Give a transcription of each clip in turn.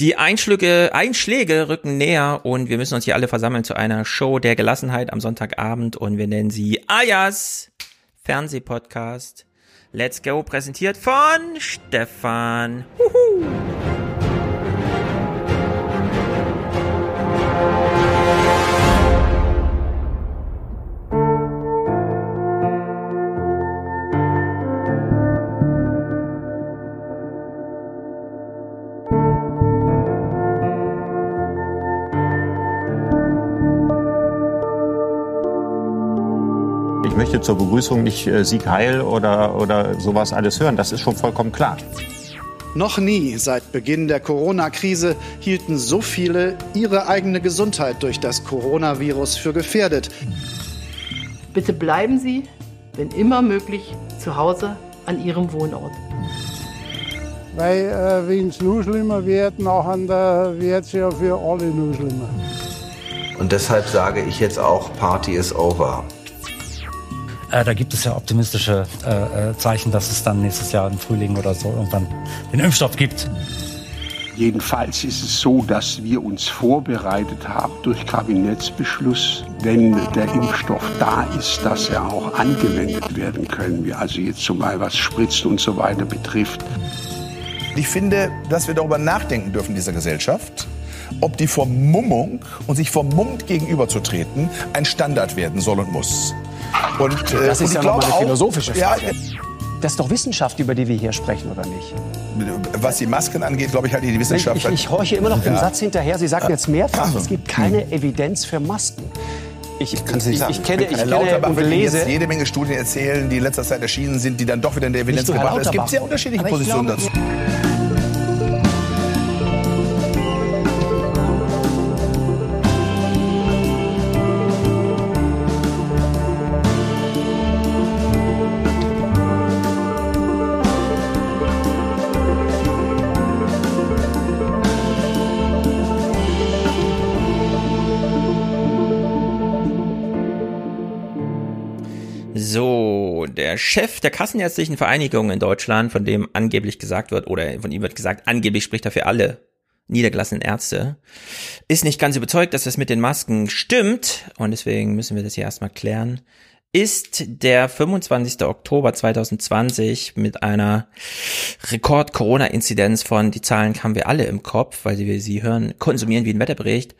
Die Einschläge, Einschläge rücken näher und wir müssen uns hier alle versammeln zu einer Show der Gelassenheit am Sonntagabend und wir nennen sie Ayas Fernsehpodcast. Let's Go präsentiert von Stefan. Huhu. Möchte zur Begrüßung nicht äh, Sieg Heil oder, oder sowas alles hören. Das ist schon vollkommen klar. Noch nie seit Beginn der Corona-Krise hielten so viele ihre eigene Gesundheit durch das Coronavirus für gefährdet. Bitte bleiben Sie, wenn immer möglich, zu Hause an Ihrem Wohnort. Weil äh, wenn es nur schlimmer wird, nachher wird es ja für alle nur schlimmer. Und deshalb sage ich jetzt auch, Party is over. Äh, da gibt es ja optimistische äh, äh, Zeichen, dass es dann nächstes Jahr im Frühling oder so irgendwann den Impfstoff gibt. Jedenfalls ist es so, dass wir uns vorbereitet haben durch Kabinettsbeschluss, wenn der Impfstoff da ist, dass er auch angewendet werden können, wie also jetzt zum Beispiel was Spritzen und so weiter betrifft. Ich finde, dass wir darüber nachdenken dürfen in dieser Gesellschaft, ob die Vermummung und sich vermummt gegenüberzutreten ein Standard werden soll und muss. Und, äh, das ist ja nochmal eine philosophische Frage. Ja, das ist doch Wissenschaft, über die wir hier sprechen, oder nicht? Was die Masken angeht, glaube ich, hat die Wissenschaft. Ich, ich, ich horche immer noch den ja. Satz hinterher. Sie sagten jetzt mehrfach, es gibt keine hm. Evidenz für Masken. Ich, ich, ich, ich, ich kenne, ich kenne Lauterbach und lese jede Menge Studien erzählen, die in letzter Zeit erschienen sind, die dann doch wieder in der Evidenz gebracht werden. Es gibt sehr unterschiedliche Positionen glaube, dazu. Chef der Kassenärztlichen Vereinigung in Deutschland, von dem angeblich gesagt wird, oder von ihm wird gesagt, angeblich spricht er für alle niedergelassenen Ärzte, ist nicht ganz überzeugt, dass das mit den Masken stimmt. Und deswegen müssen wir das hier erstmal klären. Ist der 25. Oktober 2020 mit einer Rekord-Corona-Inzidenz von, die Zahlen haben wir alle im Kopf, weil wir sie hören, konsumieren wie ein Wetterbericht.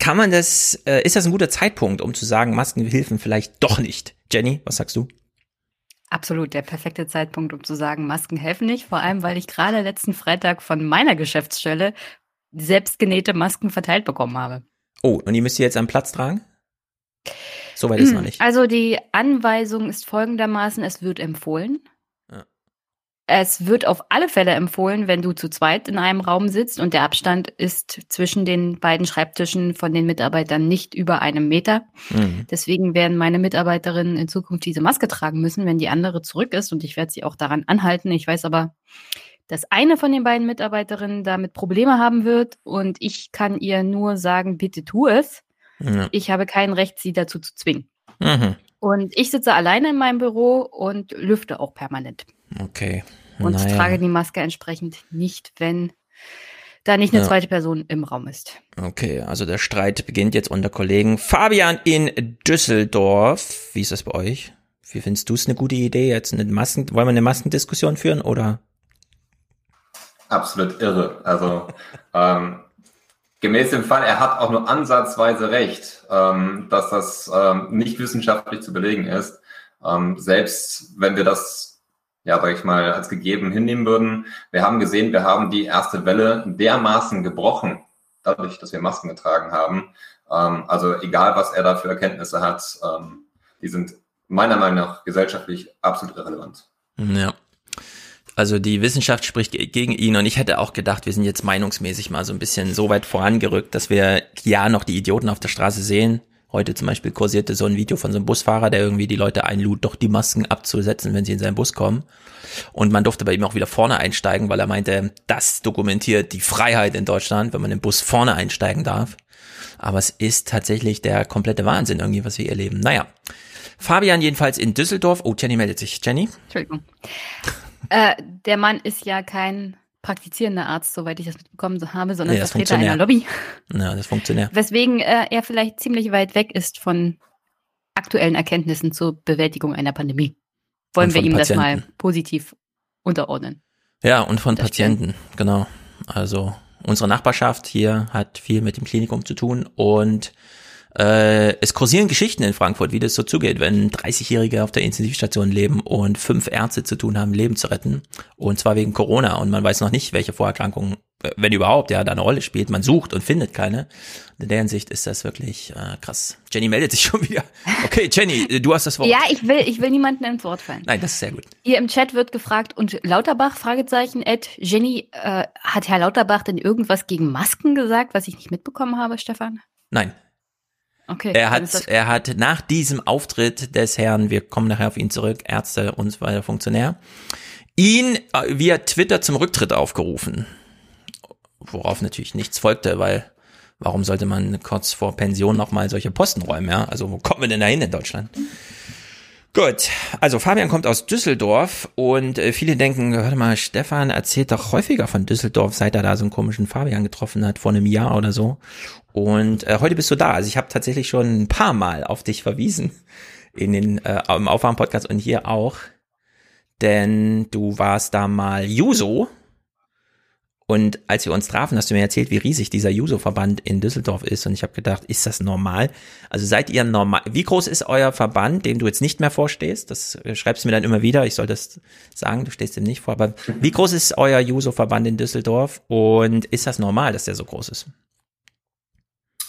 Kann man das, äh, ist das ein guter Zeitpunkt, um zu sagen, Masken helfen vielleicht doch nicht? Jenny, was sagst du? Absolut, der perfekte Zeitpunkt, um zu sagen, Masken helfen nicht. Vor allem, weil ich gerade letzten Freitag von meiner Geschäftsstelle selbstgenähte Masken verteilt bekommen habe. Oh, und die müsst ihr jetzt am Platz tragen? Soweit ist noch nicht. Also die Anweisung ist folgendermaßen, es wird empfohlen, es wird auf alle Fälle empfohlen, wenn du zu zweit in einem Raum sitzt und der Abstand ist zwischen den beiden Schreibtischen von den Mitarbeitern nicht über einem Meter. Mhm. Deswegen werden meine Mitarbeiterinnen in Zukunft diese Maske tragen müssen, wenn die andere zurück ist und ich werde sie auch daran anhalten. Ich weiß aber, dass eine von den beiden Mitarbeiterinnen damit Probleme haben wird und ich kann ihr nur sagen, bitte tu es. Ja. Ich habe kein Recht, sie dazu zu zwingen. Mhm. Und ich sitze alleine in meinem Büro und lüfte auch permanent. Okay. Und naja. trage die Maske entsprechend nicht, wenn da nicht eine ja. zweite Person im Raum ist. Okay, also der Streit beginnt jetzt unter Kollegen. Fabian in Düsseldorf. Wie ist das bei euch? Wie findest du es eine gute Idee, jetzt eine Masken, wollen wir eine Maskendiskussion führen oder? Absolut irre. Also ähm, gemäß dem Fall, er hat auch nur ansatzweise recht, ähm, dass das ähm, nicht wissenschaftlich zu belegen ist. Ähm, selbst wenn wir das ja, sag ich mal, als gegeben hinnehmen würden. Wir haben gesehen, wir haben die erste Welle dermaßen gebrochen, dadurch, dass wir Masken getragen haben. Ähm, also egal, was er da für Erkenntnisse hat, ähm, die sind meiner Meinung nach gesellschaftlich absolut irrelevant. Ja. Also die Wissenschaft spricht gegen ihn und ich hätte auch gedacht, wir sind jetzt meinungsmäßig mal so ein bisschen so weit vorangerückt, dass wir ja noch die Idioten auf der Straße sehen, Heute zum Beispiel kursierte so ein Video von so einem Busfahrer, der irgendwie die Leute einlud, doch die Masken abzusetzen, wenn sie in seinen Bus kommen. Und man durfte bei ihm auch wieder vorne einsteigen, weil er meinte, das dokumentiert die Freiheit in Deutschland, wenn man im Bus vorne einsteigen darf. Aber es ist tatsächlich der komplette Wahnsinn irgendwie, was wir erleben. Naja. Fabian jedenfalls in Düsseldorf. Oh, Jenny meldet sich. Jenny? Entschuldigung. äh, der Mann ist ja kein praktizierender Arzt, soweit ich das mitbekommen habe, sondern nee, Vertreter einer Lobby. Ja, das funktioniert. Weswegen äh, er vielleicht ziemlich weit weg ist von aktuellen Erkenntnissen zur Bewältigung einer Pandemie. Wollen wir ihm Patienten. das mal positiv unterordnen. Ja, und von Patienten, stimmt. genau. Also unsere Nachbarschaft hier hat viel mit dem Klinikum zu tun und äh, es kursieren Geschichten in Frankfurt, wie das so zugeht, wenn 30-Jährige auf der Intensivstation leben und fünf Ärzte zu tun haben, Leben zu retten. Und zwar wegen Corona. Und man weiß noch nicht, welche Vorerkrankungen, wenn überhaupt, ja, da eine Rolle spielt. Man sucht und findet keine. In der Hinsicht ist das wirklich äh, krass. Jenny meldet sich schon wieder. Okay, Jenny, du hast das Wort. Ja, ich will, ich will niemanden ins Wort fallen. Nein, das ist sehr gut. Hier im Chat wird gefragt, und Lauterbach, Fragezeichen, Ed, Jenny, äh, hat Herr Lauterbach denn irgendwas gegen Masken gesagt, was ich nicht mitbekommen habe, Stefan? Nein, Okay. Er hat, er hat nach diesem Auftritt des Herrn, wir kommen nachher auf ihn zurück, Ärzte und so weiter, Funktionär, ihn äh, via Twitter zum Rücktritt aufgerufen. Worauf natürlich nichts folgte, weil warum sollte man kurz vor Pension nochmal solche Posten räumen, ja? Also wo kommen wir denn da hin in Deutschland? Gut, also Fabian kommt aus Düsseldorf und äh, viele denken, warte mal, Stefan erzählt doch häufiger von Düsseldorf, seit er da so einen komischen Fabian getroffen hat, vor einem Jahr oder so. Und äh, heute bist du da. Also ich habe tatsächlich schon ein paar Mal auf dich verwiesen in den äh, im Aufwärm-Podcast und hier auch. Denn du warst da mal Juso und als wir uns trafen, hast du mir erzählt, wie riesig dieser Juso-Verband in Düsseldorf ist. Und ich habe gedacht, ist das normal? Also seid ihr normal? Wie groß ist euer Verband, dem du jetzt nicht mehr vorstehst? Das äh, schreibst du mir dann immer wieder. Ich soll das sagen, du stehst dem nicht vor. Aber wie groß ist euer Juso-Verband in Düsseldorf? Und ist das normal, dass der so groß ist?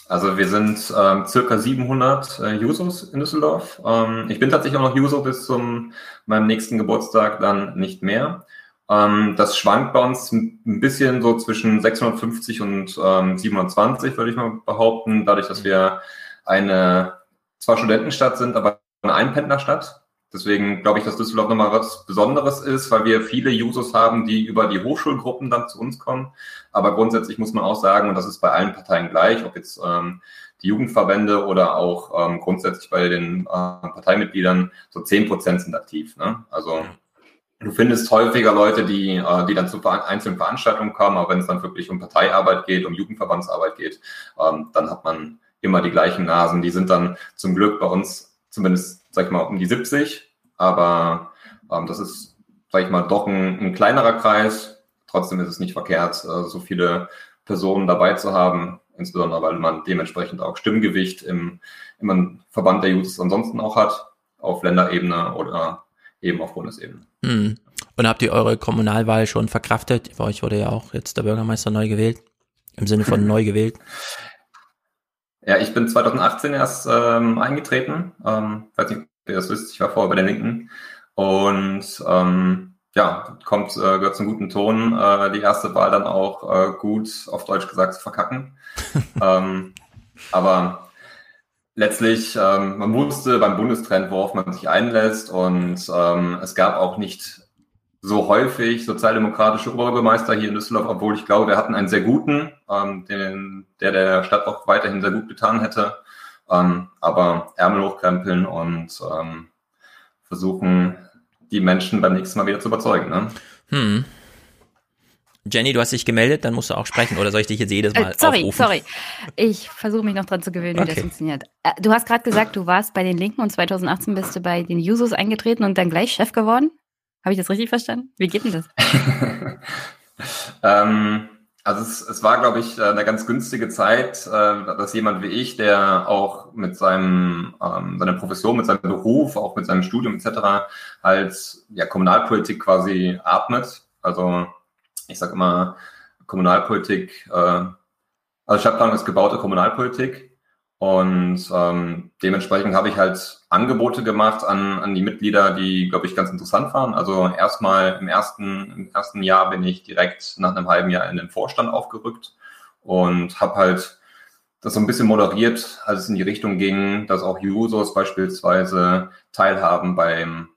Also wir sind ähm, circa 700 äh, Jusos in Düsseldorf. Ähm, ich bin tatsächlich auch noch Juso bis zum meinem nächsten Geburtstag, dann nicht mehr. Ähm, das schwankt bei uns ein bisschen so zwischen 650 und ähm, 720, würde ich mal behaupten, dadurch, dass wir eine zwar Studentenstadt sind, aber eine Einpendlerstadt. Deswegen glaube ich, dass Düsseldorf nochmal was Besonderes ist, weil wir viele Users haben, die über die Hochschulgruppen dann zu uns kommen. Aber grundsätzlich muss man auch sagen, und das ist bei allen Parteien gleich, ob jetzt ähm, die Jugendverbände oder auch ähm, grundsätzlich bei den äh, Parteimitgliedern, so zehn Prozent sind aktiv. Ne? Also Du findest häufiger Leute, die, äh, die dann zu einzelnen Veranstaltungen kommen, aber wenn es dann wirklich um Parteiarbeit geht, um Jugendverbandsarbeit geht, ähm, dann hat man immer die gleichen Nasen. Die sind dann zum Glück bei uns zumindest, sag ich mal, um die 70. Aber ähm, das ist, sag ich mal, doch ein, ein kleinerer Kreis. Trotzdem ist es nicht verkehrt, äh, so viele Personen dabei zu haben, insbesondere weil man dementsprechend auch Stimmgewicht im, im Verband der Youths ansonsten auch hat, auf Länderebene oder eben auf Bundesebene. Hm. Und habt ihr eure Kommunalwahl schon verkraftet? Bei euch wurde ja auch jetzt der Bürgermeister neu gewählt. Im Sinne von neu gewählt. Ja, ich bin 2018 erst ähm, eingetreten. Ähm, weiß nicht, ob ihr das wisst, ich war vorher bei der Linken. Und ähm, ja, kommt, äh, gehört zum guten Ton, äh, die erste Wahl dann auch äh, gut, auf Deutsch gesagt, zu verkacken. ähm, aber letztlich, ähm, man wusste beim Bundestrend, worauf man sich einlässt und ähm, es gab auch nicht so häufig sozialdemokratische Oberbürgermeister hier in Düsseldorf, obwohl ich glaube, wir hatten einen sehr guten, ähm, den, der der Stadt auch weiterhin sehr gut getan hätte. Ähm, aber Ärmel hochkrempeln und ähm, versuchen, die Menschen beim nächsten Mal wieder zu überzeugen. Ne? Hm. Jenny, du hast dich gemeldet, dann musst du auch sprechen oder soll ich dich jetzt jedes Mal äh, sorry, aufrufen? Sorry, Ich versuche mich noch dran zu gewöhnen, wie okay. das funktioniert. Äh, du hast gerade gesagt, du warst bei den Linken und 2018 bist du bei den Jusos eingetreten und dann gleich Chef geworden. Habe ich das richtig verstanden? Wie geht denn das? ähm, also es, es war, glaube ich, eine ganz günstige Zeit, äh, dass jemand wie ich, der auch mit seinem, ähm, seiner Profession, mit seinem Beruf, auch mit seinem Studium etc. halt ja, Kommunalpolitik quasi atmet. Also ich sage immer, Kommunalpolitik, äh, also Stadtplanung ist gebaute Kommunalpolitik und ähm, dementsprechend habe ich halt Angebote gemacht an, an die Mitglieder, die, glaube ich, ganz interessant waren. Also erstmal im ersten, im ersten Jahr bin ich direkt nach einem halben Jahr in den Vorstand aufgerückt und habe halt das so ein bisschen moderiert, als es in die Richtung ging, dass auch Users beispielsweise teilhaben beim,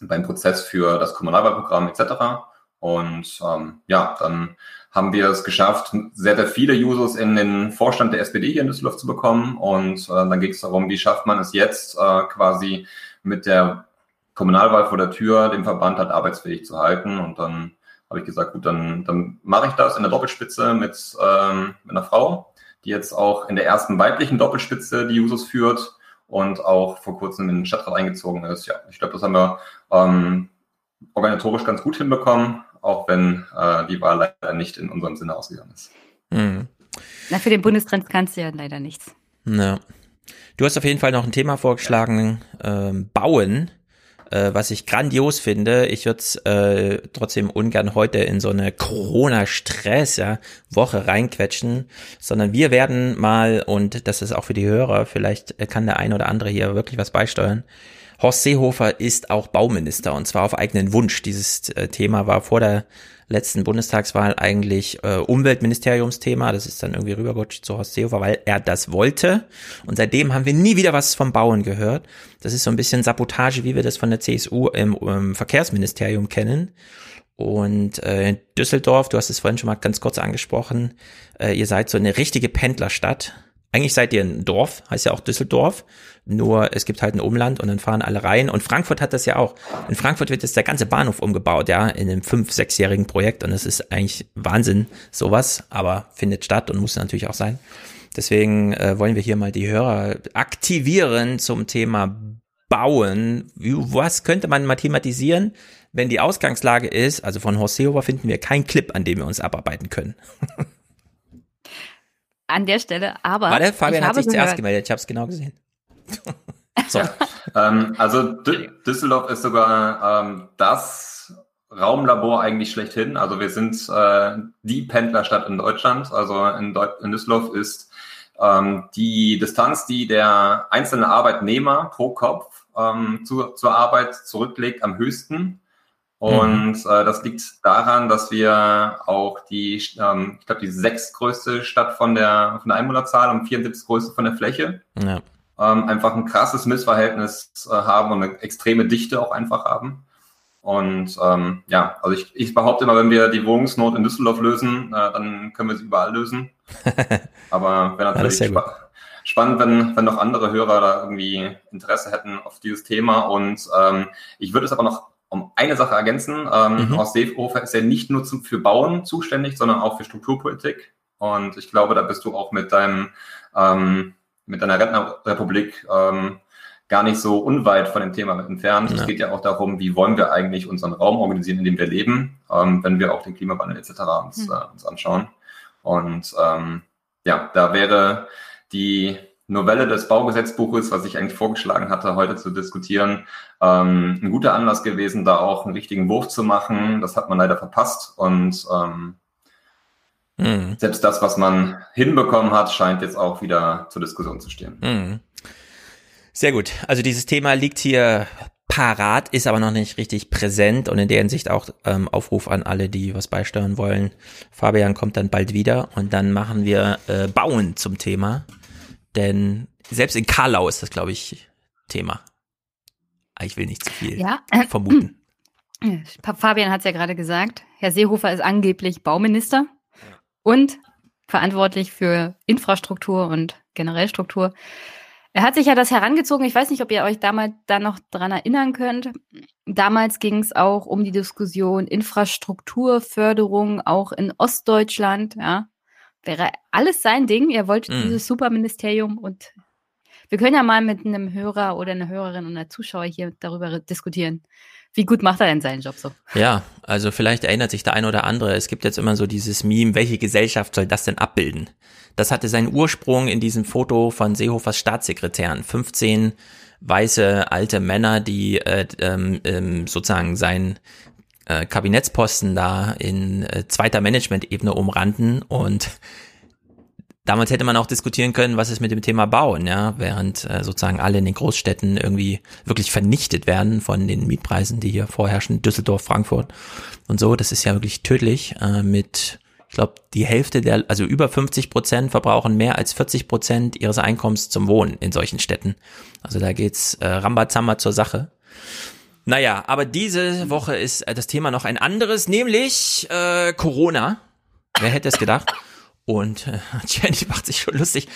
beim Prozess für das Kommunalwahlprogramm etc. Und ähm, ja, dann haben wir es geschafft, sehr, sehr viele Users in den Vorstand der SPD hier in Düsseldorf zu bekommen. Und äh, dann ging es darum, wie schafft man es jetzt äh, quasi mit der Kommunalwahl vor der Tür, den Verband halt arbeitsfähig zu halten. Und dann habe ich gesagt, gut, dann, dann mache ich das in der Doppelspitze mit, ähm, mit einer Frau, die jetzt auch in der ersten weiblichen Doppelspitze die Jusos führt und auch vor kurzem in den Stadtrat eingezogen ist. Ja, ich glaube, das haben wir ähm, organisatorisch ganz gut hinbekommen, auch wenn äh, die Wahl leider nicht in unserem Sinne ausgegangen ist. Mhm. Na, für den Bundestrend kannst du ja leider nichts. Ja. Du hast auf jeden Fall noch ein Thema vorgeschlagen, ähm, Bauen äh, was ich grandios finde. Ich würde es äh, trotzdem ungern heute in so eine Corona-Stress ja, Woche reinquetschen, sondern wir werden mal, und das ist auch für die Hörer, vielleicht kann der ein oder andere hier wirklich was beisteuern, Horst Seehofer ist auch Bauminister und zwar auf eigenen Wunsch. Dieses äh, Thema war vor der letzten Bundestagswahl eigentlich äh, Umweltministeriumsthema. Das ist dann irgendwie rübergerutscht zu Horst Seehofer, weil er das wollte. Und seitdem haben wir nie wieder was vom Bauen gehört. Das ist so ein bisschen Sabotage, wie wir das von der CSU im, im Verkehrsministerium kennen. Und äh, Düsseldorf, du hast es vorhin schon mal ganz kurz angesprochen, äh, ihr seid so eine richtige Pendlerstadt. Eigentlich seid ihr ein Dorf, heißt ja auch Düsseldorf, nur es gibt halt ein Umland und dann fahren alle rein. Und Frankfurt hat das ja auch. In Frankfurt wird jetzt der ganze Bahnhof umgebaut, ja, in einem fünf-, sechsjährigen Projekt und es ist eigentlich Wahnsinn, sowas, aber findet statt und muss natürlich auch sein. Deswegen äh, wollen wir hier mal die Hörer aktivieren zum Thema Bauen. Was könnte man mathematisieren, wenn die Ausgangslage ist, also von Horst Seehofer finden wir keinen Clip, an dem wir uns abarbeiten können. an der Stelle, aber. Warte, Fabian hat sich gehört. zuerst gemeldet, ich habe es genau gesehen. so. ähm, also Düsseldorf ist sogar ähm, das Raumlabor eigentlich schlechthin. Also wir sind äh, die Pendlerstadt in Deutschland. Also in, Deut in Düsseldorf ist ähm, die Distanz, die der einzelne Arbeitnehmer pro Kopf ähm, zu, zur Arbeit zurücklegt, am höchsten. Und mhm. äh, das liegt daran, dass wir auch die, ähm, ich glaube, die sechstgrößte Stadt von der, von der Einwohnerzahl und 74 größte von der Fläche ja. ähm, einfach ein krasses Missverhältnis äh, haben und eine extreme Dichte auch einfach haben. Und ähm, ja, also ich, ich behaupte immer, wenn wir die Wohnungsnot in Düsseldorf lösen, äh, dann können wir sie überall lösen. Aber wäre natürlich spa spannend, wenn, wenn noch andere Hörer da irgendwie Interesse hätten auf dieses Thema. Und ähm, ich würde es aber noch um eine Sache ergänzen. Ähm, mhm. Horst Seehofer ist ja nicht nur zum, für Bauen zuständig, sondern auch für Strukturpolitik. Und ich glaube, da bist du auch mit deinem, ähm, mit deiner Rentnerrepublik ähm, gar nicht so unweit von dem Thema entfernt. Ja. Es geht ja auch darum, wie wollen wir eigentlich unseren Raum organisieren, in dem wir leben, ähm, wenn wir auch den Klimawandel etc. uns, mhm. äh, uns anschauen. Und ähm, ja, da wäre die Novelle des Baugesetzbuches, was ich eigentlich vorgeschlagen hatte, heute zu diskutieren, ähm, ein guter Anlass gewesen, da auch einen richtigen Wurf zu machen. Das hat man leider verpasst und ähm, mhm. selbst das, was man hinbekommen hat, scheint jetzt auch wieder zur Diskussion zu stehen. Mhm. Sehr gut. Also dieses Thema liegt hier parat, ist aber noch nicht richtig präsent und in der Hinsicht auch ähm, Aufruf an alle, die was beisteuern wollen. Fabian kommt dann bald wieder und dann machen wir äh, Bauen zum Thema. Denn selbst in Karlau ist das, glaube ich, Thema. Ah, ich will nicht zu viel ja. vermuten. Fabian hat es ja gerade gesagt. Herr Seehofer ist angeblich Bauminister und verantwortlich für Infrastruktur und generell Struktur. Er hat sich ja das herangezogen. Ich weiß nicht, ob ihr euch damals da noch dran erinnern könnt. Damals ging es auch um die Diskussion Infrastrukturförderung auch in Ostdeutschland. Ja, wäre alles sein Ding. Er wollte mhm. dieses Superministerium und wir können ja mal mit einem Hörer oder einer Hörerin und einer Zuschauer hier darüber diskutieren. Wie gut macht er denn seinen Job so? Ja, also vielleicht erinnert sich der ein oder andere. Es gibt jetzt immer so dieses Meme, welche Gesellschaft soll das denn abbilden? Das hatte seinen Ursprung in diesem Foto von Seehofers Staatssekretären. 15 weiße alte Männer, die äh, ähm, ähm, sozusagen sein äh, Kabinettsposten da in äh, zweiter Management-Ebene umrannten und damals hätte man auch diskutieren können, was ist mit dem Thema Bauen, ja, während äh, sozusagen alle in den Großstädten irgendwie wirklich vernichtet werden von den Mietpreisen, die hier vorherrschen, Düsseldorf, Frankfurt und so. Das ist ja wirklich tödlich. Äh, mit, ich glaube, die Hälfte der, also über 50 Prozent verbrauchen mehr als 40 Prozent ihres Einkommens zum Wohnen in solchen Städten. Also da geht's äh, Rambazamba zur Sache. Naja, aber diese Woche ist äh, das Thema noch ein anderes, nämlich äh, Corona. Wer hätte es gedacht? Und äh, Jenny macht sich schon lustig.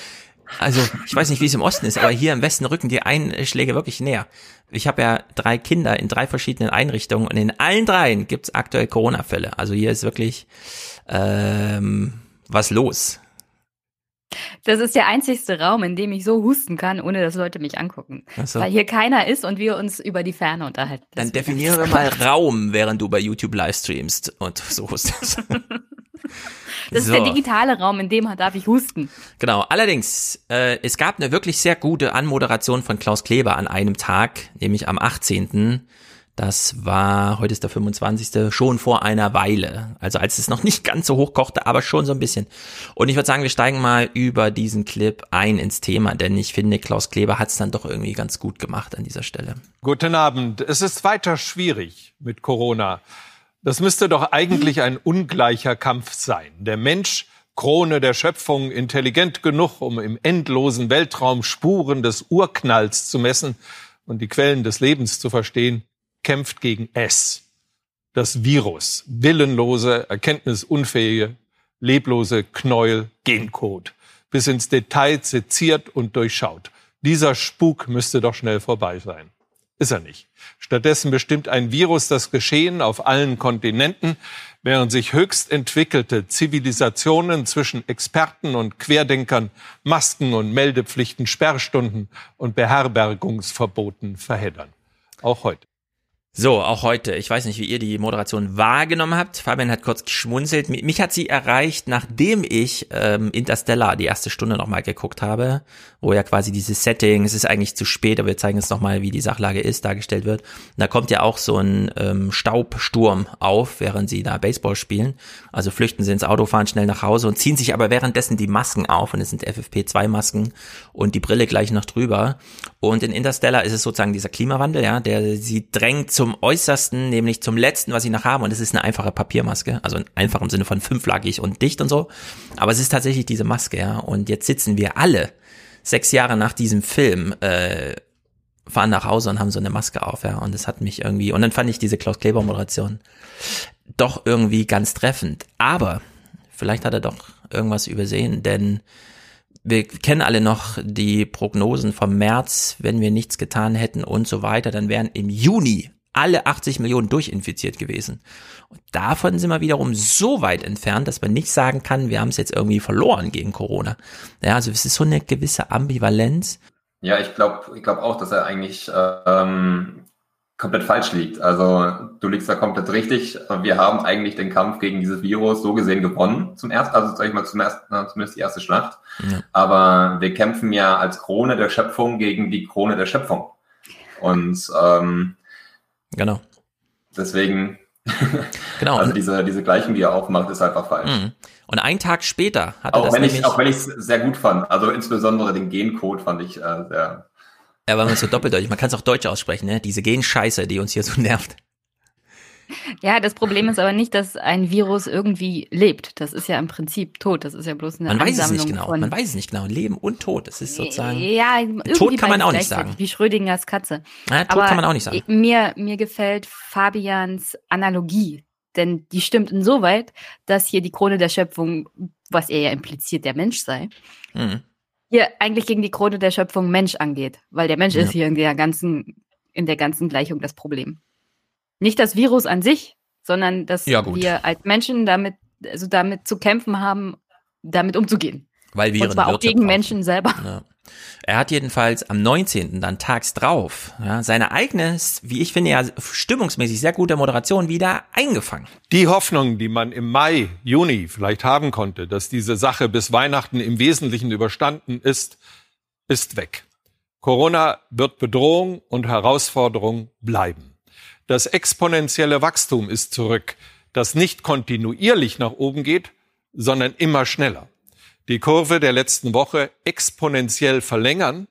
Also, ich weiß nicht, wie es im Osten ist, aber hier im Westen rücken die Einschläge wirklich näher. Ich habe ja drei Kinder in drei verschiedenen Einrichtungen und in allen dreien gibt's aktuell Corona-Fälle. Also hier ist wirklich ähm, was los. Das ist der einzigste Raum, in dem ich so husten kann, ohne dass Leute mich angucken. So. Weil hier keiner ist und wir uns über die Ferne unterhalten. Dann definiere mal Raum, während du bei YouTube livestreamst und so hustest. Das so. ist der digitale Raum, in dem darf ich husten. Genau. Allerdings, äh, es gab eine wirklich sehr gute Anmoderation von Klaus Kleber an einem Tag, nämlich am 18. Das war, heute ist der 25. schon vor einer Weile. Also als es noch nicht ganz so hoch kochte, aber schon so ein bisschen. Und ich würde sagen, wir steigen mal über diesen Clip ein ins Thema, denn ich finde, Klaus Kleber hat es dann doch irgendwie ganz gut gemacht an dieser Stelle. Guten Abend. Es ist weiter schwierig mit Corona. Das müsste doch eigentlich ein ungleicher Kampf sein. Der Mensch, Krone der Schöpfung, intelligent genug, um im endlosen Weltraum Spuren des Urknalls zu messen und die Quellen des Lebens zu verstehen, kämpft gegen es. Das Virus, willenlose, erkenntnisunfähige, leblose Knäuel, Gencode, bis ins Detail seziert und durchschaut. Dieser Spuk müsste doch schnell vorbei sein. Ist er nicht. Stattdessen bestimmt ein Virus das Geschehen auf allen Kontinenten, während sich höchst entwickelte Zivilisationen zwischen Experten und Querdenkern Masken und Meldepflichten, Sperrstunden und Beherbergungsverboten verheddern. Auch heute. So, auch heute. Ich weiß nicht, wie ihr die Moderation wahrgenommen habt. Fabian hat kurz geschmunzelt. Mich hat sie erreicht, nachdem ich ähm, Interstellar die erste Stunde nochmal geguckt habe, wo ja quasi dieses Setting, es ist eigentlich zu spät, aber wir zeigen uns nochmal, wie die Sachlage ist, dargestellt wird. Und da kommt ja auch so ein ähm, Staubsturm auf, während sie da Baseball spielen. Also flüchten sie ins Auto, fahren schnell nach Hause und ziehen sich aber währenddessen die Masken auf. Und es sind FFP2-Masken und die Brille gleich noch drüber. Und in Interstellar ist es sozusagen dieser Klimawandel, ja, der sie drängt zu zum Äußersten, nämlich zum Letzten, was sie noch haben. Und das ist eine einfache Papiermaske. Also einfach im Sinne von fünflagig und dicht und so. Aber es ist tatsächlich diese Maske, ja. Und jetzt sitzen wir alle sechs Jahre nach diesem Film, äh, fahren nach Hause und haben so eine Maske auf, ja. Und das hat mich irgendwie, und dann fand ich diese Klaus Kleber Moderation doch irgendwie ganz treffend. Aber vielleicht hat er doch irgendwas übersehen, denn wir kennen alle noch die Prognosen vom März, wenn wir nichts getan hätten und so weiter, dann wären im Juni alle 80 Millionen durchinfiziert gewesen. Und davon sind wir wiederum so weit entfernt, dass man nicht sagen kann, wir haben es jetzt irgendwie verloren gegen Corona. Ja, also es ist so eine gewisse Ambivalenz. Ja, ich glaube ich glaub auch, dass er eigentlich ähm, komplett falsch liegt. Also du liegst da komplett richtig. Wir haben eigentlich den Kampf gegen dieses Virus so gesehen gewonnen. Zum ersten, also sag ich mal, zum ersten, zumindest die erste Schlacht. Ja. Aber wir kämpfen ja als Krone der Schöpfung gegen die Krone der Schöpfung. Und ähm, Genau. Deswegen, genau. also diese, diese Gleichung, die er aufmacht, ist einfach falsch. Mhm. Und einen Tag später hat er auch das wenn nämlich, ich, Auch wenn ich es sehr gut fand. Also insbesondere den Gencode fand ich äh, sehr... Ja, weil man so doppeldeutig, man kann es auch deutsch aussprechen, ne? Diese Genscheiße, die uns hier so nervt. Ja, das Problem ist aber nicht, dass ein Virus irgendwie lebt. Das ist ja im Prinzip tot. Das ist ja bloß eine Man weiß es nicht genau. Man weiß es nicht genau. Leben und Tod. Das ist sozusagen. Ja, tot kann man auch nicht sagen. Wie Schrödingers Katze. Ja, tot aber kann man auch nicht sagen. Mir, mir gefällt Fabians Analogie. Denn die stimmt insoweit, dass hier die Krone der Schöpfung, was er ja impliziert, der Mensch sei, mhm. hier eigentlich gegen die Krone der Schöpfung Mensch angeht. Weil der Mensch ja. ist hier in der ganzen, in der ganzen Gleichung das Problem. Nicht das Virus an sich, sondern dass ja, wir als Menschen damit, also damit zu kämpfen haben, damit umzugehen. Weil wir Und zwar auch gegen brauchen. Menschen selber. Ja. Er hat jedenfalls am 19. dann tags drauf ja, seine eigene, wie ich finde ja stimmungsmäßig sehr gute Moderation wieder eingefangen. Die Hoffnung, die man im Mai, Juni vielleicht haben konnte, dass diese Sache bis Weihnachten im Wesentlichen überstanden ist, ist weg. Corona wird Bedrohung und Herausforderung bleiben. Das exponentielle Wachstum ist zurück, das nicht kontinuierlich nach oben geht, sondern immer schneller. Die Kurve der letzten Woche exponentiell verlängern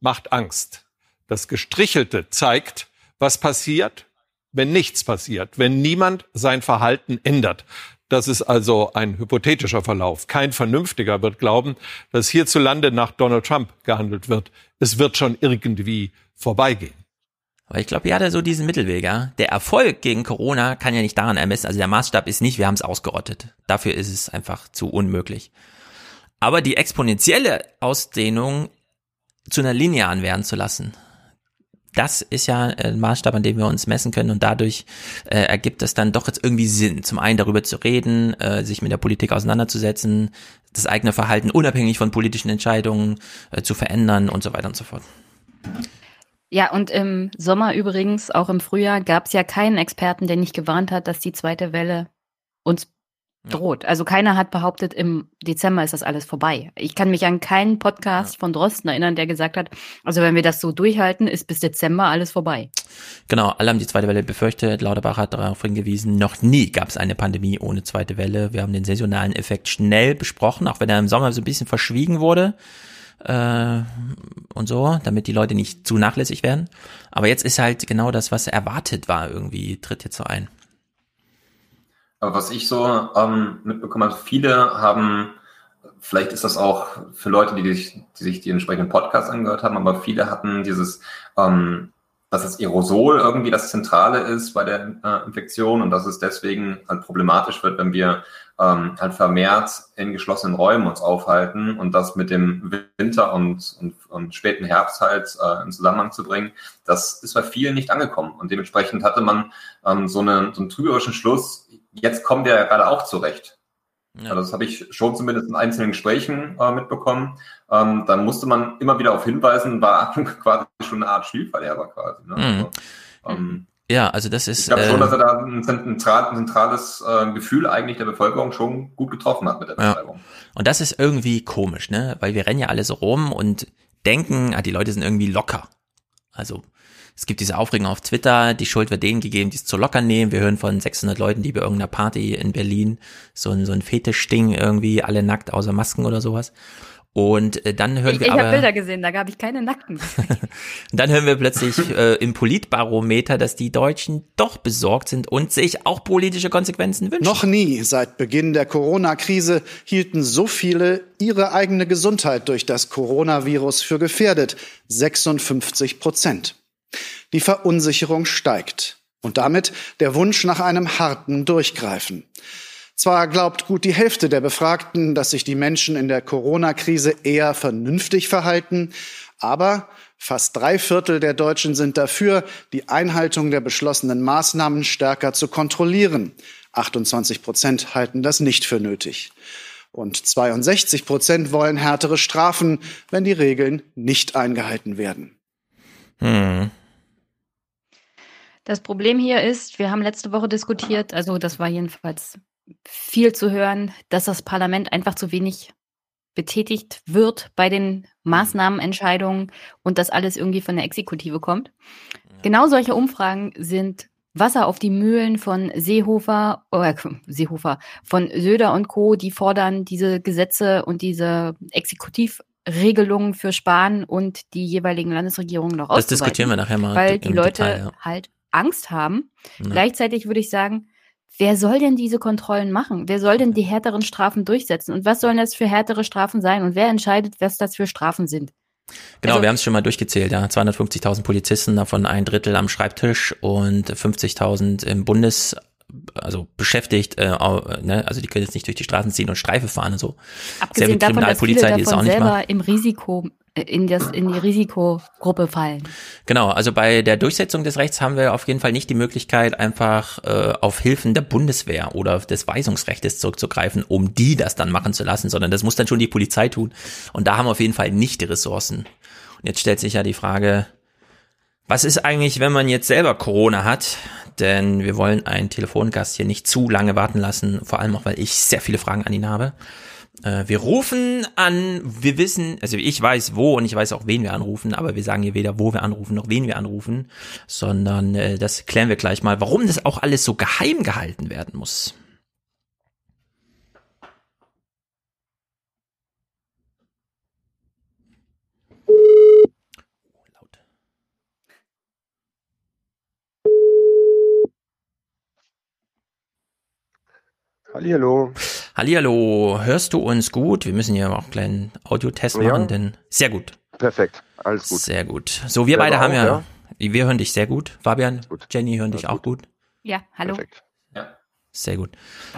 macht Angst. Das Gestrichelte zeigt, was passiert, wenn nichts passiert, wenn niemand sein Verhalten ändert. Das ist also ein hypothetischer Verlauf. Kein Vernünftiger wird glauben, dass hierzulande nach Donald Trump gehandelt wird. Es wird schon irgendwie vorbeigehen. Aber ich glaube, ja, da so diesen Mittelweg, ja. Der Erfolg gegen Corona kann ja nicht daran ermessen. Also der Maßstab ist nicht, wir haben es ausgerottet. Dafür ist es einfach zu unmöglich. aber die exponentielle Ausdehnung zu einer linearen werden zu lassen. Das ist ja ein Maßstab, an dem wir uns messen können und dadurch äh, ergibt es dann doch jetzt irgendwie Sinn, zum einen darüber zu reden, äh, sich mit der Politik auseinanderzusetzen, das eigene Verhalten unabhängig von politischen Entscheidungen äh, zu verändern und so weiter und so fort. Ja, und im Sommer übrigens, auch im Frühjahr, gab es ja keinen Experten, der nicht gewarnt hat, dass die zweite Welle uns droht. Also keiner hat behauptet, im Dezember ist das alles vorbei. Ich kann mich an keinen Podcast ja. von Drosten erinnern, der gesagt hat, also wenn wir das so durchhalten, ist bis Dezember alles vorbei. Genau, alle haben die zweite Welle befürchtet. Lauterbach hat darauf hingewiesen, noch nie gab es eine Pandemie ohne zweite Welle. Wir haben den saisonalen Effekt schnell besprochen, auch wenn er im Sommer so ein bisschen verschwiegen wurde äh, und so, damit die Leute nicht zu nachlässig werden. Aber jetzt ist halt genau das, was erwartet war, irgendwie tritt jetzt so ein. Aber was ich so ähm, mitbekommen habe, viele haben, vielleicht ist das auch für Leute, die, sich, die sich die entsprechenden Podcasts angehört haben, aber viele hatten dieses, ähm, dass das Aerosol irgendwie das Zentrale ist bei der äh, Infektion und dass es deswegen halt problematisch wird, wenn wir ähm, halt vermehrt in geschlossenen Räumen uns aufhalten und das mit dem Winter und, und, und späten Herbst halt äh, in Zusammenhang zu bringen, das ist bei vielen nicht angekommen. Und dementsprechend hatte man ähm, so, eine, so einen trügerischen Schluss, jetzt kommt er ja gerade auch zurecht. Ja. Also das habe ich schon zumindest in einzelnen Gesprächen äh, mitbekommen. Ähm, da musste man immer wieder auf hinweisen, war quasi schon eine Art Spielverderber quasi. Ne? Mhm. Also, ähm, ja, also das ist. Ich glaube schon, äh, dass er da ein zentrales äh, Gefühl eigentlich der Bevölkerung schon gut getroffen hat mit der Beschreibung. Ja. Und das ist irgendwie komisch, ne? Weil wir rennen ja alle so rum und denken, ah, die Leute sind irgendwie locker. Also es gibt diese Aufregung auf Twitter, die Schuld wird denen gegeben, die es zu locker nehmen. Wir hören von 600 Leuten, die bei irgendeiner Party in Berlin so ein, so ein Fetischding irgendwie, alle nackt außer Masken oder sowas. Und äh, dann hören ich, wir ich aber. Ich habe Bilder gesehen, da gab ich keine Nackten. dann hören wir plötzlich äh, im Politbarometer, dass die Deutschen doch besorgt sind und sich auch politische Konsequenzen wünschen. Noch nie seit Beginn der Corona-Krise hielten so viele ihre eigene Gesundheit durch das Coronavirus für gefährdet. 56 Prozent. Die Verunsicherung steigt und damit der Wunsch nach einem harten Durchgreifen. Zwar glaubt gut die Hälfte der Befragten, dass sich die Menschen in der Corona-Krise eher vernünftig verhalten, aber fast drei Viertel der Deutschen sind dafür, die Einhaltung der beschlossenen Maßnahmen stärker zu kontrollieren. 28 Prozent halten das nicht für nötig. Und 62 Prozent wollen härtere Strafen, wenn die Regeln nicht eingehalten werden. Hm. Das Problem hier ist, wir haben letzte Woche diskutiert, also das war jedenfalls viel zu hören, dass das Parlament einfach zu wenig betätigt wird bei den Maßnahmenentscheidungen und dass alles irgendwie von der Exekutive kommt. Genau solche Umfragen sind Wasser auf die Mühlen von Seehofer, äh, Seehofer, von Söder und Co., die fordern diese Gesetze und diese Exekutivregelungen für Spahn und die jeweiligen Landesregierungen noch Das diskutieren wir nachher mal. Weil die Leute Detail, ja. halt Angst haben. Ja. Gleichzeitig würde ich sagen, wer soll denn diese Kontrollen machen? Wer soll denn die härteren Strafen durchsetzen? Und was sollen das für härtere Strafen sein? Und wer entscheidet, was das für Strafen sind? Genau, also, wir haben es schon mal durchgezählt, ja. 250.000 Polizisten, davon ein Drittel am Schreibtisch und 50.000 im Bundes, also beschäftigt, äh, ne? also die können jetzt nicht durch die Straßen ziehen und Streife fahren und so. Abgesehen davon, dass viele davon selber im Risiko in, das, in die Risikogruppe fallen. Genau, also bei der Durchsetzung des Rechts haben wir auf jeden Fall nicht die Möglichkeit, einfach äh, auf Hilfen der Bundeswehr oder des Weisungsrechts zurückzugreifen, um die das dann machen zu lassen, sondern das muss dann schon die Polizei tun. Und da haben wir auf jeden Fall nicht die Ressourcen. Und jetzt stellt sich ja die Frage, was ist eigentlich, wenn man jetzt selber Corona hat? Denn wir wollen einen Telefongast hier nicht zu lange warten lassen, vor allem auch, weil ich sehr viele Fragen an ihn habe. Äh, wir rufen an, wir wissen, also ich weiß wo und ich weiß auch wen wir anrufen, aber wir sagen hier weder wo wir anrufen noch wen wir anrufen, sondern äh, das klären wir gleich mal, warum das auch alles so geheim gehalten werden muss. Hallihallo. Hallihallo, hörst du uns gut? Wir müssen ja auch einen kleinen Audiotest ja. machen, denn sehr gut. Perfekt, alles gut. Sehr gut. So, wir ja, beide haben ja, ja, wir hören dich sehr gut. Fabian, gut. Jenny hören dich gut. auch gut. Ja, hallo. Perfekt. Sehr gut.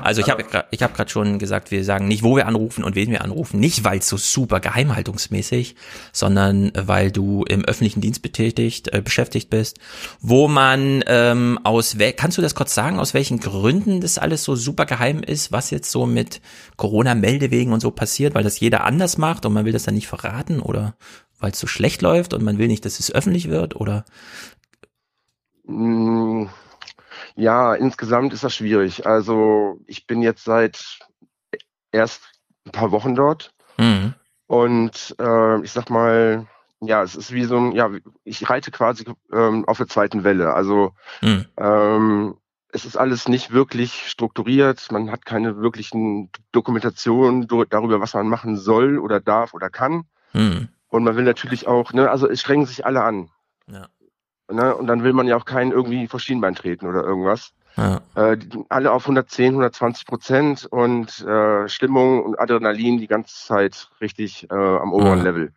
Also ich habe ich hab gerade schon gesagt, wir sagen nicht, wo wir anrufen und wen wir anrufen. Nicht, weil es so super geheimhaltungsmäßig, sondern weil du im öffentlichen Dienst betätigt, äh, beschäftigt bist, wo man ähm, aus, kannst du das kurz sagen, aus welchen Gründen das alles so super geheim ist, was jetzt so mit Corona-Meldewegen und so passiert, weil das jeder anders macht und man will das dann nicht verraten oder weil es so schlecht läuft und man will nicht, dass es öffentlich wird oder? Mm ja, insgesamt ist das schwierig. Also ich bin jetzt seit erst ein paar Wochen dort mhm. und äh, ich sag mal, ja, es ist wie so ein, ja, ich reite quasi ähm, auf der zweiten Welle. Also mhm. ähm, es ist alles nicht wirklich strukturiert, man hat keine wirklichen Dokumentationen darüber, was man machen soll oder darf oder kann. Mhm. Und man will natürlich auch, ne, also es strengen sich alle an. Ja. Ne? Und dann will man ja auch keinen irgendwie vor Schienbein treten oder irgendwas. Ja. Äh, alle auf 110, 120 Prozent und äh, Stimmung und Adrenalin die ganze Zeit richtig äh, am oberen ja. Level.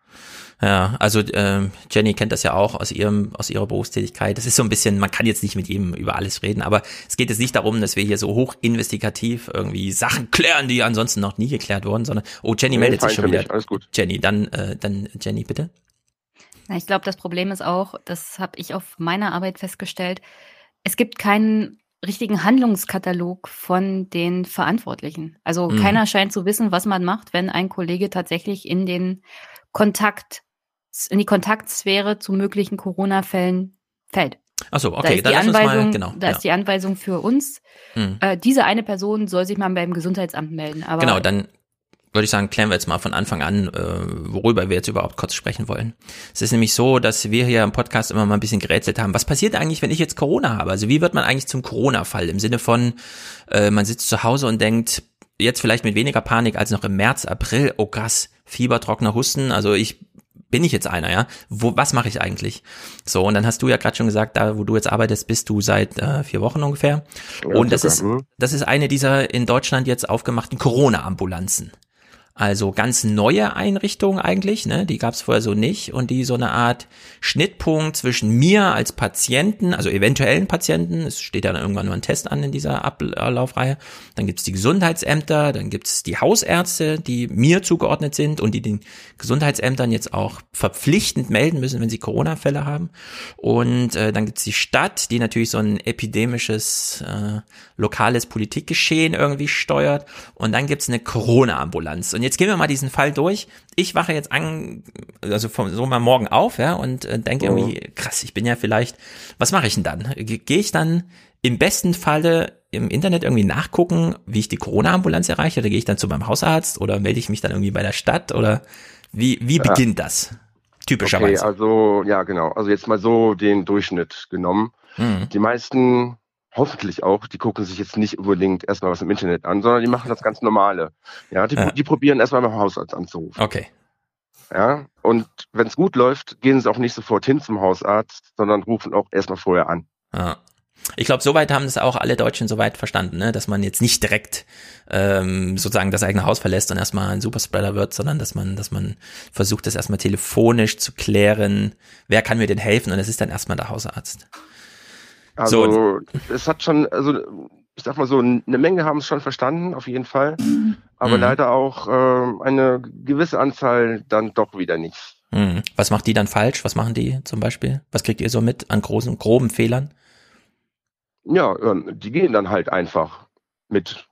Ja, also ähm, Jenny kennt das ja auch aus ihrem aus ihrer Berufstätigkeit. Das ist so ein bisschen, man kann jetzt nicht mit jedem über alles reden, aber es geht jetzt nicht darum, dass wir hier so hoch investigativ irgendwie Sachen klären, die ansonsten noch nie geklärt wurden, sondern oh Jenny nee, meldet sich schon wieder. Mich, alles gut. Jenny, dann äh, dann Jenny bitte. Ich glaube, das Problem ist auch, das habe ich auf meiner Arbeit festgestellt, es gibt keinen richtigen Handlungskatalog von den Verantwortlichen. Also mhm. keiner scheint zu wissen, was man macht, wenn ein Kollege tatsächlich in den Kontakt, in die Kontaktsphäre zu möglichen Corona-Fällen fällt. Achso, okay, da ist die Anweisung, mal, genau, da ja. ist die Anweisung für uns. Mhm. Äh, diese eine Person soll sich mal beim Gesundheitsamt melden. Aber genau, dann würde ich sagen, klären wir jetzt mal von Anfang an, äh, worüber wir jetzt überhaupt kurz sprechen wollen. Es ist nämlich so, dass wir hier im Podcast immer mal ein bisschen gerätselt haben. Was passiert eigentlich, wenn ich jetzt Corona habe? Also wie wird man eigentlich zum Corona-Fall? Im Sinne von, äh, man sitzt zu Hause und denkt, jetzt vielleicht mit weniger Panik als noch im März, April, oh krass, Fieber, trockener Husten. Also ich bin ich jetzt einer, ja? Wo, was mache ich eigentlich? So, und dann hast du ja gerade schon gesagt, da wo du jetzt arbeitest, bist du seit äh, vier Wochen ungefähr. Ja, und das ist, mhm. das ist eine dieser in Deutschland jetzt aufgemachten Corona-Ambulanzen. Also ganz neue Einrichtungen eigentlich, ne? die gab es vorher so nicht. Und die so eine Art Schnittpunkt zwischen mir als Patienten, also eventuellen Patienten, es steht ja dann irgendwann nur ein Test an in dieser Ablaufreihe, dann gibt's die Gesundheitsämter, dann gibt's die Hausärzte, die mir zugeordnet sind und die den Gesundheitsämtern jetzt auch verpflichtend melden müssen, wenn sie Corona-Fälle haben. Und äh, dann gibt's die Stadt, die natürlich so ein epidemisches äh, lokales Politikgeschehen irgendwie steuert. Und dann gibt's eine Corona-Ambulanz. Und jetzt gehen wir mal diesen Fall durch. Ich wache jetzt an, also vom, so mal morgen auf, ja, und äh, denke oh. irgendwie, krass, ich bin ja vielleicht, was mache ich denn dann? Gehe ich dann im besten Falle im Internet irgendwie nachgucken, wie ich die Corona-Ambulanz erreiche, oder gehe ich dann zu meinem Hausarzt oder melde ich mich dann irgendwie bei der Stadt oder wie, wie beginnt ja. das? Typischerweise. Okay, also, ja, genau. Also jetzt mal so den Durchschnitt genommen. Mhm. Die meisten hoffentlich auch, die gucken sich jetzt nicht unbedingt erstmal was im Internet an, sondern die machen das ganz normale. Ja, die, ja. die probieren erstmal beim Hausarzt anzurufen. Okay. Ja, und wenn es gut läuft, gehen sie auch nicht sofort hin zum Hausarzt, sondern rufen auch erstmal vorher an. Ja. Ich glaube, soweit haben das auch alle Deutschen soweit verstanden, ne? dass man jetzt nicht direkt ähm, sozusagen das eigene Haus verlässt und erstmal ein Superspreader wird, sondern dass man, dass man versucht, das erstmal telefonisch zu klären, wer kann mir denn helfen und es ist dann erstmal der Hausarzt. Also so. es hat schon, also ich sag mal so, eine Menge haben es schon verstanden, auf jeden Fall. Aber mhm. leider auch äh, eine gewisse Anzahl dann doch wieder nicht. Mhm. Was macht die dann falsch? Was machen die zum Beispiel? Was kriegt ihr so mit an großen, groben Fehlern? Ja, ähm, die gehen dann halt einfach mit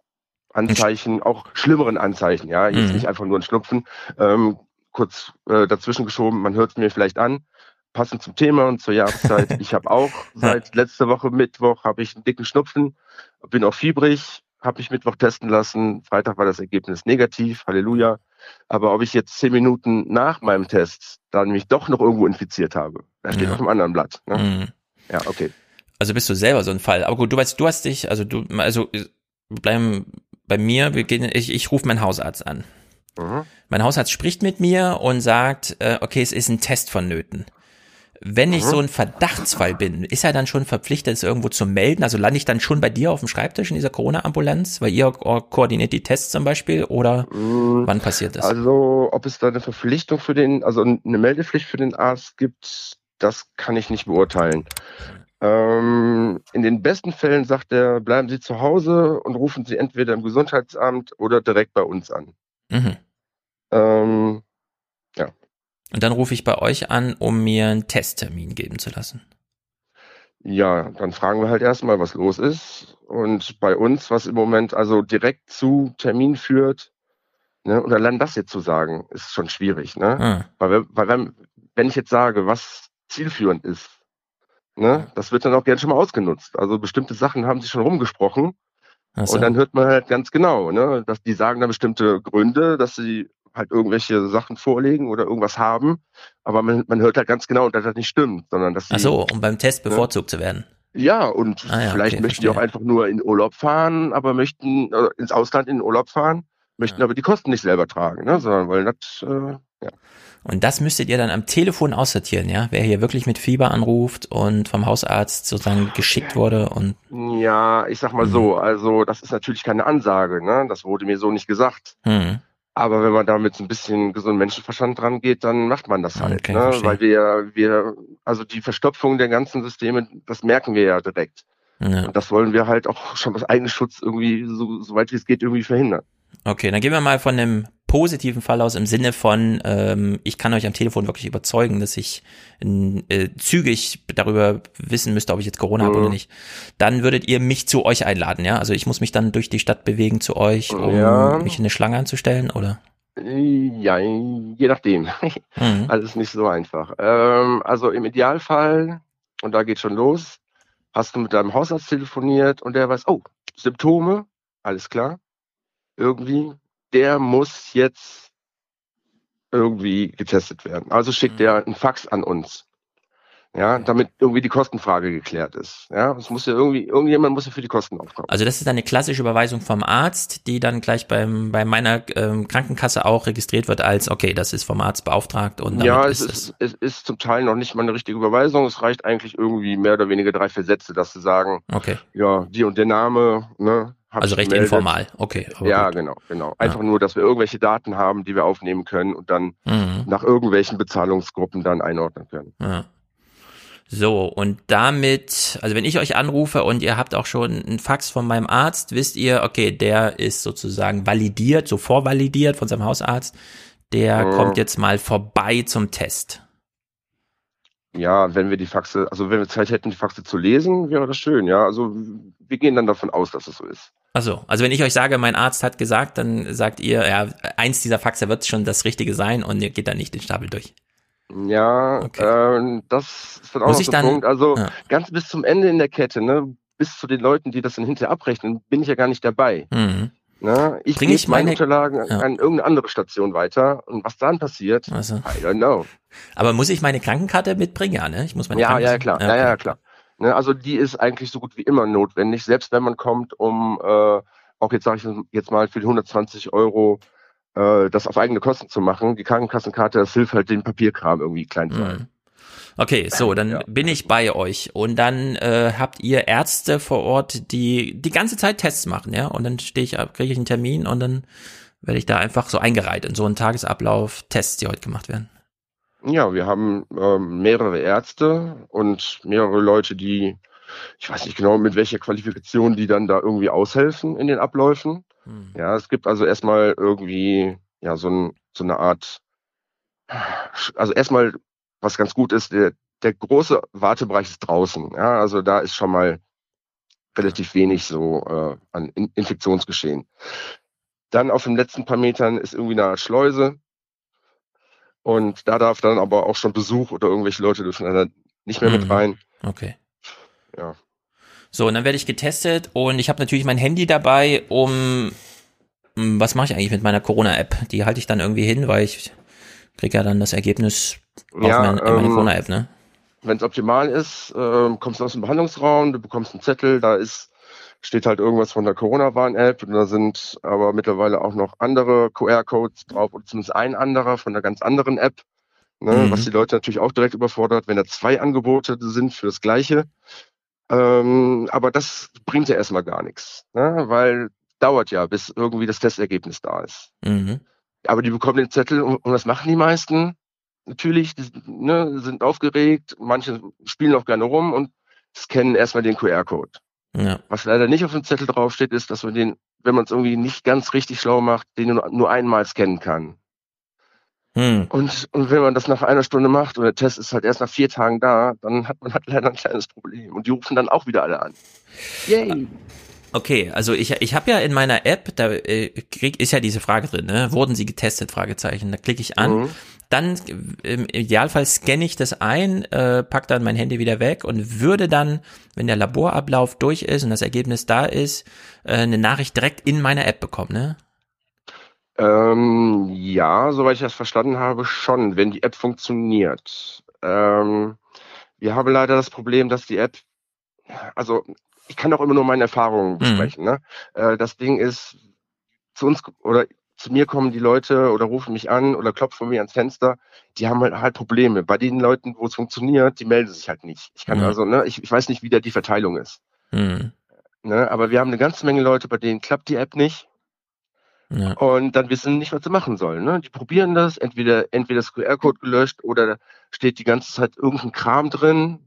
Anzeichen, auch schlimmeren Anzeichen, ja, jetzt mhm. nicht einfach nur ein Schnupfen. Ähm, kurz äh, dazwischen geschoben, man hört es mir vielleicht an passend zum Thema und zur Jahreszeit. Ich habe auch seit letzter Woche Mittwoch habe ich einen dicken Schnupfen, bin auch fiebrig, habe mich Mittwoch testen lassen. Freitag war das Ergebnis negativ, Halleluja. Aber ob ich jetzt zehn Minuten nach meinem Test dann mich doch noch irgendwo infiziert habe, da steht ja. auf einem anderen Blatt. Ne? Mhm. Ja, okay. Also bist du selber so ein Fall. Aber gut, du weißt, du hast dich, also du, also bleiben bei mir, wir gehen, ich, ich rufe meinen Hausarzt an. Mhm. Mein Hausarzt spricht mit mir und sagt, äh, okay, es ist ein Test vonnöten. Wenn ich mhm. so ein Verdachtsfall bin, ist er dann schon verpflichtet, es irgendwo zu melden? Also lande ich dann schon bei dir auf dem Schreibtisch in dieser Corona-Ambulanz, weil ihr koordiniert die Tests zum Beispiel oder mhm. wann passiert das? Also ob es da eine Verpflichtung für den, also eine Meldepflicht für den Arzt gibt, das kann ich nicht beurteilen. Ähm, in den besten Fällen sagt er, bleiben Sie zu Hause und rufen Sie entweder im Gesundheitsamt oder direkt bei uns an. Mhm. Ähm. Und dann rufe ich bei euch an, um mir einen Testtermin geben zu lassen. Ja, dann fragen wir halt erstmal, was los ist. Und bei uns, was im Moment also direkt zu Termin führt, ne, und allein das jetzt zu sagen, ist schon schwierig. Ne? Ah. Weil, weil wenn, wenn ich jetzt sage, was zielführend ist, ne, das wird dann auch gern schon mal ausgenutzt. Also bestimmte Sachen haben sich schon rumgesprochen. So. Und dann hört man halt ganz genau, ne, dass die sagen da bestimmte Gründe, dass sie halt irgendwelche Sachen vorlegen oder irgendwas haben, aber man, man hört halt ganz genau, dass das nicht stimmt, sondern dass Ach so, um beim Test bevorzugt zu werden. ja, und Ah ja, vielleicht okay, möchten die auch einfach nur in Urlaub fahren, aber möchten äh, ins Ausland in Urlaub fahren, möchten aber die Kosten nicht selber tragen, ne, sondern wollen das, äh, ja. Und das müsstet ihr dann am Telefon aussortieren, ja? Wer hier wirklich mit Fieber anruft und vom Hausarzt sozusagen geschickt wurde und Ja, ich sag mal Mhm. so, also das ist natürlich keine Ansage, ne? Das wurde mir so nicht gesagt. hm. Aber wenn man da mit so ein bisschen gesunden Menschenverstand dran geht, dann macht man das halt, Okay, ne? verstehe. Weil wir, wir, also die Verstopfung der ganzen Systeme, das merken wir ja direkt. Ja. Und das wollen wir halt auch schon aus Eigenschutz irgendwie, so, so weit wie es geht, irgendwie verhindern. Okay, dann gehen wir mal von einem positiven Fall aus im Sinne von, ähm, ich kann euch am Telefon wirklich überzeugen, dass ich äh, zügig darüber wissen müsste, ob ich jetzt Corona habe Mhm. oder nicht. Dann würdet ihr mich zu euch einladen, ja? Also ich muss mich dann durch die Stadt bewegen zu euch, um Ja. mich in eine Schlange anzustellen, oder? Ja, je nachdem. Mhm. Alles nicht so einfach. Ähm, also im Idealfall, und da geht schon los, hast du mit deinem Hausarzt telefoniert und der weiß, oh, Symptome, alles klar. Irgendwie, der muss jetzt irgendwie getestet werden. Also schickt Mhm. er einen Fax an uns. Ja, damit irgendwie die Kostenfrage geklärt ist. Ja, es muss ja irgendwie, irgendjemand muss ja für die Kosten aufkommen. Also das ist eine klassische Überweisung vom Arzt, die dann gleich beim bei meiner ähm, Krankenkasse auch registriert wird als okay, das ist vom Arzt beauftragt und Ja, es ist ist, es ist zum Teil noch nicht mal eine richtige Überweisung. Es reicht eigentlich irgendwie mehr oder weniger drei, vier Sätze, dass sie sagen, Okay. ja, die und der Name, ne? Also recht gemeldet. informal. Okay. Ja, gut. genau, genau. Einfach nur, dass wir irgendwelche Daten haben, die wir aufnehmen können und dann Mhm. nach irgendwelchen Bezahlungsgruppen dann einordnen können. Ja. So, und damit, also wenn ich euch anrufe und ihr habt auch schon einen Fax von meinem Arzt, wisst ihr, okay, der ist sozusagen validiert, so vorvalidiert von seinem Hausarzt, der Mhm. kommt jetzt mal vorbei zum Test. Ja, wenn wir die Faxe, also wenn wir Zeit hätten, die Faxe zu lesen, wäre das schön, ja. Also wir gehen dann davon aus, dass es so ist. Also, also wenn ich euch sage, mein Arzt hat gesagt, dann sagt ihr, ja, eins dieser Faxe wird schon das Richtige sein und ihr geht dann nicht den Stapel durch. Ja, ähm, das ist dann auch Muss noch so dann- ein Punkt. Also Ja. ganz bis zum Ende in der Kette, ne, bis zu den Leuten, die das dann hinterher abrechnen, bin ich ja gar nicht dabei. Mhm. Ne? Ich Bring gebe ich meine meine- Unterlagen Ja. an irgendeine andere Station weiter und was dann passiert, Also. I don't know. Aber muss ich meine Krankenkarte mitbringen? Ja, ne? Ich muss meine Ja, ja, Krankenkarte- klar. Ja, ja, klar. Ne, also die ist eigentlich so gut wie immer notwendig, selbst wenn man kommt, um äh, auch jetzt sage ich jetzt mal für die 120 Euro äh, das auf eigene Kosten zu machen. Die Krankenkassenkarte, das hilft halt den Papierkram irgendwie klein zu halten. Mhm. Okay, so, dann bin ich bei euch und dann äh, habt ihr Ärzte vor Ort, die die ganze Zeit Tests machen, ja? Und dann stehe ich, kriege ich einen Termin und dann werde ich da einfach so eingereiht in so einen Tagesablauf Tests, die heute gemacht werden. Ja, wir haben ähm, mehrere Ärzte und mehrere Leute, die, ich weiß nicht genau, mit welcher Qualifikation die dann da irgendwie aushelfen in den Abläufen. Hm. Ja, es gibt also erstmal irgendwie, ja, so, ein, so eine Art, also erstmal, was ganz gut ist, der, der große Wartebereich ist draußen. Ja, also da ist schon mal relativ wenig so äh, an In Infektionsgeschehen. Dann auf den letzten paar Metern ist irgendwie eine Art Schleuse. Und da darf dann aber auch schon Besuch oder irgendwelche Leute dürfen dann nicht mehr mit Mhm. rein. Okay. Ja. So, und dann werde ich getestet und ich habe natürlich mein Handy dabei, um hm, was mache ich eigentlich mit meiner Corona-App? Die halte ich dann irgendwie hin, weil ich kriege ja dann das Ergebnis auf Ja, in meine ähm, Corona-App, ne? Wenn es optimal ist, ähm, kommst du aus dem Behandlungsraum, du bekommst einen Zettel, da ist steht halt irgendwas von der Corona-Warn-App und da sind aber mittlerweile auch noch andere QR-Codes drauf oder zumindest ein anderer von einer ganz anderen App, ne, Mhm. was die Leute natürlich auch direkt überfordert, wenn da zwei Angebote sind für das Gleiche. Ähm, aber das bringt ja erstmal gar nichts, ne, weil dauert ja, bis irgendwie das Testergebnis da ist. Mhm. Aber die bekommen den Zettel und, und was machen die meisten? Natürlich, die, ne, sind aufgeregt, manche spielen auch gerne rum und scannen erstmal den QR-Code. Ja. Was leider nicht auf dem Zettel draufsteht, ist, dass man den, wenn man es irgendwie nicht ganz richtig schlau macht, den nur, nur einmal scannen kann. Hm. Und, und wenn man das nach einer Stunde macht und der Test ist halt erst nach vier Tagen da, dann hat man halt leider ein kleines Problem. Und die rufen dann auch wieder alle an. Yay! Okay, also ich, ich habe ja in meiner App, da äh, krieg, ist ja diese Frage drin, ne? Wurden sie getestet? Fragezeichen. Da klicke ich an. Mhm. Dann im Idealfall scanne ich das ein, äh, pack dann mein Handy wieder weg und würde dann, wenn der Laborablauf durch ist und das Ergebnis da ist, äh, eine Nachricht direkt in meiner App bekommen, ne? Ähm, ja, soweit ich das verstanden habe, schon, wenn die App funktioniert. Ähm, wir haben leider das Problem, dass die App, also ich kann auch immer nur meine Erfahrungen besprechen. Ne? Äh, das Ding ist, zu uns oder zu mir kommen die Leute oder rufen mich an oder klopfen mir ans Fenster, die haben halt, halt Probleme. Bei den Leuten, wo es funktioniert, die melden sich halt nicht. Ich kann Mhm. also, ne, ich, ich weiß nicht, wie da die Verteilung ist. Hm. Ne? Aber wir haben eine ganze Menge Leute, bei denen klappt die App nicht. Ja. Und dann wissen nicht, was sie machen sollen. Ne? Die probieren das, entweder, entweder das QR-Code gelöscht oder steht die ganze Zeit irgendein Kram drin.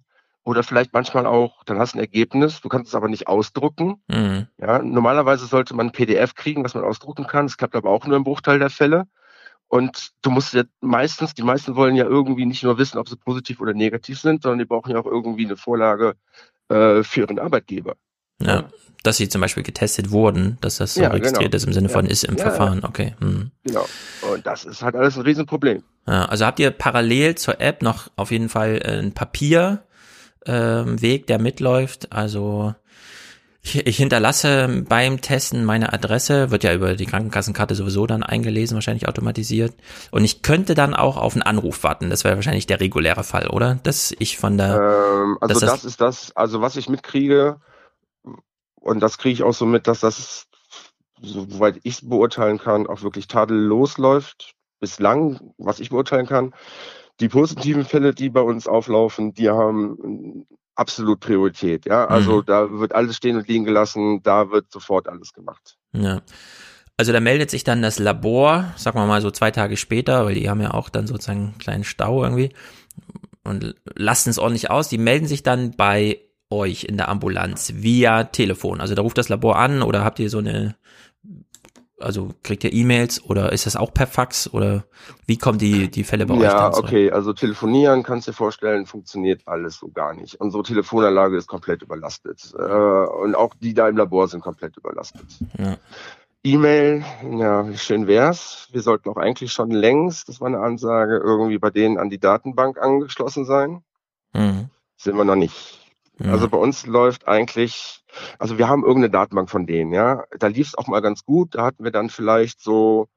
Oder vielleicht manchmal auch, dann hast du ein Ergebnis, du kannst es aber nicht ausdrucken. Mhm. Ja, normalerweise sollte man ein PDF kriegen, was man ausdrucken kann. Das klappt aber auch nur im Bruchteil der Fälle. Und du musst ja meistens, die meisten wollen ja irgendwie nicht nur wissen, ob sie positiv oder negativ sind, sondern die brauchen ja auch irgendwie eine Vorlage äh, für ihren Arbeitgeber. Ja. Dass sie zum Beispiel getestet wurden, dass das so Ja, registriert genau. ist im Sinne von Ja. ist im Ja, Verfahren, okay. Hm. Genau. Und das ist halt alles ein Riesenproblem. Also habt ihr parallel zur App noch auf jeden Fall äh, einen Papierweg, ähm, Weg, der mitläuft. Also ich, ich hinterlasse beim Testen meine Adresse, wird ja über die Krankenkassenkarte sowieso dann eingelesen, wahrscheinlich automatisiert. Und ich könnte dann auch auf einen Anruf warten. Das wäre wahrscheinlich der reguläre Fall, oder? Dass ich von der Ähm, also dass das, ist das, also was ich mitkriege, und das kriege ich auch so mit, dass das, soweit ich es beurteilen kann, auch wirklich tadellos läuft. Bislang, was ich beurteilen kann. Die positiven Fälle, die bei uns auflaufen, die haben absolut Priorität. Ja, also Mhm. da wird alles stehen und liegen gelassen, da wird sofort alles gemacht. Ja. Also da meldet sich dann das Labor, sagen wir mal so zwei Tage später, weil die haben ja auch dann sozusagen einen kleinen Stau irgendwie und lassen es ordentlich aus. Die melden sich dann bei euch in der Ambulanz via Telefon. Also da ruft das Labor an oder habt ihr so eine, also kriegt ihr E-Mails oder ist das auch per Fax oder wie kommen die, die Fälle bei euch Ja, dann zurück? okay, also telefonieren, kannst dir vorstellen, funktioniert alles so gar nicht. Unsere Telefonanlage ist komplett überlastet. Äh, und auch die da im Labor sind komplett überlastet. Ja. E-Mail, ja, schön wär's. Wir sollten auch eigentlich schon längst, das war eine Ansage, irgendwie bei denen an die Datenbank angeschlossen sein. Mhm. Sind wir noch nicht. Mhm. Also bei uns läuft eigentlich, also wir haben irgendeine Datenbank von denen, ja. Da lief es auch mal ganz gut. Da hatten wir dann vielleicht so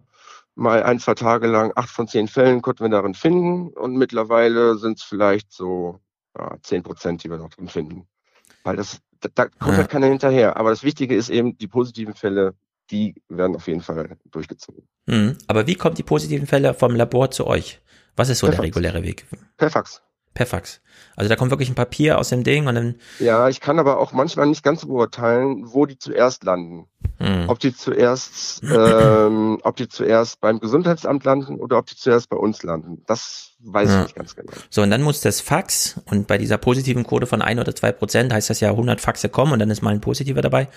mal ein, zwei Tage lang acht von zehn Fällen konnten wir darin finden und mittlerweile sind es vielleicht so ja, zehn Prozent, die wir noch drin finden. Weil das, da, da kommt Ja. halt keiner hinterher. Aber das Wichtige ist eben, die positiven Fälle, die werden auf jeden Fall durchgezogen. Mhm. Aber wie kommen die positiven Fälle vom Labor zu euch? Was ist so Per der Fax. reguläre Weg? Per Fax. Per Fax. Also da kommt wirklich ein Papier aus dem Ding und dann Ja, ich kann aber auch manchmal nicht ganz beurteilen, wo die zuerst landen. Hm. Ob die zuerst, ähm, ob die zuerst beim Gesundheitsamt landen oder ob die zuerst bei uns landen. Das weiß Ja. ich nicht ganz genau. So, und dann muss das Fax, und bei dieser positiven Quote von ein oder zwei Prozent heißt das ja 100 Faxe kommen und dann ist mal ein positiver dabei.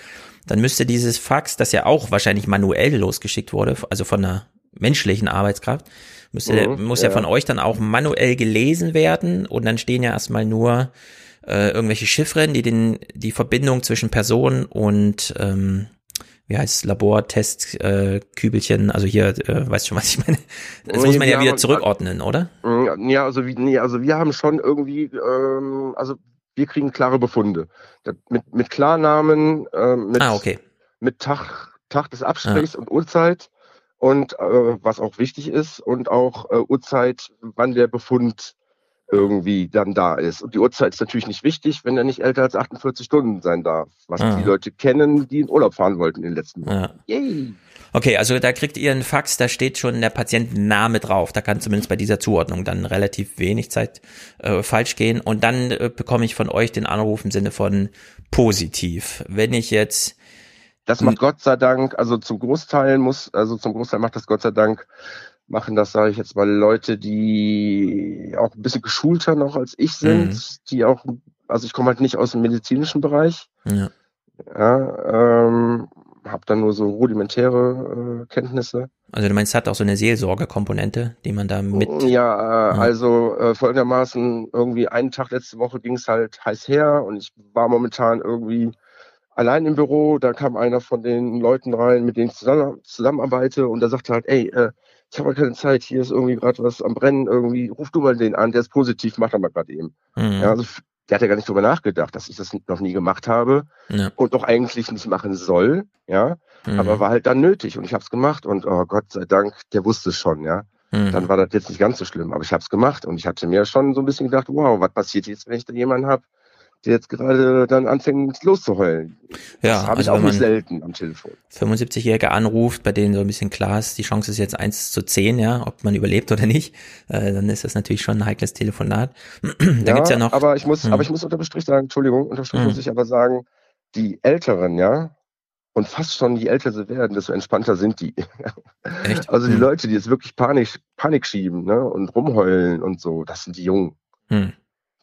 Dann müsste dieses Fax, das ja auch wahrscheinlich manuell losgeschickt wurde, also von einer menschlichen Arbeitskraft, müsste, Mhm, muss ja. ja. von euch dann auch manuell gelesen werden und dann stehen ja erstmal nur äh, irgendwelche Chiffren, die den, die Verbindung zwischen Person und ähm, wie heißt es, Labortest, äh, Kübelchen, also hier, äh, weißt schon, was ich meine? Das Nee, muss man ja wieder haben- zurückordnen, oder? Mm, Ja, also wie, nee, also wir haben schon irgendwie, ähm, also wir kriegen klare Befunde. Mit, mit Klarnamen, ähm, mit, Ah, okay. mit Tag, Tag des Abstrichs und Uhrzeit und äh, was auch wichtig ist und auch äh, Uhrzeit, wann der Befund irgendwie dann da ist. Und die Uhrzeit ist natürlich nicht wichtig, wenn er nicht älter als 48 Stunden sein darf, was Ah. die Leute kennen, die in Urlaub fahren wollten in den letzten Wochen. Ja. Yay! Okay, also da kriegt ihr einen Fax, da steht schon der Patientenname drauf. Da kann zumindest bei dieser Zuordnung dann relativ wenig Zeit äh, falsch gehen. Und dann äh, bekomme ich von euch den Anruf im Sinne von positiv. Wenn ich jetzt Das macht Gott sei Dank, also zum Großteil muss, also zum Großteil macht das Gott sei Dank, machen das, sage ich jetzt mal, Leute, die auch ein bisschen geschulter noch als ich sind, Mhm. die auch also ich komme halt nicht aus dem medizinischen Bereich. Ja. Ja, ähm, habe dann nur so rudimentäre äh, Kenntnisse. Also du meinst, es hat auch so eine Seelsorgekomponente, die man da mit. Ja, äh, also äh, folgendermaßen, irgendwie einen Tag letzte Woche ging es halt heiß her und ich war momentan irgendwie allein im Büro. Da kam einer von den Leuten rein, mit denen ich zusammen, zusammenarbeite und der sagte halt, ey, äh, ich habe keine Zeit, hier ist irgendwie gerade was am Brennen, irgendwie, ruf du mal den an, der ist positiv, mach doch mal gerade eben. Mhm. Ja, also der hat ja gar nicht drüber nachgedacht, dass ich das noch nie gemacht habe Ja. und doch eigentlich nicht machen soll, ja, Mhm. aber war halt dann nötig und ich habe es gemacht und oh Gott sei Dank, der wusste es schon, ja. Mhm. Dann war das jetzt nicht ganz so schlimm, aber ich habe es gemacht und ich hatte mir schon so ein bisschen gedacht, wow, was passiert jetzt, wenn ich da jemanden habe, der jetzt gerade dann anfängt loszuheulen. Ja, das habe ich also auch wenn nicht selten am Telefon. 75-Jährige anruft, bei denen so ein bisschen klar ist, die Chance ist jetzt 1 zu 10, ja, ob man überlebt oder nicht, äh, dann ist das natürlich schon ein heikles Telefonat. da gibt's ja noch. Aber ich muss, Hm. aber ich muss unter Strich sagen, Entschuldigung, unter Strich Hm. muss ich aber sagen, die Älteren, ja, und fast schon je älter sie werden, desto entspannter sind die. Echt? Also die Hm. Leute, die jetzt wirklich Panik, Panik schieben, ne, und rumheulen und so, das sind die Jungen. Hm.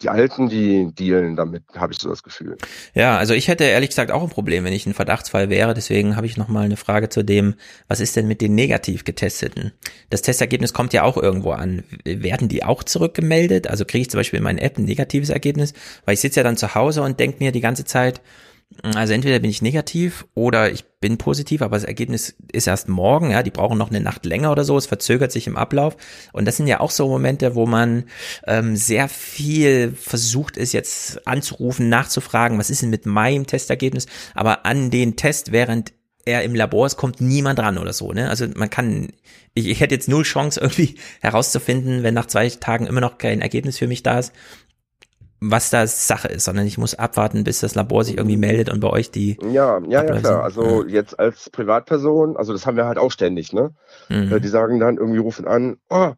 Die Alten, die dealen damit, habe ich so das Gefühl. Ja, also ich hätte ehrlich gesagt auch ein Problem, wenn ich ein Verdachtsfall wäre. Deswegen habe ich noch mal eine Frage zu dem, was ist denn mit den negativ getesteten? Das Testergebnis kommt ja auch irgendwo an. Werden die auch zurückgemeldet? Also kriege ich zum Beispiel in meiner App ein negatives Ergebnis? Weil ich sitze ja dann zu Hause und denke mir die ganze Zeit, also entweder bin ich negativ oder ich bin positiv, aber das Ergebnis ist erst morgen, ja, die brauchen noch eine Nacht länger oder so, es verzögert sich im Ablauf. Und das sind ja auch so Momente, wo man ähm, sehr viel versucht ist, jetzt anzurufen, nachzufragen, was ist denn mit meinem Testergebnis, aber an den Test, während er im Labor ist, kommt niemand ran oder so, ne? Also man kann, ich, ich hätte jetzt null Chance irgendwie herauszufinden, wenn nach zwei Tagen immer noch kein Ergebnis für mich da ist, was da Sache ist, sondern ich muss abwarten, bis das Labor sich irgendwie meldet und bei euch die Ja, ja, ja, klar. Also jetzt als Privatperson, also das haben wir halt auch ständig, ne? Mhm. Äh, Die sagen dann irgendwie, rufen an, oh,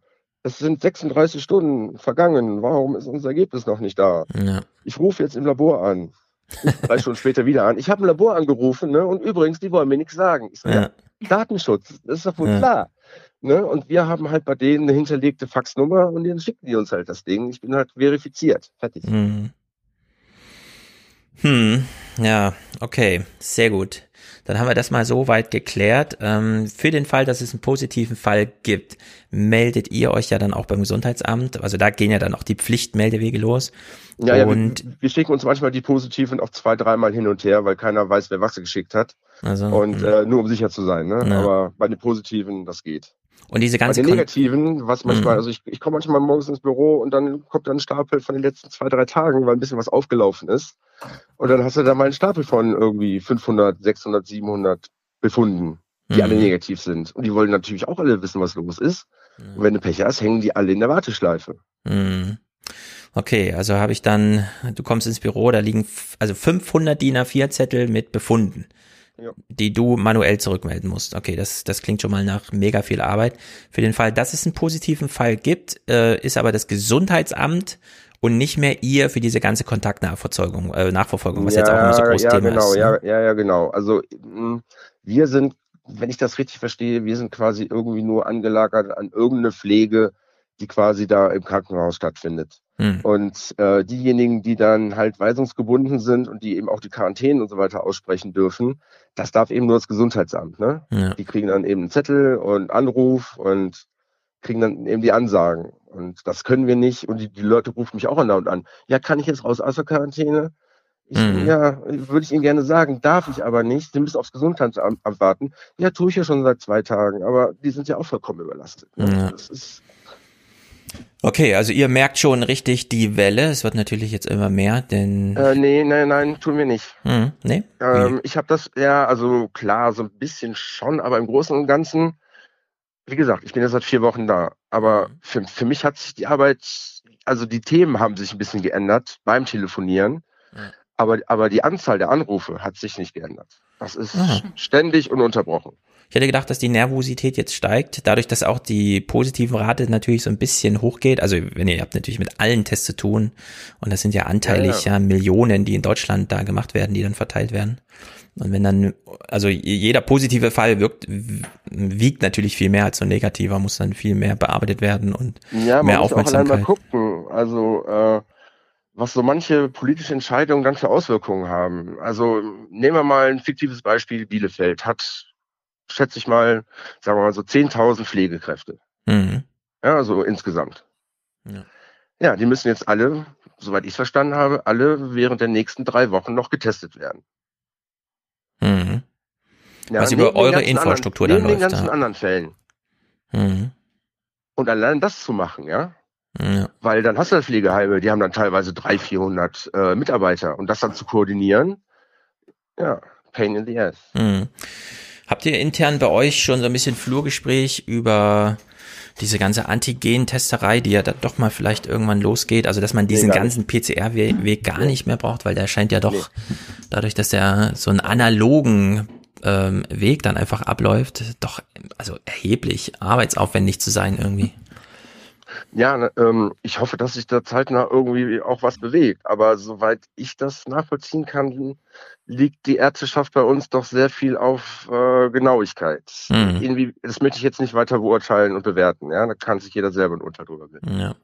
es sind 36 Stunden vergangen, warum ist unser Ergebnis noch nicht da? Ja. Ich rufe jetzt im Labor an. Drei Stunden später wieder an. Ich habe ein Labor angerufen, ne? Und übrigens, die wollen mir nichts sagen. Ich so, ja. Ja. Datenschutz, das ist doch wohl Ja. klar. Ne? Und wir haben halt bei denen eine hinterlegte Faxnummer und dann schicken die uns halt das Ding. Ich bin halt verifiziert. Fertig. Hm. Hm, ja, okay, sehr gut. Dann haben wir das mal so weit geklärt. Ähm, für den Fall, dass es einen positiven Fall gibt, meldet ihr euch ja dann auch beim Gesundheitsamt. Also da gehen ja dann auch die Pflichtmeldewege los. Ja, ja, und wir, wir schicken uns manchmal die positiven auch zwei, dreimal hin und her, weil keiner weiß, wer was geschickt hat. Also, und hm. äh, nur um sicher zu sein. Ne? Ja. Aber bei den positiven, das geht. Und diese Bei ganze den negativen, was manchmal, Mhm. also ich, ich komme manchmal morgens ins Büro und dann kommt dann ein Stapel von den letzten zwei, drei Tagen, weil ein bisschen was aufgelaufen ist. Und dann hast du da mal einen Stapel von irgendwie 500, 600, 700 Befunden, die Mhm. alle negativ sind. Und die wollen natürlich auch alle wissen, was los ist. Und wenn du Pech hast, hängen die alle in der Warteschleife. Hm. Okay, also habe ich dann, du kommst ins Büro, da liegen also 500 DIN A4 Zettel mit Befunden, Ja. die du manuell zurückmelden musst. Okay, das, das klingt schon mal nach mega viel Arbeit. Für den Fall, dass es einen positiven Fall gibt, äh, ist aber das Gesundheitsamt und nicht mehr ihr für diese ganze Kontaktnachverfolgung, äh, Nachverfolgung, was jetzt auch immer so groß ja, Thema genau, ist. Ja, ne? ja, ja, genau. Also mh, wir sind, wenn ich das richtig verstehe, wir sind quasi irgendwie nur angelagert an irgendeine Pflege, die quasi da im Krankenhaus stattfindet. Hm. Und äh, diejenigen, die dann halt weisungsgebunden sind und die eben auch die Quarantäne und so weiter aussprechen dürfen, das darf eben nur das Gesundheitsamt. Ne? Ja. Die kriegen dann eben einen Zettel und Anruf und kriegen dann eben die Ansagen. Und das können wir nicht. Und die, die Leute rufen mich auch andauernd an. Ja, kann ich jetzt raus aus der Quarantäne? Ich, Mhm. Ja, würde ich Ihnen gerne sagen, darf ich aber nicht. Sie müssen aufs Gesundheitsamt Amt warten. Ja, tue ich ja schon seit zwei Tagen, aber die sind ja auch vollkommen überlastet. Ne? Ja. Das ist, Okay, also ihr merkt schon richtig die Welle. Es wird natürlich jetzt immer mehr, denn äh, nee, nein, nein, tun wir nicht. hm, nee? Ähm, ich habe das, ja, also klar, so ein bisschen schon, aber im Großen und Ganzen, wie gesagt, ich bin jetzt seit vier Wochen da. Aber für, für mich hat sich die Arbeit, also die Themen haben sich ein bisschen geändert beim Telefonieren, aber, aber die Anzahl der Anrufe hat sich nicht geändert. Das ist Aha. ständig ununterbrochen. Ich hätte gedacht, dass die Nervosität jetzt steigt, dadurch, dass auch die positiven Rate natürlich so ein bisschen hochgeht. Also wenn ihr, ihr habt natürlich mit allen Tests zu tun und das sind ja anteilig Ja, ja, Millionen, die in Deutschland da gemacht werden, die dann verteilt werden. Und wenn dann, also jeder positive Fall wirkt, wiegt natürlich viel mehr als so ein negativer, muss dann viel mehr bearbeitet werden und Ja, man mehr muss auch allein Aufmerksamkeit. mal gucken. Also, äh, was so manche politische Entscheidungen dann für Auswirkungen haben. Also nehmen wir mal ein fiktives Beispiel. Bielefeld hat, schätze ich mal, sagen wir mal so 10.000 Pflegekräfte. Mhm. Ja, so insgesamt. Ja. ja, die müssen jetzt alle, soweit ich es verstanden habe, alle während der nächsten drei Wochen noch getestet werden. Mhm. Ja, Was über eure Infrastruktur anderen, dann neben läuft. den ganzen ja. anderen Fällen. Mhm. Und allein das zu machen, ja, ja. Weil dann hast du Pflegeheime, die haben dann teilweise 300, 400 äh, Mitarbeiter und das dann zu koordinieren, ja, pain in the ass. Mhm. Habt ihr intern bei euch schon so ein bisschen Flurgespräch über diese ganze Antigen-Testerei, die ja dann doch mal vielleicht irgendwann losgeht, also dass man diesen nee, ganzen PCR-Weg gar nicht mehr braucht, weil der scheint ja doch, nee. dadurch, dass er so einen analogen ähm, Weg dann einfach abläuft, doch also erheblich arbeitsaufwendig zu sein irgendwie. Ja, ne, ähm, ich hoffe, dass sich da zeitnah irgendwie auch was bewegt. Aber soweit ich das nachvollziehen kann, liegt die Ärzteschaft bei uns doch sehr viel auf äh, Genauigkeit. Mhm. Irgendwie, das möchte ich jetzt nicht weiter beurteilen und bewerten. Ja, da kann sich jeder selber ein Urteil drüber bilden. Ja.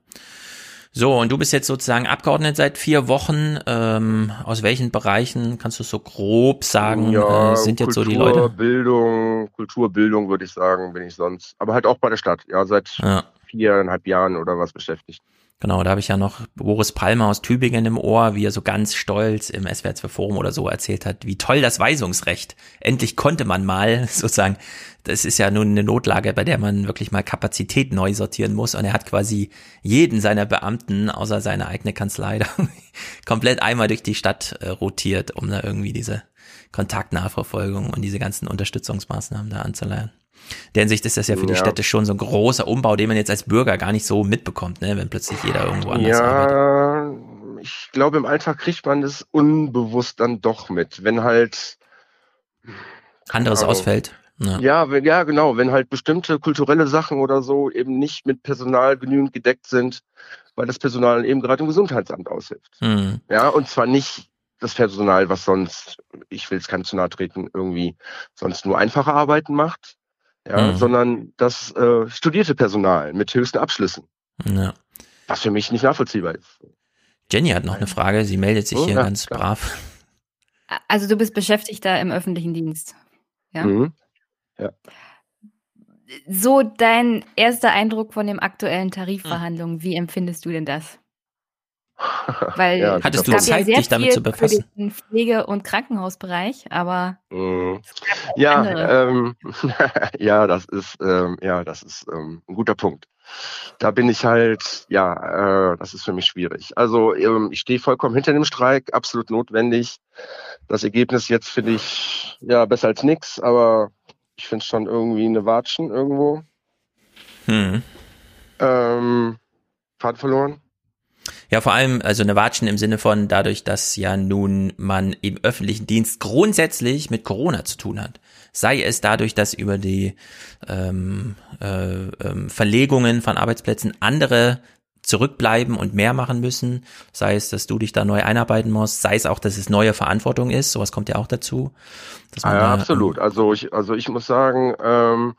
So, und du bist jetzt sozusagen Abgeordnet seit vier Wochen. Ähm, aus welchen Bereichen kannst du so grob sagen, ja, äh, sind Kultur, jetzt so die Leute? Bildung, Kulturbildung würde ich sagen, bin ich sonst. Aber halt auch bei der Stadt, ja, seit ja viereinhalb Jahren oder was beschäftigt. Genau, da habe ich ja noch Boris Palmer aus Tübingen im Ohr, wie er so ganz stolz im SWR 2 Forum oder so erzählt hat, wie toll das Weisungsrecht. Endlich konnte man mal sozusagen, das ist ja nun eine Notlage, bei der man wirklich mal Kapazität neu sortieren muss und er hat quasi jeden seiner Beamten, außer seine eigene Kanzlei, komplett einmal durch die Stadt äh, rotiert, um da irgendwie diese Kontaktnachverfolgung und diese ganzen Unterstützungsmaßnahmen da anzuleiern der Hinsicht ist das ja für die Städte schon so ein großer Umbau, den man jetzt als Bürger gar nicht so mitbekommt, ne, wenn plötzlich jeder irgendwo anders ja, arbeitet. Ich glaube, im Alltag kriegt man das unbewusst dann doch mit, wenn halt anderes also, ausfällt. Ja. ja, wenn, ja, genau. Wenn halt bestimmte kulturelle Sachen oder so eben nicht mit Personal genügend gedeckt sind, weil das Personal eben gerade im Gesundheitsamt aushilft. Mhm. Ja, und zwar nicht das Personal, was sonst, ich will es keinem zu nahe treten, irgendwie sonst nur einfache Arbeiten macht, ja, mhm. sondern das äh, studierte Personal mit höchsten Abschlüssen. Ja. Was für mich nicht nachvollziehbar ist. Jenny hat noch eine Frage, sie meldet sich oh, hier ja, ganz klar. brav. Also du bist Beschäftigter im öffentlichen Dienst. Ja. Mhm. ja. So dein erster Eindruck von den aktuellen Tarifverhandlungen, wie empfindest du denn das? Weil ja, hattest du Zeit, ja dich damit zu befassen? Für den Pflege- und Krankenhausbereich, aber mhm. ja, ähm, ja, das ist ähm, ja, das ist ähm, ein guter Punkt. Da bin ich halt, ja, äh, das ist für mich schwierig. Also ähm, ich stehe vollkommen hinter dem Streik, absolut notwendig. Das Ergebnis jetzt finde ich ja besser als nix, aber ich finde schon irgendwie eine Watschen irgendwo. Hm. Ähm, Fahrt verloren. Ja, vor allem, also eine Watschen im Sinne von dadurch, dass ja nun man im öffentlichen Dienst grundsätzlich mit Corona zu tun hat. Sei es dadurch, dass über die ähm, äh, ähm, Verlegungen von Arbeitsplätzen andere zurückbleiben und mehr machen müssen, sei es, dass du dich da neu einarbeiten musst, sei es auch, dass es neue Verantwortung ist, sowas kommt ja auch dazu. Ah, ja, da, absolut. Ähm, also ich, also ich muss sagen, ähm,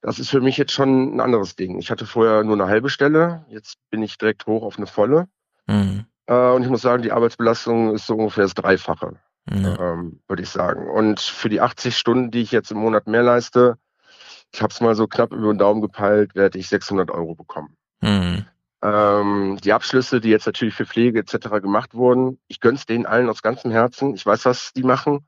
das ist für mich jetzt schon ein anderes Ding. Ich hatte vorher nur eine halbe Stelle, jetzt bin ich direkt hoch auf eine volle. Mhm. Äh, und ich muss sagen, die Arbeitsbelastung ist so ungefähr das Dreifache, mhm. ähm, würde ich sagen. Und für die 80 Stunden, die ich jetzt im Monat mehr leiste, ich habe es mal so knapp über den Daumen gepeilt, werde ich 600 Euro bekommen. Mhm. Ähm, die Abschlüsse, die jetzt natürlich für Pflege etc. gemacht wurden, ich gönn's denen allen aus ganzem Herzen. Ich weiß, was die machen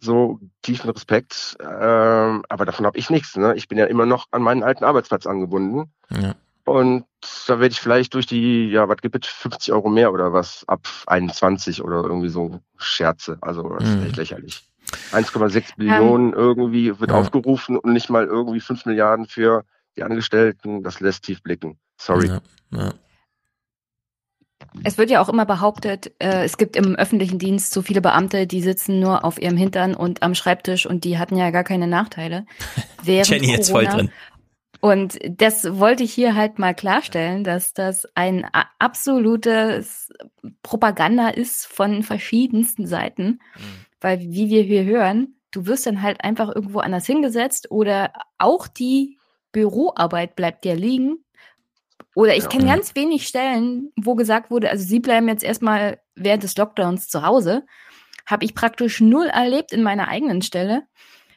so tiefen Respekt, ähm, aber davon habe ich nichts. Ne? Ich bin ja immer noch an meinen alten Arbeitsplatz angebunden. Ja. Und da werde ich vielleicht durch die, ja, was gibt es, 50 Euro mehr oder was, ab 21 oder irgendwie so Scherze. Also das ist mhm. echt lächerlich. 1,6 Billionen um, irgendwie wird ja. aufgerufen und nicht mal irgendwie 5 Milliarden für die Angestellten. Das lässt tief blicken. Sorry. Ja, ja. Es wird ja auch immer behauptet, äh, es gibt im öffentlichen Dienst so viele Beamte, die sitzen nur auf ihrem Hintern und am Schreibtisch und die hatten ja gar keine Nachteile. Jenny jetzt voll drin. Und das wollte ich hier halt mal klarstellen, dass das ein absolutes Propaganda ist von verschiedensten Seiten. Mhm. Weil, wie wir hier hören, du wirst dann halt einfach irgendwo anders hingesetzt oder auch die Büroarbeit bleibt dir liegen Oder ich kenne ganz wenig Stellen, wo gesagt wurde, also sie bleiben jetzt erstmal während des Lockdowns zu Hause. Habe ich praktisch null erlebt in meiner eigenen Stelle.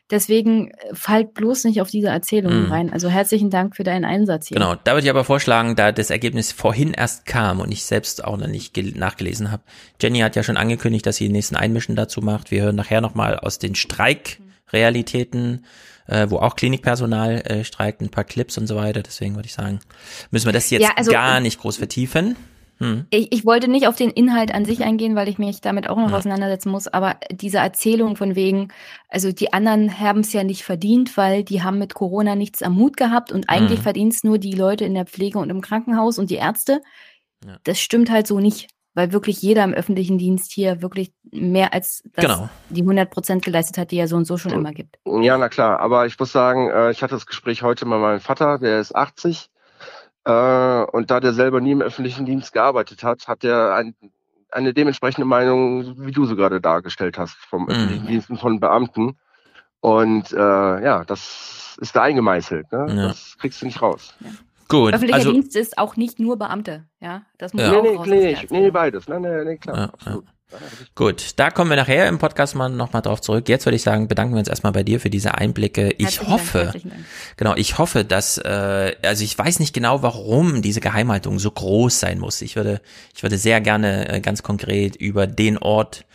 Deswegen äh, fallt bloß nicht auf diese Erzählungen Mhm. rein. Also herzlichen Dank für deinen Einsatz hier. Genau, da würde ich aber vorschlagen, da das Ergebnis vorhin erst kam und ich selbst auch noch nicht gel- nachgelesen habe. Jenny hat ja schon angekündigt, dass sie den nächsten Einmischen dazu macht. Wir hören nachher nochmal aus den Streikrealitäten, äh, wo auch Klinikpersonal äh, streikt, ein paar Clips und so weiter. Deswegen würde ich sagen, müssen wir das jetzt Ja, also- gar nicht groß vertiefen. Hm. Ich, ich wollte nicht auf den Inhalt an sich eingehen, weil ich mich damit auch noch auseinandersetzen muss, aber diese Erzählung von wegen, also die anderen haben es ja nicht verdient, weil die haben mit Corona nichts am Hut gehabt und eigentlich Mhm. verdient es nur die Leute in der Pflege und im Krankenhaus und die Ärzte. Das stimmt halt so nicht, weil wirklich jeder im öffentlichen Dienst hier wirklich mehr als das, Genau. die 100 Prozent geleistet hat, die er so und so schon immer gibt. Ja, na klar. Aber ich muss sagen, äh, ich hatte das Gespräch heute mit meinem Vater, der ist 80. Äh, und da der selber nie im öffentlichen Dienst gearbeitet hat, hat er ein, eine dementsprechende Meinung, wie du sie gerade dargestellt hast, vom Mhm. öffentlichen Dienst und von Beamten. Und äh, ja, das ist da eingemeißelt. Ne? Ja. Das kriegst du nicht raus. Gut, Öffentlicher also Dienst ist auch nicht nur Beamte, ja. Das muss Ja. Nee, nee, nee, nee, nee, beides. Nee, nee, nee, klar. Ja, ja. Gut, da kommen wir nachher im Podcast mal nochmal drauf zurück. Jetzt würde ich sagen, bedanken wir uns erstmal bei dir für diese Einblicke. Ich Herzlichen hoffe, Dank. genau, ich hoffe, dass, äh, also ich weiß nicht genau, warum diese Geheimhaltung so groß sein muss. Ich würde, ich würde sehr gerne äh, ganz konkret über den Ort,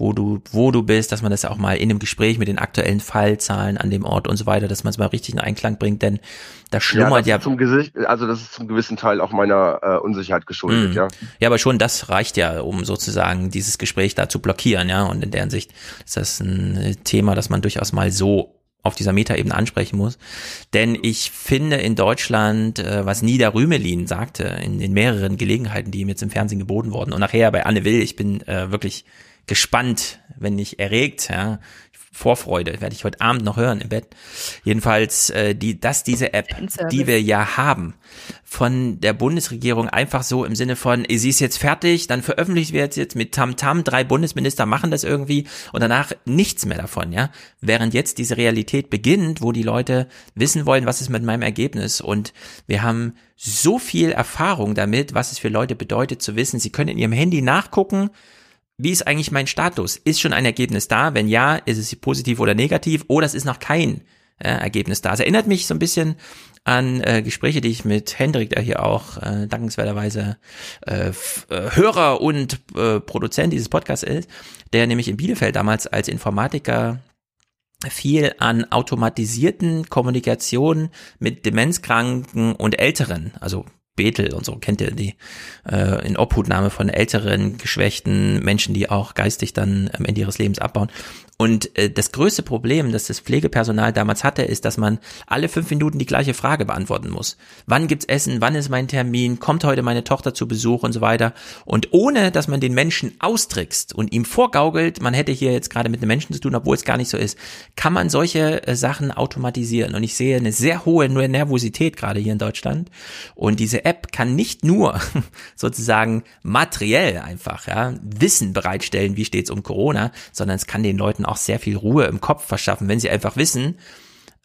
wo du, wo du bist, dass man das auch mal in einem Gespräch mit den aktuellen Fallzahlen an dem Ort und so weiter, dass man es mal richtig in Einklang bringt, denn da schlummert das ja, zum Gesicht, also das ist zum gewissen Teil auch meiner äh, Unsicherheit geschuldet, Mhm. ja. Ja, aber schon das reicht ja, um sozusagen dieses Gespräch da zu blockieren, ja. Und in deren Sicht ist das ein Thema, das man durchaus mal so auf dieser Metaebene ansprechen muss. Denn ich finde in Deutschland, äh, was Nida Rümelin sagte, in, in mehreren Gelegenheiten, die ihm jetzt im Fernsehen geboten wurden, und nachher bei Anne Will, ich bin äh, wirklich gespannt, wenn nicht erregt, ja. Vorfreude werde ich heute Abend noch hören im Bett. Jedenfalls, äh, die, dass diese App, die wir ja haben, von der Bundesregierung einfach so im Sinne von, sie ist jetzt fertig, dann veröffentlicht wird jetzt mit Tamtam, drei Bundesminister machen das irgendwie und danach nichts mehr davon, ja. Während jetzt diese Realität beginnt, wo die Leute wissen wollen, was ist mit meinem Ergebnis und wir haben so viel Erfahrung damit, was es für Leute bedeutet zu wissen, sie können in ihrem Handy nachgucken, wie ist eigentlich mein Status? Ist schon ein Ergebnis da? Wenn ja, ist es positiv oder negativ? Oder es ist noch kein äh, Ergebnis da. Es erinnert mich so ein bisschen an äh, Gespräche, die ich mit Hendrik, der hier auch äh, dankenswerterweise äh, äh, Hörer und äh, Produzent dieses Podcasts ist, der nämlich in Bielefeld damals als Informatiker viel an automatisierten Kommunikationen mit Demenzkranken und Älteren, also Bethel und so, kennt ihr die, äh, in Obhutnahme von älteren, geschwächten Menschen, die auch geistig dann am Ende ihres Lebens abbauen. Und äh, das größte Problem, das das Pflegepersonal damals hatte, ist, dass man alle fünf Minuten die gleiche Frage beantworten muss. Wann gibt's Essen? Wann ist mein Termin? Kommt heute meine Tochter zu Besuch und so weiter? Und ohne, dass man den Menschen austrickst und ihm vorgaukelt, man hätte hier jetzt gerade mit einem Menschen zu tun, obwohl es gar nicht so ist, kann man solche äh, Sachen automatisieren. Und ich sehe eine sehr hohe Nervosität gerade hier in Deutschland. Und diese App kann nicht nur sozusagen materiell einfach ja, Wissen bereitstellen, wie steht's um Corona, sondern es kann den Leuten auch sehr viel Ruhe im Kopf verschaffen, wenn sie einfach wissen,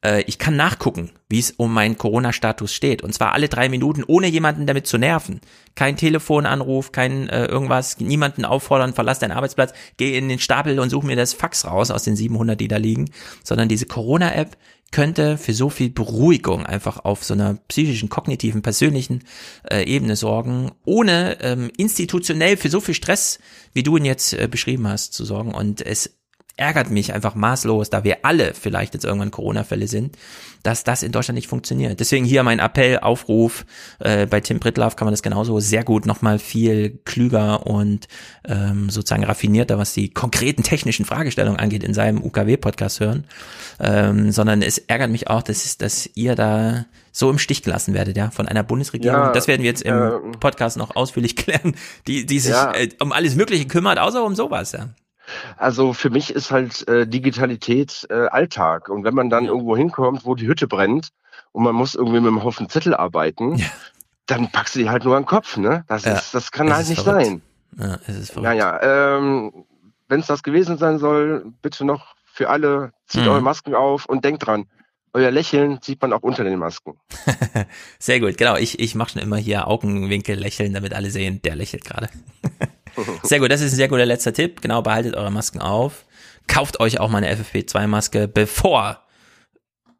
äh, ich kann nachgucken, wie es um meinen Corona-Status steht. Und zwar alle drei Minuten, ohne jemanden damit zu nerven. Kein Telefonanruf, kein äh, irgendwas, niemanden auffordern, verlass deinen Arbeitsplatz, geh in den Stapel und such mir das Fax raus aus den 700, die da liegen. Sondern diese Corona-App könnte für so viel Beruhigung einfach auf so einer psychischen, kognitiven, persönlichen äh, Ebene sorgen, ohne ähm, institutionell für so viel Stress, wie du ihn jetzt äh, beschrieben hast, zu sorgen. Und es ärgert mich einfach maßlos, da wir alle vielleicht jetzt irgendwann Corona-Fälle sind, dass das in Deutschland nicht funktioniert. Deswegen hier mein Appell, Aufruf, äh, bei Tim Brittlaff kann man das genauso sehr gut nochmal viel klüger und ähm, sozusagen raffinierter, was die konkreten technischen Fragestellungen angeht, in seinem UKW-Podcast hören, ähm, sondern es ärgert mich auch, dass, dass ihr da so im Stich gelassen werdet, ja, von einer Bundesregierung. Ja, das werden wir jetzt im ähm, Podcast noch ausführlich klären, die, die sich Ja. äh, um alles Mögliche kümmert, außer um sowas, ja. Also für mich ist halt äh, Digitalität äh, Alltag. Und wenn man dann irgendwo hinkommt, wo die Hütte brennt und man muss irgendwie mit einem Haufen Zettel arbeiten, dann packst du die halt nur an den Kopf, ne? Das Ja, ist, das kann es halt nicht verrückt. sein. Ja, es ist verrückt. Naja, ähm, wenn es das gewesen sein soll, bitte noch für alle, zieht Mhm. eure Masken auf und denkt dran. euer Lächeln sieht man auch unter den Masken. Sehr gut, genau. Ich, ich mache schon immer hier Augenwinkel lächeln, damit alle sehen, der lächelt gerade. sehr gut, das ist ein sehr guter letzter Tipp. Genau, behaltet eure Masken auf. Kauft euch auch mal eine FFP2-Maske, bevor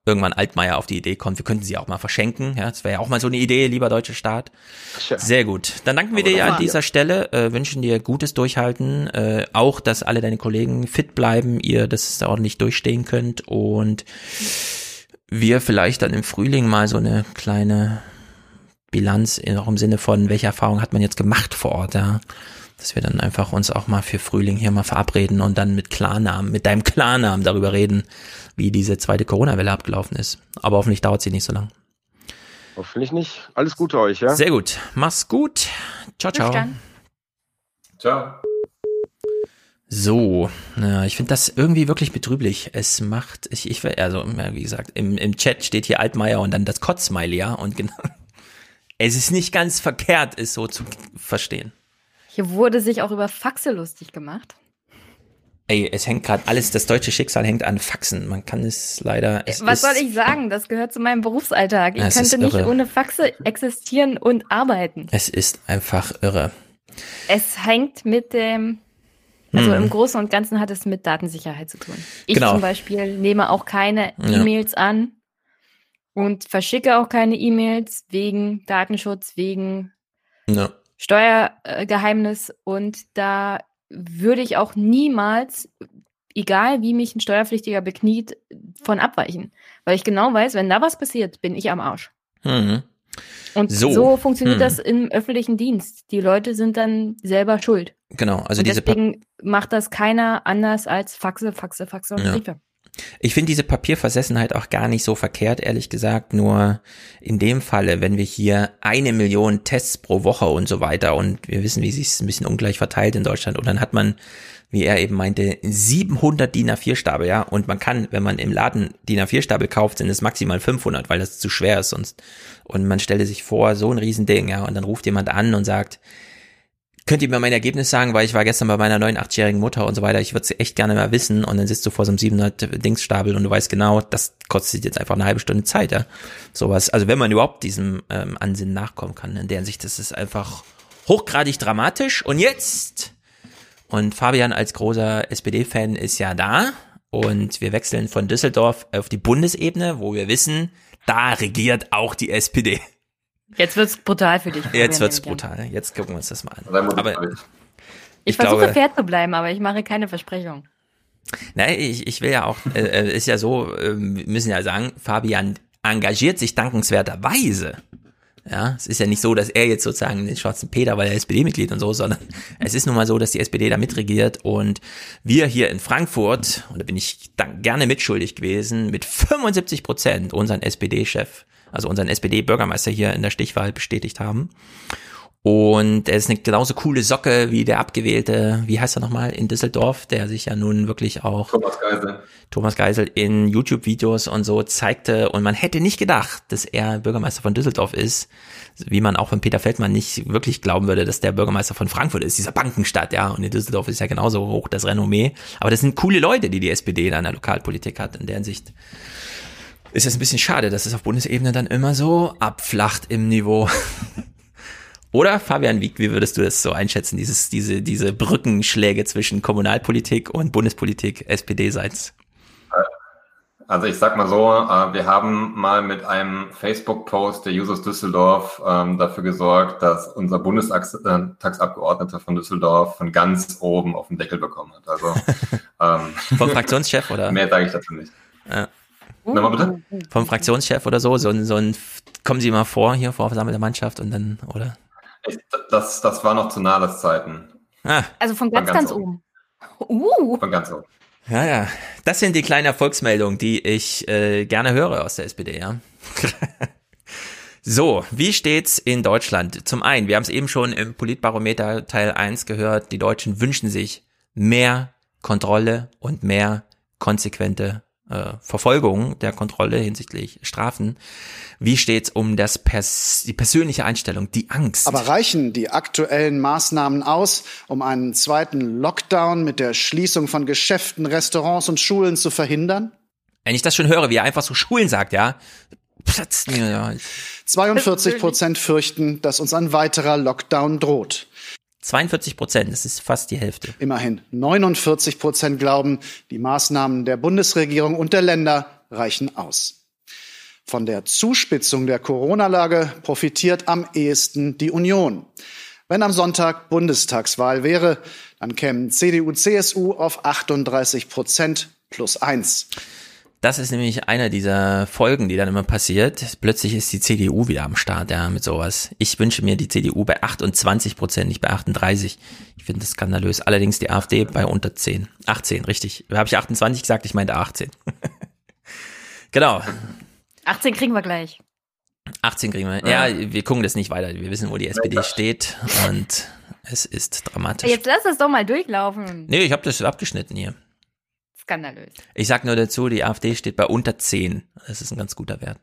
irgendwann Altmaier auf die Idee kommt, wir könnten sie auch mal verschenken. Ja, das wäre ja auch mal so eine Idee, lieber deutscher Staat. Tja. Sehr gut. Dann danken wir Aber dir an dieser Stelle, äh, wünschen dir gutes Durchhalten, äh, auch, dass alle deine Kollegen fit bleiben, ihr das ordentlich durchstehen könnt und wir vielleicht dann im Frühling mal so eine kleine Bilanz, auch im Sinne von, welche Erfahrung hat man jetzt gemacht vor Ort, ja dass wir dann einfach uns auch mal für Frühling hier mal verabreden und dann mit Klarnamen, mit deinem Klarnamen darüber reden, wie diese zweite Corona-Welle abgelaufen ist. Aber hoffentlich dauert sie nicht so lang. Hoffentlich nicht. Alles Gute euch, ja? Sehr gut. Mach's gut. Ciao, ciao. Ciao. So, ja, ich finde das irgendwie wirklich betrüblich. Es macht, ich, ich, also, wie gesagt, im, im Chat steht hier Altmaier und dann das Kotzmiley, ja, und genau. Es ist nicht ganz verkehrt, es so zu verstehen. Hier wurde sich auch über Faxe lustig gemacht. Ey, es hängt gerade alles, das deutsche Schicksal hängt an Faxen. Man kann es leider. Es Was soll ich sagen? Das gehört zu meinem Berufsalltag. Ich könnte nicht ohne Faxe existieren und arbeiten. Es ist einfach irre. Es hängt mit dem, also hm. im Großen und Ganzen hat es mit Datensicherheit zu tun. Ich genau. zum Beispiel nehme auch keine E-Mails an und verschicke auch keine E-Mails wegen Datenschutz, wegen ja. Steuergeheimnis und da würde ich auch niemals, egal wie mich ein Steuerpflichtiger bekniet, von abweichen. Weil ich genau weiß, wenn da was passiert, bin ich am Arsch. Mhm. Und so, so funktioniert mhm. das im öffentlichen Dienst. Die Leute sind dann selber schuld. Genau, also und diese deswegen macht das keiner anders als Faxe, Faxe, Faxe und ja. Briefe. Ich finde diese Papierversessenheit auch gar nicht so verkehrt, ehrlich gesagt. Nur in dem Falle, wenn wir hier eine Million Tests pro Woche und so weiter und wir wissen, wie sich es ein bisschen ungleich verteilt in Deutschland und dann hat man, wie er eben meinte, 700 DIN A4-Stapel, ja. Und man kann, wenn man im Laden DIN A4-Stapel kauft, sind es maximal 500, weil das zu schwer ist sonst. Und man stelle sich vor, so ein Riesending, ja. Und dann ruft jemand an und sagt, könnt ihr mir mein Ergebnis sagen, weil ich war gestern bei meiner 89-jährigen Mutter und so weiter, ich würde sie echt gerne mal wissen. Und dann sitzt du vor so einem 700 Dingsstapel und du weißt genau, das kostet jetzt einfach eine halbe Stunde Zeit, ja. Sowas, also wenn man überhaupt diesem ähm, Ansinnen nachkommen kann, in der Sicht, das ist einfach hochgradig dramatisch. Und jetzt und Fabian als großer SPD-Fan ist ja da. Und wir wechseln von Düsseldorf auf die Bundesebene, wo wir wissen, da regiert auch die SPD. Jetzt wird's brutal für dich. Jetzt wird's brutal. Jetzt gucken wir uns das mal an. Aber ich, ich versuche glaube, fair zu bleiben, aber ich mache keine Versprechung. Nein, ich, ich will ja auch, äh, äh ist ja so, äh, müssen ja sagen, Fabian engagiert sich dankenswerterweise. Ja, es ist ja nicht so, dass er jetzt sozusagen den schwarzen Peter, weil er SPD-Mitglied und so, sondern es ist nun mal so, dass die SPD da mitregiert und wir hier in Frankfurt, und da bin ich dann gerne mitschuldig gewesen, mit 75 Prozent unseren SPD-Chef also unseren SPD-Bürgermeister hier in der Stichwahl bestätigt haben. Und er ist eine genauso coole Socke wie der abgewählte, wie heißt er nochmal, in Düsseldorf, der sich ja nun wirklich auch Thomas Geisel, Thomas Geisel in YouTube-Videos und so zeigte. Und man hätte nicht gedacht, dass er Bürgermeister von Düsseldorf ist, wie man auch von Peter Feldmann nicht wirklich glauben würde, dass der Bürgermeister von Frankfurt ist, dieser Bankenstadt, ja. Und in Düsseldorf ist ja genauso hoch das Renommee. Aber das sind coole Leute, die die SPD in der Lokalpolitik hat, in deren Sicht ist es ein bisschen schade, dass es auf Bundesebene dann immer so abflacht im Niveau. Oder Fabian Wieg, wie würdest du das so einschätzen, dieses, diese, diese Brückenschläge zwischen Kommunalpolitik und Bundespolitik SPD-seits? Also ich sag mal so, äh, wir haben mal mit einem Facebook-Post der Users Düsseldorf ähm, dafür gesorgt, dass unser Bundestagsabgeordneter von Düsseldorf von ganz oben auf den Deckel bekommen hat. Also ähm, vom Fraktionschef oder? Mehr sage ich dazu nicht. Ja. Nochmal bitte? Vom Fraktionschef oder so, so ein, so ein, kommen Sie mal vor hier vor versammelter Mannschaft und dann, oder? Das, das war noch zu Nahles-Zeiten. Ah. Also von ganz, von ganz, ganz oben. oben. Uh. Von ganz oben. Ja, ja. Das sind die kleinen Erfolgsmeldungen, die ich äh, gerne höre aus der SPD, ja. so, wie steht's in Deutschland? Zum einen, wir haben es eben schon im Politbarometer Teil 1 gehört, die Deutschen wünschen sich mehr Kontrolle und mehr konsequente äh, Verfolgung der Kontrolle hinsichtlich Strafen. Wie steht's um das Pers die persönliche Einstellung, die Angst? Aber reichen die aktuellen Maßnahmen aus, um einen zweiten Lockdown mit der Schließung von Geschäften, Restaurants und Schulen zu verhindern? Wenn ich das schon höre, wie er einfach so Schulen sagt, ja, platzen mir ja. 42 Prozent fürchten, dass uns ein weiterer Lockdown droht. 42 Prozent, das ist fast die Hälfte. Immerhin 49 Prozent glauben, die Maßnahmen der Bundesregierung und der Länder reichen aus. Von der Zuspitzung der Corona-Lage profitiert am ehesten die Union. Wenn am Sonntag Bundestagswahl wäre, dann kämen CDU, CSU auf 38 Prozent plus eins. Das ist nämlich einer dieser Folgen, die dann immer passiert. Plötzlich ist die CDU wieder am Start, ja, mit sowas. Ich wünsche mir die CDU bei 28 Prozent, nicht bei 38. Ich finde das skandalös. Allerdings die AfD bei unter 10. 18, richtig. Habe ich 28 gesagt? Ich meinte 18. genau. 18 kriegen wir gleich. 18 kriegen wir. Ja, wir gucken das nicht weiter. Wir wissen, wo die SPD steht und es ist dramatisch. Jetzt lass das doch mal durchlaufen. Nee, ich habe das abgeschnitten hier. Skandalös. Ich sag nur dazu, die AfD steht bei unter 10. Das ist ein ganz guter Wert.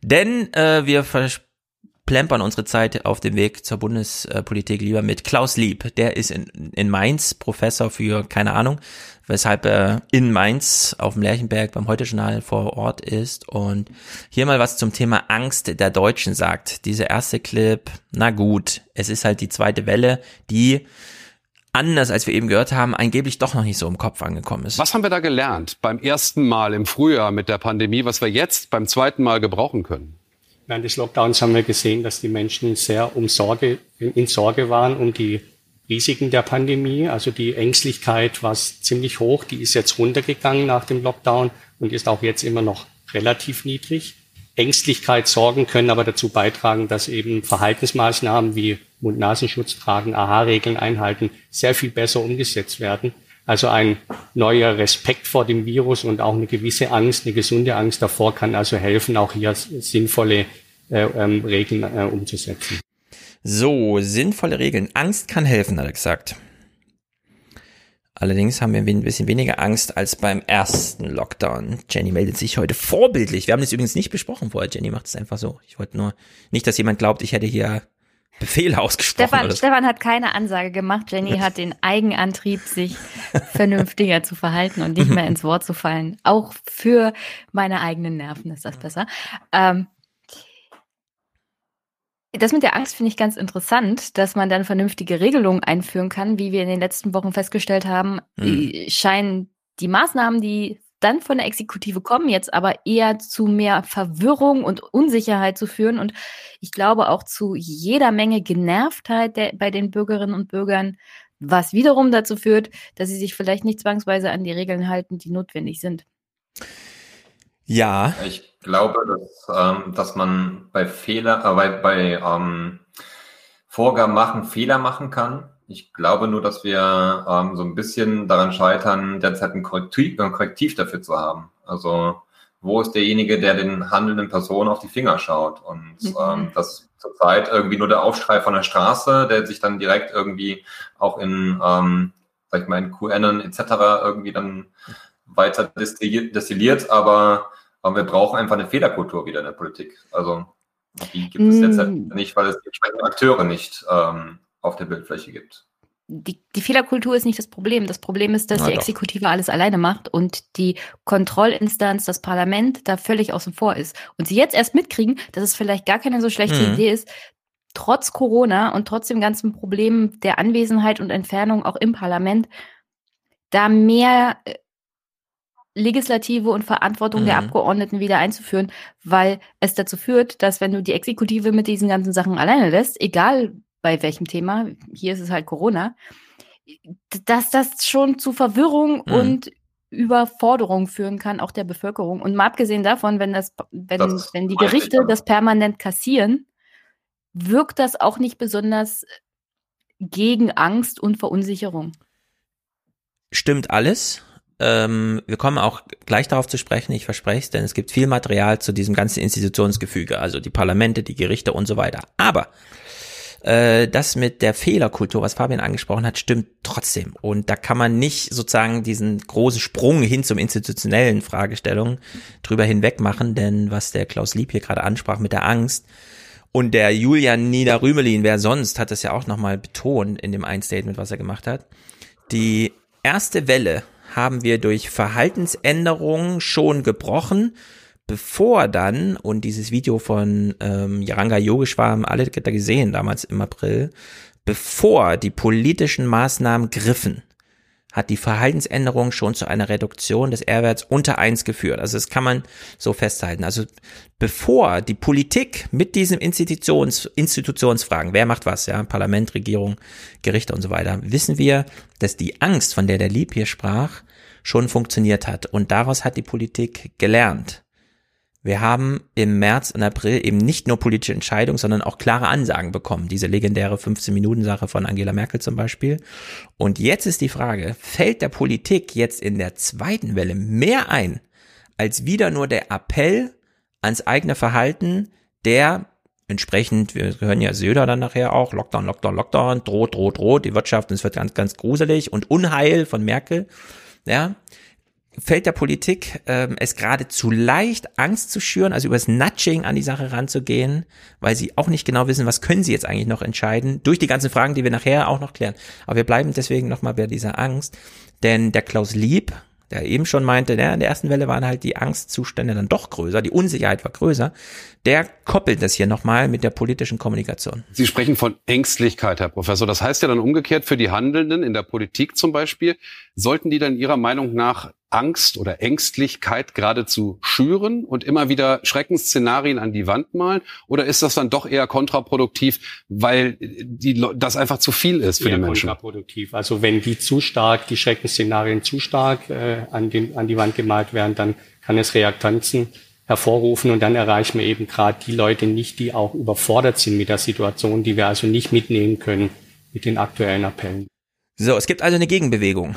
Denn äh, wir verplempern unsere Zeit auf dem Weg zur Bundespolitik lieber mit Klaus Lieb. Der ist in, in Mainz Professor für, keine Ahnung, weshalb er in Mainz auf dem Lerchenberg beim Heute-Journal vor Ort ist und hier mal was zum Thema Angst der Deutschen sagt. Dieser erste Clip, na gut, es ist halt die zweite Welle, die anders, als wir eben gehört haben, angeblich doch noch nicht so im Kopf angekommen ist. Was haben wir da gelernt beim ersten Mal im Frühjahr mit der Pandemie, was wir jetzt beim zweiten Mal gebrauchen können? Während des Lockdowns haben wir gesehen, dass die Menschen sehr um Sorge, in Sorge waren um die Risiken der Pandemie. Also die Ängstlichkeit war ziemlich hoch. Die ist jetzt runtergegangen nach dem Lockdown und ist auch jetzt immer noch relativ niedrig. Ängstlichkeit, Sorgen können aber dazu beitragen, dass eben Verhaltensmaßnahmen wie Mund-Nasenschutz tragen, AHA-Regeln einhalten, sehr viel besser umgesetzt werden. Also ein neuer Respekt vor dem Virus und auch eine gewisse Angst, eine gesunde Angst davor kann also helfen, auch hier sinnvolle äh, ähm, Regeln äh, umzusetzen. So, sinnvolle Regeln. Angst kann helfen, hat er gesagt. Allerdings haben wir ein bisschen weniger Angst als beim ersten Lockdown. Jenny meldet sich heute vorbildlich. Wir haben das übrigens nicht besprochen vorher. Jenny macht es einfach so. Ich wollte nur nicht, dass jemand glaubt, ich hätte hier Befehle ausgesprochen. Stefan, Stefan hat keine Ansage gemacht. Jenny hat den Eigenantrieb, sich vernünftiger zu verhalten und nicht mehr ins Wort zu fallen. Auch für meine eigenen Nerven ist das besser. Ähm, das mit der Angst finde ich ganz interessant, dass man dann vernünftige Regelungen einführen kann. Wie wir in den letzten Wochen festgestellt haben, mhm. scheinen die Maßnahmen, die dann von der Exekutive kommen, jetzt aber eher zu mehr Verwirrung und Unsicherheit zu führen und ich glaube auch zu jeder Menge Genervtheit der, bei den Bürgerinnen und Bürgern, was wiederum dazu führt, dass sie sich vielleicht nicht zwangsweise an die Regeln halten, die notwendig sind. Ja. Ich glaube, dass, ähm, dass man bei Fehler, äh, bei, bei ähm, Vorgaben machen Fehler machen kann. Ich glaube nur, dass wir ähm, so ein bisschen daran scheitern, derzeit ein Korrektiv, ein Korrektiv dafür zu haben. Also wo ist derjenige, der den handelnden Personen auf die Finger schaut? Und mhm. ähm, das zurzeit irgendwie nur der Aufschrei von der Straße, der sich dann direkt irgendwie auch in, ähm, sag ich mal, in QN etc. irgendwie dann weiter destilliert, destilliert aber aber wir brauchen einfach eine Fehlerkultur wieder in der Politik. Also die gibt es jetzt halt mm. nicht, weil es die entsprechenden Akteure nicht ähm, auf der Bildfläche gibt. Die, die, Fehlerkultur ist nicht das Problem. Das Problem ist, dass Na die doch. Exekutive alles alleine macht und die Kontrollinstanz, das Parlament, da völlig außen vor ist. Und sie jetzt erst mitkriegen, dass es vielleicht gar keine so schlechte mhm. Idee ist, trotz Corona und trotz dem ganzen Problem der Anwesenheit und Entfernung auch im Parlament, da mehr äh, Legislative und Verantwortung mhm. der Abgeordneten wieder einzuführen, weil es dazu führt, dass wenn du die Exekutive mit diesen ganzen Sachen alleine lässt, egal bei welchem Thema, hier ist es halt Corona, dass das schon zu Verwirrung mhm. und Überforderung führen kann, auch der Bevölkerung. Und mal abgesehen davon, wenn das, wenn, das wenn die Gerichte das permanent kassieren, wirkt das auch nicht besonders gegen Angst und Verunsicherung. Stimmt alles. Ähm, wir kommen auch gleich darauf zu sprechen, ich verspreche es, denn es gibt viel Material zu diesem ganzen Institutionsgefüge, also die Parlamente, die Gerichte und so weiter. Aber äh, das mit der Fehlerkultur, was Fabian angesprochen hat, stimmt trotzdem. Und da kann man nicht sozusagen diesen großen Sprung hin zum institutionellen Fragestellungen drüber hinweg machen, denn was der Klaus Lieb hier gerade ansprach mit der Angst, und der Julian Niederrümelin, wer sonst, hat das ja auch nochmal betont in dem einen Statement, was er gemacht hat. Die erste Welle haben wir durch Verhaltensänderungen schon gebrochen, bevor dann, und dieses Video von ähm, Yaranga Yogeshwar haben alle da gesehen, damals im April, bevor die politischen Maßnahmen griffen, hat die Verhaltensänderung schon zu einer Reduktion des R-Werts unter eins geführt. Also das kann man so festhalten. Also bevor die Politik mit diesem Institutions, Institutionsfragen, wer macht was, ja, Parlament, Regierung, Gerichte und so weiter, wissen wir, dass die Angst, von der der Lieb hier sprach, schon funktioniert hat. Und daraus hat die Politik gelernt. Wir haben im März und April eben nicht nur politische Entscheidungen, sondern auch klare Ansagen bekommen. Diese legendäre 15-Minuten-Sache von Angela Merkel zum Beispiel. Und jetzt ist die Frage, fällt der Politik jetzt in der zweiten Welle mehr ein, als wieder nur der Appell ans eigene Verhalten, der entsprechend, wir hören ja Söder dann nachher auch, Lockdown, Lockdown, Lockdown, droht, droht, droht, die Wirtschaft, es wird ganz, ganz gruselig und Unheil von Merkel, ja, fällt der Politik ähm, es gerade zu leicht, Angst zu schüren, also übers Nudging an die Sache ranzugehen, weil sie auch nicht genau wissen, was können sie jetzt eigentlich noch entscheiden, durch die ganzen Fragen, die wir nachher auch noch klären. Aber wir bleiben deswegen nochmal bei dieser Angst, denn der Klaus Lieb, der eben schon meinte, ja, in der ersten Welle waren halt die Angstzustände dann doch größer, die Unsicherheit war größer, der koppelt das hier nochmal mit der politischen Kommunikation. Sie sprechen von Ängstlichkeit, Herr Professor. Das heißt ja dann umgekehrt für die Handelnden in der Politik zum Beispiel, sollten die dann Ihrer Meinung nach Angst oder Ängstlichkeit geradezu schüren und immer wieder Schreckensszenarien an die Wand malen? Oder ist das dann doch eher kontraproduktiv, weil die, das einfach zu viel ist für eher die Menschen? Kontraproduktiv. Also wenn die zu stark, die Schreckensszenarien zu stark äh, an, den, an die Wand gemalt werden, dann kann es Reaktanzen hervorrufen und dann erreichen wir eben gerade die Leute nicht, die auch überfordert sind mit der Situation, die wir also nicht mitnehmen können mit den aktuellen Appellen. So, es gibt also eine Gegenbewegung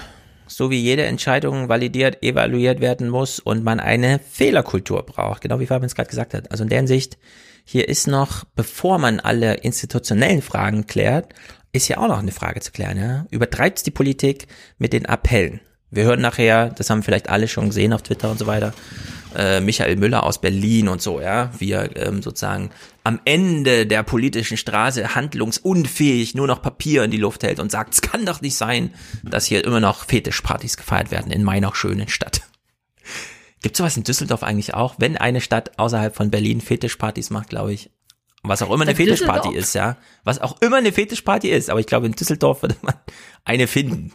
so wie jede Entscheidung validiert, evaluiert werden muss und man eine Fehlerkultur braucht, genau wie Fabian es gerade gesagt hat. Also in der Hinsicht, hier ist noch, bevor man alle institutionellen Fragen klärt, ist ja auch noch eine Frage zu klären. Ja? Übertreibt die Politik mit den Appellen? Wir hören nachher, das haben vielleicht alle schon gesehen auf Twitter und so weiter, äh, Michael Müller aus Berlin und so, ja, wie er ähm, sozusagen am Ende der politischen Straße handlungsunfähig nur noch Papier in die Luft hält und sagt, es kann doch nicht sein, dass hier immer noch Fetischpartys gefeiert werden in meiner schönen Stadt. Gibt sowas in Düsseldorf eigentlich auch? Wenn eine Stadt außerhalb von Berlin Fetischpartys macht, glaube ich. Was auch immer eine Fetischparty ist, ja. Was auch immer eine Fetischparty ist. Aber ich glaube, in Düsseldorf würde man eine finden.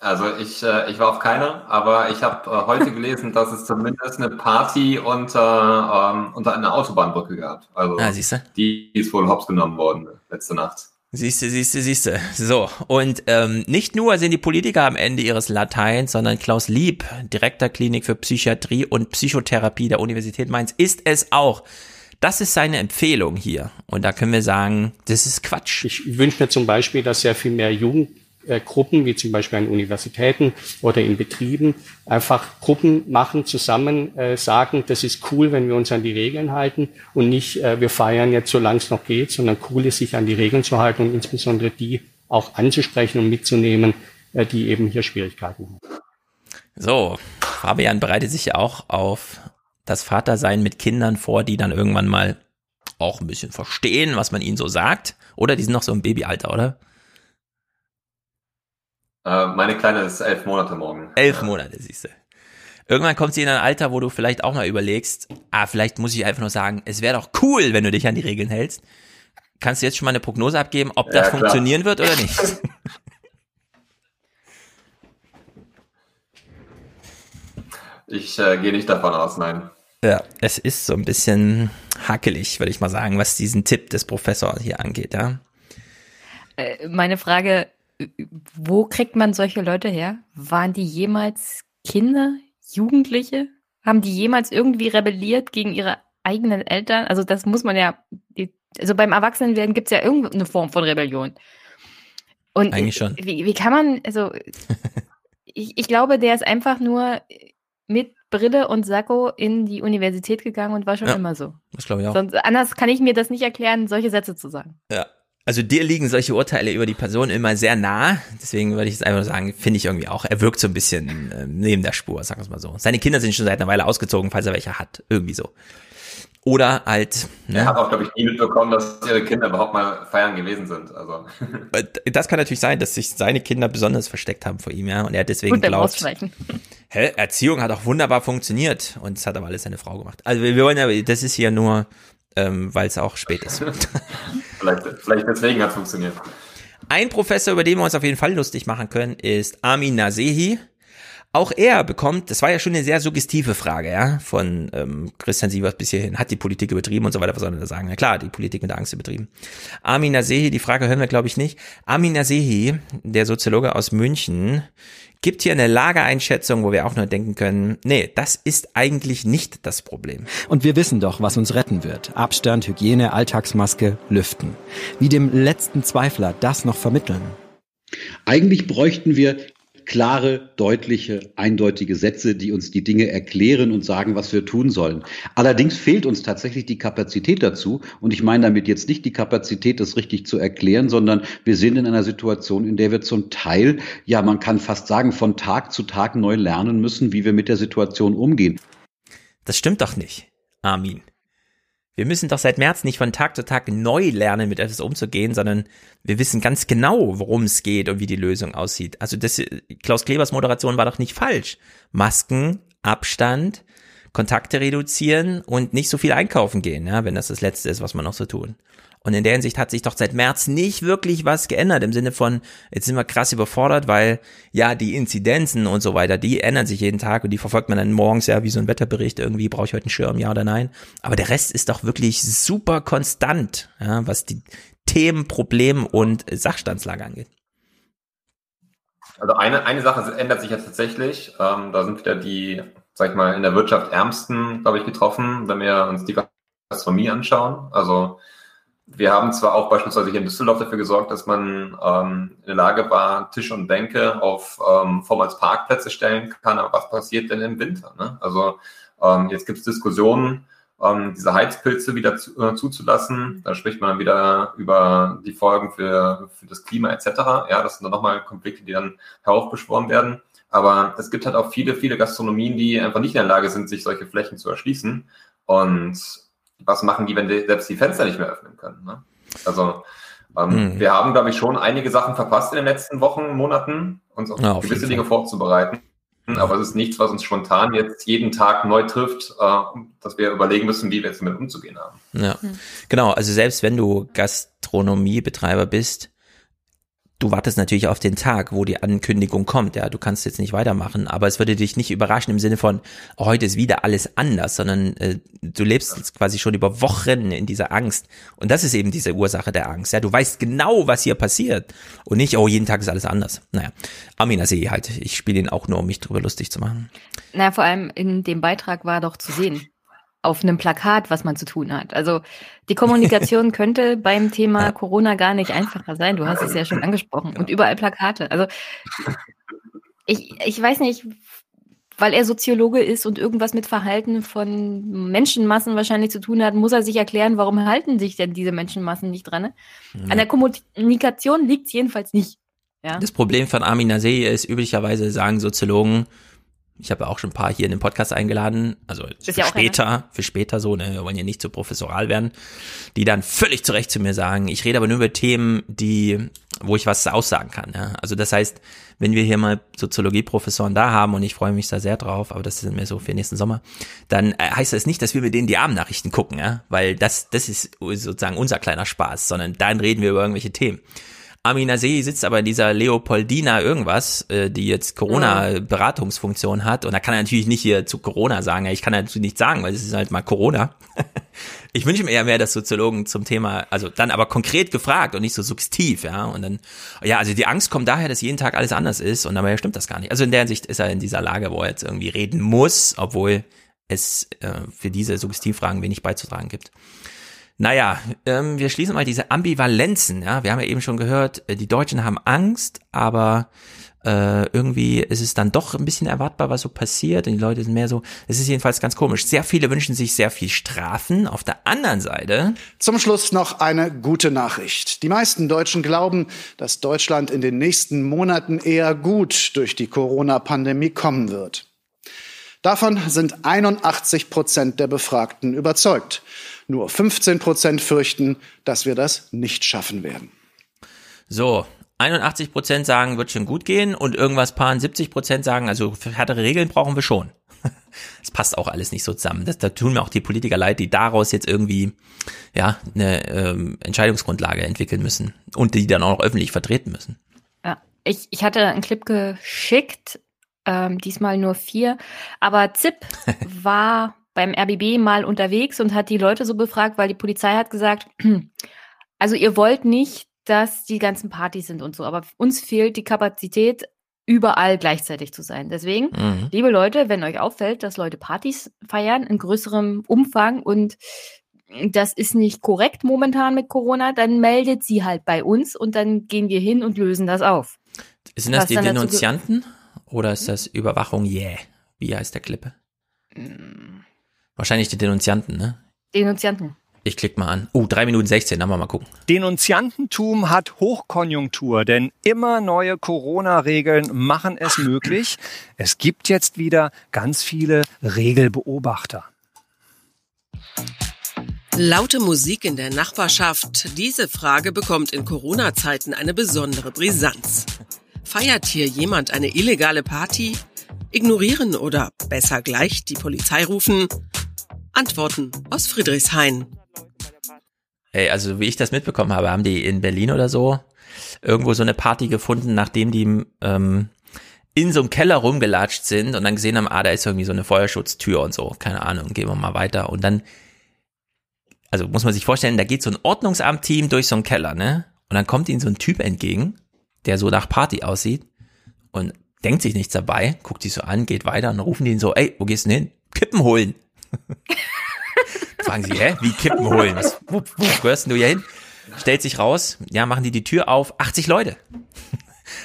Also ich, äh, ich war auf keiner, aber ich habe äh, heute gelesen, dass es zumindest eine Party unter, ähm, unter einer Autobahnbrücke gab. Also ah, siehste? die ist wohl hops genommen worden letzte Nacht. Siehste, siehste, siehste. So, und ähm, nicht nur sind die Politiker am Ende ihres Lateins, sondern Klaus Lieb, Direktor Klinik für Psychiatrie und Psychotherapie der Universität Mainz, ist es auch. Das ist seine Empfehlung hier. Und da können wir sagen, das ist Quatsch. Ich wünsche mir zum Beispiel, dass sehr viel mehr Jugend äh, Gruppen, wie zum Beispiel an Universitäten oder in Betrieben, einfach Gruppen machen, zusammen äh, sagen, das ist cool, wenn wir uns an die Regeln halten und nicht, äh, wir feiern jetzt, solange es noch geht, sondern cool ist, sich an die Regeln zu halten und insbesondere die auch anzusprechen und mitzunehmen, die eben hier Schwierigkeiten haben. So, Fabian bereitet sich ja auch auf das Vatersein mit Kindern vor, die dann irgendwann mal auch ein bisschen verstehen, was man ihnen so sagt. Oder die sind noch so im Babyalter, oder? Äh, meine Kleine ist elf Monate morgen. Elf Monate, siehst du. Irgendwann kommt sie in ein Alter, wo du vielleicht auch mal überlegst, ah, vielleicht muss ich einfach nur sagen, es wäre doch cool, wenn du dich an die Regeln hältst. Kannst du jetzt schon mal eine Prognose abgeben, ob das ja, funktionieren wird oder nicht? Ich äh, gehe nicht davon aus, nein. Ja, es ist so ein bisschen hakelig, würde ich mal sagen, was diesen Tipp des Professors hier angeht, ja. Äh, meine Frage, wo kriegt man solche Leute her? Waren die jemals Kinder, Jugendliche? Haben die jemals irgendwie rebelliert gegen ihre eigenen Eltern? Also das muss man ja, also beim Erwachsenenwerden gibt es ja irgendeine Form von Rebellion. Und Eigentlich schon. Wie, wie kann man, also ich, ich glaube, der ist einfach nur mit Brille und Sakko in die Universität gegangen und war schon ja, immer so. Das glaube ich auch. Sonst, anders kann ich mir das nicht erklären, solche Sätze zu sagen. Ja, also dir liegen solche Urteile über die Person immer sehr nah. Deswegen würde ich jetzt einfach sagen, finde ich irgendwie auch, er wirkt so ein bisschen äh, neben der Spur, sagen wir es mal so. Seine Kinder sind schon seit einer Weile ausgezogen, falls er welche hat. Irgendwie so. Oder halt. Ne? Er hat auch, glaube ich, nie mitbekommen, dass ihre Kinder überhaupt mal feiern gewesen sind. Also. Äh, das kann natürlich sein, dass sich seine Kinder besonders versteckt haben vor ihm, ja. Und er deswegen Gut, glaubt. Hä, Erziehung hat auch wunderbar funktioniert und es hat aber alles seine Frau gemacht. Also wir, wir wollen ja, das ist hier nur, ähm, weil es auch spät ist. vielleicht, vielleicht deswegen hat es funktioniert. Ein Professor, über den wir uns auf jeden Fall lustig machen können, ist Amin Nasehi. Auch er bekommt, das war ja schon eine sehr suggestive Frage, ja, von ähm, Christian Sievers bis hierhin, hat die Politik übertrieben und so weiter, was soll er da sagen? Na klar, die Politik mit der Angst übertrieben. Amin Nasehi, die Frage hören wir, glaube ich, nicht. Amin Nasehi, der Soziologe aus München, gibt hier eine Lageeinschätzung, wo wir auch nur denken können, nee, das ist eigentlich nicht das Problem. Und wir wissen doch, was uns retten wird. Abstand, Hygiene, Alltagsmaske, Lüften. Wie dem letzten Zweifler das noch vermitteln? Eigentlich bräuchten wir klare, deutliche, eindeutige Sätze, die uns die Dinge erklären und sagen, was wir tun sollen. Allerdings fehlt uns tatsächlich die Kapazität dazu. Und ich meine damit jetzt nicht die Kapazität, das richtig zu erklären, sondern wir sind in einer Situation, in der wir zum Teil, ja, man kann fast sagen, von Tag zu Tag neu lernen müssen, wie wir mit der Situation umgehen. Das stimmt doch nicht, Armin. Wir müssen doch seit März nicht von Tag zu Tag neu lernen, mit etwas umzugehen, sondern wir wissen ganz genau, worum es geht und wie die Lösung aussieht. Also das, Klaus Klebers Moderation war doch nicht falsch. Masken, Abstand, Kontakte reduzieren und nicht so viel einkaufen gehen, ja, wenn das das Letzte ist, was man noch so tun. Und in der Hinsicht hat sich doch seit März nicht wirklich was geändert im Sinne von, jetzt sind wir krass überfordert, weil ja die Inzidenzen und so weiter, die ändern sich jeden Tag und die verfolgt man dann morgens ja wie so ein Wetterbericht irgendwie, brauche ich heute einen Schirm, ja oder nein. Aber der Rest ist doch wirklich super konstant, ja, was die Themen, Problem und Sachstandslage angeht. Also eine, eine Sache ändert sich ja tatsächlich. Ähm, da sind wieder die, sag ich mal, in der Wirtschaft Ärmsten, glaube ich, getroffen, wenn wir uns die Gastronomie anschauen. Also wir haben zwar auch beispielsweise hier in Düsseldorf dafür gesorgt, dass man ähm, in der Lage war, Tische und Bänke auf ähm, vormals Parkplätze stellen kann, aber was passiert denn im Winter? Ne? Also ähm, jetzt gibt es Diskussionen, ähm, diese Heizpilze wieder zu, äh, zuzulassen. Da spricht man wieder über die Folgen für, für das Klima etc. Ja, das sind dann nochmal Konflikte, die dann heraufbeschworen werden. Aber es gibt halt auch viele, viele Gastronomien, die einfach nicht in der Lage sind, sich solche Flächen zu erschließen. Und was machen die, wenn die selbst die Fenster nicht mehr öffnen können? Ne? Also ähm, mhm. wir haben, glaube ich, schon einige Sachen verpasst in den letzten Wochen, Monaten, uns auf, ja, auf gewisse Dinge vorzubereiten. Aber es ist nichts, was uns spontan jetzt jeden Tag neu trifft, äh, dass wir überlegen müssen, wie wir jetzt damit umzugehen haben. Ja, mhm. genau. Also selbst wenn du Gastronomiebetreiber bist, du wartest natürlich auf den Tag, wo die Ankündigung kommt. Ja, du kannst jetzt nicht weitermachen, aber es würde dich nicht überraschen im Sinne von, oh, heute ist wieder alles anders, sondern äh, du lebst jetzt quasi schon über Wochen in dieser Angst. Und das ist eben diese Ursache der Angst. Ja, du weißt genau, was hier passiert und nicht, oh, jeden Tag ist alles anders. Naja, Amina sehe halt. Ich spiele ihn auch nur, um mich drüber lustig zu machen. Na, vor allem in dem Beitrag war doch zu sehen, auf einem Plakat, was man zu tun hat. Also die Kommunikation könnte beim Thema Corona gar nicht einfacher sein. Du hast es ja schon angesprochen. Und überall Plakate. Also ich, ich weiß nicht, weil er Soziologe ist und irgendwas mit Verhalten von Menschenmassen wahrscheinlich zu tun hat, muss er sich erklären, warum halten sich denn diese Menschenmassen nicht dran. Ja. An der Kommunikation liegt es jedenfalls nicht. Ja? Das Problem von Armin Nasei ist, üblicherweise sagen Soziologen, ich habe ja auch schon ein paar hier in den Podcast eingeladen, also für ja später, einer. für später so, ne, wir wollen ja nicht so professoral werden, die dann völlig zurecht zu mir sagen, ich rede aber nur über Themen, die, wo ich was aussagen kann. Ja? Also das heißt, wenn wir hier mal Soziologieprofessoren da haben und ich freue mich da sehr drauf, aber das sind mir so für nächsten Sommer, dann äh, heißt das nicht, dass wir mit denen die Abendnachrichten gucken, ja, weil das, das ist sozusagen unser kleiner Spaß, sondern dann reden wir über irgendwelche Themen. Amina See sitzt aber in dieser Leopoldina irgendwas, äh, die jetzt Corona-Beratungsfunktion hat. Und da kann er natürlich nicht hier zu Corona sagen. Ich kann dazu nichts sagen, weil es ist halt mal Corona. ich wünsche mir eher mehr, dass Soziologen zum Thema, also dann aber konkret gefragt und nicht so suggestiv, ja. Und dann, ja, also die Angst kommt daher, dass jeden Tag alles anders ist. Und dabei stimmt das gar nicht. Also in der Hinsicht ist er in dieser Lage, wo er jetzt irgendwie reden muss, obwohl es äh, für diese Suggestivfragen wenig beizutragen gibt. Naja, ähm, wir schließen mal diese Ambivalenzen. Ja, wir haben ja eben schon gehört, äh, die Deutschen haben Angst, aber äh, irgendwie ist es dann doch ein bisschen erwartbar, was so passiert. Und die Leute sind mehr so, es ist jedenfalls ganz komisch. Sehr viele wünschen sich sehr viel Strafen. Auf der anderen Seite. Zum Schluss noch eine gute Nachricht. Die meisten Deutschen glauben, dass Deutschland in den nächsten Monaten eher gut durch die Corona-Pandemie kommen wird. Davon sind 81 Prozent der Befragten überzeugt. Nur 15 Prozent fürchten, dass wir das nicht schaffen werden. So, 81 Prozent sagen, wird schon gut gehen und irgendwas paar 70 Prozent sagen, also härtere Regeln brauchen wir schon. Das passt auch alles nicht so zusammen. Das, da tun mir auch die Politiker leid, die daraus jetzt irgendwie ja eine ähm, Entscheidungsgrundlage entwickeln müssen und die dann auch noch öffentlich vertreten müssen. Ja, ich, ich hatte einen Clip geschickt, ähm, diesmal nur vier, aber ZIP war beim RBB mal unterwegs und hat die Leute so befragt, weil die Polizei hat gesagt, also ihr wollt nicht, dass die ganzen Partys sind und so, aber uns fehlt die Kapazität, überall gleichzeitig zu sein. Deswegen, mhm. liebe Leute, wenn euch auffällt, dass Leute Partys feiern in größerem Umfang und das ist nicht korrekt momentan mit Corona, dann meldet sie halt bei uns und dann gehen wir hin und lösen das auf. Sind das Was die Denunzianten oder ist das Überwachung? Yeah. Wie heißt der Klippe? Mhm. Wahrscheinlich die Denunzianten, ne? Denunzianten. Ich klicke mal an. Oh, drei Minuten 16, dann wir mal gucken. Denunziantentum hat Hochkonjunktur, denn immer neue Corona-Regeln machen es möglich. Es gibt jetzt wieder ganz viele Regelbeobachter. Laute Musik in der Nachbarschaft. Diese Frage bekommt in Corona-Zeiten eine besondere Brisanz. Feiert hier jemand eine illegale Party? Ignorieren oder besser gleich die Polizei rufen? Antworten aus Friedrichshain. Ey, also wie ich das mitbekommen habe, haben die in Berlin oder so irgendwo so eine Party gefunden, nachdem die ähm, in so einem Keller rumgelatscht sind und dann gesehen haben, ah, da ist irgendwie so eine Feuerschutztür und so, keine Ahnung, gehen wir mal weiter. Und dann, also muss man sich vorstellen, da geht so ein Ordnungsamt-Team durch so einen Keller, ne? Und dann kommt ihnen so ein Typ entgegen, der so nach Party aussieht und denkt sich nichts dabei, guckt sich so an, geht weiter und dann rufen die ihn so, ey, wo gehst du denn hin? Kippen holen. Fragen sie, hä? Wie Kippen holen? Was, wo, wo gehörst du hier hin? Stellt sich raus, ja, machen die die Tür auf, 80 Leute.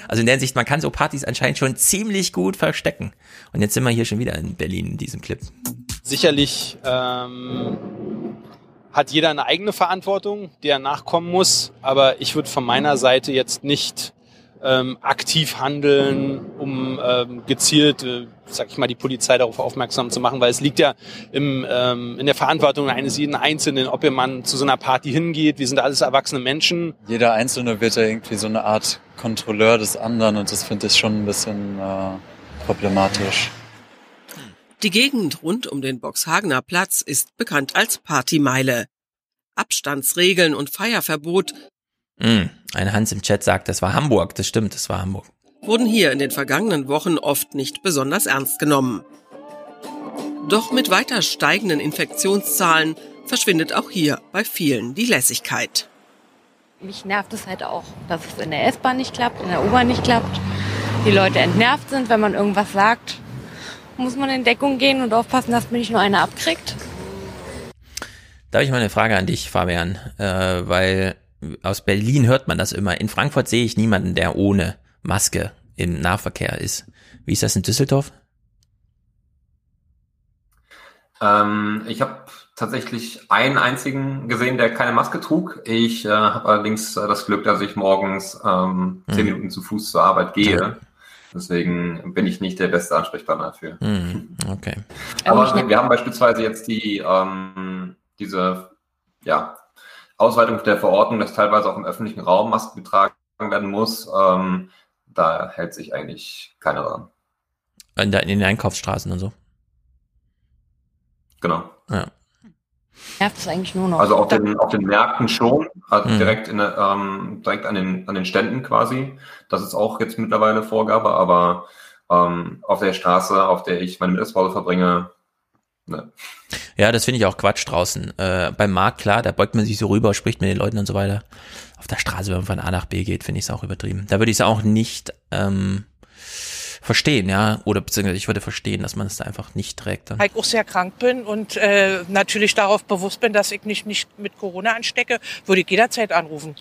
Also in der Hinsicht, man kann so Partys anscheinend schon ziemlich gut verstecken. Und jetzt sind wir hier schon wieder in Berlin in diesem Clip. Sicherlich ähm, hat jeder eine eigene Verantwortung, der nachkommen muss. Aber ich würde von meiner Seite jetzt nicht ähm, aktiv handeln, um ähm, gezielt, äh, sag ich mal, die Polizei darauf aufmerksam zu machen, weil es liegt ja im, ähm, in der Verantwortung eines jeden Einzelnen, ob man zu so einer Party hingeht. Wir sind alles erwachsene Menschen. Jeder Einzelne wird ja irgendwie so eine Art Kontrolleur des anderen und das finde ich schon ein bisschen äh, problematisch. Die Gegend rund um den Boxhagener Platz ist bekannt als Partymeile. Abstandsregeln und Feierverbot Mm, ein Hans im Chat sagt, das war Hamburg. Das stimmt, das war Hamburg. Wurden hier in den vergangenen Wochen oft nicht besonders ernst genommen. Doch mit weiter steigenden Infektionszahlen verschwindet auch hier bei vielen die Lässigkeit. Mich nervt es halt auch, dass es in der S-Bahn nicht klappt, in der U-Bahn nicht klappt. Die Leute entnervt sind, wenn man irgendwas sagt. Muss man in Deckung gehen und aufpassen, dass man nicht nur eine abkriegt. Da habe ich mal eine Frage an dich, Fabian, äh, weil aus Berlin hört man das immer. In Frankfurt sehe ich niemanden, der ohne Maske im Nahverkehr ist. Wie ist das in Düsseldorf? Ähm, ich habe tatsächlich einen einzigen gesehen, der keine Maske trug. Ich äh, habe allerdings äh, das Glück, dass ich morgens ähm, zehn mhm. Minuten zu Fuß zur Arbeit gehe. Deswegen bin ich nicht der beste Ansprechpartner dafür. Mhm. Okay. Aber wir, wir haben beispielsweise jetzt die ähm, diese ja, Ausweitung der Verordnung, dass teilweise auch im öffentlichen Raum Masken getragen werden muss, ähm, da hält sich eigentlich keiner dran. In, der, in den Einkaufsstraßen und so. Genau. Ja. Nervt es eigentlich nur noch. Also auf den, auf den Märkten schon, also mhm. direkt, in, ähm, direkt an, den, an den Ständen quasi. Das ist auch jetzt mittlerweile Vorgabe, aber ähm, auf der Straße, auf der ich meine Mittagspause verbringe, Ne. Ja, das finde ich auch Quatsch draußen. Äh, beim Markt, klar, da beugt man sich so rüber, spricht mit den Leuten und so weiter. Auf der Straße, wenn man von A nach B geht, finde ich es auch übertrieben. Da würde ich es auch nicht ähm, verstehen, ja, oder beziehungsweise ich würde verstehen, dass man es da einfach nicht trägt. Dann. Weil ich auch sehr krank bin und äh, natürlich darauf bewusst bin, dass ich mich nicht mit Corona anstecke, würde ich jederzeit anrufen.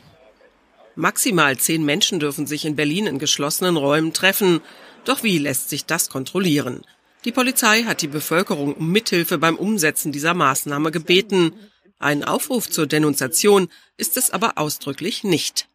Maximal zehn Menschen dürfen sich in Berlin in geschlossenen Räumen treffen. Doch wie lässt sich das kontrollieren? Die Polizei hat die Bevölkerung um Mithilfe beim Umsetzen dieser Maßnahme gebeten. Ein Aufruf zur Denunziation ist es aber ausdrücklich nicht.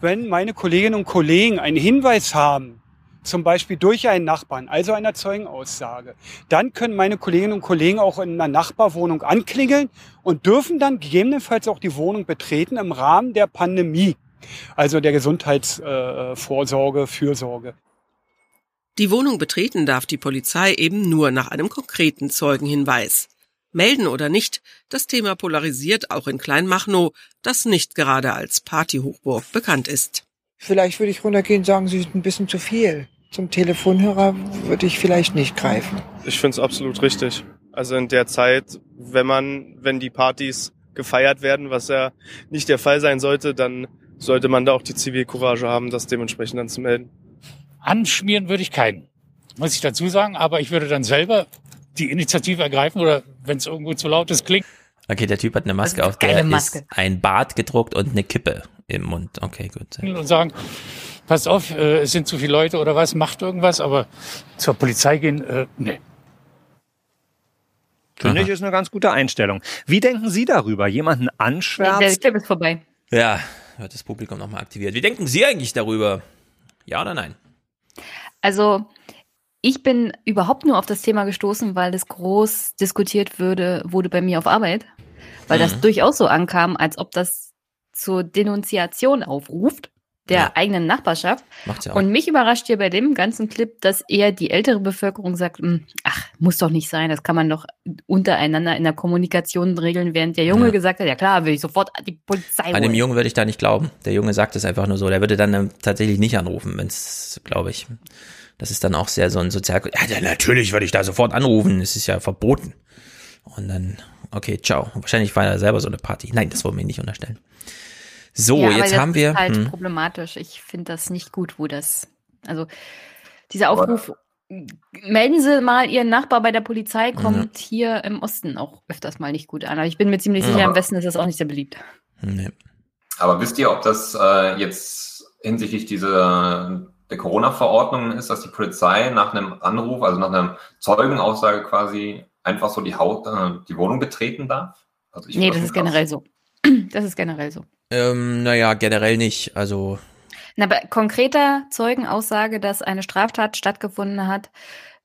Wenn meine Kolleginnen und Kollegen einen Hinweis haben, zum Beispiel durch einen Nachbarn, also einer Zeugenaussage, dann können meine Kolleginnen und Kollegen auch in einer Nachbarwohnung anklingeln und dürfen dann gegebenenfalls auch die Wohnung betreten im Rahmen der Pandemie, also der Gesundheitsvorsorge, äh, Fürsorge. Die Wohnung betreten darf die Polizei eben nur nach einem konkreten Zeugenhinweis. Melden oder nicht, das Thema polarisiert auch in Kleinmachnow, das nicht gerade als Partyhochburg bekannt ist. Vielleicht würde ich runtergehen und sagen, Sie sind ein bisschen zu viel. Zum Telefonhörer würde ich vielleicht nicht greifen. Ich finde es absolut richtig. Also in der Zeit, wenn man, wenn die Partys gefeiert werden, was ja nicht der Fall sein sollte, dann sollte man da auch die Zivilcourage haben, das dementsprechend dann zu melden. Anschmieren würde ich keinen, muss ich dazu sagen, aber ich würde dann selber die Initiative ergreifen oder wenn es irgendwo zu laut ist, klingt. Okay, der Typ hat eine Maske auf, der ist ein Bart gedruckt und eine Kippe im Mund. Okay, gut. Und sagen, passt auf, äh, es sind zu viele Leute oder was, macht irgendwas, aber zur Polizei gehen, äh, nee. Finde ich, ist eine ganz gute Einstellung. Wie denken Sie darüber? Jemanden anschwärzen? Der Clip ist vorbei. Ja, wird das Publikum nochmal aktiviert. Wie denken Sie eigentlich darüber? Ja oder nein? Also, ich bin überhaupt nur auf das Thema gestoßen, weil das groß diskutiert würde, wurde bei mir auf Arbeit. Weil mhm. das durchaus so ankam, als ob das zur Denunziation aufruft der ja. eigenen Nachbarschaft. Macht's ja auch. Und mich überrascht hier bei dem ganzen Clip, dass eher die ältere Bevölkerung sagt, hm, ach, muss doch nicht sein, das kann man doch untereinander in der Kommunikation regeln, während der Junge ja. gesagt hat, ja klar, will ich sofort die Polizei holen. An dem Jungen würde ich da nicht glauben. Der Junge sagt es einfach nur so. Der würde dann ähm, tatsächlich nicht anrufen, wenn es, glaube ich. Das ist dann auch sehr so ein Sozial... Ja, natürlich würde ich da sofort anrufen. Es ist ja verboten. Und dann, okay, ciao. Wahrscheinlich war er selber so eine Party. Nein, das wollen wir nicht unterstellen. So, ja, jetzt haben wir. Das ist halt hm. problematisch. Ich finde das nicht gut, wo das. Also, dieser Aufruf, melden Sie mal Ihren Nachbar bei der Polizei, kommt mhm. hier im Osten auch öfters mal nicht gut an. Aber ich bin mir ziemlich sicher, im Westen ist das auch nicht sehr beliebt. Nee. Aber wisst ihr, ob das äh, jetzt hinsichtlich dieser der Corona-Verordnung ist, dass die Polizei nach einem Anruf, also nach einer Zeugenaussage quasi einfach so die, Haut, äh, die Wohnung betreten darf? Also nee, das ist generell so. Das ist generell so. Ähm, naja, generell nicht. Also. Na, bei konkreter Zeugenaussage, dass eine Straftat stattgefunden hat,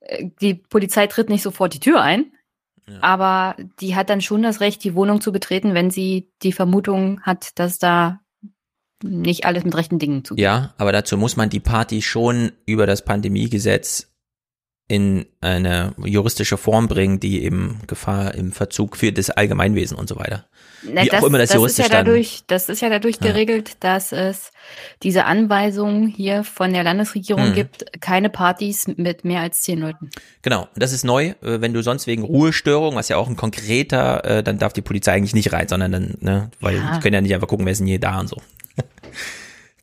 äh, die Polizei tritt nicht sofort die Tür ein, ja. aber die hat dann schon das Recht, die Wohnung zu betreten, wenn sie die Vermutung hat, dass da nicht alles mit rechten Dingen zugeht. Ja, aber dazu muss man die Party schon über das Pandemiegesetz in eine juristische Form bringen, die eben Gefahr im Verzug für das Allgemeinwesen und so weiter. Na, Wie das, auch immer das, das juristisch ist ja dadurch, Das ist ja dadurch ja. geregelt, dass es diese Anweisung hier von der Landesregierung mhm. gibt, keine Partys mit mehr als zehn Leuten. Genau, das ist neu. Äh, wenn du sonst wegen Ruhestörung, was ja auch ein konkreter, äh, dann darf die Polizei eigentlich nicht rein, sondern dann, ne, weil ja. die können ja nicht einfach gucken, wer ist denn hier da und so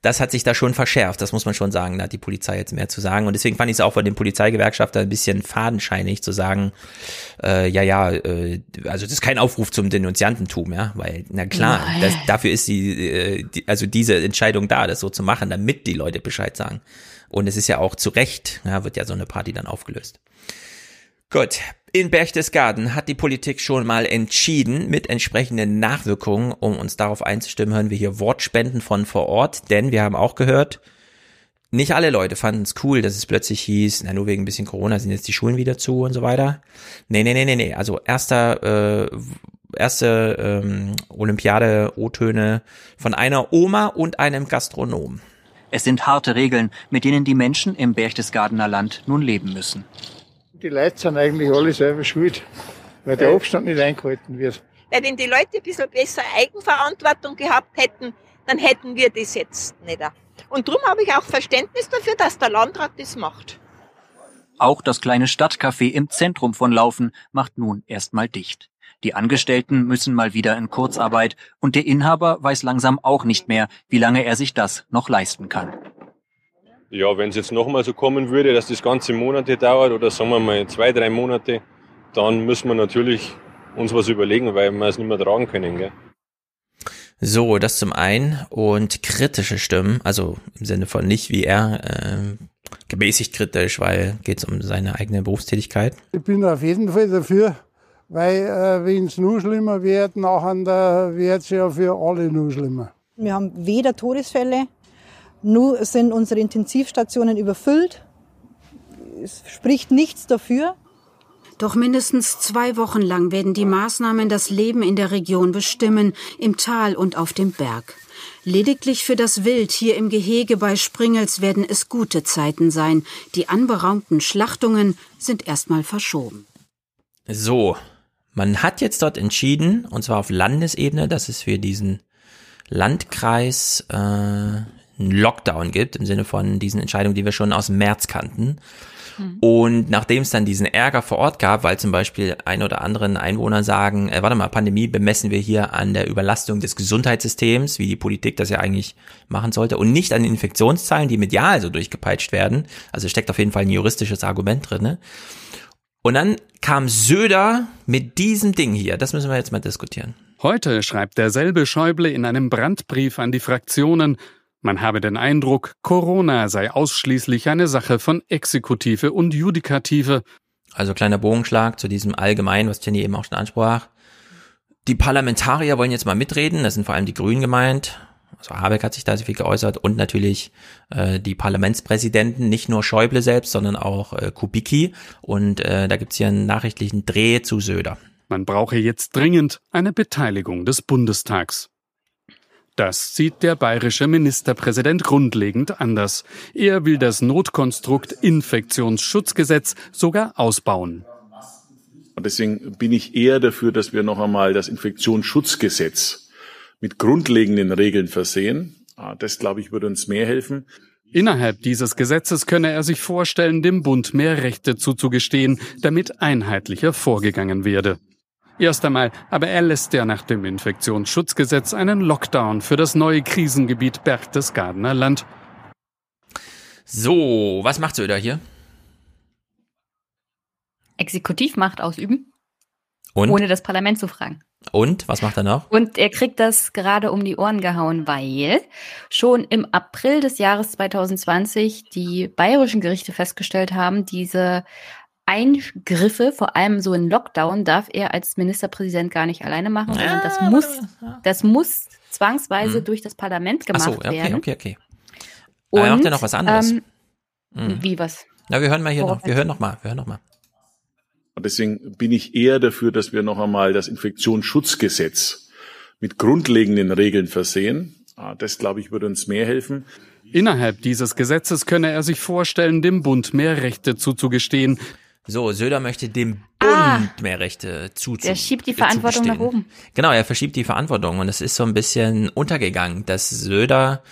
das hat sich da schon verschärft, das muss man schon sagen. Da hat die Polizei jetzt mehr zu sagen. Und deswegen fand ich es auch von den Polizeigewerkschafter ein bisschen fadenscheinig zu sagen, äh, ja, ja, äh, also das ist kein Aufruf zum Denunziantentum, ja, weil, na klar, das, dafür ist die, äh, die, also diese Entscheidung da, das so zu machen, damit die Leute Bescheid sagen. Und es ist ja auch zu Recht, ja, wird ja so eine Party dann aufgelöst. Gut, in Berchtesgaden hat die Politik schon mal entschieden mit entsprechenden Nachwirkungen. Um uns darauf einzustimmen, hören wir hier Wortspenden von vor Ort, denn wir haben auch gehört, nicht alle Leute fanden es cool, dass es plötzlich hieß, na nur wegen ein bisschen Corona sind jetzt die Schulen wieder zu und so weiter. Nee, nee, nee, nee, nee. Also erster, äh, erste ähm, Olympiade O-Töne von einer Oma und einem Gastronom. Es sind harte Regeln, mit denen die Menschen im Berchtesgadener Land nun leben müssen die Leute sind eigentlich alle selber schuld, weil der Abstand nicht eingehalten wird. Weil wenn die Leute ein bisschen besser Eigenverantwortung gehabt hätten, dann hätten wir das jetzt nicht. Und darum habe ich auch Verständnis dafür, dass der Landrat das macht. Auch das kleine Stadtcafé im Zentrum von Laufen macht nun erstmal dicht. Die Angestellten müssen mal wieder in Kurzarbeit und der Inhaber weiß langsam auch nicht mehr, wie lange er sich das noch leisten kann. Ja, wenn es jetzt nochmal so kommen würde, dass das ganze Monate dauert oder sagen wir mal zwei, drei Monate, dann müssen wir natürlich uns was überlegen, weil wir es nicht mehr tragen können. Gell? So, das zum einen und kritische Stimmen, also im Sinne von nicht wie er, äh, gemäßigt kritisch, weil geht es um seine eigene Berufstätigkeit. Ich bin auf jeden Fall dafür, weil äh, wenn es nur schlimmer wird, nachher wird es ja für alle nur schlimmer. Wir haben weder Todesfälle nur sind unsere Intensivstationen überfüllt. es spricht nichts dafür. Doch mindestens zwei Wochen lang werden die Maßnahmen das Leben in der Region bestimmen, im Tal und auf dem Berg. Lediglich für das Wild hier im Gehege bei Springels werden es gute Zeiten sein. Die anberaumten Schlachtungen sind erstmal verschoben. So, man hat jetzt dort entschieden, und zwar auf Landesebene, dass es für diesen Landkreis äh, einen Lockdown gibt, im Sinne von diesen Entscheidungen, die wir schon aus dem März kannten. Mhm. Und nachdem es dann diesen Ärger vor Ort gab, weil zum Beispiel ein oder anderen Einwohner sagen, äh, warte mal, Pandemie bemessen wir hier an der Überlastung des Gesundheitssystems, wie die Politik das ja eigentlich machen sollte, und nicht an den Infektionszahlen, die medial so durchgepeitscht werden. Also steckt auf jeden Fall ein juristisches Argument drin. Ne? Und dann kam Söder mit diesem Ding hier. Das müssen wir jetzt mal diskutieren. Heute schreibt derselbe Schäuble in einem Brandbrief an die Fraktionen, man habe den Eindruck, Corona sei ausschließlich eine Sache von Exekutive und Judikative. Also kleiner Bogenschlag zu diesem Allgemeinen, was Jenny eben auch schon ansprach. Die Parlamentarier wollen jetzt mal mitreden, das sind vor allem die Grünen gemeint. Also Habeck hat sich da sehr viel geäußert und natürlich äh, die Parlamentspräsidenten, nicht nur Schäuble selbst, sondern auch äh, Kubicki. Und äh, da gibt's hier einen nachrichtlichen Dreh zu Söder. Man brauche jetzt dringend eine Beteiligung des Bundestags. Das sieht der bayerische Ministerpräsident grundlegend anders. Er will das Notkonstrukt Infektionsschutzgesetz sogar ausbauen. Und deswegen bin ich eher dafür, dass wir noch einmal das Infektionsschutzgesetz mit grundlegenden Regeln versehen. Ah, das, glaube ich, würde uns mehr helfen. Innerhalb dieses Gesetzes könne er sich vorstellen, dem Bund mehr Rechte zuzugestehen, damit einheitlicher vorgegangen werde. Erst einmal, aber er lässt ja nach dem Infektionsschutzgesetz einen Lockdown für das neue Krisengebiet Berchtesgadener Land. So, was macht Söder hier? Exekutivmacht ausüben. Und? Ohne das Parlament zu fragen. Und was macht er noch? Und er kriegt das gerade um die Ohren gehauen, weil schon im April des Jahres 2020 die bayerischen Gerichte festgestellt haben, diese Eingriffe, vor allem so ein Lockdown, darf er als Ministerpräsident gar nicht alleine machen, sondern das muss, das muss zwangsweise hm. durch das Parlament gemacht Ach so, okay, werden. Okay, okay, okay. Und, Aber macht er noch was anderes? Ähm, hm. Wie was? Na, wir hören mal hier Worauf noch, wir hören noch mal, wir hören noch mal. Und deswegen bin ich eher dafür, dass wir noch einmal das Infektionsschutzgesetz mit grundlegenden Regeln versehen. Ah, das, glaube ich, würde uns mehr helfen. Innerhalb dieses Gesetzes könne er sich vorstellen, dem Bund mehr Rechte zuzugestehen, so, Söder möchte dem Bund ah, mehr Rechte zuzugestehen. Er schiebt die Verantwortung nach oben. Genau, er verschiebt die Verantwortung und es ist so ein bisschen untergegangen, dass Söder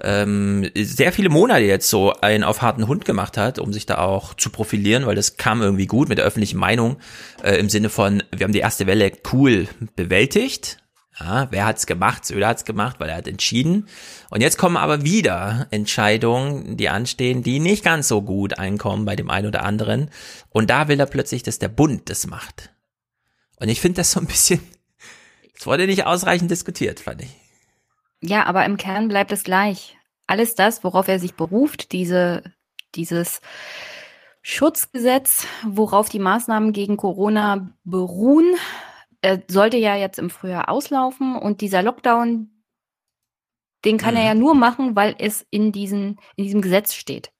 ähm, sehr viele Monate jetzt so einen auf harten Hund gemacht hat, um sich da auch zu profilieren, weil das kam irgendwie gut mit der öffentlichen Meinung äh, im Sinne von, wir haben die erste Welle cool bewältigt, ja, wer hat's gemacht? Söder hat's gemacht, weil er hat entschieden. Und jetzt kommen aber wieder Entscheidungen, die anstehen, die nicht ganz so gut einkommen bei dem einen oder anderen. Und da will er plötzlich, dass der Bund das macht. Und ich finde das so ein bisschen, es wurde nicht ausreichend diskutiert, fand ich. Ja, aber im Kern bleibt es gleich. Alles das, worauf er sich beruft, diese, dieses Schutzgesetz, worauf die Maßnahmen gegen Corona beruhen, äh, sollte ja jetzt im Frühjahr auslaufen und dieser Lockdown, den kann mhm. er ja nur machen, weil es in, diesen, in diesem Gesetz steht.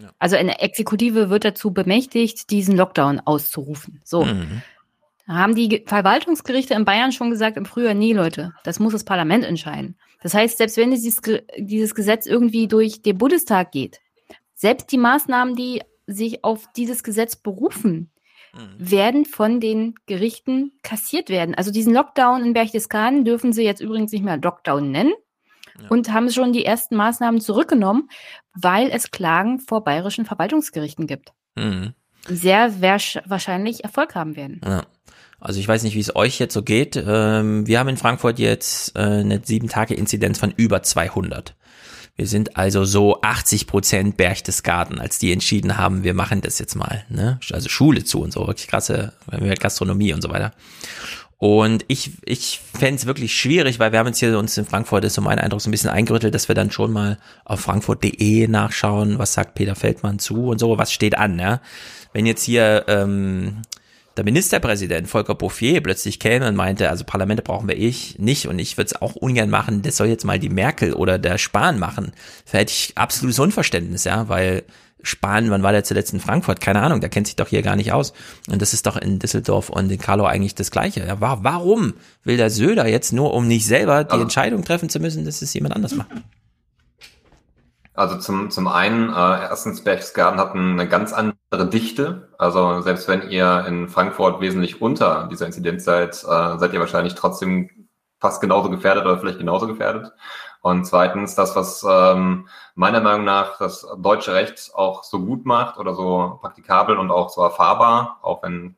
Ja. Also eine Exekutive wird dazu bemächtigt, diesen Lockdown auszurufen. So. Mhm. Da haben die Verwaltungsgerichte in Bayern schon gesagt im Frühjahr, nee, Leute, das muss das Parlament entscheiden. Das heißt, selbst wenn dieses, dieses Gesetz irgendwie durch den Bundestag geht, selbst die Maßnahmen, die sich auf dieses Gesetz berufen, Mhm. werden von den Gerichten kassiert werden. Also diesen Lockdown in Berchtesgaden dürfen sie jetzt übrigens nicht mehr Lockdown nennen ja. und haben schon die ersten Maßnahmen zurückgenommen, weil es Klagen vor bayerischen Verwaltungsgerichten gibt, mhm. sehr wahrscheinlich Erfolg haben werden. Ja. Also ich weiß nicht, wie es euch jetzt so geht. Ähm, wir haben in Frankfurt jetzt äh, eine 7-Tage-Inzidenz von über 200. Wir sind also so 80 Prozent Berchtesgaden, als die entschieden haben, wir machen das jetzt mal. Ne? Also Schule zu und so, wirklich krasse Gastronomie und so weiter. Und ich, ich fände es wirklich schwierig, weil wir haben jetzt hier uns in Frankfurt, ist so mein Eindruck, so ein bisschen eingerüttelt, dass wir dann schon mal auf frankfurt.de nachschauen, was sagt Peter Feldmann zu und so, was steht an. Ja? Wenn jetzt hier ähm, der Ministerpräsident Volker Bouffier plötzlich käme und meinte, also Parlamente brauchen wir ich nicht und ich würde es auch ungern machen, das soll jetzt mal die Merkel oder der Spahn machen, da hätte ich absolutes Unverständnis, ja, weil Spahn, wann war der zuletzt in Frankfurt? Keine Ahnung, der kennt sich doch hier gar nicht aus. Und das ist doch in Düsseldorf und in Karlau eigentlich das Gleiche. Ja, warum will der Söder jetzt nur, um nicht selber die Entscheidung treffen zu müssen, dass es jemand anders macht? Also zum, zum einen, äh, erstens, Berchtesgaden hat eine ganz andere Dichte. Also selbst wenn ihr in Frankfurt wesentlich unter dieser Inzidenz seid, äh, seid ihr wahrscheinlich trotzdem fast genauso gefährdet oder vielleicht genauso gefährdet. Und zweitens, das, was ähm, meiner Meinung nach das deutsche Recht auch so gut macht oder so praktikabel und auch so erfahrbar, auch wenn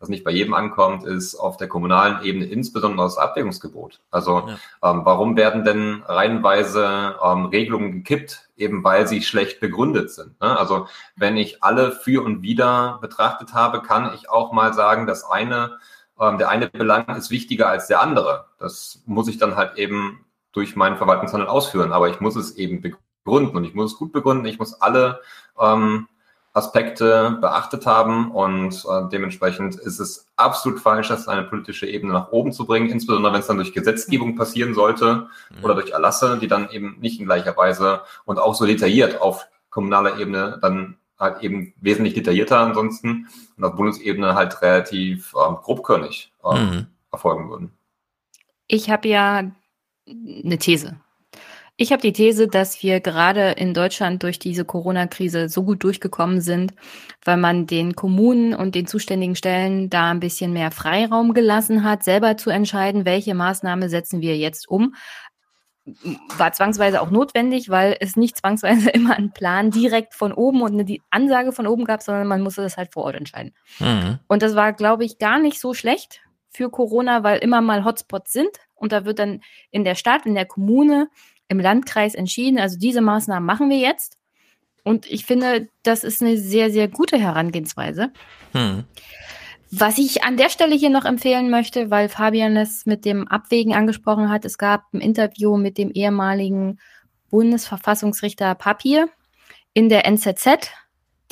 das nicht bei jedem ankommt, ist auf der kommunalen Ebene insbesondere das Abwägungsgebot. Also ja. ähm, warum werden denn reihenweise ähm, Regelungen gekippt, eben weil sie schlecht begründet sind? Ne? Also wenn ich alle für und wider betrachtet habe, kann ich auch mal sagen, dass eine ähm, der eine Belang ist wichtiger als der andere. Das muss ich dann halt eben durch meinen Verwaltungshandel ausführen, aber ich muss es eben begründen und ich muss es gut begründen. Ich muss alle ähm, Aspekte beachtet haben und äh, dementsprechend ist es absolut falsch, das eine politische Ebene nach oben zu bringen, insbesondere wenn es dann durch Gesetzgebung passieren sollte mhm. oder durch Erlasse, die dann eben nicht in gleicher Weise und auch so detailliert auf kommunaler Ebene dann halt eben wesentlich detaillierter ansonsten und auf Bundesebene halt relativ ähm, grobkörnig ähm, mhm. erfolgen würden. Ich habe ja eine These. Ich habe die These, dass wir gerade in Deutschland durch diese Corona-Krise so gut durchgekommen sind, weil man den Kommunen und den zuständigen Stellen da ein bisschen mehr Freiraum gelassen hat, selber zu entscheiden, welche Maßnahme setzen wir jetzt um. War zwangsweise auch notwendig, weil es nicht zwangsweise immer einen Plan direkt von oben und eine Ansage von oben gab, sondern man musste das halt vor Ort entscheiden. Mhm. Und das war, glaube ich, gar nicht so schlecht für Corona, weil immer mal Hotspots sind und da wird dann in der Stadt, in der Kommune, im Landkreis entschieden, also diese Maßnahmen machen wir jetzt. Und ich finde, das ist eine sehr, sehr gute Herangehensweise. Hm. Was ich an der Stelle hier noch empfehlen möchte, weil Fabian es mit dem Abwägen angesprochen hat, es gab ein Interview mit dem ehemaligen Bundesverfassungsrichter Papier in der NZZ.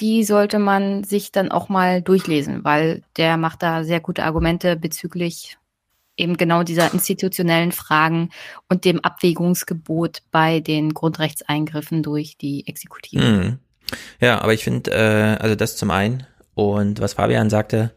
Die sollte man sich dann auch mal durchlesen, weil der macht da sehr gute Argumente bezüglich eben genau dieser institutionellen Fragen und dem Abwägungsgebot bei den Grundrechtseingriffen durch die Exekutive. Mhm. Ja, aber ich finde, äh, also das zum einen und was Fabian sagte,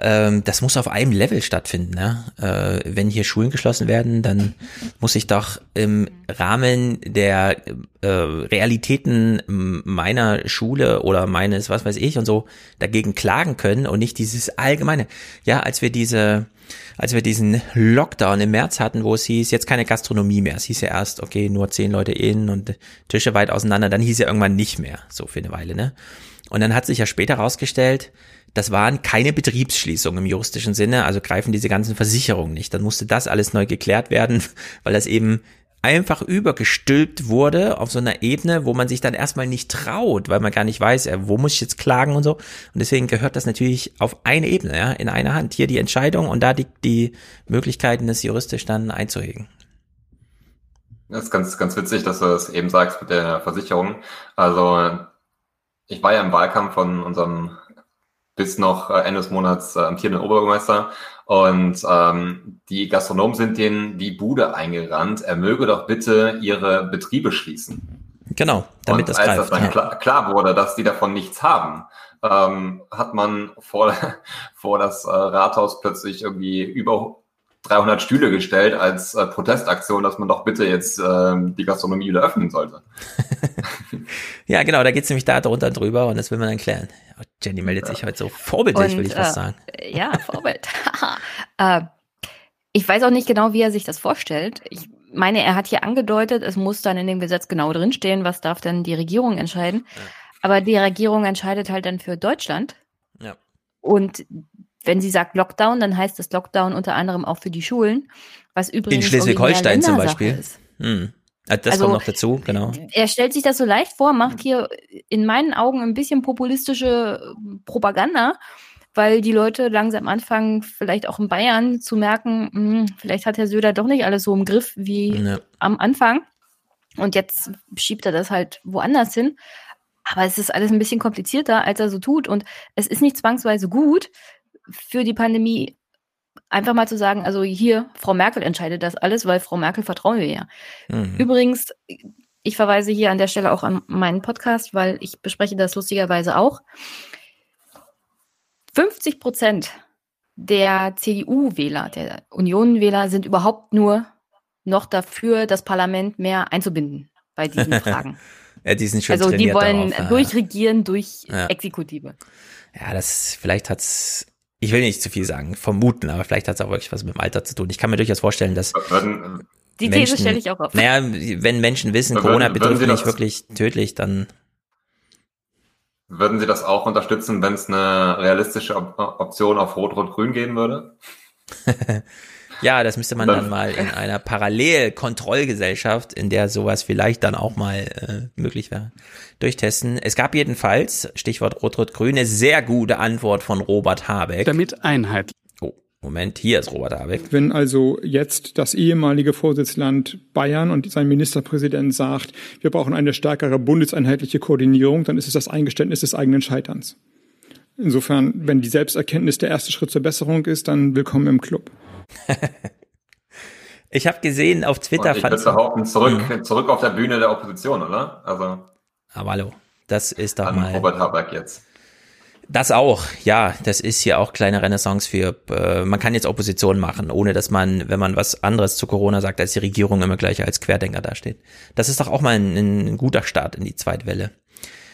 ähm, das muss auf einem Level stattfinden. Ne? Äh, wenn hier Schulen geschlossen werden, dann muss ich doch im Rahmen der äh, Realitäten meiner Schule oder meines, was weiß ich und so, dagegen klagen können und nicht dieses allgemeine. Ja, als wir diese als wir diesen Lockdown im März hatten, wo es hieß, jetzt keine Gastronomie mehr. Es hieß ja erst, okay, nur zehn Leute innen und Tische weit auseinander. Dann hieß ja irgendwann nicht mehr, so für eine Weile, ne? Und dann hat sich ja später rausgestellt, das waren keine Betriebsschließungen im juristischen Sinne, also greifen diese ganzen Versicherungen nicht. Dann musste das alles neu geklärt werden, weil das eben einfach übergestülpt wurde auf so einer Ebene, wo man sich dann erstmal nicht traut, weil man gar nicht weiß, wo muss ich jetzt klagen und so. Und deswegen gehört das natürlich auf eine Ebene, ja, in einer Hand. Hier die Entscheidung und da die, die Möglichkeiten, das juristisch dann einzuhegen. Das ist ganz, ganz witzig, dass du das eben sagst mit der Versicherung. Also ich war ja im Wahlkampf von unserem bis noch äh, Ende des Monats äh, amtierenden Oberbürgermeister. Und ähm, die Gastronomen sind denen die Bude eingerannt. Er möge doch bitte ihre Betriebe schließen. Genau, damit und das als greift. das dann ja. klar, klar, wurde, dass die davon nichts haben, ähm, hat man vor, vor das äh, Rathaus plötzlich irgendwie über 300 Stühle gestellt als äh, Protestaktion, dass man doch bitte jetzt äh, die Gastronomie wieder öffnen sollte. ja, genau, da geht es nämlich da drunter drüber und das will man dann klären. Jenny meldet sich heute so vorbildlich, will ich fast äh, sagen. Ja, Vorbild. äh, ich weiß auch nicht genau, wie er sich das vorstellt. Ich meine, er hat hier angedeutet, es muss dann in dem Gesetz genau drinstehen, was darf denn die Regierung entscheiden. Ja. Aber die Regierung entscheidet halt dann für Deutschland. Ja. Und wenn sie sagt Lockdown, dann heißt das Lockdown unter anderem auch für die Schulen, was übrigens in Schleswig-Holstein zum Beispiel. Ist. Hm. Ah, das also, kommt noch dazu, genau. Er stellt sich das so leicht vor, macht hier in meinen Augen ein bisschen populistische Propaganda, weil die Leute langsam anfangen, vielleicht auch in Bayern zu merken, mh, hm, vielleicht hat Herr Söder doch nicht alles so im Griff wie ja. am Anfang. Und jetzt schiebt er das halt woanders hin. Aber es ist alles ein bisschen komplizierter, als er so tut. Und es ist nicht zwangsweise gut, für die Pandemie einfach mal zu sagen, also hier, Frau Merkel entscheidet das alles, weil Frau Merkel vertrauen wir ja. Mhm. Übrigens, ich verweise hier an der Stelle auch an meinen Podcast, weil ich bespreche das lustigerweise auch. 50 Prozent der CDU-Wähler, der Union-Wähler sind überhaupt nur noch dafür, das Parlament mehr einzubinden bei diesen Fragen. ja, die sind schon also die wollen darauf, durchregieren durch Ja. Exekutive. Ja, das, vielleicht hat's, ich will nicht zu viel sagen, vermuten, aber vielleicht hat's auch wirklich was mit dem Alter zu tun. Ich kann mir durchaus vorstellen, dass Die These stelle ich auch auf. Naja, wenn Menschen wissen, Würden- Corona betrifft mich das- wirklich tödlich, dann Würden Sie das auch unterstützen, wenn es eine realistische Op Option auf Rot-Rot-Grün geben würde? Ja, das müsste man Dann- mal in einer Parallelkontrollgesellschaft, in der sowas vielleicht dann auch mal äh, möglich wäre, durchtesten. Es gab jedenfalls, Stichwort Rot-Rot-Grün, eine sehr gute Antwort von Robert Habeck. Damit einheitlich. Oh, Moment, hier ist Robert Habeck. Wenn also jetzt das ehemalige Vorsitzland Bayern und sein Ministerpräsident sagt, wir brauchen eine stärkere bundeseinheitliche Koordinierung, dann ist es das Eingeständnis des eigenen Scheiterns. Insofern, wenn die Selbsterkenntnis der erste Schritt zur Besserung ist, dann willkommen im Club. Ich habe gesehen auf Twitter Und ich würde behaupten, zurück, zurück auf der Bühne der Opposition, oder? Also aber hallo, das ist doch an mal Robert Habeck jetzt. Das auch, ja, das ist hier auch kleine Renaissance für, äh, man kann jetzt Opposition machen, ohne dass man, wenn man was anderes zu Corona sagt, als die Regierung immer gleich als Querdenker dasteht. Das ist doch auch mal ein, ein guter Start in die Zweitwelle.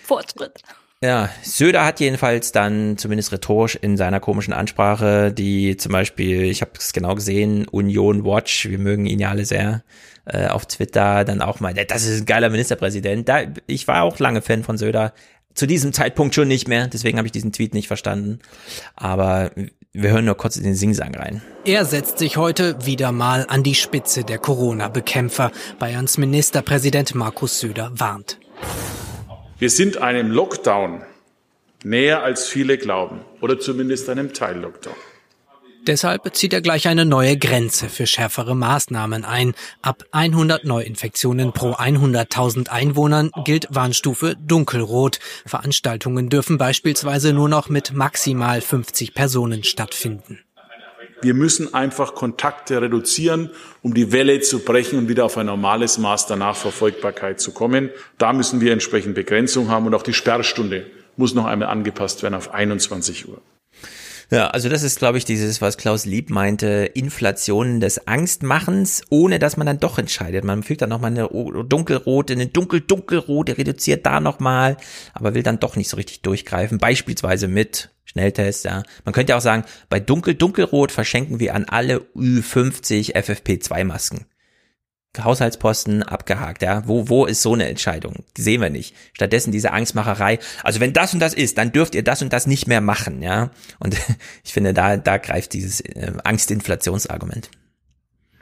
Fortschritt. Ja, Söder hat jedenfalls dann zumindest rhetorisch in seiner komischen Ansprache, die zum Beispiel, ich habe es genau gesehen, Union Watch, wir mögen ihn ja alle sehr, äh, auf Twitter dann auch mal, das ist ein geiler Ministerpräsident. Da, ich war auch lange Fan von Söder, zu diesem Zeitpunkt schon nicht mehr, deswegen habe ich diesen Tweet nicht verstanden. Aber wir hören nur kurz in den Singsang rein. Er setzt sich heute wieder mal an die Spitze der Corona-Bekämpfer. Bayerns Ministerpräsident Markus Söder warnt. Wir sind einem Lockdown näher als viele glauben oder zumindest einem Teil-Lockdown. Deshalb zieht er gleich eine neue Grenze für schärfere Maßnahmen ein. Ab 100 Neuinfektionen pro 100.000 Einwohnern gilt Warnstufe dunkelrot. Veranstaltungen dürfen beispielsweise nur noch mit maximal 50 Personen stattfinden. Wir müssen einfach Kontakte reduzieren, um die Welle zu brechen und wieder auf ein normales Maß der Nachverfolgbarkeit zu kommen. Da müssen wir entsprechend Begrenzung haben und auch die Sperrstunde muss noch einmal angepasst werden auf 21 Uhr. Ja, also das ist, glaube ich, dieses, was Klaus Lieb meinte, Inflation des Angstmachens, ohne dass man dann doch entscheidet. Man fügt dann nochmal eine dunkelrote, eine dunkel-dunkelrote, reduziert da nochmal, aber will dann doch nicht so richtig durchgreifen, beispielsweise mit Schnelltest, ja. Man könnte ja auch sagen, bei dunkel-dunkelrot verschenken wir an alle Ü50 FFP2-Masken. Haushaltsposten abgehakt, ja. Wo, wo ist so eine Entscheidung? Die sehen wir nicht. Stattdessen diese Angstmacherei. Also wenn das und das ist, dann dürft ihr das und das nicht mehr machen, ja. Und ich finde, da, da greift dieses äh, Angstinflationsargument.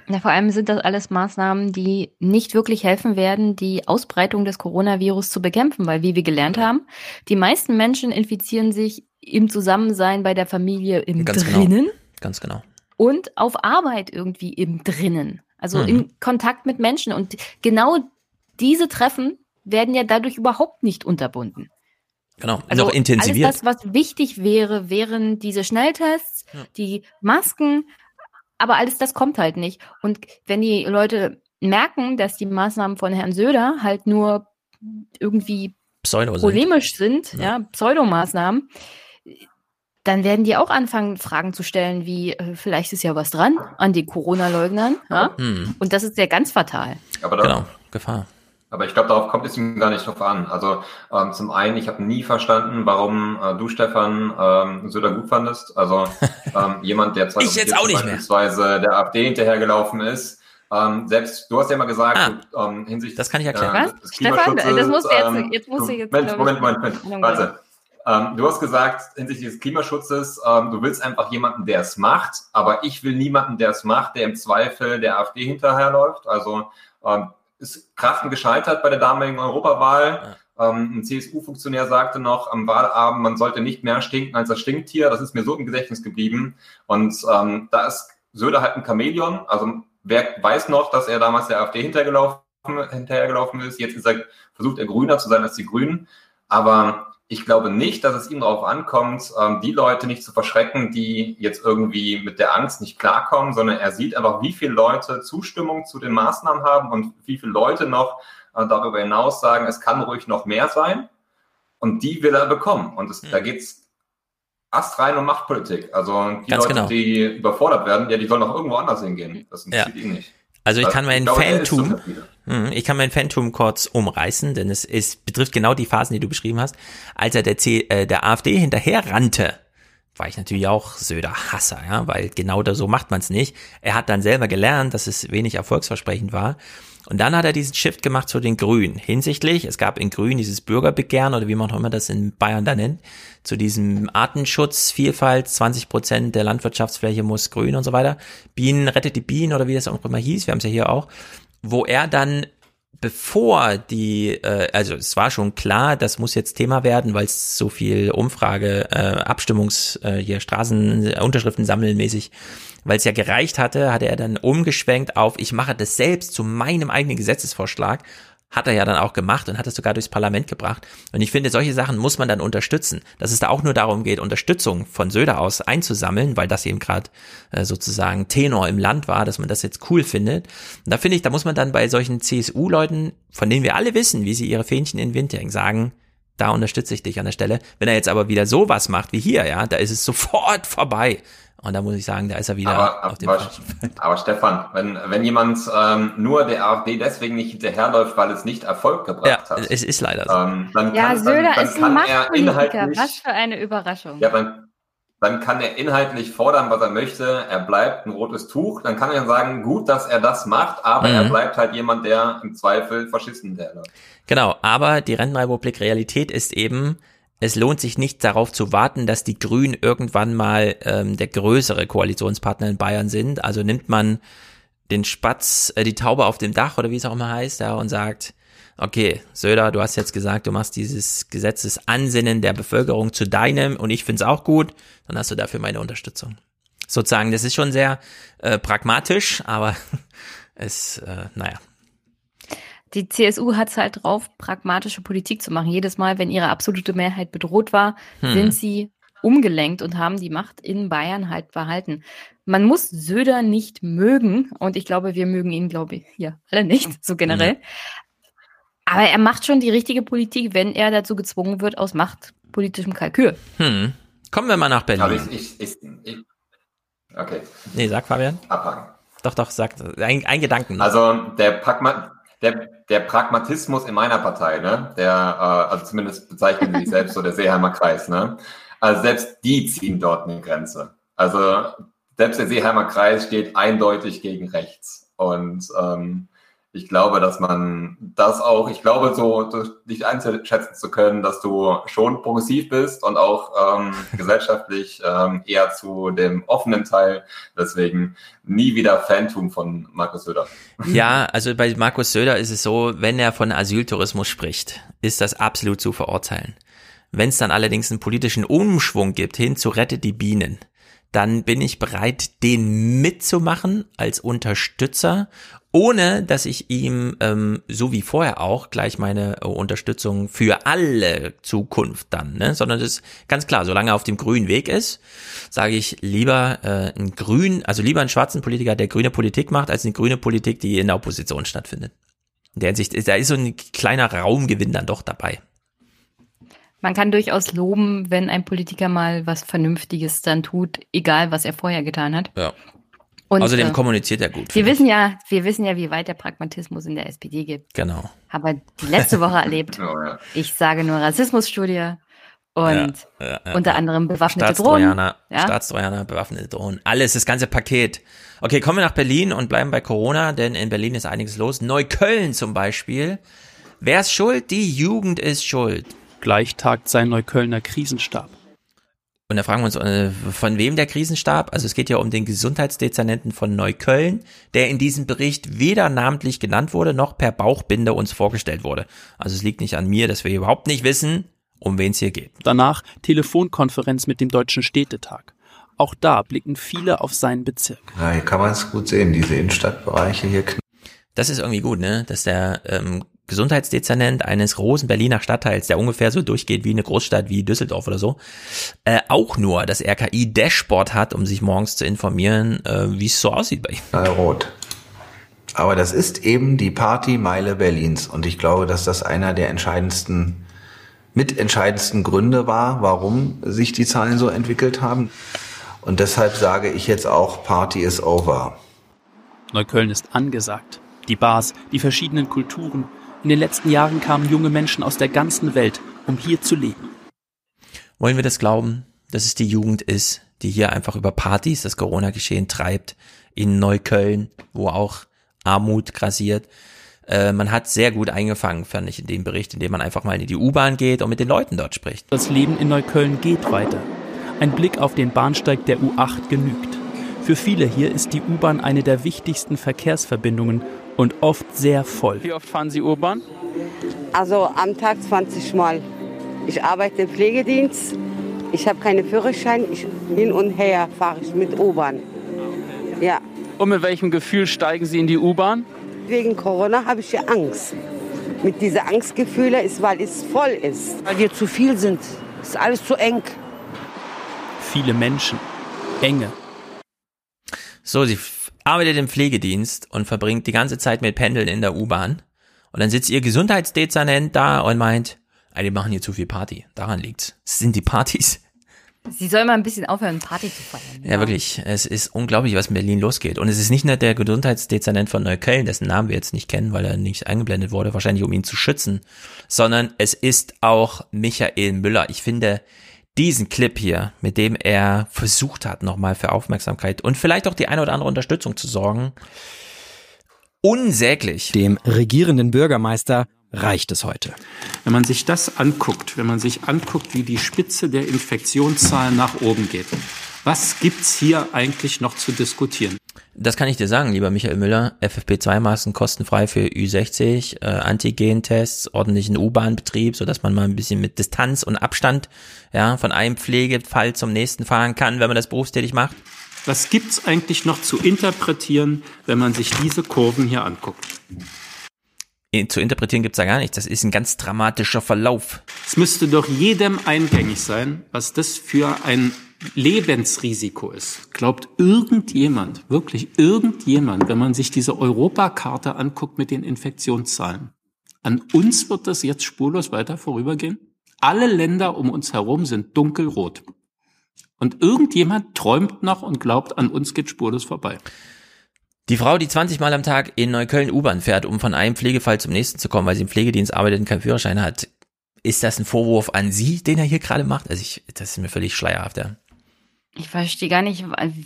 Na, vor allem sind das alles Maßnahmen, die nicht wirklich helfen werden, die Ausbreitung des Coronavirus zu bekämpfen, weil wie wir gelernt haben, die meisten Menschen infizieren sich im Zusammensein bei der Familie im Ganz Drinnen genau. Ganz genau. und auf Arbeit irgendwie im Drinnen. Also Mhm. in Kontakt mit Menschen. Und genau diese Treffen werden ja dadurch überhaupt nicht unterbunden. Genau. Also noch intensiviert. alles das, was wichtig wäre, wären diese Schnelltests, die Masken, aber alles das kommt halt nicht. Und wenn die Leute merken, dass die Maßnahmen von Herrn Söder halt nur irgendwie Pseudo sind. polemisch sind, ja, Pseudomaßnahmen, dann werden die auch anfangen, Fragen zu stellen, wie äh, vielleicht ist ja was dran an den Corona-Leugnern. Ja? Hm. Und das ist ja ganz fatal. Aber da, Genau, Gefahr. Aber ich glaube, darauf kommt es ihm gar nicht drauf an. Also ähm, zum einen, ich habe nie verstanden, warum äh, du, Stefan, ähm, Söder gut fandest. Also ähm, jemand, der Ich jetzt auch nicht mehr. beispielsweise der AfD hinterhergelaufen ist. Ähm, selbst du hast ja mal gesagt, du, ähm, hinsichtlich das kann ich erklären. äh, Was? Stefan, Klimaschutzes, das musst du jetzt- ähm, jetzt musst du jetzt, Moment, ich, Moment, Moment, Moment, warte. Ähm, du hast gesagt, hinsichtlich des Klimaschutzes, ähm, du willst einfach jemanden, der es macht, aber ich will niemanden, der es macht, der im Zweifel der AfD hinterherläuft. Also ähm, ist Krachten gescheitert bei der damaligen Europawahl. Ähm, ein CSU-Funktionär sagte noch am Wahlabend, man sollte nicht mehr stinken als das Stinktier. Das ist mir so im Gedächtnis geblieben. Und ähm, da ist Söder halt ein Chamäleon. Also wer weiß noch, dass er damals der AfD hintergelaufen, hinterhergelaufen ist. Jetzt ist er, versucht er grüner zu sein als die Grünen. Aber ich glaube nicht, dass es ihm darauf ankommt, ähm, die Leute nicht zu verschrecken, die jetzt irgendwie mit der Angst nicht klarkommen, sondern er sieht einfach, wie viele Leute Zustimmung zu den Maßnahmen haben und wie viele Leute noch äh, darüber hinaus sagen, es kann ruhig noch mehr sein. Und die will er bekommen. Und es, mhm. da geht's astrein um Machtpolitik. Also die Ganz Leute, genau. die überfordert werden, ja, die sollen auch irgendwo anders hingehen. Das interessiert ja. ihn nicht. Also ich kann mein Phantom, hm, ich kann mein Phantom kurz umreißen, denn es, es betrifft genau die Phasen, die du beschrieben hast. Als er der, C, äh, der AfD hinterher rannte, war ich natürlich auch Söder-Hasser, ja, weil genau da so macht man es nicht. Er hat dann selber gelernt, dass es wenig erfolgsversprechend war. Und dann hat er diesen Shift gemacht zu den Grünen. Hinsichtlich, es gab in Grün dieses Bürgerbegehren oder wie man auch immer das in Bayern da nennt, zu diesem Artenschutz, Vielfalt, 20 Prozent der Landwirtschaftsfläche muss grün und so weiter. Bienen, rettet die Bienen oder wie das auch immer hieß, wir haben es ja hier auch, wo er dann bevor die, äh, also es war schon klar, das muss jetzt Thema werden, weil es so viel Umfrage, äh, Abstimmungs, äh, hier Straßen, Unterschriften sammeln mäßig, weil es ja gereicht hatte, hatte er dann umgeschwenkt auf, ich mache das selbst zu meinem eigenen Gesetzesvorschlag hat er ja dann auch gemacht und hat es sogar durchs Parlament gebracht. Und ich finde, solche Sachen muss man dann unterstützen. Dass es da auch nur darum geht, Unterstützung von Söder aus einzusammeln, weil das eben gerade äh, sozusagen Tenor im Land war, dass man das jetzt cool findet. Und da finde ich, da muss man dann bei solchen CSU-Leuten, von denen wir alle wissen, wie sie ihre Fähnchen in den Wind hängen, sagen, da unterstütze ich dich an der Stelle. Wenn er jetzt aber wieder sowas macht wie hier, ja, da ist es sofort vorbei. Und da muss ich sagen, da ist er wieder aber, auf dem aber, aber Stefan, wenn, wenn jemand ähm, nur der AfD deswegen nicht hinterherläuft, weil es nicht Erfolg gebracht ja, hat. Es ist leider so. Ähm, dann ja, kann, Söder dann, dann ist ein Machtpolitiker. Was für eine Überraschung. Ja, dann, dann kann er inhaltlich fordern, was er möchte. Er bleibt ein rotes Tuch. Dann kann er sagen, gut, dass er das macht, aber mhm. er bleibt halt jemand, der im Zweifel Faschisten hinterherläuft. Genau, aber die Rentenrepublik Realität ist eben, es lohnt sich nicht darauf zu warten, dass die Grünen irgendwann mal ähm, der größere Koalitionspartner in Bayern sind. Also nimmt man den Spatz, äh, die Taube auf dem Dach oder wie es auch immer heißt, ja, und sagt, okay, Söder, du hast jetzt gesagt, du machst dieses Gesetzesansinnen der Bevölkerung zu deinem und ich finde es auch gut, dann hast du dafür meine Unterstützung. Sozusagen, das ist schon sehr äh, pragmatisch, aber es, äh, naja, die CSU hat es halt drauf, pragmatische Politik zu machen. Jedes Mal, wenn ihre absolute Mehrheit bedroht war, hm. sind sie umgelenkt und haben die Macht in Bayern halt behalten. Man muss Söder nicht mögen und ich glaube, wir mögen ihn, glaube ich, hier alle nicht, so generell. Mhm. Aber er macht schon die richtige Politik, wenn er dazu gezwungen wird aus machtpolitischem Kalkül. Hm. Kommen wir mal nach Berlin. Ich, ich, ich, ich okay. Nee, sag Fabian. Abhaken. Doch, doch, sag ein, ein Gedanken. Also der Pragma der, der Pragmatismus in meiner Partei, ne, der, äh, also zumindest bezeichnen sie sich selbst so der Seeheimer Kreis, ne, also selbst die ziehen dort eine Grenze. Also selbst der Seeheimer Kreis steht eindeutig gegen rechts. Und ähm, ich glaube, dass man das auch, ich glaube, so dich einschätzen zu können, dass du schon progressiv bist und auch ähm, gesellschaftlich ähm, eher zu dem offenen Teil. Deswegen nie wieder Phantom von Markus Söder. Ja, also bei Markus Söder ist es so, wenn er von Asyltourismus spricht, ist das absolut zu verurteilen. Wenn es dann allerdings einen politischen Umschwung gibt hin zu Rette die Bienen, dann bin ich bereit, den mitzumachen als Unterstützer ohne dass ich ihm, ähm, so wie vorher auch, gleich meine äh, Unterstützung für alle Zukunft dann, ne? sondern das ist ganz klar, solange er auf dem grünen Weg ist, sage ich lieber äh, ein grün, also lieber einen schwarzen Politiker, der grüne Politik macht, als eine grüne Politik, die in der Opposition stattfindet. In der Hinsicht, da ist so ein kleiner Raumgewinn dann doch dabei. Man kann durchaus loben, wenn ein Politiker mal was Vernünftiges dann tut, egal was er vorher getan hat. Ja. Und, Außerdem äh, kommuniziert er gut. Wir wissen ja, wir wissen ja, wie weit der Pragmatismus in der SPD gibt. Genau. Aber die letzte Woche erlebt. ja. Ich sage nur Rassismusstudie und ja, ja, unter anderem bewaffnete Drohnen. Ja? Staatstrojaner, bewaffnete Drohnen. Alles, das ganze Paket. Okay, kommen wir nach Berlin und bleiben bei Corona, denn in Berlin ist einiges los. Neukölln zum Beispiel. Wer ist schuld? Die Jugend ist schuld. Gleich tagt sein Neuköllner Krisenstab. Und da fragen wir uns, äh, von wem der Krisenstab? Also es geht ja um den Gesundheitsdezernenten von Neukölln, der in diesem Bericht weder namentlich genannt wurde, noch per Bauchbinde uns vorgestellt wurde. Also es liegt nicht an mir, dass wir überhaupt nicht wissen, um wen es hier geht. Danach Telefonkonferenz mit dem Deutschen Städtetag. Auch da blicken viele auf seinen Bezirk. Ja, hier kann man es gut sehen, diese Innenstadtbereiche hier. Das ist irgendwie gut, ne? Dass der ähm, Gesundheitsdezernent eines großen Berliner Stadtteils, der ungefähr so durchgeht wie eine Großstadt wie Düsseldorf oder so, äh, auch nur das RKI-Dashboard hat, um sich morgens zu informieren, äh, wie es so aussieht bei ihm. Rot. Aber das ist eben die Partymeile Berlins. Und ich glaube, dass das einer der entscheidendsten, mitentscheidendsten Gründe war, warum sich die Zahlen so entwickelt haben. Und deshalb sage ich jetzt auch, Party is over. Neukölln ist angesagt. Die Bars, die verschiedenen Kulturen. In den letzten Jahren kamen junge Menschen aus der ganzen Welt, um hier zu leben. Wollen wir das glauben, dass es die Jugend ist, die hier einfach über Partys das Corona-Geschehen treibt, in Neukölln, wo auch Armut grassiert. Äh, man hat sehr gut eingefangen, fand ich, in dem Bericht, indem man einfach mal in die U-Bahn geht und mit den Leuten dort spricht. Das Leben in Neukölln geht weiter. Ein Blick auf den Bahnsteig der U8 genügt. Für viele hier ist die U-Bahn eine der wichtigsten Verkehrsverbindungen und oft sehr voll. Wie oft fahren Sie U-Bahn? Also am Tag 20 Mal. Ich arbeite im Pflegedienst. Ich habe keinen Führerschein. Ich, hin und her fahre ich mit U-Bahn. Ja. Und mit welchem Gefühl steigen Sie in die U-Bahn? Wegen Corona habe ich ja Angst. Mit diesen Angstgefühlen ist, weil es voll ist. Weil wir zu viel sind. Es ist alles zu eng. Viele Menschen. Enge. So, sie arbeitet im Pflegedienst und verbringt die ganze Zeit mit Pendeln in der U-Bahn. Und dann sitzt ihr Gesundheitsdezernent da und meint, ah, die machen hier zu viel Party. Daran liegt's. Es sind die Partys. Sie soll mal ein bisschen aufhören, Party zu feiern. Ja, wirklich. Es ist unglaublich, was in Berlin losgeht. Und es ist nicht nur der Gesundheitsdezernent von Neukölln, dessen Namen wir jetzt nicht kennen, weil er nicht eingeblendet wurde, wahrscheinlich um ihn zu schützen, sondern es ist auch Michael Müller. Ich finde diesen Clip hier, mit dem er versucht hat, nochmal für Aufmerksamkeit und vielleicht auch die eine oder andere Unterstützung zu sorgen, unsäglich. Dem regierenden Bürgermeister reicht es heute. Wenn man sich das anguckt, wenn man sich anguckt, wie die Spitze der Infektionszahlen nach oben geht, was gibt's hier eigentlich noch zu diskutieren? Das kann ich dir sagen, lieber Michael Müller. FFP2-Masken kostenfrei für Ü60, äh, Antigen-Tests, ordentlichen U-Bahn-Betrieb, sodass man mal ein bisschen mit Distanz und Abstand ja, von einem Pflegefall zum nächsten fahren kann, wenn man das berufstätig macht. Was gibt's eigentlich noch zu interpretieren, wenn man sich diese Kurven hier anguckt? zu interpretieren gibt's da gar nichts. Das ist ein ganz dramatischer Verlauf. Es müsste doch jedem eingängig sein, was das für ein Lebensrisiko ist. Glaubt irgendjemand, wirklich irgendjemand, wenn man sich diese Europakarte anguckt mit den Infektionszahlen, an uns wird das jetzt spurlos weiter vorübergehen? Alle Länder um uns herum sind dunkelrot. Und irgendjemand träumt noch und glaubt, an uns geht spurlos vorbei. Die Frau, die 20 Mal am Tag in Neukölln U-Bahn fährt, um von einem Pflegefall zum nächsten zu kommen, weil sie im Pflegedienst arbeitet und keinen Führerschein hat, ist das ein Vorwurf an sie, den er hier gerade macht? Also ich, das ist mir völlig schleierhaft, ja. Ich verstehe gar nicht,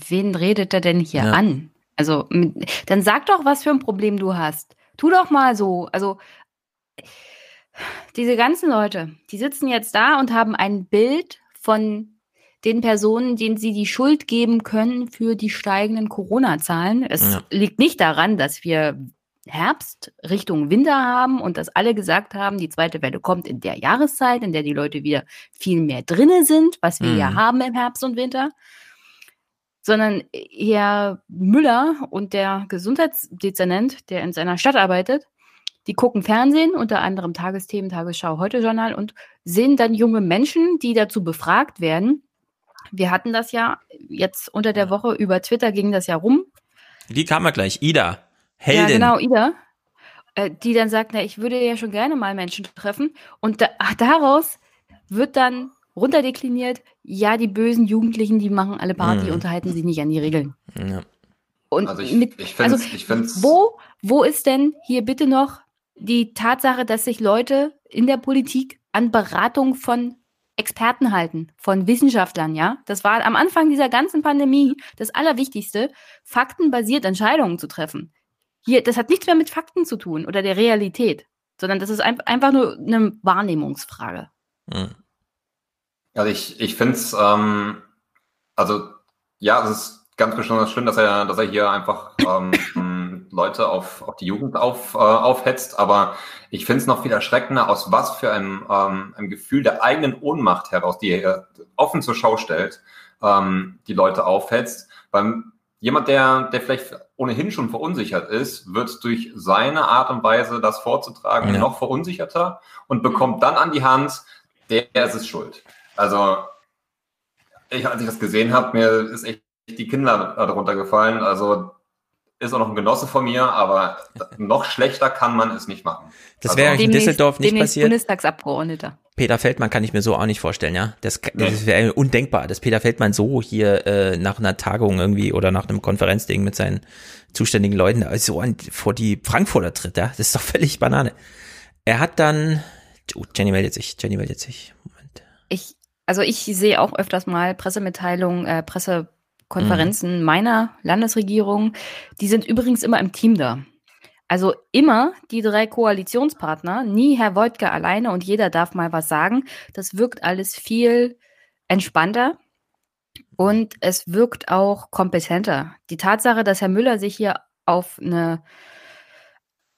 wen redet er denn hier ja. an? Also, dann sag doch, was für ein Problem du hast. Tu doch mal so. Also, diese ganzen Leute, die sitzen jetzt da und haben ein Bild von den Personen, denen sie die Schuld geben können für die steigenden Corona-Zahlen. Es ja. liegt nicht daran, dass wir Herbst Richtung Winter haben und dass alle gesagt haben, die zweite Welle kommt in der Jahreszeit, in der die Leute wieder viel mehr drinne sind, was wir mhm. ja haben im Herbst und Winter, sondern Herr Müller und der Gesundheitsdezernent, der in seiner Stadt arbeitet, die gucken Fernsehen, unter anderem Tagesthemen, Tagesschau, Heute Journal und sehen dann junge Menschen, die dazu befragt werden, wir hatten das ja jetzt unter der Woche über Twitter ging das ja rum. Die kam ja gleich, Ida. Heldin. Ja, genau, Ida. Äh, die dann sagt, na, ich würde ja schon gerne mal Menschen treffen. Und da, ach, daraus wird dann runterdekliniert, ja, die bösen Jugendlichen, die machen alle Party mhm. und halten sich nicht an die Regeln. Ja. Und also, ich, mit, ich find's, also ich find's wo, wo ist denn hier bitte noch die Tatsache, dass sich Leute in der Politik an Beratung von Experten halten, von Wissenschaftlern, ja. Das war am Anfang dieser ganzen Pandemie das Allerwichtigste, faktenbasiert Entscheidungen zu treffen. Hier, das hat nichts mehr mit Fakten zu tun oder der Realität, sondern das ist ein, einfach nur eine Wahrnehmungsfrage. Hm. Also ich, ich finde es, ähm, also ja, es ist ganz besonders schön, dass er, dass er hier einfach ähm, Leute auf, auf die Jugend auf, äh, aufhetzt, aber ich finde es noch viel erschreckender, aus was für einem, ähm, einem Gefühl der eigenen Ohnmacht heraus, die er offen zur Schau stellt, ähm, die Leute aufhetzt. Weil jemand, der, der vielleicht ohnehin schon verunsichert ist, wird durch seine Art und Weise, das vorzutragen, ja. noch verunsicherter und bekommt dann an die Hand, der ist es schuld. Also, ich, als ich das gesehen habe, mir ist echt die Kinder darunter gefallen. Also, ist auch noch ein Genosse von mir, aber noch schlechter kann man es nicht machen. Das wäre also, in Düsseldorf nicht passiert. Bundestagsabgeordneter. Peter Feldmann kann ich mir so auch nicht vorstellen, ja. Das, das wäre undenkbar, dass Peter Feldmann so hier äh, nach einer Tagung irgendwie oder nach einem Konferenzding mit seinen zuständigen Leuten so an, vor die Frankfurter tritt, ja. Das ist doch völlig Banane. Er hat dann, oh, Jenny meldet sich, Jenny meldet sich. Moment. Ich, also ich sehe auch öfters mal Pressemitteilungen, äh, Pressekonferenzen mhm. meiner Landesregierung. Die sind übrigens immer im Team da. Also immer die drei Koalitionspartner, nie Herr Wojtke alleine und jeder darf mal was sagen. Das wirkt alles viel entspannter und es wirkt auch kompetenter. Die Tatsache, dass Herr Müller sich hier auf eine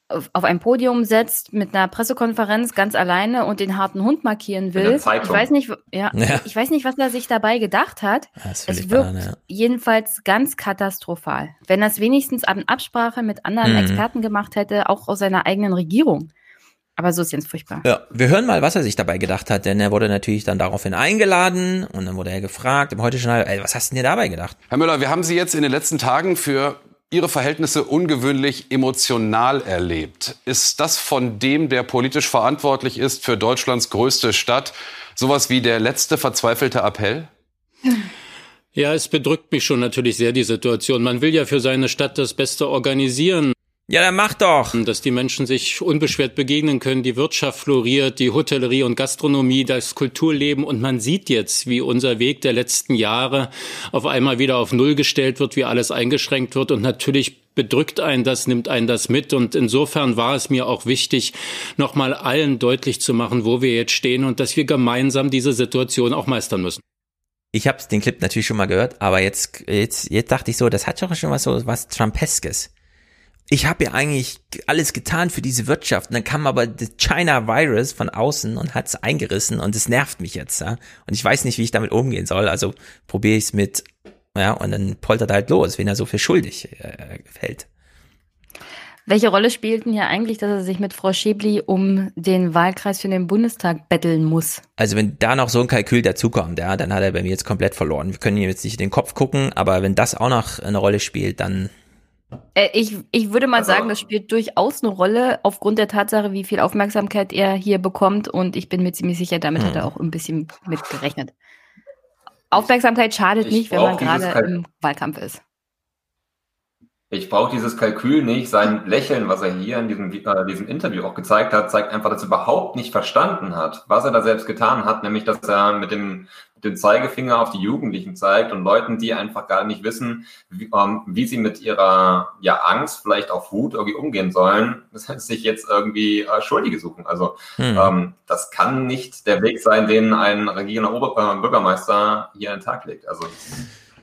auf ein Podium setzt mit einer Pressekonferenz ganz alleine und den harten Hund markieren will. Ich weiß nicht, ja, ja, ich weiß nicht, was er sich dabei gedacht hat. Es wirkt banane, ja. jedenfalls ganz katastrophal. Wenn er es wenigstens an Absprache mit anderen mhm. Experten gemacht hätte, auch aus seiner eigenen Regierung. Aber so ist jetzt furchtbar. Ja, wir hören mal, was er sich dabei gedacht hat, denn er wurde natürlich dann daraufhin eingeladen und dann wurde er gefragt im Heute-Journal, ey, was hast du denn dir dabei gedacht? Herr Müller, wir haben Sie jetzt in den letzten Tagen für Ihre Verhältnisse ungewöhnlich emotional erlebt. Ist das von dem, der politisch verantwortlich ist für Deutschlands größte Stadt, sowas wie der letzte verzweifelte Appell? Ja, es bedrückt mich schon natürlich sehr, die Situation. Man will ja für seine Stadt das Beste organisieren. Ja, dann mach doch. Dass die Menschen sich unbeschwert begegnen können, die Wirtschaft floriert, die Hotellerie und Gastronomie, das Kulturleben. Und man sieht jetzt, wie unser Weg der letzten Jahre auf einmal wieder auf Null gestellt wird, wie alles eingeschränkt wird. Und natürlich bedrückt einen das, nimmt einen das mit. Und insofern war es mir auch wichtig, nochmal allen deutlich zu machen, wo wir jetzt stehen und dass wir gemeinsam diese Situation auch meistern müssen. Ich habe den Clip natürlich schon mal gehört, aber jetzt, jetzt, jetzt dachte ich so, das hat doch schon was so was Trumpeskes ich habe ja eigentlich alles getan für diese Wirtschaft. Und dann kam aber das China Virus von außen und hat's eingerissen und es nervt mich jetzt. Ja? Und ich weiß nicht, wie ich damit umgehen soll. Also probiere ich es mit, ja, und dann poltert er halt los, wenn er so für schuldig äh, fällt. Welche Rolle spielt denn hier eigentlich, dass er sich mit Frau Schäbli um den Wahlkreis für den Bundestag betteln muss? Also wenn da noch so ein Kalkül dazukommt, ja, dann hat er bei mir jetzt komplett verloren. Wir können ihm jetzt nicht in den Kopf gucken, aber wenn das auch noch eine Rolle spielt, dann ich, ich würde mal also, sagen, das spielt durchaus eine Rolle aufgrund der Tatsache, wie viel Aufmerksamkeit er hier bekommt. Und ich bin mir ziemlich sicher, damit hat er hm. auch ein bisschen mit gerechnet. Aufmerksamkeit schadet nicht, wenn man gerade im Wahlkampf ist. Ich brauche dieses Kalkül nicht. Sein Lächeln, was er hier in diesem, äh, diesem Interview auch gezeigt hat, zeigt einfach, dass er überhaupt nicht verstanden hat, was er da selbst getan hat, nämlich dass er mit dem, dem Zeigefinger auf die Jugendlichen zeigt und Leuten, die einfach gar nicht wissen, wie, ähm, wie sie mit ihrer ja, Angst, vielleicht auch Wut irgendwie umgehen sollen, sich jetzt irgendwie äh, Schuldige suchen. Also hm. ähm, das kann nicht der Weg sein, den ein regierender Ober äh, Bürgermeister hier an den Tag legt. Also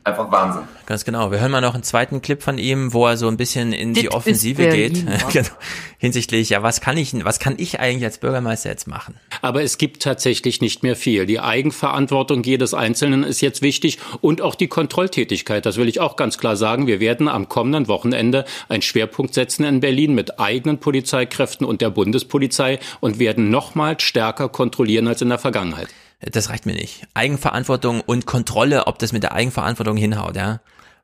einfach Wahnsinn. Ganz genau. Wir hören mal noch einen zweiten Clip von ihm, wo er so ein bisschen in Dit die Offensive geht. Genau. Hinsichtlich, ja, was kann ich, was kann ich eigentlich als Bürgermeister jetzt machen? Aber es gibt tatsächlich nicht mehr viel. Die Eigenverantwortung jedes Einzelnen ist jetzt wichtig und auch die Kontrolltätigkeit. Das will ich auch ganz klar sagen. Wir werden am kommenden Wochenende einen Schwerpunkt setzen in Berlin mit eigenen Polizeikräften und der Bundespolizei und werden nochmal stärker kontrollieren als in der Vergangenheit das reicht mir nicht. Eigenverantwortung und Kontrolle, ob das mit der Eigenverantwortung hinhaut, ja.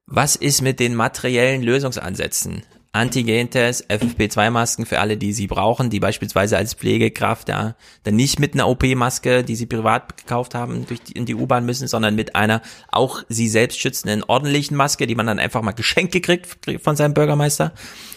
Was ist mit den materiellen Lösungsansätzen? Antigen-Test, FFP2-Masken für alle, die sie brauchen, die beispielsweise als Pflegekraft, ja, dann nicht mit einer OP-Maske, die sie privat gekauft haben, durch die, in die U-Bahn müssen, sondern mit einer auch sie selbst schützenden ordentlichen Maske, die man dann einfach mal geschenkt gekriegt von seinem Bürgermeister.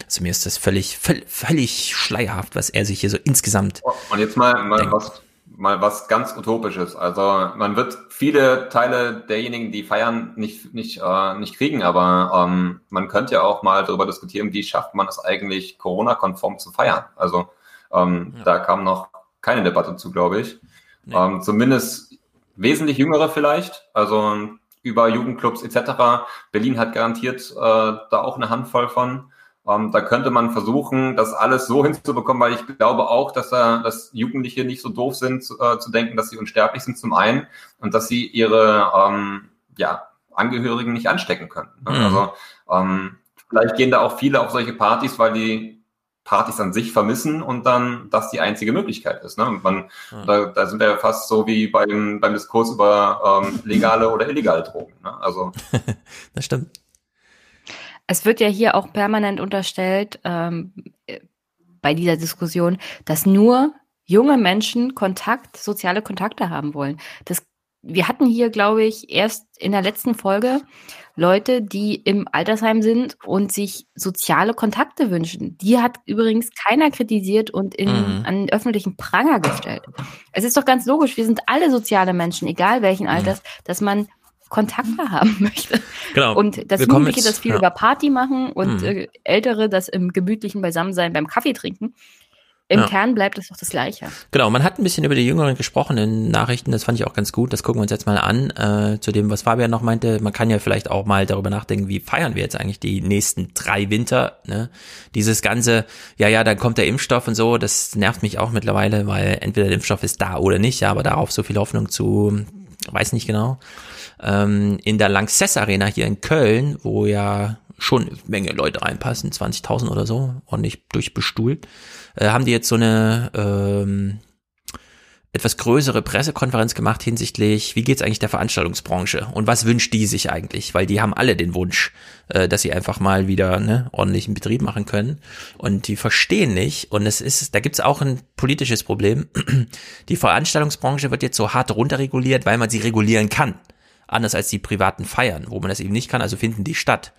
Also mir ist das völlig, völlig, völlig schleierhaft, was er sich hier so insgesamt. Und jetzt mal, mal was mal was ganz Utopisches. Also man wird viele Teile derjenigen, die feiern, nicht, nicht, äh, nicht kriegen, aber ähm, man könnte ja auch mal darüber diskutieren, wie schafft man es eigentlich, Corona-konform zu feiern. Also ähm, ja. da kam noch keine Debatte zu, glaube ich. Nee. Ähm, zumindest wesentlich jüngere vielleicht, also über Jugendclubs etc. Berlin hat garantiert äh, da auch eine Handvoll von. Ähm, da könnte man versuchen, das alles so hinzubekommen, weil ich glaube auch, dass, äh, dass Jugendliche nicht so doof sind, zu, äh, zu denken, dass sie unsterblich sind zum einen und dass sie ihre ähm, ja, Angehörigen nicht anstecken können. Ne? Mhm. Also ähm, vielleicht gehen da auch viele auf solche Partys, weil die Partys an sich vermissen und dann das die einzige Möglichkeit ist. Ne? Man, mhm. da, da sind wir ja fast so wie beim, beim Diskurs über ähm, legale oder illegale Drogen. Ne? Also das stimmt. Es wird ja hier auch permanent unterstellt, ähm, bei dieser Diskussion, dass nur junge Menschen Kontakt, soziale Kontakte haben wollen. Das, wir hatten hier, glaube ich, erst in der letzten Folge Leute, die im Altersheim sind und sich soziale Kontakte wünschen. Die hat übrigens keiner kritisiert und in, mhm. an öffentlichen Pranger gestellt. Es ist doch ganz logisch, wir sind alle soziale Menschen, egal welchen Alters, mhm. dass man Kontakte haben möchte. Genau. Und dass Jugendliche das viel ja. über Party machen und mhm. äh, Ältere das im gemütlichen Beisammensein beim Kaffee trinken. Im ja. Kern bleibt es doch das Gleiche. Genau, man hat ein bisschen über die Jüngeren gesprochen in Nachrichten, das fand ich auch ganz gut. Das gucken wir uns jetzt mal an. Äh, zu dem, was Fabian noch meinte, man kann ja vielleicht auch mal darüber nachdenken, wie feiern wir jetzt eigentlich die nächsten drei Winter. Ne? Dieses ganze, ja, ja, dann kommt der Impfstoff und so, das nervt mich auch mittlerweile, weil entweder der Impfstoff ist da oder nicht, ja, aber darauf so viel Hoffnung zu, weiß nicht genau. Ähm, in der Lanxess Arena hier in Köln, wo ja schon eine Menge Leute reinpassen, 20.000 oder so, ordentlich durchbestuhlt, äh, haben die jetzt so eine ähm, etwas größere Pressekonferenz gemacht hinsichtlich, wie geht's eigentlich der Veranstaltungsbranche und was wünscht die sich eigentlich, weil die haben alle den Wunsch, äh, dass sie einfach mal wieder ne, ordentlichen Betrieb machen können. Und die verstehen nicht und es ist, da gibt's auch ein politisches Problem. Die Veranstaltungsbranche wird jetzt so hart runterreguliert, weil man sie regulieren kann, anders als die privaten Feiern, wo man das eben nicht kann, also finden die statt.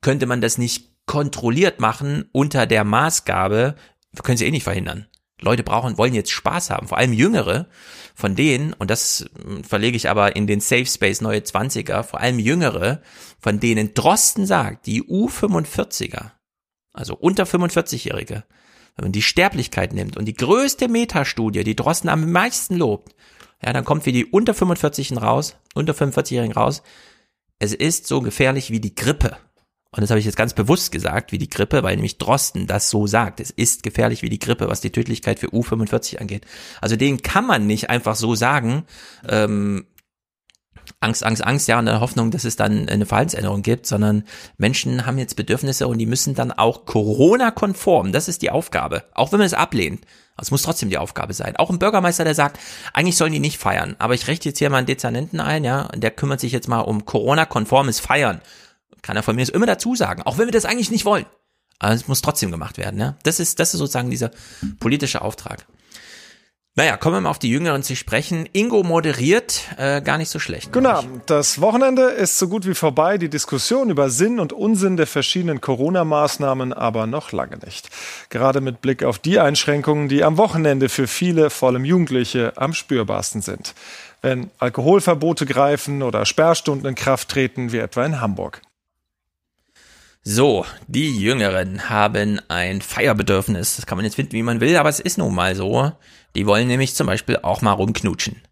Könnte man das nicht kontrolliert machen unter der Maßgabe, können sie eh nicht verhindern. Leute brauchen, wollen jetzt Spaß haben, vor allem Jüngere von denen, und das hm, verlege ich aber in den Safe Space Neue 20er, vor allem Jüngere, von denen Drosten sagt, die U45er, also unter 45-Jährige, wenn man die Sterblichkeit nimmt und die größte Metastudie, die Drosten am meisten lobt, ja, dann kommt für die unter 45-Jährigen raus, unter 45-Jährigen raus, es ist so gefährlich wie die Grippe und das habe ich jetzt ganz bewusst gesagt, wie die Grippe, weil nämlich Drosten das so sagt. Es ist gefährlich wie die Grippe, was die Tödlichkeit für U45 angeht. Also den kann man nicht einfach so sagen, ähm, Angst, Angst, Angst, ja, und der Hoffnung, dass es dann eine Verhaltensänderung gibt, sondern Menschen haben jetzt Bedürfnisse und die müssen dann auch Corona-konform, das ist die Aufgabe, auch wenn man es ablehnt. Es muss trotzdem die Aufgabe sein. Auch ein Bürgermeister, der sagt, eigentlich sollen die nicht feiern, aber ich richte jetzt hier mal einen Dezernenten ein, ja, der kümmert sich jetzt mal um Corona-konformes Feiern kann er von mir das immer dazu sagen, auch wenn wir das eigentlich nicht wollen. Aber es muss trotzdem gemacht werden. Ja? Das, ist, das ist sozusagen dieser politische Auftrag. Naja, kommen wir mal auf die Jüngeren zu sprechen. Ingo moderiert äh, gar nicht so schlecht. Guten Abend. Das Wochenende ist so gut wie vorbei. Die Diskussion über Sinn und Unsinn der verschiedenen Corona-Maßnahmen aber noch lange nicht. Gerade mit Blick auf die Einschränkungen, die am Wochenende für viele, vor allem Jugendliche, am spürbarsten sind. Wenn Alkoholverbote greifen oder Sperrstunden in Kraft treten, wie etwa in Hamburg. So, die Jüngeren haben ein Feierbedürfnis. Das kann man jetzt finden, wie man will, aber es ist nun mal so. Die wollen nämlich zum Beispiel auch mal rumknutschen.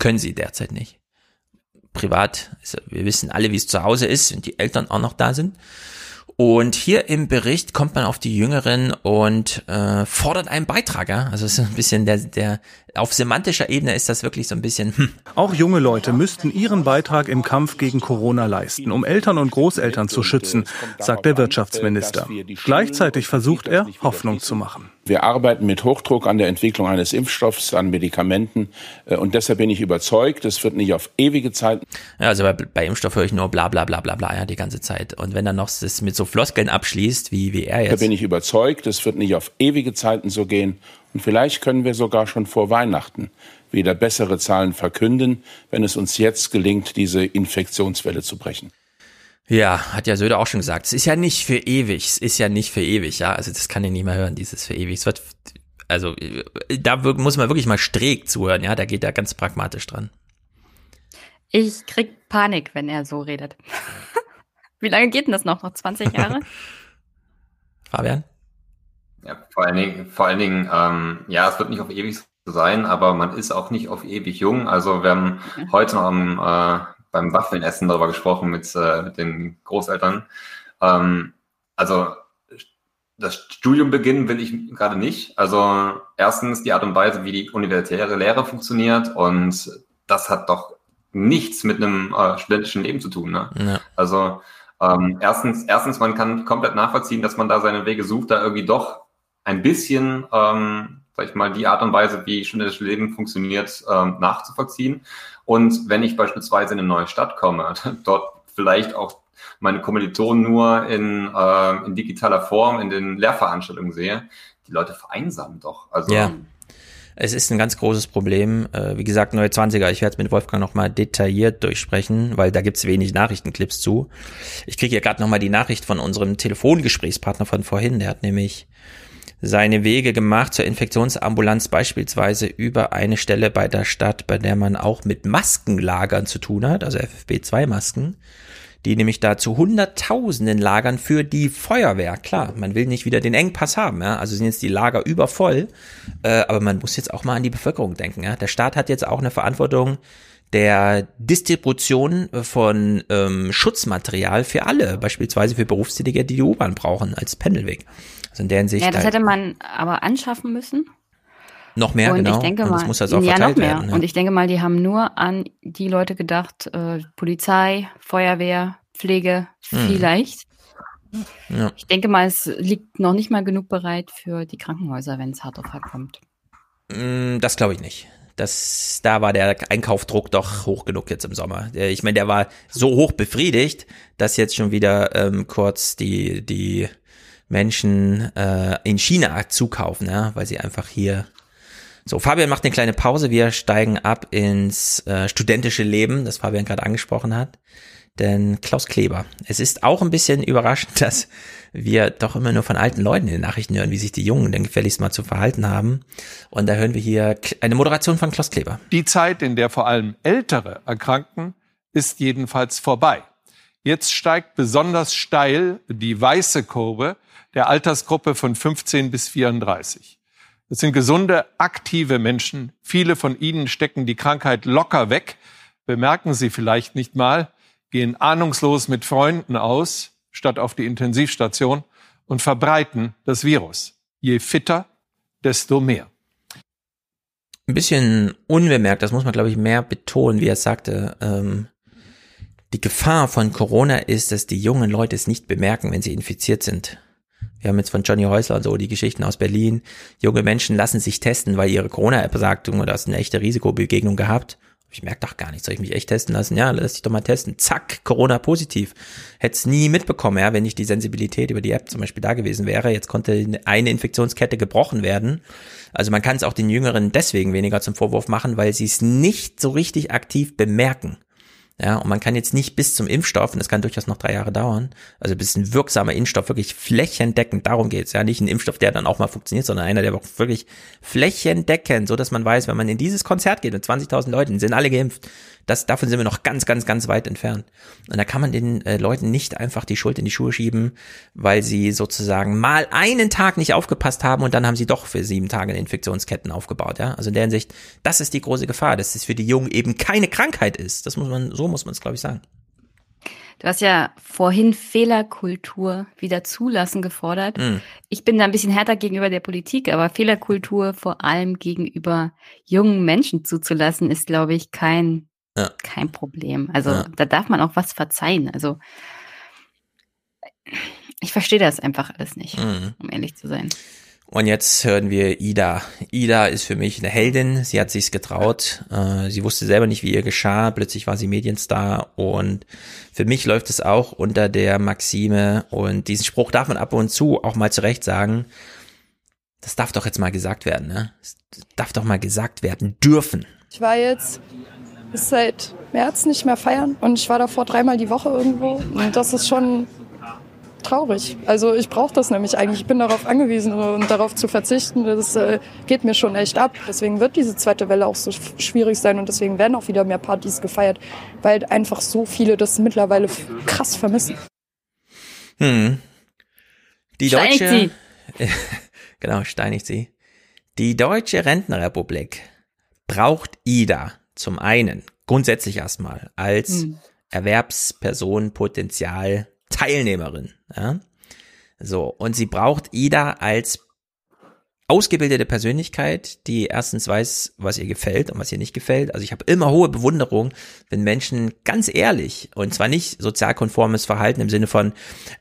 Können sie derzeit nicht. Privat, wir wissen alle, wie es zu Hause ist, wenn die Eltern auch noch da sind. Und hier im Bericht kommt man auf die Jüngeren und äh, fordert einen Beitrag. Ja? Also es ist ein bisschen der, der auf semantischer Ebene ist das wirklich so ein bisschen. Hm. Auch junge Leute müssten ihren Beitrag im Kampf gegen Corona leisten, um Eltern und Großeltern zu schützen, sagt der Wirtschaftsminister. Gleichzeitig versucht er, Hoffnung zu machen. Wir arbeiten mit Hochdruck an der Entwicklung eines Impfstoffs, an Medikamenten. Äh, und deshalb bin ich überzeugt, es wird nicht auf ewige Zeit. Ja, also bei, bei Impfstoff höre ich nur bla bla bla bla bla ja, die ganze Zeit. Und wenn dann noch das mit so Floskeln abschließt, wie, wie er jetzt. Da bin ich überzeugt, es wird nicht auf ewige Zeiten so gehen. Und vielleicht können wir sogar schon vor Weihnachten wieder bessere Zahlen verkünden, wenn es uns jetzt gelingt, diese Infektionswelle zu brechen. Ja, hat ja Söder auch schon gesagt. Es ist ja nicht für ewig. Es ist ja nicht für ewig, ja. Also das kann ich nicht mehr hören, dieses für ewig. Es wird, also da muss man wirklich mal Streeck zuhören, ja. Da geht er ganz pragmatisch dran. Ich krieg Panik, wenn er so redet. Wie lange geht denn das noch? Noch 20 Jahre? Fabian? Ja, vor allen Dingen, vor allen Dingen ähm, ja, es wird nicht auf ewig so sein, aber man ist auch nicht auf ewig jung. Also wir haben okay. heute noch am, äh, beim Waffelnessen darüber gesprochen mit, äh, mit den Großeltern. Ähm, also das Studium beginnen will ich gerade nicht. Also erstens die Art und Weise, wie die universitäre Lehre funktioniert und das hat doch nichts mit einem äh, studentischen Leben zu tun. Ne? Ja. Also ähm, erstens, erstens, man kann komplett nachvollziehen, dass man da seine Wege sucht, da irgendwie doch ein bisschen, ähm, sag ich mal, die Art und Weise, wie studentisches Leben funktioniert, ähm, nachzuvollziehen. Und wenn ich beispielsweise in eine neue Stadt komme, dort vielleicht auch meine Kommilitonen nur in, äh, in digitaler Form in den Lehrveranstaltungen sehe, die Leute vereinsamen doch. Also ja. Es ist ein ganz großes Problem. Äh, wie gesagt, neue 20er, ich werde es mit Wolfgang nochmal detailliert durchsprechen, weil da gibt's wenig Nachrichtenclips zu. Ich kriege hier gerade nochmal die Nachricht von unserem Telefongesprächspartner von vorhin. Der hat nämlich seine Wege gemacht zur Infektionsambulanz beispielsweise über eine Stelle bei der Stadt, bei der man auch mit Maskenlagern zu tun hat, also FFP2-Masken die nämlich da zu Hunderttausenden lagern für die Feuerwehr. Klar, man will nicht wieder den Engpass haben, ja? also sind jetzt die Lager übervoll, äh, aber man muss jetzt auch mal an die Bevölkerung denken. Ja? Der Staat hat jetzt auch eine Verantwortung der Distribution von ähm, Schutzmaterial für alle, beispielsweise für Berufstätige, die die U-Bahn brauchen als Pendelweg. Also in der Hinsicht. Ja, das hätte man aber anschaffen müssen. Noch mehr, und genau. Ich denke und mal, das muss also auch ja, verteilt noch mehr. werden. Ja. Und ich denke mal, die haben nur an die Leute gedacht, äh, Polizei, Feuerwehr, Pflege, Hm. vielleicht. Ja. Ich denke mal, es liegt noch nicht mal genug bereit für die Krankenhäuser, wenn es hart auf hart kommt. Mm, Das glaube ich nicht. Das, da war der Einkaufdruck doch hoch genug jetzt im Sommer. Ich meine, der war so hoch befriedigt, dass jetzt schon wieder ähm, kurz die, die Menschen äh, in China zukaufen, ja, weil sie einfach hier. So, Fabian macht eine kleine Pause. Wir steigen ab ins äh, studentische Leben, das Fabian gerade angesprochen hat. Denn Klaus Kleber, es ist auch ein bisschen überraschend, dass wir doch immer nur von alten Leuten in den Nachrichten hören, wie sich die Jungen denn gefälligst mal zu verhalten haben. Und da hören wir hier eine Moderation von Klaus Kleber. Die Zeit, in der vor allem Ältere erkranken, ist jedenfalls vorbei. Jetzt steigt besonders steil die weiße Kurve der Altersgruppe von 15 bis 34. Das sind gesunde, aktive Menschen. Viele von ihnen stecken die Krankheit locker weg, bemerken sie vielleicht nicht mal, gehen ahnungslos mit Freunden aus, statt auf die Intensivstation und verbreiten das Virus. Je fitter, desto mehr. Ein bisschen unbemerkt, das muss man glaube ich mehr betonen, wie er sagte. Ähm, die Gefahr von Corona ist, dass die jungen Leute es nicht bemerken, wenn sie infiziert sind. Wir haben jetzt von Johnny Häusler und so die Geschichten aus Berlin. Junge Menschen lassen sich testen, weil ihre Corona-App sagt, du hast eine echte Risikobegegnung gehabt. Ich merke doch gar nicht, soll ich mich echt testen lassen? Ja, lass dich doch mal testen. Zack, Corona positiv. Hätt's nie mitbekommen, ja, wenn nicht die Sensibilität über die App zum Beispiel da gewesen wäre. Jetzt konnte eine Infektionskette gebrochen werden. Also man kann es auch den Jüngeren deswegen weniger zum Vorwurf machen, weil sie es nicht so richtig aktiv bemerken. Ja, und man kann jetzt nicht bis zum Impfstoff, und das kann durchaus noch drei Jahre dauern, also bis ein wirksamer Impfstoff wirklich flächendeckend, darum geht's ja, nicht ein Impfstoff, der dann auch mal funktioniert, sondern einer, der wirklich flächendeckend, so dass man weiß, wenn man in dieses Konzert geht mit 20.000 Leuten, sind alle geimpft, das, davon sind wir noch ganz, ganz, ganz weit entfernt. Und da kann man den äh, Leuten nicht einfach die Schuld in die Schuhe schieben, weil sie sozusagen mal einen Tag nicht aufgepasst haben und dann haben sie doch für sieben Tage Infektionsketten aufgebaut. Ja, also in der Hinsicht, das ist die große Gefahr, dass es für die Jungen eben keine Krankheit ist. Das muss man, so muss man es, glaube ich, sagen. Du hast ja vorhin Fehlerkultur wieder zulassen gefordert. Hm. Ich bin da ein bisschen härter gegenüber der Politik, aber Fehlerkultur vor allem gegenüber jungen Menschen zuzulassen, ist, glaube ich, kein, Ja. kein Problem. Also Ja. da darf man auch was verzeihen. Also ich verstehe das einfach alles nicht, Mhm. um ehrlich zu sein. Und jetzt hören wir Ida. Ida ist für mich eine Heldin. Sie hat sich's getraut. Äh, sie wusste selber nicht, wie ihr geschah. Plötzlich war sie Medienstar. Und für mich läuft es auch unter der Maxime. Und diesen Spruch darf man ab und zu auch mal zurecht sagen. Das darf doch jetzt mal gesagt werden. Ne? Das darf doch mal gesagt werden dürfen. Ich war jetzt bis seit März nicht mehr feiern und ich war davor dreimal die Woche irgendwo. Und das ist schon traurig. Also ich brauche das nämlich eigentlich. Ich bin darauf angewiesen und darauf zu verzichten, das äh, geht mir schon echt ab. Deswegen wird diese zweite Welle auch so sch- schwierig sein und deswegen werden auch wieder mehr Partys gefeiert, weil einfach so viele das mittlerweile krass vermissen. Hm. Die Steinigt deutsche, genau, steinigt sie. Die Deutsche Rentenrepublik braucht Ida zum einen grundsätzlich erstmal als Hm. Erwerbsperson Potenzial Teilnehmerin. Ja? So, und sie braucht Ida als ausgebildete Persönlichkeit, die erstens weiß, was ihr gefällt und was ihr nicht gefällt. Also ich habe immer hohe Bewunderung, wenn Menschen ganz ehrlich und zwar nicht sozialkonformes Verhalten im Sinne von,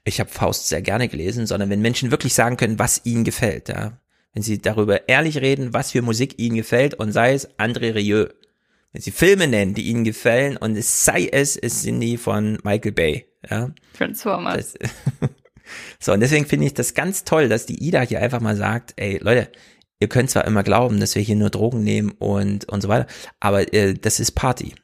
ich habe Faust sehr gerne gelesen, sondern wenn Menschen wirklich sagen können, was ihnen gefällt. Ja? Wenn sie darüber ehrlich reden, was für Musik ihnen gefällt und sei es André Rieu. Wenn sie Filme nennen, die ihnen gefallen und es sei es, es sind die von Michael Bay. Ja. Transformers. Das, so, und deswegen finde ich das ganz toll, dass die Ida hier einfach mal sagt, ey, Leute, ihr könnt zwar immer glauben, dass wir hier nur Drogen nehmen und, und so weiter, aber äh, das ist Party.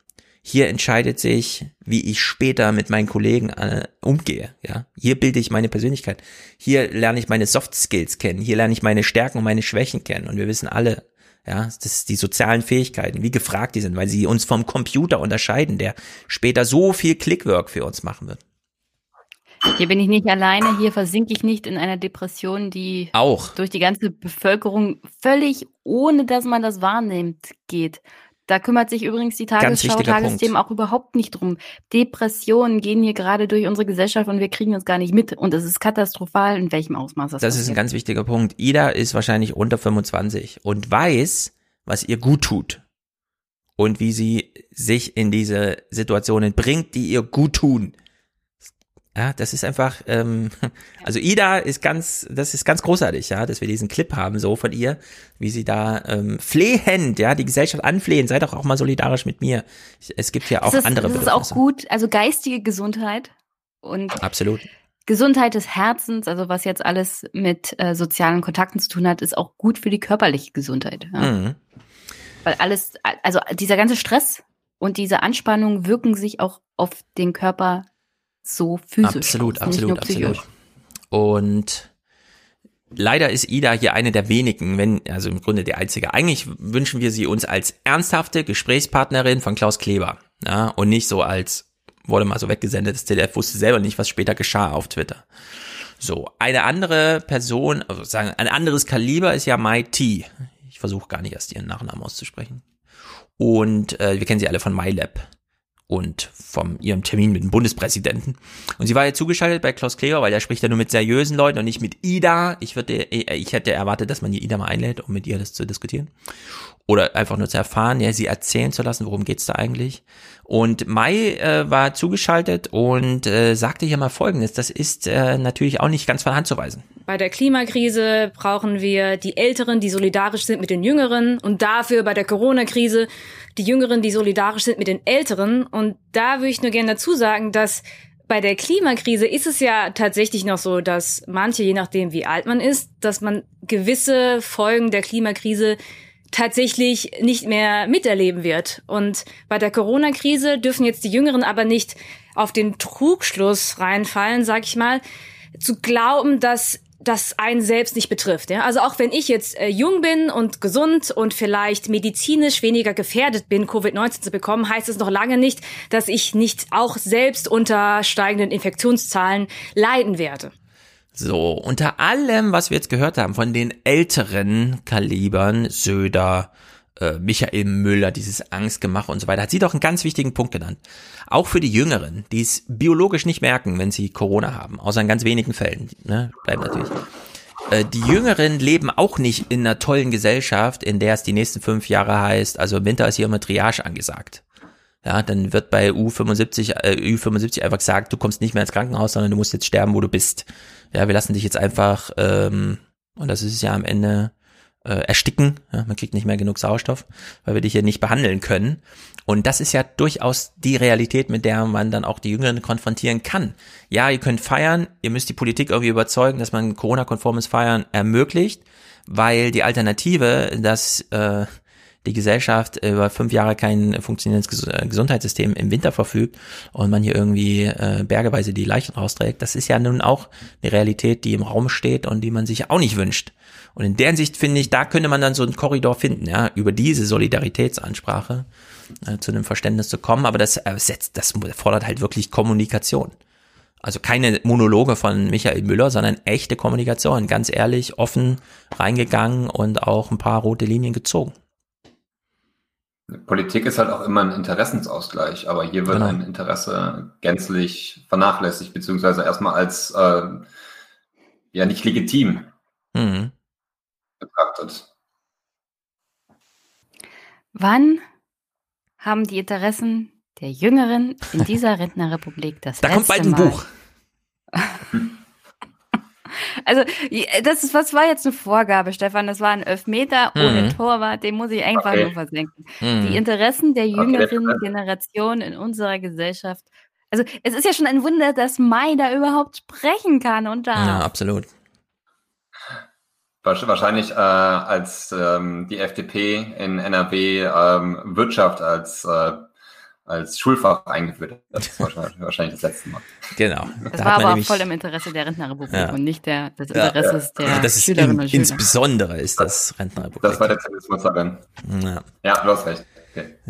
Hier entscheidet sich, wie ich später mit meinen Kollegen äh, umgehe. Ja, hier bilde ich meine Persönlichkeit. Hier lerne ich meine Soft Skills kennen. Hier lerne ich meine Stärken und meine Schwächen kennen. Und wir wissen alle, ja, das ist die sozialen Fähigkeiten, wie gefragt die sind, weil sie uns vom Computer unterscheiden, der später so viel Clickwork für uns machen wird. Hier bin ich nicht alleine, hier versinke ich nicht in einer Depression, die auch durch die ganze Bevölkerung völlig ohne dass man das wahrnimmt geht. Da kümmert sich übrigens die Tagesschau, Tagesthemen auch überhaupt nicht drum. Depressionen gehen hier gerade durch unsere Gesellschaft und wir kriegen uns gar nicht mit. Und es ist katastrophal, in welchem Ausmaß das, das passiert. ist ein ganz wichtiger Punkt. Ida ist wahrscheinlich unter 25 und weiß, was ihr gut tut. Und wie sie sich in diese Situationen bringt, die ihr gut tun. Ja, das ist einfach, ähm, also Ida ist ganz, das ist ganz großartig, ja, dass wir diesen Clip haben, so von ihr, wie sie da ähm, flehend, ja, die Gesellschaft anflehen, seid doch auch mal solidarisch mit mir. Es gibt ja auch das ist, andere Das ist auch gut, also geistige Gesundheit und Absolut. Gesundheit des Herzens, also was jetzt alles mit äh, sozialen Kontakten zu tun hat, ist auch gut für die körperliche Gesundheit. Ja? Mhm. Weil alles, also dieser ganze Stress und diese Anspannung wirken sich auch auf den Körper so physisch. Absolut, aus, absolut, absolut. Und leider ist Ida hier eine der wenigen, wenn, also im Grunde der einzige. Eigentlich wünschen wir sie uns als ernsthafte Gesprächspartnerin von Klaus Kleber. Ja, und nicht so als, wurde mal so weggesendet, das ZDF wusste selber nicht, was später geschah auf Twitter. So, eine andere Person, also sagen, ein anderes Kaliber ist ja Mai T. Ich versuche gar nicht erst ihren Nachnamen auszusprechen. Und äh, wir kennen sie alle von MyLab und vom ihrem Termin mit dem Bundespräsidenten. Und sie war ja zugeschaltet bei Klaus Kleber, weil er spricht ja nur mit seriösen Leuten und nicht mit Ida. Ich würde, ich hätte erwartet, dass man die Ida mal einlädt, um mit ihr das zu diskutieren. Oder einfach nur zu erfahren, ja, sie erzählen zu lassen, worum geht's da eigentlich. Und Mai äh, war zugeschaltet und äh, sagte hier mal Folgendes, das ist äh, natürlich auch nicht ganz von Hand zu weisen. Bei der Klimakrise brauchen wir die Älteren, die solidarisch sind mit den Jüngeren und dafür bei der Corona-Krise die Jüngeren, die solidarisch sind mit den Älteren. Und da würde ich nur gerne dazu sagen, dass bei der Klimakrise ist es ja tatsächlich noch so, dass manche, je nachdem wie alt man ist, dass man gewisse Folgen der Klimakrise tatsächlich nicht mehr miterleben wird. Und bei der Corona-Krise dürfen jetzt die Jüngeren aber nicht auf den Trugschluss reinfallen, sag ich mal, zu glauben, dass das einen selbst nicht betrifft. Also auch wenn ich jetzt äh, jung bin und gesund und vielleicht medizinisch weniger gefährdet bin, Covid-19 zu bekommen, heißt es noch lange nicht, dass ich nicht auch selbst unter steigenden Infektionszahlen leiden werde. So, unter allem, was wir jetzt gehört haben von den älteren Kalibern, Söder, äh, Michael Müller, dieses Angstgemache und so weiter, hat sie doch einen ganz wichtigen Punkt genannt. Auch für die Jüngeren, die es biologisch nicht merken, wenn sie Corona haben, außer in ganz wenigen Fällen, ne, bleibt natürlich. Äh, die Jüngeren leben auch nicht in einer tollen Gesellschaft, in der es die nächsten fünf Jahre heißt, also im Winter ist hier immer Triage angesagt. Ja, dann wird bei U75, äh, U75 einfach gesagt, du kommst nicht mehr ins Krankenhaus, sondern du musst jetzt sterben, wo du bist. Ja, wir lassen dich jetzt einfach, ähm, und das ist ja am Ende, äh, ersticken. Ja, man kriegt nicht mehr genug Sauerstoff, weil wir dich hier nicht behandeln können. Und das ist ja durchaus die Realität, mit der man dann auch die Jüngeren konfrontieren kann. Ja, ihr könnt feiern, ihr müsst die Politik irgendwie überzeugen, dass man Corona-konformes Feiern ermöglicht, weil die Alternative, dass äh, die Gesellschaft über fünf Jahre kein funktionierendes äh, Gesundheitssystem im Winter verfügt und man hier irgendwie äh, bergeweise die Leichen rausträgt, das ist ja nun auch eine Realität, die im Raum steht und die man sich auch nicht wünscht. Und in der Hinsicht finde ich, da könnte man dann so einen Korridor finden, ja, über diese Solidaritätsansprache äh, zu einem Verständnis zu kommen. Aber das ersetzt, das fordert halt wirklich Kommunikation. Also keine Monologe von Michael Müller, sondern echte Kommunikation. Ganz ehrlich, offen reingegangen und auch ein paar rote Linien gezogen. Politik ist halt auch immer ein Interessensausgleich, aber hier wird genau. ein Interesse gänzlich vernachlässigt, beziehungsweise erstmal als äh, ja nicht legitim mhm betrachtet. Wann haben die Interessen der Jüngeren in dieser Rentnerrepublik das Da kommt bald ein Mal Buch. Also, das ist, was war jetzt eine Vorgabe, Stefan? Das war ein Elfmeter mhm. ohne Torwart, den muss ich einfach okay. nur versenken. Mhm. Die Interessen der jüngeren okay. Generation in unserer Gesellschaft Also es ist ja schon ein Wunder, dass Mai da überhaupt sprechen kann und da. Ja, absolut. Wahrscheinlich äh, als ähm, die FDP in NRW ähm, Wirtschaft als äh, als Schulfach eingeführt hat. Das ist wahrscheinlich, wahrscheinlich das letzte Mal. Genau. Das da war aber nämlich, voll im Interesse der Rentnerrepublik ja. und nicht der, des Interesses ja, ja. der das ist Schülerinnen und Schüler. Insbesondere ist das Rentnerrepublik. Das war der Zentralismus darin. Ja. ja, du hast recht.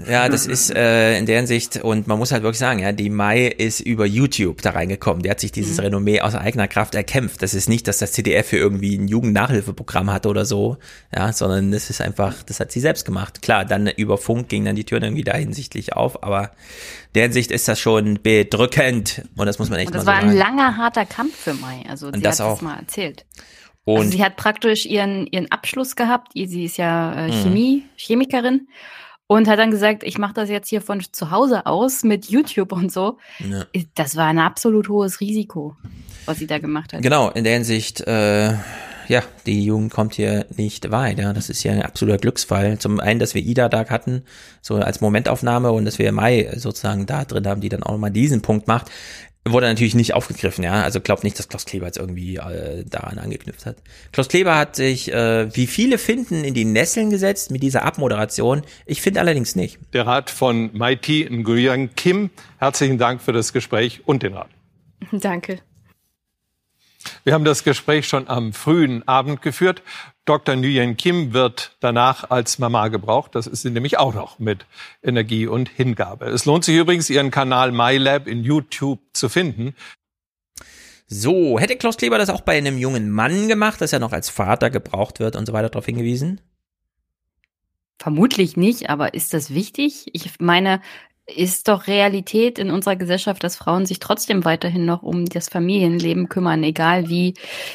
Ja, das ist äh, in der Hinsicht, und man muss halt wirklich sagen, ja, die Mai ist über YouTube da reingekommen. Der hat sich dieses mhm. Renommee aus eigener Kraft erkämpft. Das ist nicht, dass das CDF für irgendwie ein Jugendnachhilfeprogramm hatte oder so, ja, sondern das ist einfach, das hat sie selbst gemacht. Klar, dann über Funk ging dann die Tür irgendwie da hinsichtlich auf, aber in der Hinsicht ist das schon bedrückend und das muss man echt und das mal sagen. Das war ein langer, harter Kampf für Mai, also sie das hat auch. das mal erzählt. Und also sie hat praktisch ihren, ihren Abschluss gehabt. Sie ist ja äh, mhm. Chemie, mhm. Chemikerin und hat dann gesagt, ich mache das jetzt hier von zu Hause aus mit YouTube und so. Ja. Das war ein absolut hohes Risiko, was sie da gemacht hat. Genau, in der Hinsicht, äh, ja, die Jugend kommt hier nicht weit. Ja, das ist ja ein absoluter Glücksfall. Zum einen, dass wir Ida da hatten, so als Momentaufnahme und dass wir Mai sozusagen da drin haben, die dann auch nochmal diesen Punkt macht wurde natürlich nicht aufgegriffen, ja. Also glaubt nicht, dass Klaus Kleber jetzt irgendwie äh, daran angeknüpft hat. Klaus Kleber hat sich, äh, wie viele finden, in die Nesseln gesetzt mit dieser Abmoderation. Ich finde allerdings nicht. Der Rat von Maiti Nguyen Kim, herzlichen Dank für das Gespräch und den Rat. Danke. Wir haben das Gespräch schon am frühen Abend geführt. Dr. Nguyen Kim wird danach als Mama gebraucht. Das ist sie nämlich auch noch mit Energie und Hingabe. Es lohnt sich übrigens, ihren Kanal MyLab in YouTube zu finden. So, hätte Klaus Kleber das auch bei einem jungen Mann gemacht, dass er noch als Vater gebraucht wird und so weiter darauf hingewiesen? Vermutlich nicht, aber ist das wichtig? Ich meine, ist doch Realität in unserer Gesellschaft, dass Frauen sich trotzdem weiterhin noch um das Familienleben kümmern, egal wie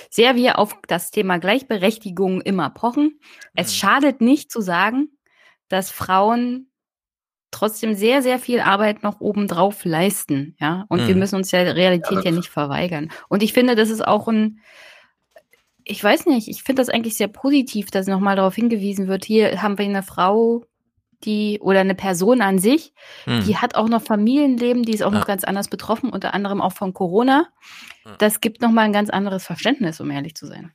sehr wir auf das Thema Gleichberechtigung immer pochen. Es mhm. schadet nicht zu sagen, dass Frauen trotzdem sehr, sehr viel Arbeit noch obendrauf leisten, ja. Und mhm. wir müssen uns der Realität ja, ja nicht verweigern. Und ich finde, das ist auch ein, ich weiß nicht, ich finde das eigentlich sehr positiv, dass nochmal darauf hingewiesen wird, hier haben wir eine Frau, die oder eine Person an sich, hm. die hat auch noch Familienleben, die ist auch ja. noch ganz anders betroffen, unter anderem auch von Corona. Das gibt nochmal ein ganz anderes Verständnis, um ehrlich zu sein.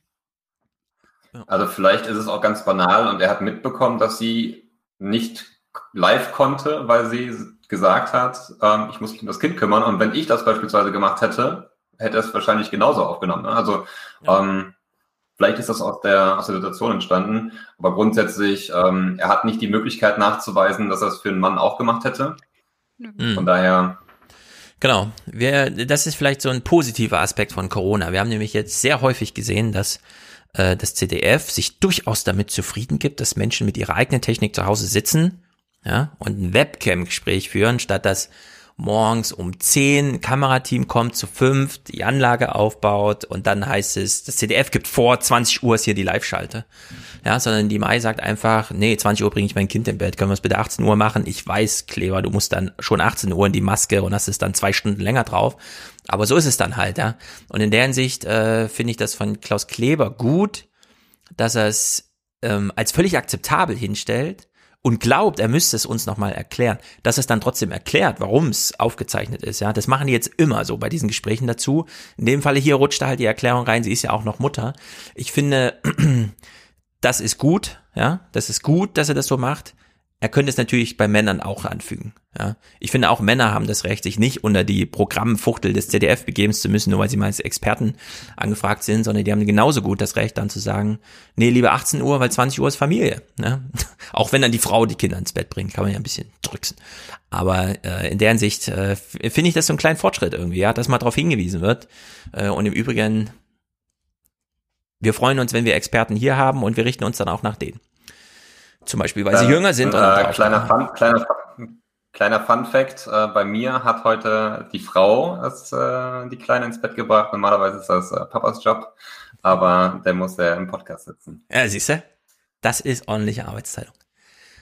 Also vielleicht ist es auch ganz banal und er hat mitbekommen, dass sie nicht live konnte, weil sie gesagt hat, ähm, ich muss mich um das Kind kümmern. Und wenn ich das beispielsweise gemacht hätte, hätte er es wahrscheinlich genauso aufgenommen. Ne? Also ja. ähm, Vielleicht ist das aus der, aus der Situation entstanden, aber grundsätzlich, ähm, er hat nicht die Möglichkeit nachzuweisen, dass er es für einen Mann auch gemacht hätte. Mhm. Von daher. Genau. Wir, das ist vielleicht so ein positiver Aspekt von Corona. Wir haben nämlich jetzt sehr häufig gesehen, dass äh, das CDF sich durchaus damit zufrieden gibt, dass Menschen mit ihrer eigenen Technik zu Hause sitzen ja, und ein Webcam-Gespräch führen, statt dass morgens um 10, Kamerateam kommt zu 5, die Anlage aufbaut und dann heißt es, das CDF gibt vor, 20 Uhr ist hier die Live-Schalte. Ja, sondern die Mai sagt einfach, nee, 20 Uhr bringe ich mein Kind im Bett, können wir es bitte 18 Uhr machen? Ich weiß, Kleber, du musst dann schon 18 Uhr in die Maske und hast es dann zwei Stunden länger drauf. Aber so ist es dann halt, ja. Und in der Hinsicht äh, finde ich das von Klaus Kleber gut, dass er es ähm, als völlig akzeptabel hinstellt, und glaubt, er müsste es uns nochmal erklären, dass es dann trotzdem erklärt, warum es aufgezeichnet ist. Ja, das machen die jetzt immer so bei diesen Gesprächen dazu. In dem Falle hier rutscht da halt die Erklärung rein. Sie ist ja auch noch Mutter. Ich finde, das ist gut. Ja, das ist gut, dass er das so macht. Er könnte es natürlich bei Männern auch anfügen. Ja. Ich finde auch Männer haben das Recht, sich nicht unter die Programmfuchtel des ZDF begeben zu müssen, nur weil sie als Experten angefragt sind, sondern die haben genauso gut das Recht, dann zu sagen, nee, lieber 18 Uhr, weil 20 Uhr ist Familie. Ja. Auch wenn dann die Frau die Kinder ins Bett bringt, kann man ja ein bisschen drücksen. Aber äh, in der Hinsicht äh, finde ich das so einen kleinen Fortschritt irgendwie, ja, dass mal darauf hingewiesen wird. Äh, und im Übrigen, wir freuen uns, wenn wir Experten hier haben und wir richten uns dann auch nach denen. Zum Beispiel, weil sie äh, jünger sind. Äh, kleiner, Fun, kleiner, kleiner Fun Fact, äh, bei mir hat heute die Frau das, äh, die Kleine ins Bett gebracht. Normalerweise ist das äh, Papas Job, aber der muss ja im Podcast sitzen. Ja, siehst du? Das ist ordentliche Arbeitsteilung.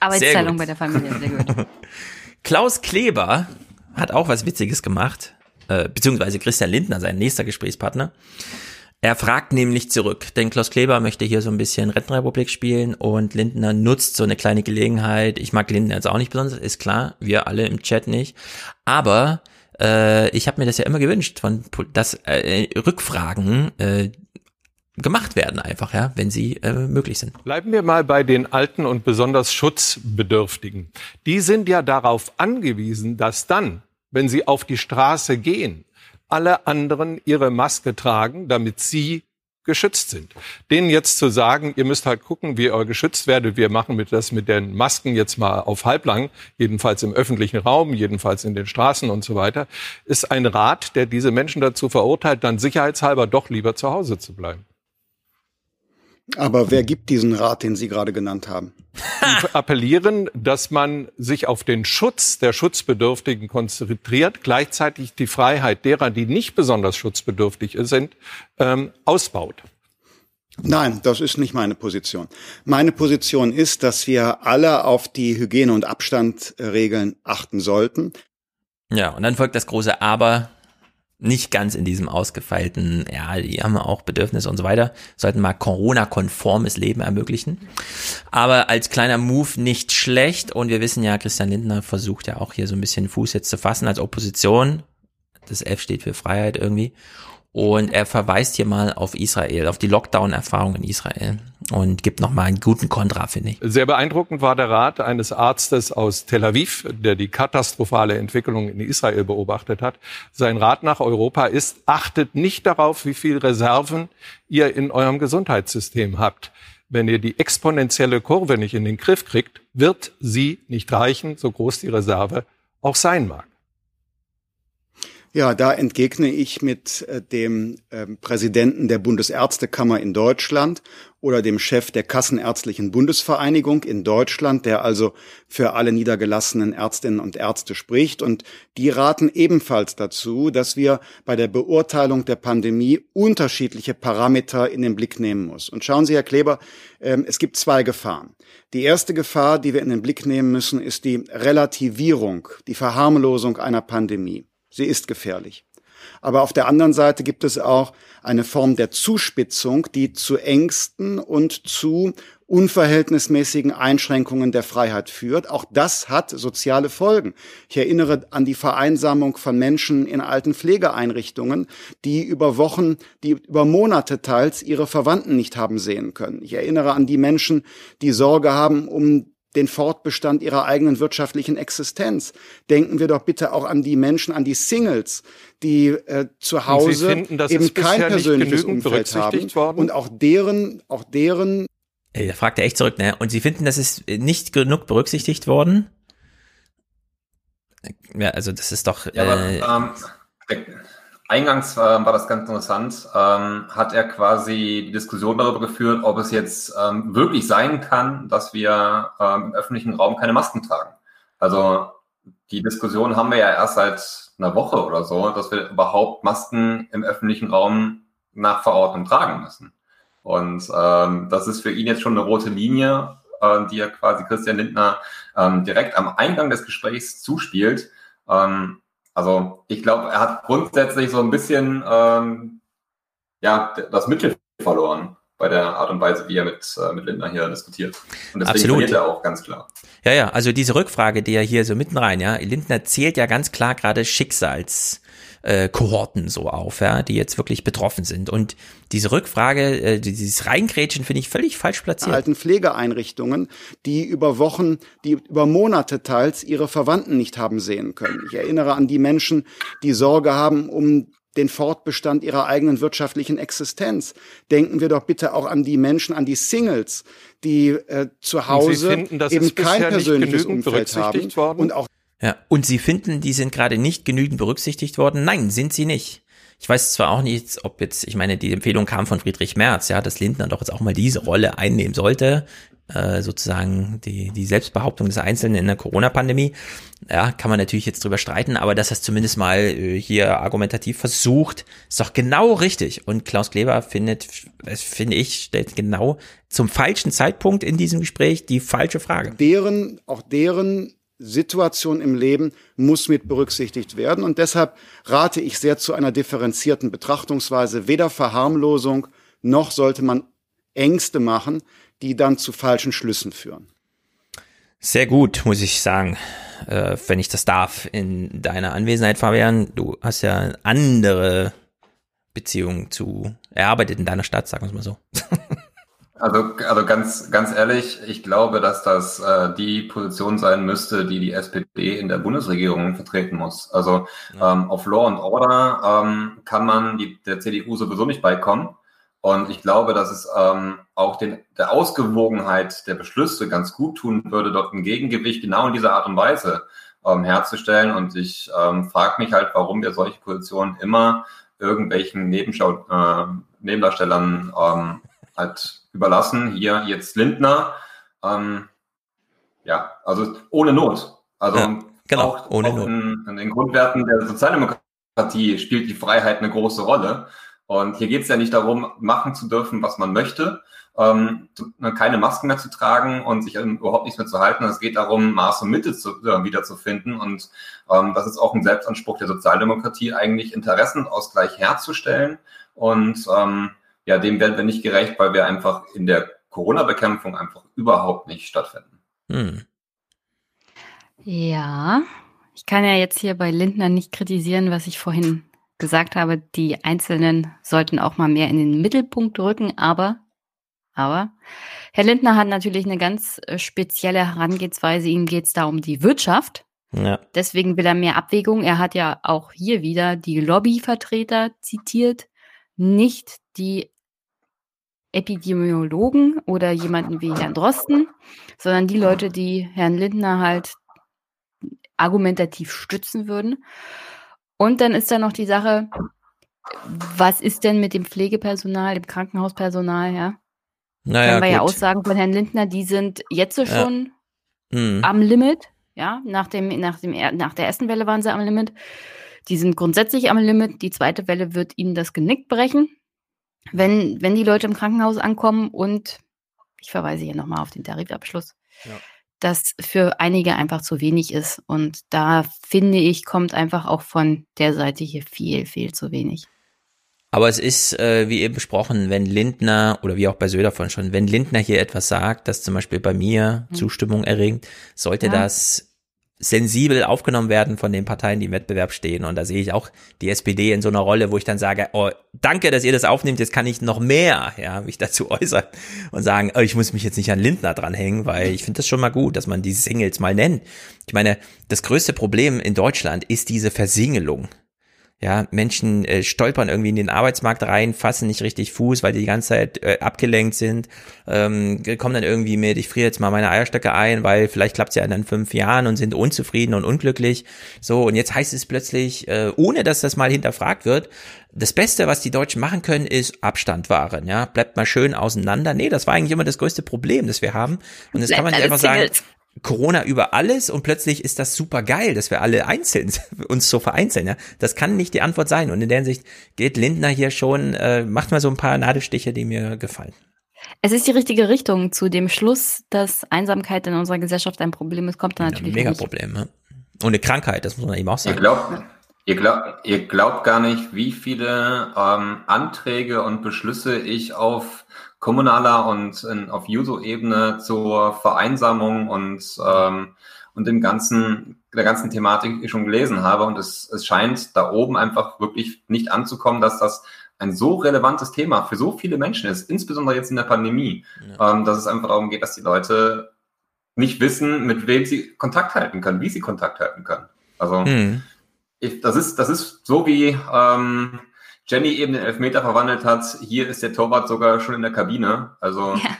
Arbeitsteilung bei der Familie, sehr gut. Klaus Kleber hat auch was Witziges gemacht, äh, beziehungsweise Christian Lindner, sein nächster Gesprächspartner. Er fragt nämlich zurück, denn Klaus Kleber möchte hier so ein bisschen Rentenrepublik spielen und Lindner nutzt so eine kleine Gelegenheit. Ich mag Lindner jetzt auch nicht besonders, ist klar, wir alle im Chat nicht. Aber Äh, ich habe mir das ja immer gewünscht, von dass äh, Rückfragen äh, gemacht werden einfach, ja, wenn sie äh, möglich sind. Bleiben wir mal bei den Alten und besonders Schutzbedürftigen. Die sind ja darauf angewiesen, dass dann, wenn sie auf die Straße gehen, alle anderen ihre Maske tragen, damit sie geschützt sind. Denen jetzt zu sagen, ihr müsst halt gucken, wie ihr geschützt werdet, wir machen mit das mit den Masken jetzt mal auf halblang, jedenfalls im öffentlichen Raum, jedenfalls in den Straßen und so weiter, ist ein Rat, der diese Menschen dazu verurteilt, dann sicherheitshalber doch lieber zu Hause zu bleiben. Aber wer gibt diesen Rat, den Sie gerade genannt haben? Die appellieren, dass man sich auf den Schutz der Schutzbedürftigen konzentriert, gleichzeitig die Freiheit derer, die nicht besonders schutzbedürftig sind, ähm, ausbaut. Nein, das ist nicht meine Position. Meine Position ist, dass wir alle auf die Hygiene- und Abstandregeln achten sollten. Ja, und dann folgt das große Aber nicht ganz in diesem ausgefeilten, ja, die haben auch Bedürfnisse und so weiter, sollten mal Corona-konformes Leben ermöglichen. Aber als kleiner Move nicht schlecht und wir wissen ja, Christian Lindner versucht ja auch hier so ein bisschen Fuß jetzt zu fassen als Opposition. Das F steht für Freiheit irgendwie. Und er verweist hier mal auf Israel, auf die Lockdown-Erfahrung in Israel und gibt nochmal einen guten Kontra, finde ich. Sehr beeindruckend war der Rat eines Arztes aus Tel Aviv, der die katastrophale Entwicklung in Israel beobachtet hat. Sein Rat nach Europa ist, achtet nicht darauf, wie viel Reserven ihr in eurem Gesundheitssystem habt. Wenn ihr die exponentielle Kurve nicht in den Griff kriegt, wird sie nicht reichen, so groß die Reserve auch sein mag. Ja, da entgegne ich mit äh, dem äh, Präsidenten der Bundesärztekammer in Deutschland oder dem Chef der Kassenärztlichen Bundesvereinigung in Deutschland, der also für alle niedergelassenen Ärztinnen und Ärzte spricht. Und die raten ebenfalls dazu, dass wir bei der Beurteilung der Pandemie unterschiedliche Parameter in den Blick nehmen muss. Und schauen Sie, Herr Kleber, äh, es gibt zwei Gefahren. Die erste Gefahr, die wir in den Blick nehmen müssen, ist die Relativierung, die Verharmlosung einer Pandemie. Sie ist gefährlich. Aber auf der anderen Seite gibt es auch eine Form der Zuspitzung, die zu Ängsten und zu unverhältnismäßigen Einschränkungen der Freiheit führt. Auch das hat soziale Folgen. Ich erinnere an die Vereinsamung von Menschen in alten Pflegeeinrichtungen, die über Wochen, die über Monate teils ihre Verwandten nicht haben sehen können. Ich erinnere an die Menschen, die Sorge haben um den Fortbestand ihrer eigenen wirtschaftlichen Existenz. Denken wir doch bitte auch an die Menschen, an die Singles, die äh, zu Hause finden, eben kein persönliches Umfeld haben worden? und auch deren, auch deren. Ey, da fragt er echt zurück, ne? Und Sie finden, das ist nicht genug berücksichtigt worden? Ja, also das ist doch. Ja, äh, aber, ähm, Eingangs äh, war das ganz interessant, ähm, hat er quasi die Diskussion darüber geführt, ob es jetzt ähm, wirklich sein kann, dass wir ähm, im öffentlichen Raum keine Masken tragen. Also die Diskussion haben wir ja erst seit einer Woche oder so, dass wir überhaupt Masken im öffentlichen Raum nach Verordnung tragen müssen. Und ähm, das ist für ihn jetzt schon eine rote Linie, äh, die er quasi Christian Lindner ähm, direkt am Eingang des Gesprächs zuspielt. Ähm, also ich glaube, er hat grundsätzlich so ein bisschen ähm, ja das Mittel verloren bei der Art und Weise, wie er mit, äh, mit Lindner hier diskutiert. Und deswegen Absolut. verliert er auch ganz klar. Ja, ja, also diese Rückfrage, die er hier so mitten rein, ja, Lindner zählt ja ganz klar gerade Schicksals äh, Kohorten so auf, ja, die jetzt wirklich betroffen sind. Und diese Rückfrage, äh, dieses Reingrätschen finde ich völlig falsch platziert. Alten Pflegeeinrichtungen, die über Wochen, die über Monate teils ihre Verwandten nicht haben sehen können. Ich erinnere an die Menschen, die Sorge haben um den Fortbestand ihrer eigenen wirtschaftlichen Existenz. Denken wir doch bitte auch an die Menschen, an die Singles, die äh, zu Hause finden, eben kein persönliches Umfeld haben worden? und auch ja, und Sie finden, die sind gerade nicht genügend berücksichtigt worden? Nein, sind sie nicht. Ich weiß zwar auch nicht, ob jetzt, ich meine, die Empfehlung kam von Friedrich Merz, ja, dass Lindner doch jetzt auch mal diese Rolle einnehmen sollte, äh, sozusagen die, die Selbstbehauptung des Einzelnen in der Corona-Pandemie. Ja, kann man natürlich jetzt drüber streiten, aber dass er es zumindest mal äh, hier argumentativ versucht, ist doch genau richtig. Und Klaus Kleber findet, das finde ich, stellt genau zum falschen Zeitpunkt in diesem Gespräch die falsche Frage. Deren, auch deren Situation im Leben muss mit berücksichtigt werden. Und deshalb rate ich sehr zu einer differenzierten Betrachtungsweise. Weder Verharmlosung noch sollte man Ängste machen, die dann zu falschen Schlüssen führen. Sehr gut, muss ich sagen. äh, wenn ich das darf, in deiner Anwesenheit, Fabian. Du hast ja andere Beziehungen zu erarbeitet in deiner Stadt, sagen wir es mal so. Also, also ganz, ganz ehrlich, ich glaube, dass das äh, die Position sein müsste, die die SPD in der Bundesregierung vertreten muss. Also ja. ähm, auf Law and Order ähm, kann man die, der CDU sowieso nicht beikommen. Und ich glaube, dass es ähm, auch den, der Ausgewogenheit der Beschlüsse ganz gut tun würde, dort ein Gegengewicht genau in dieser Art und Weise ähm, herzustellen. Und ich ähm, frage mich halt, warum wir solche Positionen immer irgendwelchen Nebenschau äh, Nebendarstellern ähm, halt überlassen. Hier jetzt Lindner. Ähm, ja, also ohne Not. Also ja, genau, auch, ohne auch Not. In, in, den Grundwerten der Sozialdemokratie spielt die Freiheit eine große Rolle. Und hier geht es ja nicht darum, machen zu dürfen, was man möchte, ähm, ne, keine Masken mehr zu tragen und sich überhaupt nichts mehr zu halten. Es geht darum, Maß und Mitte zu, äh, wiederzufinden. Und ähm, das ist auch ein Selbstanspruch der Sozialdemokratie, eigentlich Interessenausgleich herzustellen. Und ähm, ja, dem werden wir nicht gerecht, weil wir einfach in der Corona-Bekämpfung einfach überhaupt nicht stattfinden. Hm. Ja, ich kann ja jetzt hier bei Lindner nicht kritisieren, was ich vorhin gesagt habe. Die Einzelnen sollten auch mal mehr in den Mittelpunkt rücken, aber, aber, Herr Lindner hat natürlich eine ganz äh, spezielle Herangehensweise. Ihm geht es da um die Wirtschaft. Ja. Deswegen will er mehr Abwägung. Er hat ja auch hier wieder die Lobbyvertreter zitiert, nicht die Epidemiologen oder jemanden wie Herrn Drosten, sondern die Leute, die Herrn Lindner halt argumentativ stützen würden. Und dann ist da noch die Sache, was ist denn mit dem Pflegepersonal, dem Krankenhauspersonal, ja? Naja, Können wir gut. ja Aussagen von Herrn Lindner, die sind jetzt schon ja. mhm. am Limit, ja, nach, dem, nach, dem, nach der ersten Welle waren sie am Limit. Die sind grundsätzlich am Limit. Die zweite Welle wird ihnen das Genick brechen wenn, wenn die Leute im Krankenhaus ankommen und ich verweise hier nochmal auf den Tarifabschluss, ja. das für einige einfach zu wenig ist. Und da finde ich, kommt einfach auch von der Seite hier viel, viel zu wenig. Aber es ist, äh, wie eben besprochen, wenn Lindner, oder wie auch bei Söder von schon, wenn Lindner hier etwas sagt, das zum Beispiel bei mir hm. Zustimmung erregt, sollte ja. das sensibel aufgenommen werden von den Parteien, die im Wettbewerb stehen. Und da sehe ich auch die SPD in so einer Rolle, wo ich dann sage, oh, danke, dass ihr das aufnehmt, jetzt kann ich noch mehr, ja, mich dazu äußern und sagen, oh, ich muss mich jetzt nicht an Lindner dranhängen, weil ich finde das schon mal gut, dass man die Singles mal nennt. Ich meine, das größte Problem in Deutschland ist diese Versingelung. Ja, Menschen äh, stolpern irgendwie in den Arbeitsmarkt rein, fassen nicht richtig Fuß, weil die die ganze Zeit äh, abgelenkt sind, ähm, kommen dann irgendwie mit, ich friere jetzt mal meine Eierstöcke ein, weil vielleicht klappt es ja in fünf Jahren und sind unzufrieden und unglücklich. So, und jetzt heißt es plötzlich, äh, ohne dass das mal hinterfragt wird, das Beste, was die Deutschen machen können, ist Abstand wahren, ja, bleibt mal schön auseinander. Nee, das war eigentlich immer das größte Problem, das wir haben. Und das kann man nicht einfach sagen, Corona über alles und plötzlich ist das super geil, dass wir alle einzeln uns so vereinzeln. Ja? Das kann nicht die Antwort sein. Und in der Hinsicht geht Lindner hier schon, äh, macht mal so ein paar Nadelstiche, die mir gefallen. Es ist die richtige Richtung zu dem Schluss, dass Einsamkeit in unserer Gesellschaft ein Problem ist, kommt dann natürlich. Ja, ein Megaproblem, ja. Und eine Krankheit, das muss man eben auch sagen. Ihr glaubt, ihr glaubt, ihr glaubt gar nicht, wie viele ähm, Anträge und Beschlüsse ich auf kommunaler und in, auf Juso-Ebene zur Vereinsamung und, ähm, und dem ganzen, der ganzen Thematik schon gelesen habe. Und es, es scheint da oben einfach wirklich nicht anzukommen, dass das ein so relevantes Thema für so viele Menschen ist, insbesondere jetzt in der Pandemie, ja. ähm, dass es einfach darum geht, dass die Leute nicht wissen, mit wem sie Kontakt halten können, wie sie Kontakt halten können. Also hm. ich, das ist das ist so wie ähm, Jenny eben den Elfmeter verwandelt hat, hier ist der Torwart sogar schon in der Kabine. Also ja.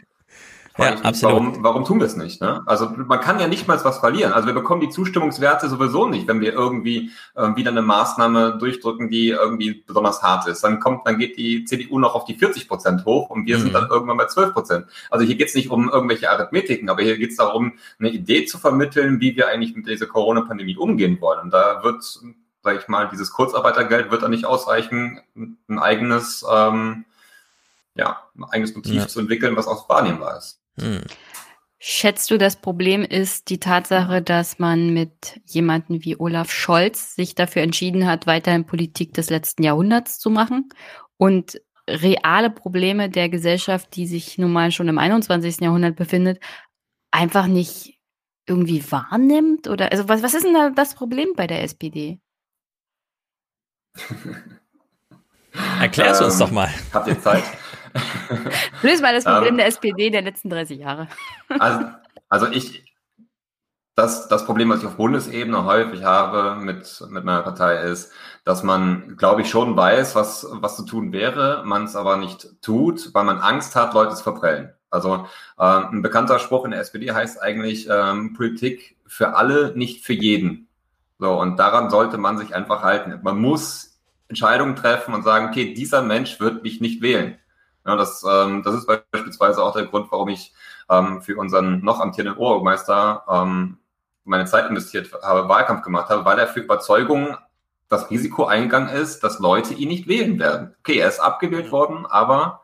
Ja, absolut. Warum, warum tun wir es nicht? Ne? Also man kann ja nicht mal was verlieren. Also wir bekommen die Zustimmungswerte sowieso nicht, wenn wir irgendwie äh, wieder eine Maßnahme durchdrücken, die irgendwie besonders hart ist. Dann kommt, dann geht die CDU noch auf die 40 Prozent hoch und wir mhm. sind dann irgendwann bei 12 Prozent. Also hier geht es nicht um irgendwelche Arithmetiken, aber hier geht es darum, eine Idee zu vermitteln, wie wir eigentlich mit dieser Corona-Pandemie umgehen wollen. Und da wird sage ich mal, dieses Kurzarbeitergeld wird da nicht ausreichen, ein eigenes, ähm, ja, ein eigenes Motiv ja. zu entwickeln, was auch wahrnehmbar ist. Hm. Schätzt du, das Problem ist die Tatsache, dass man mit jemanden wie Olaf Scholz sich dafür entschieden hat, weiterhin Politik des letzten Jahrhunderts zu machen und reale Probleme der Gesellschaft, die sich nun mal schon im 21. Jahrhundert befindet, einfach nicht irgendwie wahrnimmt? Oder also was, was ist denn da das Problem bei der SPD? Erklär's uns Ähm, doch mal. Habt ihr Zeit? Löse mal das Problem Ähm, der SPD der letzten 30 Jahre. Also, also ich, das, das Problem, was ich auf Bundesebene häufig habe mit, mit meiner Partei ist, dass man, glaube ich, schon weiß, was, was zu tun wäre, man es aber nicht tut, weil man Angst hat, Leute zu verprellen. Also ähm, ein bekannter Spruch in der SPD heißt eigentlich ähm, Politik für alle, nicht für jeden. So, und daran sollte man sich einfach halten. Man muss Entscheidungen treffen und sagen, okay, dieser Mensch wird mich nicht wählen. Ja, das, ähm, das ist beispielsweise auch der Grund, warum ich ähm, für unseren noch amtierenden Oberbürgermeister ähm, meine Zeit investiert habe, Wahlkampf gemacht habe, weil er für Überzeugung das Risiko eingegangen ist, dass Leute ihn nicht wählen werden. Okay, er ist abgewählt worden, aber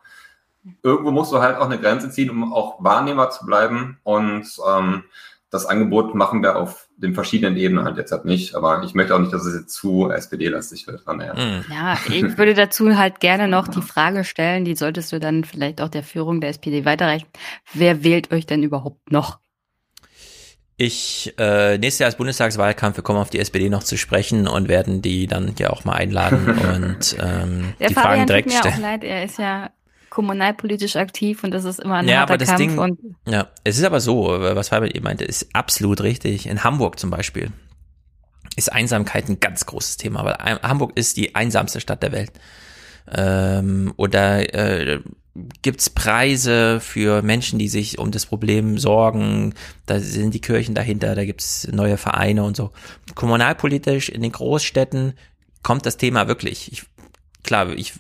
irgendwo musst du halt auch eine Grenze ziehen, um auch Wahrnehmer zu bleiben. Und ähm, das Angebot machen wir auf den verschiedenen Ebenen halt jetzt halt nicht. Aber ich möchte auch nicht, dass es jetzt zu SPD-lastig wird. Von daher. Ja, ich würde dazu halt gerne noch die Frage stellen, die solltest du dann vielleicht auch der Führung der SPD weiterreichen. Wer wählt euch denn überhaupt noch? Ich, äh, nächstes Jahr ist Bundestagswahlkampf, wir kommen auf die SPD noch zu sprechen und werden die dann ja auch mal einladen und ähm, Der die Fabian Fragen tut direkt mir auch stellen. leid, er ist ja kommunalpolitisch aktiv und das ist immer ein Ja, harter aber das Kampf Ding, und ja, es ist aber so, was Fabian eben meinte, ist absolut richtig. In Hamburg zum Beispiel ist Einsamkeit ein ganz großes Thema, weil Hamburg ist die einsamste Stadt der Welt. Ähm, oder äh, gibt's Preise für Menschen, die sich um das Problem sorgen. Da sind die Kirchen dahinter, da gibt's neue Vereine und so. Kommunalpolitisch in den Großstädten kommt das Thema wirklich. Ich, klar, ich,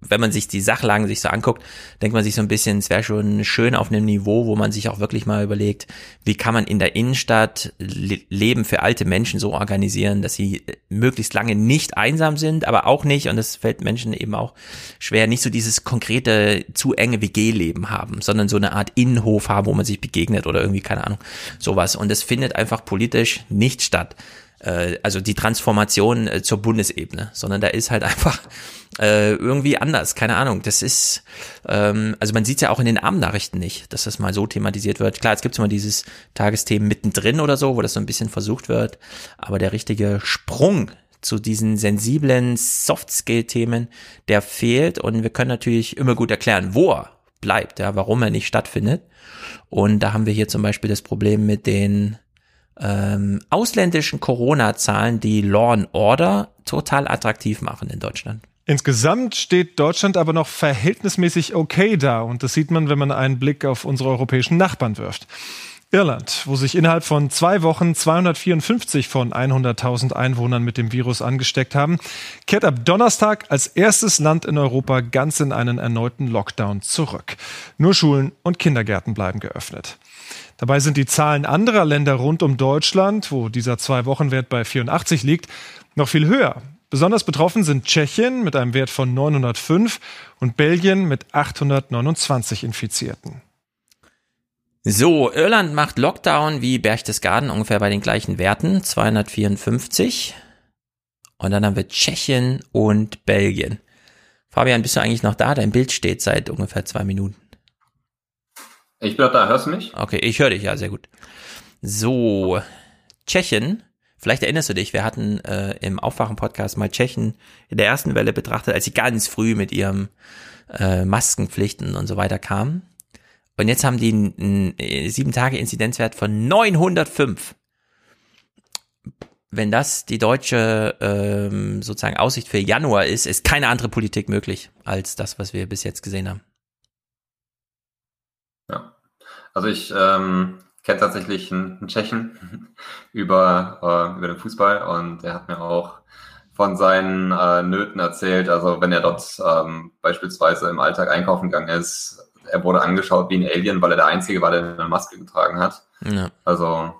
wenn man sich die Sachlagen sich so anguckt, denkt man sich so ein bisschen, es wäre schon schön auf einem Niveau, wo man sich auch wirklich mal überlegt, wie kann man in der Innenstadt Le Leben für alte Menschen so organisieren, dass sie äh, möglichst lange nicht einsam sind, aber auch nicht, und das fällt Menschen eben auch schwer, nicht so dieses konkrete, zu enge WG-Leben haben, sondern so eine Art Innenhof haben, wo man sich begegnet oder irgendwie, keine Ahnung, sowas. Und das findet einfach politisch nicht statt äh, also die Transformation äh, zur Bundesebene, sondern da ist halt einfach äh, irgendwie anders, keine Ahnung. Das ist, ähm, also man sieht ja auch in den Abendnachrichten nicht, dass das mal so thematisiert wird. Klar, es gibt immer dieses Tagesthemen mittendrin oder so, wo das so ein bisschen versucht wird, aber der richtige Sprung zu diesen sensiblen Soft-Skill-Themen, der fehlt und wir können natürlich immer gut erklären, wo er bleibt, ja, warum er nicht stattfindet. Und da haben wir hier zum Beispiel das Problem mit den ähm, ausländischen Corona-Zahlen, die Law and Order total attraktiv machen in Deutschland. Insgesamt steht Deutschland aber noch verhältnismäßig okay da und das sieht man, wenn man einen Blick auf unsere europäischen Nachbarn wirft. Irland, wo sich innerhalb von zwei Wochen 254 von 100.000 Einwohnern mit dem Virus angesteckt haben, kehrt ab Donnerstag als erstes Land in Europa ganz in einen erneuten Lockdown zurück. Nur Schulen und Kindergärten bleiben geöffnet. Dabei sind die Zahlen anderer Länder rund um Deutschland, wo dieser Zwei-Wochen-Wert bei 84 liegt, noch viel höher. Besonders betroffen sind Tschechien mit einem Wert von 905 und Belgien mit 829 Infizierten. So, Irland macht Lockdown wie Berchtesgaden ungefähr bei den gleichen Werten, 254. Und dann haben wir Tschechien und Belgien. Fabian, bist du eigentlich noch da? Dein Bild steht seit ungefähr zwei Minuten. Ich bin da, hörst du mich? Okay, ich höre dich, ja, sehr gut. So, Tschechien, vielleicht erinnerst du dich, wir hatten äh, im Aufwachen-Podcast mal Tschechien in der ersten Welle betrachtet, als sie ganz früh mit ihrem äh, Maskenpflichten und so weiter kamen. Und jetzt haben die einen äh, sieben Tage Inzidenzwert von 905. Wenn das die deutsche ähm, sozusagen Aussicht für Januar ist, ist keine andere Politik möglich als das, was wir bis jetzt gesehen haben. Ja. Also ich ähm, kenne tatsächlich einen, einen Tschechen über, äh, über den Fußball und der hat mir auch von seinen äh, Nöten erzählt. Also wenn er dort ähm, beispielsweise im Alltag einkaufen gegangen ist, er wurde angeschaut wie ein Alien, weil er der Einzige war, der eine Maske getragen hat. Ja. Also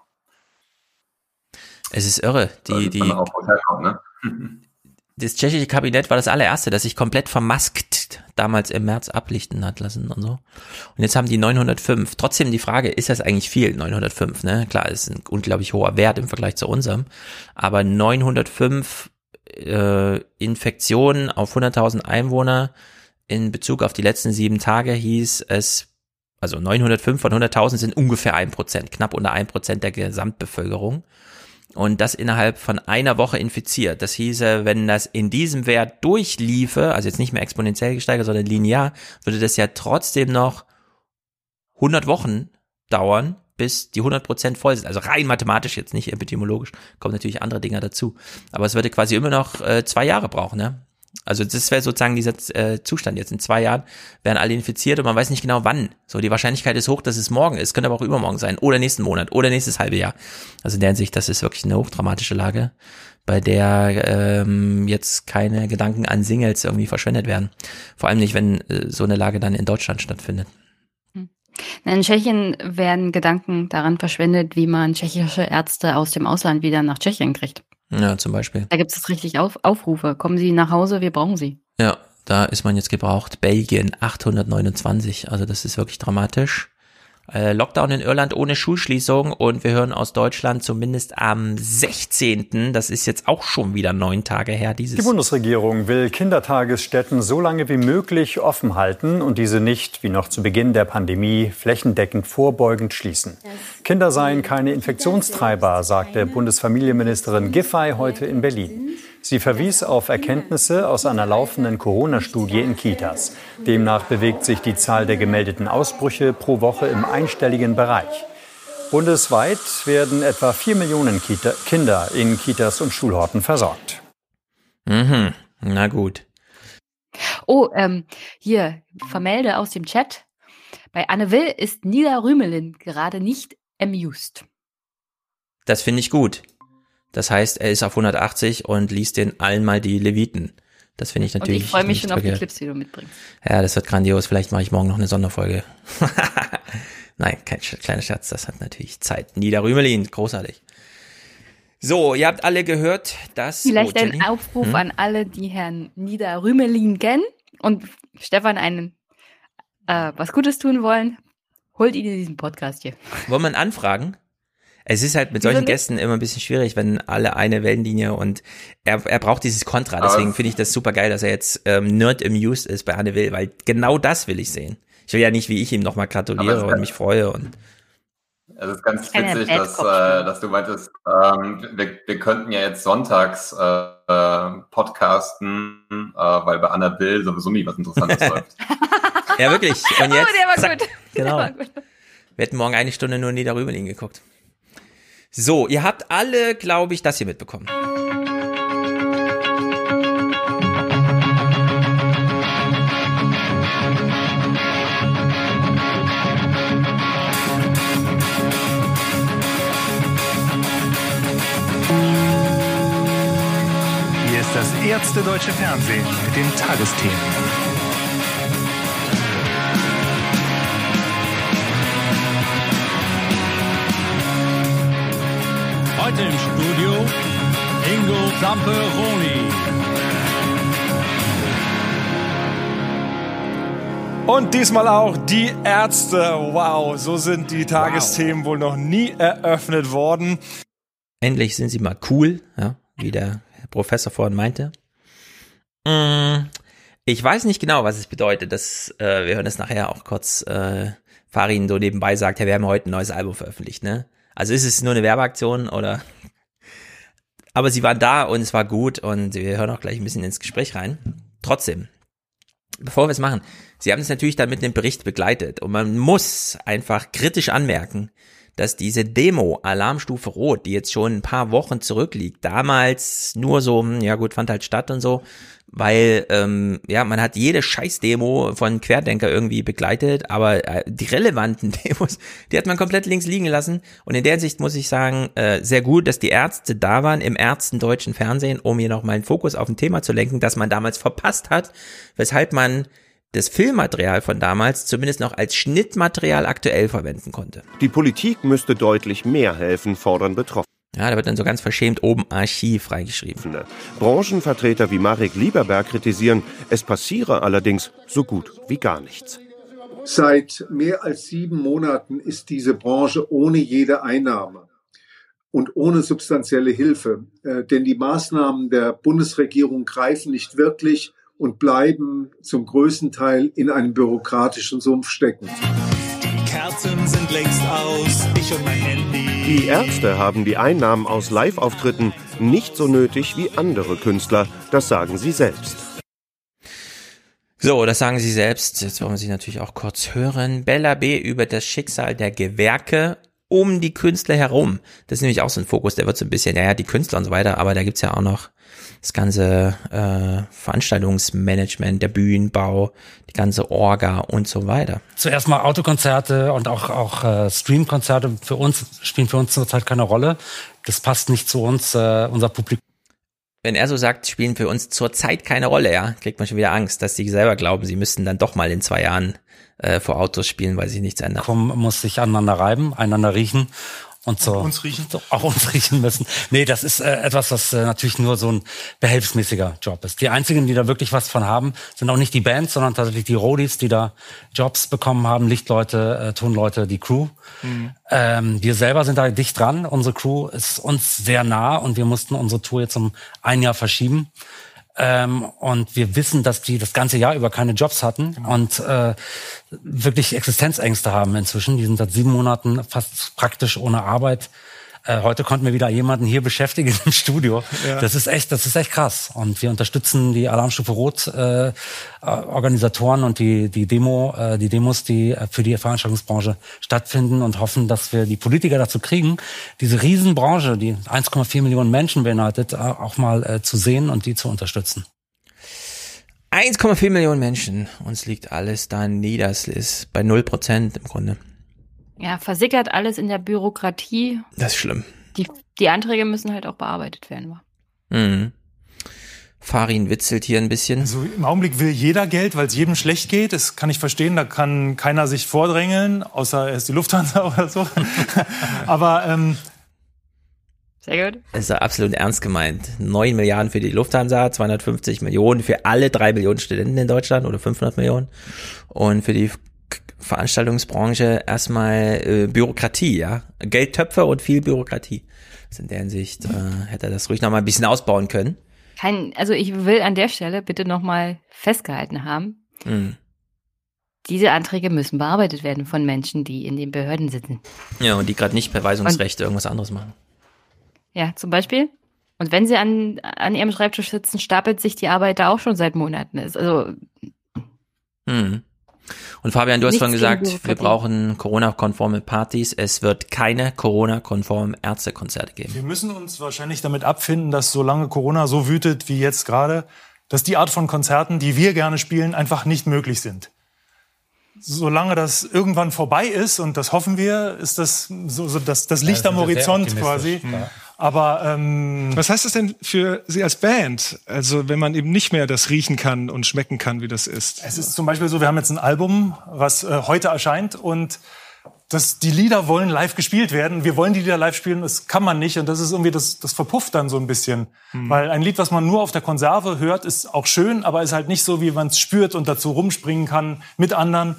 Es ist irre. Die, dass die, kommt, ne? das tschechische Kabinett war das allererste, das sich komplett vermaskt damals im März ablichten hat lassen und so. Und jetzt haben die 905. Trotzdem die Frage, ist das eigentlich viel, 905, ne? Klar, ist ein unglaublich hoher Wert im Vergleich zu unserem. Aber 905 äh, Infektionen auf 100.000 Einwohner in Bezug auf die letzten sieben Tage hieß es also 905 von 100.000 sind ungefähr ein Prozent, knapp unter ein Prozent der Gesamtbevölkerung. Und das innerhalb von einer Woche infiziert. Das hieße, wenn das in diesem Wert durchliefe, also jetzt nicht mehr exponentiell gesteigert, sondern linear, würde das ja trotzdem noch 100 Wochen dauern, bis die 100 Prozent voll sind. Also rein mathematisch jetzt, nicht epidemiologisch, kommen natürlich andere Dinge dazu. Aber es würde quasi immer noch äh, zwei Jahre brauchen, ne? Also das wäre sozusagen dieser äh, Zustand jetzt. In zwei Jahren werden alle infiziert und man weiß nicht genau wann. So, die Wahrscheinlichkeit ist hoch, dass es morgen ist, könnte aber auch übermorgen sein oder nächsten Monat oder nächstes halbe Jahr. Also in der Hinsicht, das ist wirklich eine hochdramatische Lage, bei der ähm, jetzt keine Gedanken an Singles irgendwie verschwendet werden. Vor allem nicht, wenn äh, so eine Lage dann in Deutschland stattfindet. Hm. In Tschechien werden Gedanken daran verschwendet, wie man tschechische Ärzte aus dem Ausland wieder nach Tschechien kriegt. Ja, zum Beispiel. Da gibt es richtig Auf Aufrufe. Kommen Sie nach Hause, wir brauchen Sie. Ja, da ist man jetzt gebraucht. Belgien 829, also das ist wirklich dramatisch. Äh, Lockdown in Irland ohne Schulschließung und wir hören aus Deutschland zumindest am 16. Das ist jetzt auch schon wieder neun Tage her. Dieses die Bundesregierung will Kindertagesstätten so lange wie möglich offen halten und diese nicht, wie noch zu Beginn der Pandemie, flächendeckend vorbeugend schließen. Kinder seien keine Infektionstreiber, sagte Bundesfamilienministerin Giffey heute in Berlin. Sie verwies auf Erkenntnisse aus einer laufenden Corona-Studie in Kitas. Demnach bewegt sich die Zahl der gemeldeten Ausbrüche pro Woche im einstelligen Bereich. Bundesweit werden etwa vier Millionen Kita Kinder in Kitas und Schulhorten versorgt. Mhm, na gut. Oh, ähm, hier, Vermelde aus dem Chat. Bei Anne Will ist Nida Rümelin gerade nicht amused. Das finde ich gut. Das heißt, er ist auf 180 und liest den allen mal die Leviten. Das finde ich natürlich. Und ich freue mich schon auf die Clips, die du mitbringst. Ja, das wird grandios. Vielleicht mache ich morgen noch eine Sonderfolge. Nein, kein kleiner Scherz, das hat natürlich Zeit. Nieder Rümelin, großartig. So, ihr habt alle gehört, dass. Vielleicht oh, ein Aufruf hm? an alle, die Herrn Nieder Rümelin kennen und Stefan einen äh, was Gutes tun wollen. Holt ihn in diesen Podcast hier. Wollen wir ihn anfragen? Es ist halt mit solchen Gästen immer ein bisschen schwierig, wenn alle eine Wellenlinie und er, er braucht dieses Kontra. Deswegen finde ich das super geil, dass er jetzt ähm, nerd amused ist bei Anne Will, weil genau das will ich sehen. Ich will ja nicht, wie ich ihm nochmal gratuliere und mich freue und es ist ganz witzig, dass, äh, dass du meintest, ähm, wir, wir könnten ja jetzt sonntags äh, podcasten, äh, weil bei Anna Bill sowieso nie was Interessantes läuft. Ja, wirklich. Und jetzt, oh, der war gut. Genau. Der war gut. Wir hätten morgen eine Stunde nur nie darüber geguckt. So, ihr habt alle, glaube ich, das hier mitbekommen. Hier ist das erste deutsche Fernsehen mit den Tagesthemen. Heute im Studio Ingo Zamperoni. Und diesmal auch die Ärzte. Wow, so sind die Tagesthemen wow. wohl noch nie eröffnet worden. Endlich sind sie mal cool, ja, wie der Professor vorhin meinte. Mm, ich weiß nicht genau, was es bedeutet. Das, äh, wir hören das nachher auch kurz. Äh, Farin so nebenbei sagt, ja, wir haben heute ein neues Album veröffentlicht, ne? Also ist es nur eine Werbeaktion oder? Aber sie waren da und es war gut und wir hören auch gleich ein bisschen ins Gespräch rein. Trotzdem, bevor wir es machen, sie haben es natürlich dann mit einem Bericht begleitet und man muss einfach kritisch anmerken, dass diese Demo Alarmstufe Rot, die jetzt schon ein paar Wochen zurückliegt, damals nur so, hm, ja gut, fand halt statt und so, weil ähm, ja, man hat jede Scheiß-Demo von Querdenker irgendwie begleitet, aber äh, die relevanten Demos, die hat man komplett links liegen lassen. Und in der Hinsicht muss ich sagen, äh, sehr gut, dass die Ärzte da waren im Ärzten deutschen Fernsehen, um hier nochmal einen Fokus auf ein Thema zu lenken, das man damals verpasst hat, weshalb man das Filmmaterial von damals zumindest noch als Schnittmaterial aktuell verwenden konnte. Die Politik müsste deutlich mehr helfen, fordern Betroffene. Ja, da wird dann so ganz verschämt oben Archiv freigeschrieben. Branchenvertreter wie Marek Lieberberg kritisieren, es passiere allerdings so gut wie gar nichts. Seit mehr als sieben Monaten ist diese Branche ohne jede Einnahme und ohne substanzielle Hilfe. Äh, denn die Maßnahmen der Bundesregierung greifen nicht wirklich und bleiben zum größten Teil in einem bürokratischen Sumpf stecken. Kerzen sind längst aus. Ich und mein Handy. Die Ärzte haben die Einnahmen aus Live-Auftritten nicht so nötig wie andere Künstler. Das sagen sie selbst. So, das sagen sie selbst. Jetzt wollen wir sie natürlich auch kurz hören. Bella B. über das Schicksal der Gewerke um die Künstler herum. Das ist nämlich auch so ein Fokus, der wird so ein bisschen, ja, ja, die Künstler und so weiter, aber da gibt's ja auch noch das ganze äh, Veranstaltungsmanagement, der Bühnenbau, die ganze Orga und so weiter. Zuerst mal Autokonzerte und auch, auch äh, Streamkonzerte für uns spielen für uns zurzeit keine Rolle. Das passt nicht zu uns, äh, unser Publikum wenn er so sagt, spielen für uns zurzeit keine Rolle, ja, kriegt man schon wieder Angst, dass die selber glauben, sie müssten dann doch mal in zwei Jahren äh, vor Autos spielen, weil sich nichts ändert. Man muss sich aneinander reiben, einander riechen und so. Und uns riechen. So, auch uns riechen müssen. Nee, das ist äh, etwas, was äh, natürlich nur so ein behelfsmäßiger Job ist. Die einzigen, die da wirklich was von haben, sind auch nicht die Bands, sondern tatsächlich die Roadies, die da Jobs bekommen haben, Lichtleute, äh, Tonleute, die Crew. Mhm. Ähm, wir selber sind da dicht dran. Unsere Crew ist uns sehr nah und wir mussten unsere Tour jetzt um ein Jahr verschieben. Ähm, und wir wissen, dass die das ganze Jahr über keine Jobs hatten genau. und äh, wirklich Existenzängste haben inzwischen. Die sind seit sieben Monaten fast praktisch ohne Arbeit. Äh, heute konnten wir wieder jemanden hier beschäftigen im Studio. Ja. Das ist echt, das ist echt krass. Und wir unterstützen die Alarmstufe Rot äh, Organisatoren und die die Demo, äh, die Demos, die äh, für die Veranstaltungsbranche stattfinden und hoffen, dass wir die Politiker dazu kriegen, diese Riesenbranche, die 1,4 Millionen Menschen beinhaltet, äh, auch mal äh, zu sehen und die zu unterstützen. 1,4 Millionen Menschen. Uns liegt alles da nieder. Es ist bei 0 Prozent im Grunde. Ja, versickert alles in der Bürokratie. Das ist schlimm. Die, die Anträge müssen halt auch bearbeitet werden. Mhm. Farin witzelt hier ein bisschen. Also im Augenblick will jeder Geld, weil es jedem schlecht geht. Das kann ich verstehen. Da kann keiner sich vordrängeln, außer er ist die Lufthansa oder so. Aber ähm, sehr gut. Das ist absolut ernst gemeint. 9 Milliarden für die Lufthansa, 250 Millionen für alle drei Millionen Studenten in Deutschland oder 500 Millionen. Und für die Veranstaltungsbranche erstmal äh, Bürokratie, ja. Geldtöpfe und viel Bürokratie. Also in der Hinsicht äh, hätte er das ruhig noch mal ein bisschen ausbauen können. Kein, also ich will an der Stelle bitte noch mal festgehalten haben. Mhm. Diese Anträge müssen bearbeitet werden von Menschen, die in den Behörden sitzen. Ja, und die gerade nicht per Weisungsrechte irgendwas anderes machen. Ja, zum Beispiel. Und wenn sie an, an ihrem Schreibtisch sitzen, stapelt sich die Arbeit da auch schon seit Monaten. Also. Mhm. Und Fabian, du hast vorhin gesagt, wir brauchen Corona-konforme Partys. Es wird keine Corona-konformen Ärztekonzerte geben. Wir müssen uns wahrscheinlich damit abfinden, dass solange Corona so wütet wie jetzt gerade, dass die Art von Konzerten, die wir gerne spielen, einfach nicht möglich sind. Solange das irgendwann vorbei ist, und das hoffen wir, ist das so, so das, das Licht am Horizont quasi. Ja. Aber ähm, was heißt das denn für Sie als Band? Also wenn man eben nicht mehr das riechen kann und schmecken kann, wie das ist. Es ist zum Beispiel so, wir haben jetzt ein Album, was äh, heute erscheint und das, die Lieder wollen live gespielt werden. Wir wollen die Lieder live spielen, das kann man nicht. Und das ist irgendwie, das, das verpufft dann so ein bisschen. Mhm. Weil ein Lied, was man nur auf der Konserve hört, ist auch schön, aber ist halt nicht so, wie man es spürt und dazu rumspringen kann mit anderen.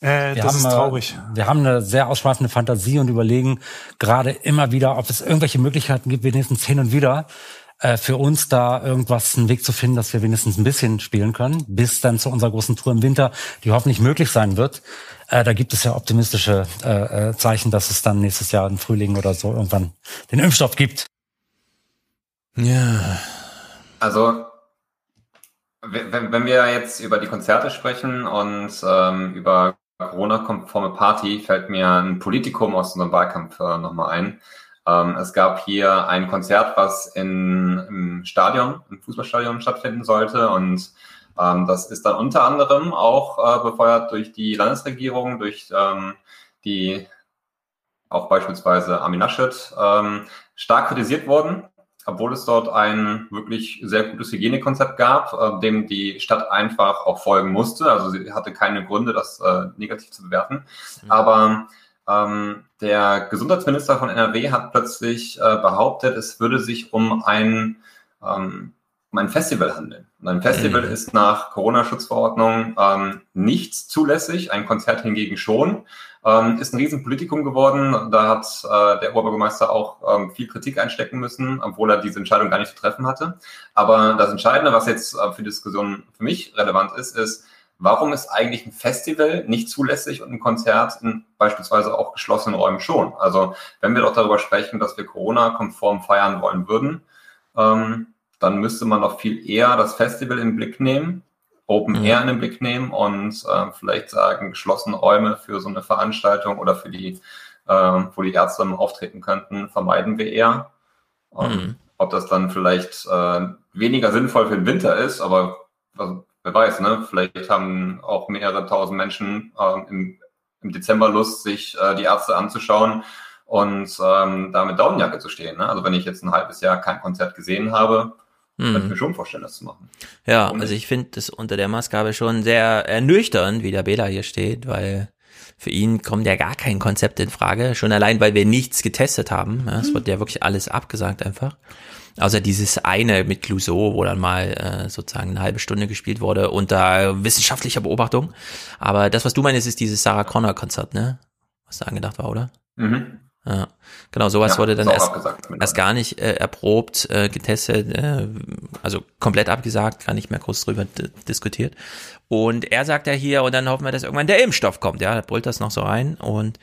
Äh, das haben, ist traurig. Wir haben eine sehr ausschweifende Fantasie und überlegen gerade immer wieder, ob es irgendwelche Möglichkeiten gibt, wenigstens hin und wieder äh, für uns da irgendwas einen Weg zu finden, dass wir wenigstens ein bisschen spielen können, bis dann zu unserer großen Tour im Winter, die hoffentlich möglich sein wird. Äh, da gibt es ja optimistische äh, äh Zeichen, dass es dann nächstes Jahr im Frühling oder so irgendwann den Impfstoff gibt. Ja. Also wenn, wenn wir jetzt über die Konzerte sprechen und ähm, über Corona-konforme Party fällt mir ein Politikum aus unserem Wahlkampf äh, nochmal ein. Ähm, es gab hier ein Konzert, was in, im Stadion, im Fußballstadion stattfinden sollte und ähm, das ist dann unter anderem auch äh, befeuert durch die Landesregierung, durch ähm, die auch beispielsweise Armin Laschet ähm, stark kritisiert worden obwohl es dort ein wirklich sehr gutes Hygienekonzept gab, äh, dem die Stadt einfach auch folgen musste. Also sie hatte keine Gründe, das äh, negativ zu bewerten. Mhm. Aber ähm, der Gesundheitsminister von NRW hat plötzlich äh, behauptet, es würde sich um ein, ähm, um ein Festival handeln. Und ein Festival mhm. ist nach Corona-Schutzverordnung ähm, nicht zulässig, ein Konzert hingegen schon. Ähm, ist ein Riesenpolitikum geworden. Da hat äh, der Oberbürgermeister auch ähm, viel Kritik einstecken müssen, obwohl er diese Entscheidung gar nicht zu treffen hatte. Aber das Entscheidende, was jetzt äh, für die Diskussion für mich relevant ist, ist, warum ist eigentlich ein Festival nicht zulässig und ein Konzert in beispielsweise auch geschlossenen Räumen schon? Also wenn wir doch darüber sprechen, dass wir Corona-konform feiern wollen würden, ähm, dann müsste man doch viel eher das Festival im Blick nehmen, Open mhm. Air in den Blick nehmen und äh, vielleicht sagen, geschlossene Räume für so eine Veranstaltung oder für die, äh, wo die Ärzte auftreten könnten, vermeiden wir eher. Ähm, mhm. Ob das dann vielleicht äh, weniger sinnvoll für den Winter ist, aber also, wer weiß, ne? Vielleicht haben auch mehrere tausend Menschen ähm, im, im Dezember Lust, sich äh, die Ärzte anzuschauen und ähm, da mit Daunenjacke zu stehen. Ne? Also wenn ich jetzt ein halbes Jahr kein Konzert gesehen habe, hm. Könnte ich mir schon vorstellen, das zu machen. Ja, Warum also ich finde das unter der Maßgabe schon sehr ernüchternd, wie der Bela hier steht, weil für ihn kommt ja gar kein Konzept in Frage. Schon allein, weil wir nichts getestet haben. Ja, es mhm. wird ja wirklich alles abgesagt einfach. Außer dieses eine mit Clouseau, wo dann mal äh, sozusagen eine halbe Stunde gespielt wurde unter wissenschaftlicher Beobachtung. Aber das, was du meinst, ist dieses Sarah Connor Konzert, ne? Was da angedacht war, oder? Mhm. Ja, genau, sowas ja, wurde dann erst, erst gar nicht äh, erprobt, äh, getestet, äh, also komplett abgesagt, gar nicht mehr groß drüber diskutiert. Und er sagt ja hier, und dann hoffen wir, dass irgendwann der Impfstoff kommt, ja, da brüllt das noch so rein. Und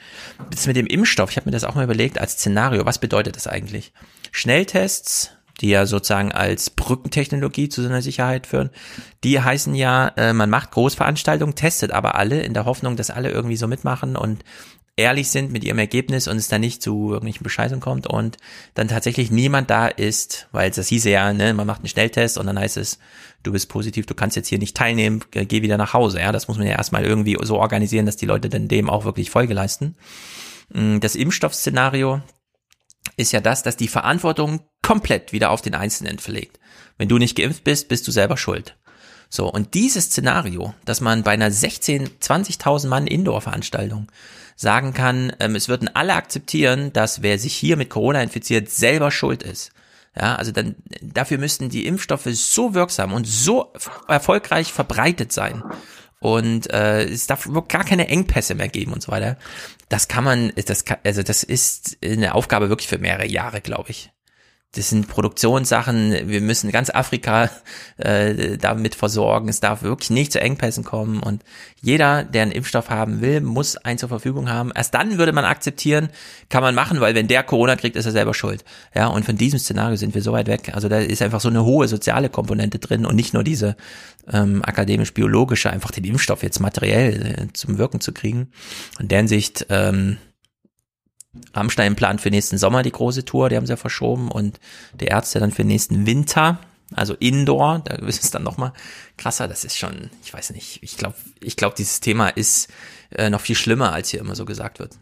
das mit dem Impfstoff, ich habe mir das auch mal überlegt als Szenario, was bedeutet das eigentlich? Schnelltests, die ja sozusagen als Brückentechnologie zu so einer Sicherheit führen, die heißen ja, äh, man macht Großveranstaltungen, testet aber alle in der Hoffnung, dass alle irgendwie so mitmachen und ehrlich sind mit ihrem Ergebnis und es dann nicht zu irgendwelchen Bescheißungen kommt und dann tatsächlich niemand da ist, weil das hieße ja, ne, man macht einen Schnelltest und dann heißt es, du bist positiv, du kannst jetzt hier nicht teilnehmen, geh wieder nach Hause. Ja, das muss man ja erstmal irgendwie so organisieren, dass die Leute dann dem auch wirklich Folge leisten. Mm, das Impfstoffszenario ist ja das, dass die Verantwortung komplett wieder auf den Einzelnen verlegt. Wenn du nicht geimpft bist, bist du selber schuld. So, und dieses Szenario, dass man bei einer 16, 20.000 Mann Indoor-Veranstaltung sagen kann, ähm, es würden alle akzeptieren, dass wer sich hier mit Corona infiziert, selber schuld ist. Ja, also dann, dafür müssten die Impfstoffe so wirksam und so erfolgreich verbreitet sein. Und äh, es darf gar keine Engpässe mehr geben und so weiter. Das kann man, das kann, also das ist eine Aufgabe wirklich für mehrere Jahre, glaube ich das sind Produktionssachen, wir müssen ganz Afrika äh, damit versorgen, es darf wirklich nicht zu Engpässen kommen und jeder, der einen Impfstoff haben will, muss einen zur Verfügung haben. Erst dann würde man akzeptieren, kann man machen, weil wenn der Corona kriegt, ist er selber schuld. Ja, und von diesem Szenario sind wir so weit weg. Also da ist einfach so eine hohe soziale Komponente drin und nicht nur diese ähm, akademisch-biologische, einfach den Impfstoff jetzt materiell äh, zum Wirken zu kriegen. In der Hinsicht ähm, Rammstein plant für nächsten Sommer die große Tour, die haben sie ja verschoben und die Ärzte dann für nächsten Winter, also Indoor, da ist es dann nochmal krasser, das ist schon, ich weiß nicht, ich glaube, ich glaube, dieses Thema ist äh, noch viel schlimmer, als hier immer so gesagt wird.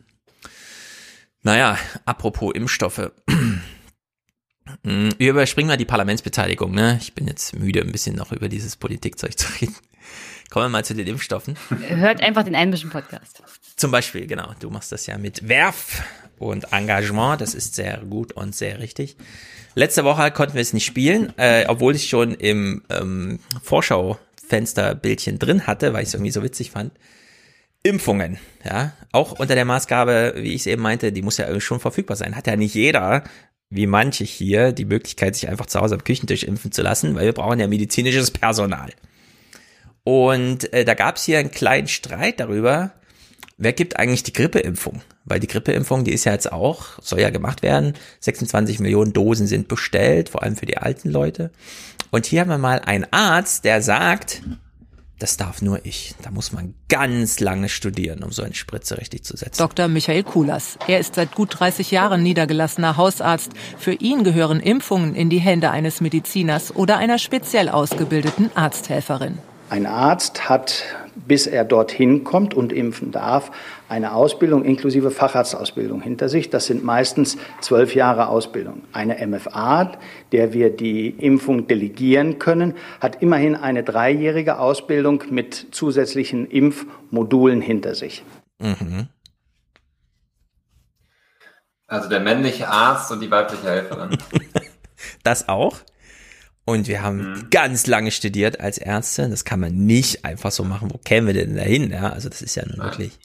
Naja, apropos Impfstoffe. Wir überspringen mal die Parlamentsbeteiligung, ne? Ich bin jetzt müde, ein bisschen noch über dieses Politikzeug zu reden. Kommen wir mal zu den Impfstoffen. Hört einfach den einmischen Podcast. Zum Beispiel, genau. Du machst das ja mit Werf und Engagement. Das ist sehr gut und sehr richtig. Letzte Woche konnten wir es nicht spielen, äh, obwohl ich schon im ähm, Vorschau-Fensterbildchen drin hatte, weil ich es irgendwie so witzig fand. Impfungen, ja, auch unter der Maßgabe, wie ich es eben meinte, die muss ja irgendwie schon verfügbar sein. Hat ja nicht jeder, wie manche hier, die Möglichkeit, sich einfach zu Hause am Küchentisch impfen zu lassen, weil wir brauchen ja medizinisches Personal. Und äh, da gab es hier einen kleinen Streit darüber, wer gibt eigentlich die Grippeimpfung? Weil die Grippeimpfung, die ist ja jetzt auch, soll ja gemacht werden. 26 Millionen Dosen sind bestellt, vor allem für die alten Leute. Und hier haben wir mal einen Arzt, der sagt, das darf nur ich. Da muss man ganz lange studieren, um so eine Spritze richtig zu setzen. Dr. Michael Kulas. Er ist seit gut 30 Jahren niedergelassener Hausarzt. Für ihn gehören Impfungen in die Hände eines Mediziners oder einer speziell ausgebildeten Arzthelferin. Ein Arzt hat, bis er dorthin kommt und impfen darf, eine Ausbildung inklusive Facharztausbildung hinter sich. Das sind meistens zwölf Jahre Ausbildung. Eine MFA, der wir die Impfung delegieren können, hat immerhin eine dreijährige Ausbildung mit zusätzlichen Impfmodulen hinter sich. Mhm. Also der männliche Arzt und die weibliche Helferin. das auch? Und wir haben mhm. ganz lange studiert als Ärzte. Das kann man nicht einfach so machen. Wo kämen wir denn dahin? Ja, also das ist ja nun wirklich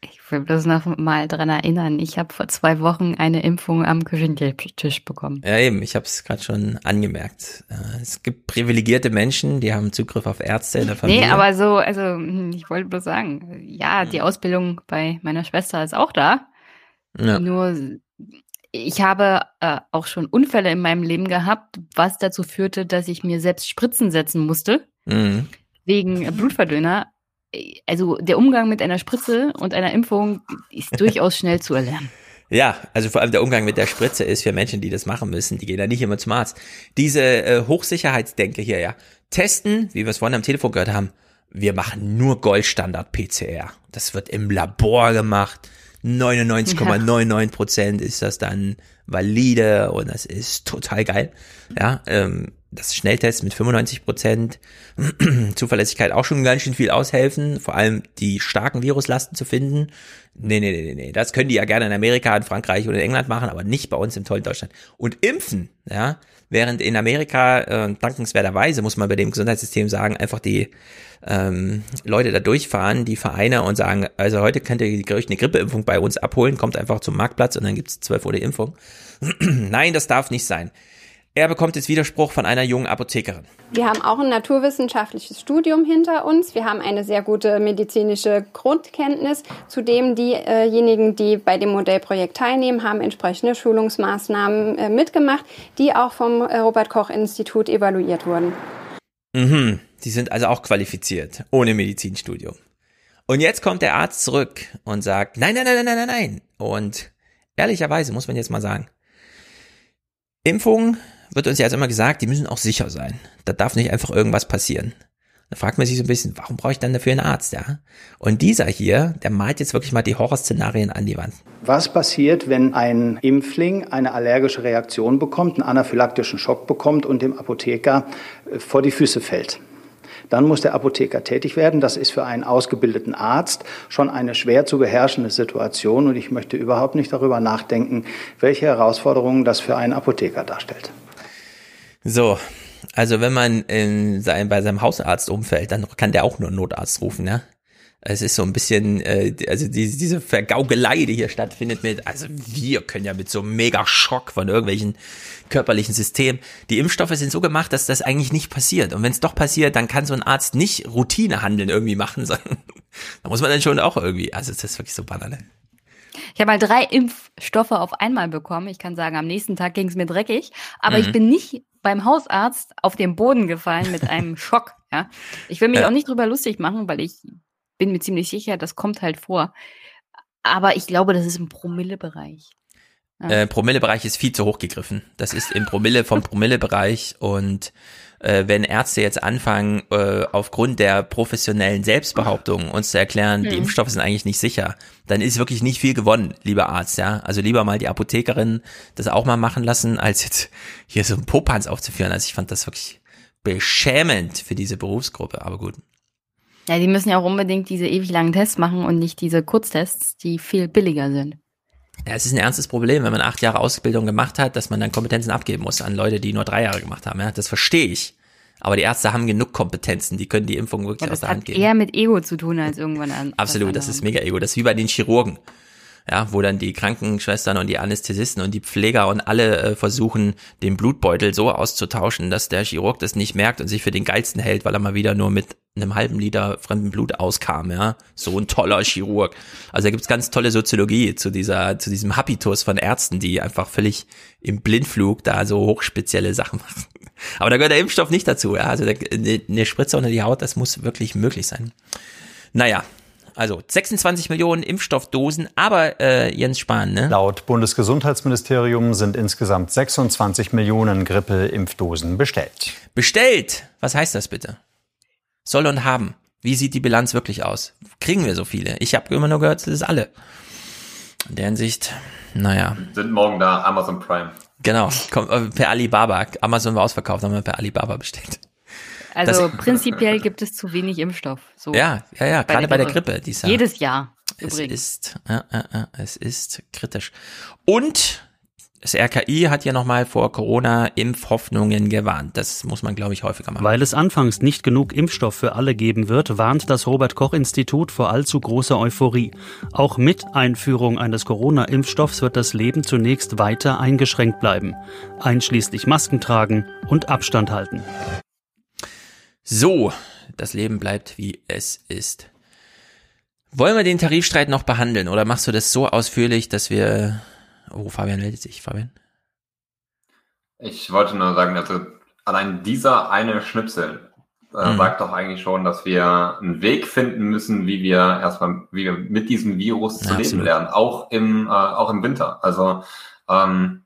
Ich will bloß noch mal dran erinnern, ich habe vor zwei Wochen eine Impfung am Küchentisch bekommen. Ja, eben, ich habe es gerade schon angemerkt. Äh, Es gibt privilegierte Menschen, die haben Zugriff auf Ärzte in der Familie. Nee, aber so, also hm, ich wollte bloß sagen, ja, die Ausbildung bei meiner Schwester ist auch da. Ja. Nur ich habe äh, auch schon Unfälle in meinem Leben gehabt, was dazu führte, dass ich mir selbst Spritzen setzen musste Mhm. wegen äh, Blutverdünner. Also der Umgang mit einer Spritze und einer Impfung ist durchaus schnell zu erlernen. Ja, also vor allem der Umgang mit der Spritze ist für Menschen, die das machen müssen, die gehen da nicht immer zum Arzt. Diese äh, Hochsicherheitsdenke hier, ja. Testen, wie wir es vorhin am Telefon gehört haben, wir machen nur Goldstandard PCR. Das wird im Labor gemacht. 99,99 Prozent ist das dann valide und das ist total geil. Ja, ähm, das Schnelltest mit 95 Prozent Zuverlässigkeit auch schon ganz schön viel aushelfen, vor allem die starken Viruslasten zu finden. Nee, nee, nee, nee, das können die ja gerne in Amerika, in Frankreich oder in England machen, aber nicht bei uns im tollen Deutschland. Und impfen, ja, während in Amerika äh, dankenswerterweise, muss man bei dem Gesundheitssystem sagen, einfach die ähm, Leute da durchfahren, die Vereine und sagen, also heute könnt ihr euch eine Grippeimpfung bei uns abholen, kommt einfach zum Marktplatz und dann gibt's 12 Uhr die Impfung. Nein, das darf nicht sein. Er bekommt jetzt Widerspruch von einer jungen Apothekerin. Wir haben auch ein naturwissenschaftliches Studium hinter uns. Wir haben eine sehr gute medizinische Grundkenntnis. Zudem diejenigen, die bei dem Modellprojekt teilnehmen, haben entsprechende Schulungsmaßnahmen äh, mitgemacht, die auch vom äh, Robert Koch Institut evaluiert wurden. Mhm. Die sind also auch qualifiziert, ohne Medizinstudium. Und jetzt kommt der Arzt zurück und sagt, nein, nein, nein, nein, nein, nein. Und ehrlicherweise muss man jetzt mal sagen, Impfungen wird uns ja also immer gesagt, die müssen auch sicher sein. Da darf nicht einfach irgendwas passieren. Da fragt man sich so ein bisschen, warum brauche ich dann dafür einen Arzt, ja? Und dieser hier, der malt jetzt wirklich mal die Horrorszenarien an die Wand. Was passiert, wenn ein Impfling eine allergische Reaktion bekommt, einen anaphylaktischen Schock bekommt und dem Apotheker äh, vor die Füße fällt? Dann muss der Apotheker tätig werden. Das ist für einen ausgebildeten Arzt schon eine schwer zu beherrschende Situation. Und ich möchte überhaupt nicht darüber nachdenken, welche Herausforderungen das für einen Apotheker darstellt. So, also wenn man in sein, bei seinem Hausarzt umfällt, dann kann der auch nur einen Notarzt rufen, ne? Es ist so ein bisschen, äh, also diese, diese Vergaugelei, die hier stattfindet mit, also wir können ja mit so einem Mega-Schock von irgendwelchen körperlichen Systemen, die Impfstoffe sind so gemacht, dass das eigentlich nicht passiert. Und wenn es doch passiert, dann kann so ein Arzt nicht Routinehandeln irgendwie machen, sondern da muss man dann schon auch irgendwie, also das ist wirklich so banal. Ich habe mal drei Impfstoffe auf einmal bekommen. Ich kann sagen, am nächsten Tag ging es mir dreckig. Aber Mhm. ich bin nicht beim Hausarzt auf den Boden gefallen mit einem Schock. Ja? Ich will mich Ja. auch nicht drüber lustig machen, weil ich bin mir ziemlich sicher, das kommt halt vor. Aber ich glaube, das ist im Promillebereich. Ja. Äh, Promillebereich ist viel zu hoch gegriffen. Das ist im Promille vom Promillebereich und äh, wenn Ärzte jetzt anfangen, äh, aufgrund der professionellen Selbstbehauptung uns zu erklären, die Mhm. Impfstoffe sind eigentlich nicht sicher, dann ist wirklich nicht viel gewonnen, lieber Arzt, ja. Also lieber mal die Apothekerin das auch mal machen lassen, als jetzt hier so einen Popanz aufzuführen. Also ich fand das wirklich beschämend für diese Berufsgruppe, aber gut. Ja, die müssen ja auch unbedingt diese ewig langen Tests machen und nicht diese Kurztests, die viel billiger sind. Ja, es ist ein ernstes Problem, wenn man acht Jahre Ausbildung gemacht hat, dass man dann Kompetenzen abgeben muss an Leute, die nur drei Jahre gemacht haben. Ja, das verstehe ich. Aber die Ärzte haben genug Kompetenzen, die können die Impfung wirklich Ja, aus das der Hand hat geben. eher mit Ego zu tun als irgendwann an. Absolut, das ist mega ego. Das ist wie bei den Chirurgen. Ja, wo dann die Krankenschwestern und die Anästhesisten und die Pfleger und alle äh, versuchen, den Blutbeutel so auszutauschen, dass der Chirurg das nicht merkt und sich für den geilsten hält, weil er mal wieder nur mit einem halben Liter fremden Blut auskam, ja. So ein toller Chirurg. Also da gibt's ganz tolle Soziologie zu dieser, zu diesem Habitus von Ärzten, die einfach völlig im Blindflug da so hochspezielle Sachen machen. Aber da gehört der Impfstoff nicht dazu, ja. Also eine Spritze unter die Haut, das muss wirklich möglich sein. Naja, also 26 Millionen Impfstoffdosen, aber äh, Jens Spahn, ne? Laut Bundesgesundheitsministerium sind insgesamt 26 Millionen Grippeimpfdosen bestellt. Bestellt! Was heißt das bitte? Soll und haben. Wie sieht die Bilanz wirklich aus? Kriegen wir so viele? Ich habe immer nur gehört, das ist alle. In der Hinsicht, naja. Sind morgen da, Amazon Prime. Genau, kommt, äh, per Alibaba. Amazon war ausverkauft, haben wir per Alibaba bestellt. Also Das- prinzipiell gibt es zu wenig Impfstoff. So Ja, ja, ja, bei gerade bei der Grippe. Die ist ja- Jedes Jahr Es übrigens. ist, ja, ja, ja, es ist kritisch. Und Das RKI hat ja nochmal vor Corona-Impfhoffnungen gewarnt. Das muss man, glaube ich, häufiger machen. Weil es anfangs nicht genug Impfstoff für alle geben wird, warnt das Robert-Koch-Institut vor allzu großer Euphorie. Auch mit Einführung eines Corona-Impfstoffs wird das Leben zunächst weiter eingeschränkt bleiben. Einschließlich Masken tragen und Abstand halten. So, das Leben bleibt, wie es ist. Wollen wir den Tarifstreit noch behandeln oder machst du das so ausführlich, dass wir Oh, Fabian meldet sich. Fabian? Ich wollte nur sagen, also allein dieser eine Schnipsel äh, mhm. sagt doch eigentlich schon, dass wir einen Weg finden müssen, wie wir erstmal, wie wir mit diesem Virus zu leben lernen, auch im, äh, auch im Winter. Also ähm,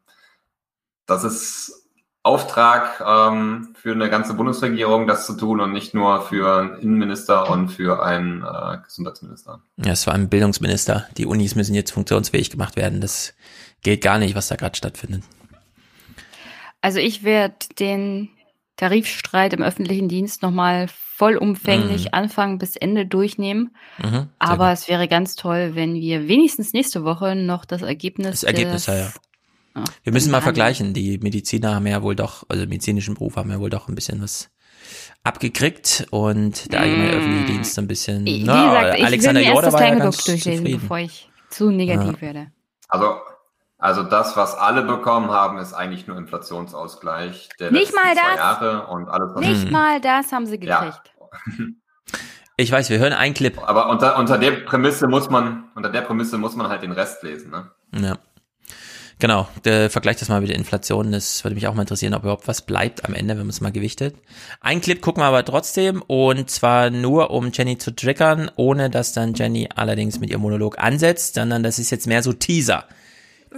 das ist Auftrag ähm, für eine ganze Bundesregierung, das zu tun und nicht nur für einen Innenminister und für einen äh, Gesundheitsminister. Ja, es war ein Bildungsminister. Die Unis müssen jetzt funktionsfähig gemacht werden. Das geht gar nicht, was da gerade stattfindet. Also ich werde den Tarifstreit im öffentlichen Dienst nochmal vollumfänglich mhm. Anfang bis Ende durchnehmen. Mhm, Aber gut. es wäre ganz toll, wenn wir wenigstens nächste Woche noch das Ergebnis. Das Ergebnis, ja, ja. Oh, wir müssen mal vergleichen. Die Mediziner haben ja wohl doch, also medizinischen Beruf haben ja wohl doch ein bisschen was abgekriegt und der allgemeine mm. öffentliche Dienst ein bisschen. Wie na, gesagt, ich Alexander will mir erst das Kleingedruck ja durchlesen, zufrieden. bevor ich zu negativ ja. werde. Also also das, was alle bekommen haben, ist eigentlich nur Inflationsausgleich der Nicht mal das. Jahre und alles, was Nicht mal das haben sie gekriegt. Ja. Ich weiß, wir hören einen Clip. Aber unter, unter der Prämisse muss man, unter der Prämisse muss man halt den Rest lesen, ne? Ja. Genau, der, vergleich das mal mit der Inflation. Das würde mich auch mal interessieren, ob überhaupt was bleibt am Ende, wenn man es mal gewichtet. Ein Clip gucken wir aber trotzdem und zwar nur, um Jenny zu triggern, ohne dass dann Jenny allerdings mit ihrem Monolog ansetzt, sondern das ist jetzt mehr so Teaser.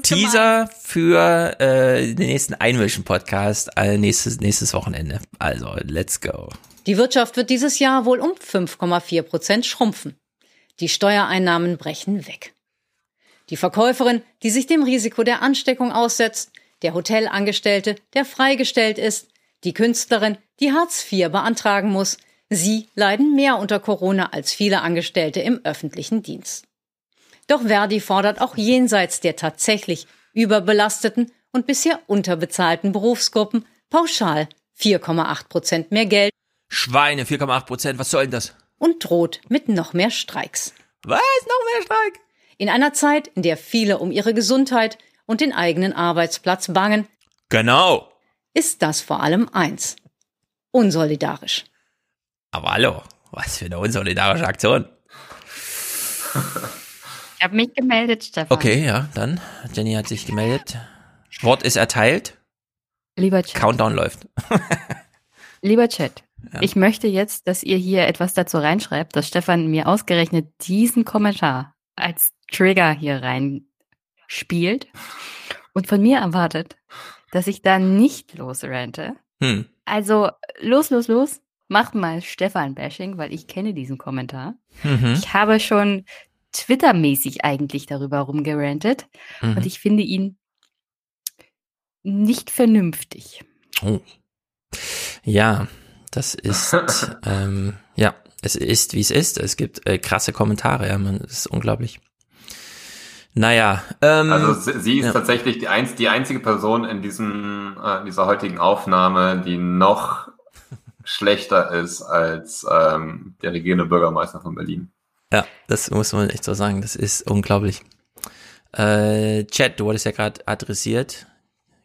Teaser für äh, den nächsten Einmischen-Podcast äh, nächstes, nächstes Wochenende. Also, let's go. Die Wirtschaft wird dieses Jahr wohl um 5,4 Prozent schrumpfen. Die Steuereinnahmen brechen weg. Die Verkäuferin, die sich dem Risiko der Ansteckung aussetzt, der Hotelangestellte, der freigestellt ist, die Künstlerin, die Hartz IV beantragen muss, sie leiden mehr unter Corona als viele Angestellte im öffentlichen Dienst. Doch Verdi fordert auch jenseits der tatsächlich überbelasteten und bisher unterbezahlten Berufsgruppen pauschal 4,8 Prozent mehr Geld. Schweine, 4,8 Prozent, was soll denn das? Und droht mit noch mehr Streiks. Was? Noch mehr Streik? In einer Zeit, in der viele um ihre Gesundheit und den eigenen Arbeitsplatz bangen. Genau. Ist das vor allem eins. Unsolidarisch. Aber hallo, was für eine unsolidarische Aktion. Ich habe mich gemeldet, Stefan. Okay, ja, dann. Jenny hat sich gemeldet. Wort ist erteilt. Lieber Chat. Countdown läuft. Lieber Chat, ja. ich möchte jetzt, dass ihr hier etwas dazu reinschreibt, dass Stefan mir ausgerechnet diesen Kommentar als Trigger hier rein spielt und von mir erwartet, dass ich da nicht losrente. Hm. Also los, los, los. Mach mal Stefan-Bashing, weil ich kenne diesen Kommentar. Mhm. Ich habe schon Twitter-mäßig eigentlich darüber rumgerantet. Mhm. Und ich finde ihn nicht vernünftig. Oh. Ja, das ist, ähm, ja, es ist, wie es ist. Es gibt äh, krasse Kommentare, ja, man, ist unglaublich. Naja, ähm, Also sie ist ja. tatsächlich die, einz die einzige Person in diesem, äh, in dieser heutigen Aufnahme, die noch schlechter ist als ähm, der regierende Bürgermeister von Berlin. Ja, das muss man echt so sagen. Das ist unglaublich. Äh, Chat, du wurdest ja gerade adressiert.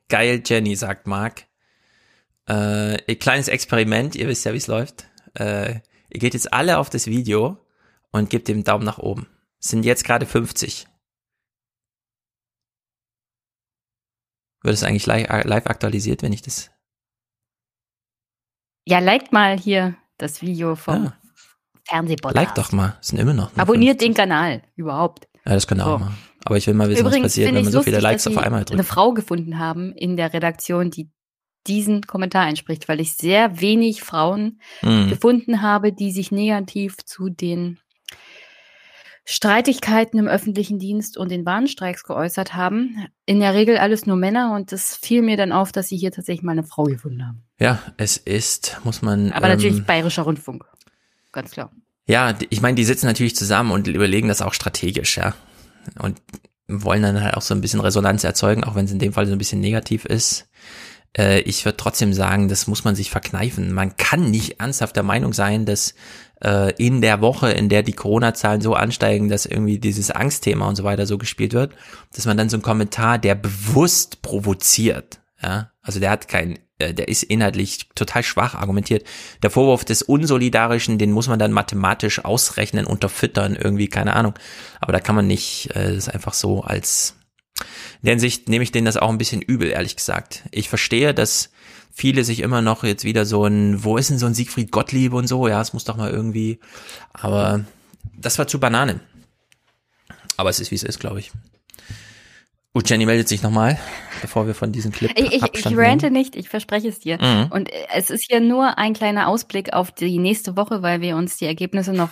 Geil, Jenny, sagt Marc. Äh, kleines Experiment, ihr wisst ja, wie es läuft. Äh, ihr geht jetzt alle auf das Video und gebt dem Daumen nach oben. Es sind jetzt gerade 50. Wird es eigentlich live, live aktualisiert, wenn ich das. Ja, liked mal hier das Video vom ah. Fernsehpodcast. Like doch mal, es sind immer noch. Abonniert 50. den Kanal, überhaupt. Ja, das könnt ihr so. auch machen. Aber ich will mal wissen, Übrigens was passiert, wenn man so viele Likes auf einmal drückt. eine Frau gefunden haben in der Redaktion, die diesen Kommentar entspricht, weil ich sehr wenig Frauen mhm. gefunden habe, die sich negativ zu den Streitigkeiten im öffentlichen Dienst und den Warnstreiks geäußert haben. In der Regel alles nur Männer und es fiel mir dann auf, dass sie hier tatsächlich mal eine Frau gefunden haben. Ja, es ist, muss man. Aber ähm, natürlich bayerischer Rundfunk. Ganz klar. Ja, ich meine, die sitzen natürlich zusammen und überlegen das auch strategisch, ja. Und wollen dann halt auch so ein bisschen Resonanz erzeugen, auch wenn es in dem Fall so ein bisschen negativ ist. Äh, ich würde trotzdem sagen, das muss man sich verkneifen. Man kann nicht ernsthaft der Meinung sein, dass äh, in der Woche, in der die Corona-Zahlen so ansteigen, dass irgendwie dieses Angstthema und so weiter so gespielt wird, dass man dann so einen Kommentar, der bewusst provoziert, ja, also der hat kein, äh, der ist inhaltlich total schwach argumentiert. Der Vorwurf des Unsolidarischen, den muss man dann mathematisch ausrechnen, unterfüttern, irgendwie, keine Ahnung. Aber da kann man nicht äh, das einfach so als in der Hinsicht nehme ich denen das auch ein bisschen übel, ehrlich gesagt. Ich verstehe, dass viele sich immer noch jetzt wieder so ein, wo ist denn so ein Siegfried Gottlieb und so, ja, es muss doch mal irgendwie, aber das war zu Banane. Aber es ist, wie es ist, glaube ich. Gut, Jenny meldet sich nochmal, bevor wir von diesem Clip Ich, ich, ich rante nicht, ich verspreche es dir. Mhm. Und es ist hier nur ein kleiner Ausblick auf die nächste Woche, weil wir uns die Ergebnisse noch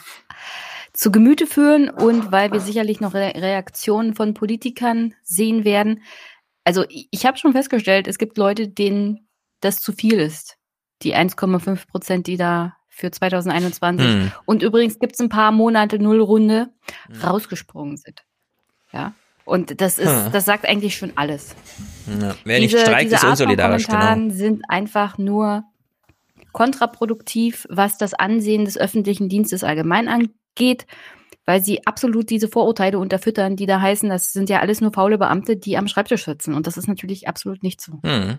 zu Gemüte führen und weil wir sicherlich noch Re Reaktionen von Politikern sehen werden. Also ich habe schon festgestellt, es gibt Leute, denen das zu viel ist. Die 1,5 Prozent, die da für 2021 Hm. und übrigens gibt es ein paar Monate Nullrunde Hm. rausgesprungen sind. Ja. Und das ist, Hm. das sagt eigentlich schon alles. Ja, wer nicht streikt, ist Art unsolidarisch, genau. Sind einfach nur kontraproduktiv, was das Ansehen des öffentlichen Dienstes allgemein angeht, weil sie absolut diese Vorurteile unterfüttern, die da heißen, das sind ja alles nur faule Beamte, die am Schreibtisch sitzen. Und das ist natürlich absolut nicht so. Hm.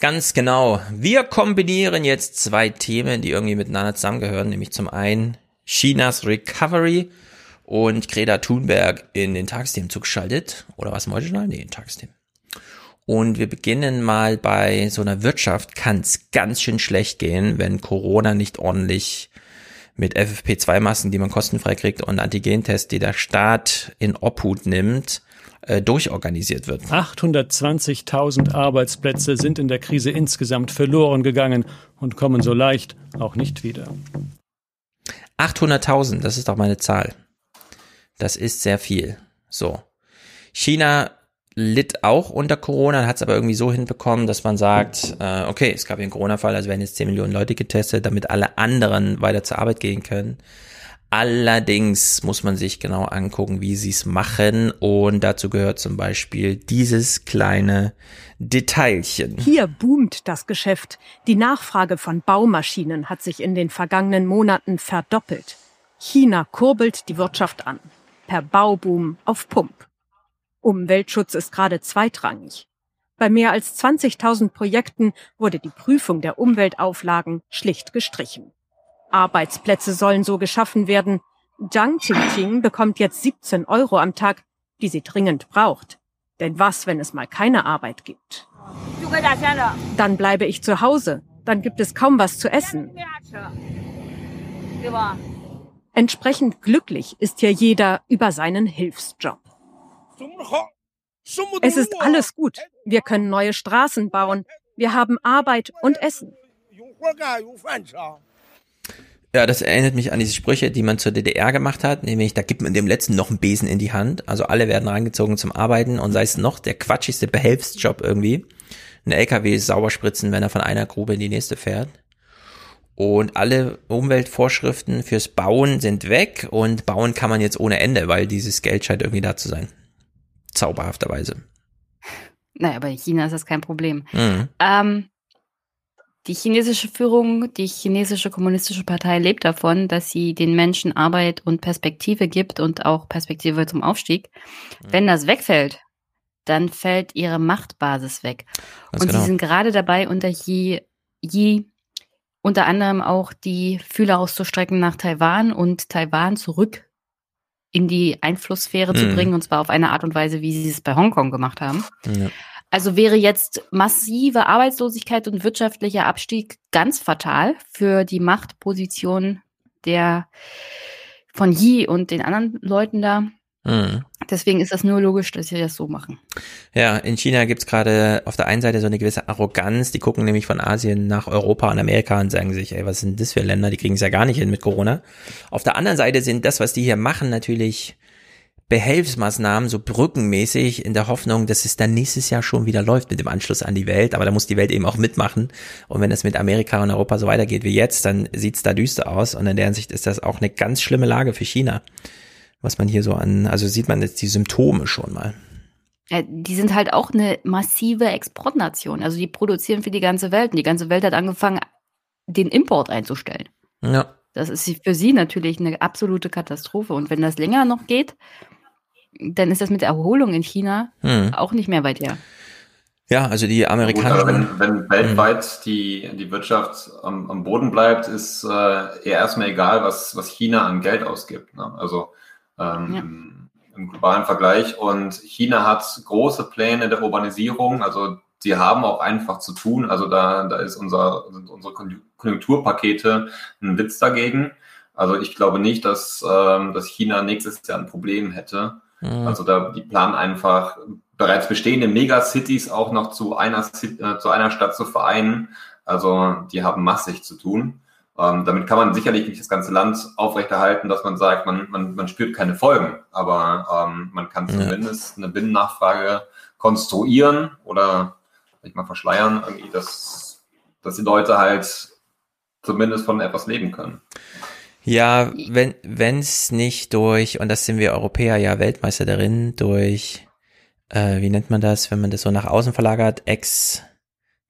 Ganz genau. Wir kombinieren jetzt zwei Themen, die irgendwie miteinander zusammengehören, nämlich zum einen Chinas Recovery und Greta Thunberg in den Tagesthemen zugeschaltet. Oder was im Original? Nee, in den Tagesthemen. Und wir beginnen mal bei so einer Wirtschaft kann es ganz schön schlecht gehen, wenn Corona nicht ordentlich mit FFP2-Masken, die man kostenfrei kriegt und Antigentests, die der Staat in Obhut nimmt, äh, durchorganisiert wird. 820.000 Arbeitsplätze sind in der Krise insgesamt verloren gegangen und kommen so leicht auch nicht wieder. 800.000, das ist doch meine Zahl. Das ist sehr viel. So. China litt auch unter Corona, hat es aber irgendwie so hinbekommen, dass man sagt, äh, okay, es gab hier einen Corona-Fall, also werden jetzt 10 Millionen Leute getestet, damit alle anderen weiter zur Arbeit gehen können. Allerdings muss man sich genau angucken, wie sie es machen und dazu gehört zum Beispiel dieses kleine Detailchen. Hier boomt das Geschäft. Die Nachfrage von Baumaschinen hat sich in den vergangenen Monaten verdoppelt. China kurbelt die Wirtschaft an. Per Bauboom auf Pump. Umweltschutz ist gerade zweitrangig. Bei mehr als 20.000 Projekten wurde die Prüfung der Umweltauflagen schlicht gestrichen. Arbeitsplätze sollen so geschaffen werden. Zhang Qingqing bekommt jetzt 17 Euro am Tag, die sie dringend braucht. Denn was, wenn es mal keine Arbeit gibt? Dann bleibe ich zu Hause. Dann gibt es kaum was zu essen. Entsprechend glücklich ist hier jeder über seinen Hilfsjob. Es ist alles gut. Wir können neue Straßen bauen. Wir haben Arbeit und Essen. Ja, das erinnert mich an diese Sprüche, die man zur DDR gemacht hat, nämlich da gibt man dem Letzten noch einen Besen in die Hand. Also alle werden reingezogen zum Arbeiten und sei es noch der quatschigste Behelfsjob irgendwie. Ein LKW sauber spritzen, wenn er von einer Grube in die nächste fährt. Und alle Umweltvorschriften fürs Bauen sind weg und bauen kann man jetzt ohne Ende, weil dieses Geld scheint irgendwie da zu sein. Zauberhafterweise. Naja, bei China ist das kein Problem. Mhm. Ähm, die chinesische Führung, die chinesische kommunistische Partei lebt davon, dass sie den Menschen Arbeit und Perspektive gibt und auch Perspektive zum Aufstieg. Mhm. Wenn das wegfällt, dann fällt ihre Machtbasis weg. Ganz und genau. sie sind gerade dabei, unter Yi, Yi unter anderem auch die Fühler auszustrecken nach Taiwan und Taiwan zurück in die Einflusssphäre zu Mhm. bringen, und zwar auf eine Art und Weise, wie sie es bei Hongkong gemacht haben. Ja. Also wäre jetzt massive Arbeitslosigkeit und wirtschaftlicher Abstieg ganz fatal für die Machtposition der von Yi und den anderen Leuten da. Mhm. Deswegen ist das nur logisch, dass sie das so machen. Ja, in China gibt's gerade auf der einen Seite so eine gewisse Arroganz. Die gucken nämlich von Asien nach Europa und Amerika und sagen sich, ey, was sind das für Länder? Die kriegen es ja gar nicht hin mit Corona. Auf der anderen Seite sind das, was die hier machen, natürlich Behelfsmaßnahmen, so brückenmäßig, in der Hoffnung, dass es dann nächstes Jahr schon wieder läuft mit dem Anschluss an die Welt. Aber da muss die Welt eben auch mitmachen. Und wenn es mit Amerika und Europa so weitergeht wie jetzt, dann sieht's da düster aus. Und in der Hinsicht ist das auch eine ganz schlimme Lage für China. Was man hier so an, also sieht man jetzt die Symptome schon mal. Ja, die sind halt auch eine massive Exportnation. Also die produzieren für die ganze Welt. Und die ganze Welt hat angefangen, den Import einzustellen. Ja. Das ist für sie natürlich eine absolute Katastrophe. Und wenn das länger noch geht, dann ist das mit der Erholung in China hm. auch nicht mehr weit her. Ja, also die Amerikaner. wenn, wenn weltweit die, die Wirtschaft am, am Boden bleibt, ist äh, eher erstmal egal, was, was China an Geld ausgibt. Ne? Also ähm, ja. im globalen Vergleich. Und China hat große Pläne der Urbanisierung. Also sie haben auch einfach zu tun. Also da, da ist unser, sind unsere Konjunkturpakete ein Witz dagegen. Also ich glaube nicht, dass, ähm, dass China nächstes Jahr ein Problem hätte. Mhm. Also da die planen einfach bereits bestehende Megacities auch noch zu einer, äh, zu einer Stadt zu vereinen. Also die haben massig zu tun. Ähm, damit kann man sicherlich nicht das ganze Land aufrechterhalten, dass man sagt, man, man, man spürt keine Folgen, aber ähm, man kann zumindest ja. eine Binnennachfrage konstruieren oder nicht mal verschleiern, irgendwie, dass, dass die Leute halt zumindest von etwas leben können. Ja, wenn es nicht durch, und das sind wir Europäer ja Weltmeister darin, durch, äh, wie nennt man das, wenn man das so nach außen verlagert, ex,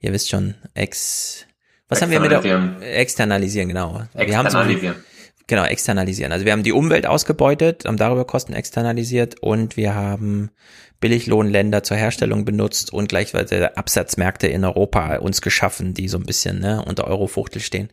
ihr wisst schon, ex, was haben wir mit der externalisieren, genau. Externalisieren. So, genau, externalisieren. Also wir haben die Umwelt ausgebeutet, haben darüber Kosten externalisiert und wir haben Billiglohnländer zur Herstellung benutzt und gleichzeitig Absatzmärkte in Europa uns geschaffen, die so ein bisschen ne, unter Eurofuchtel stehen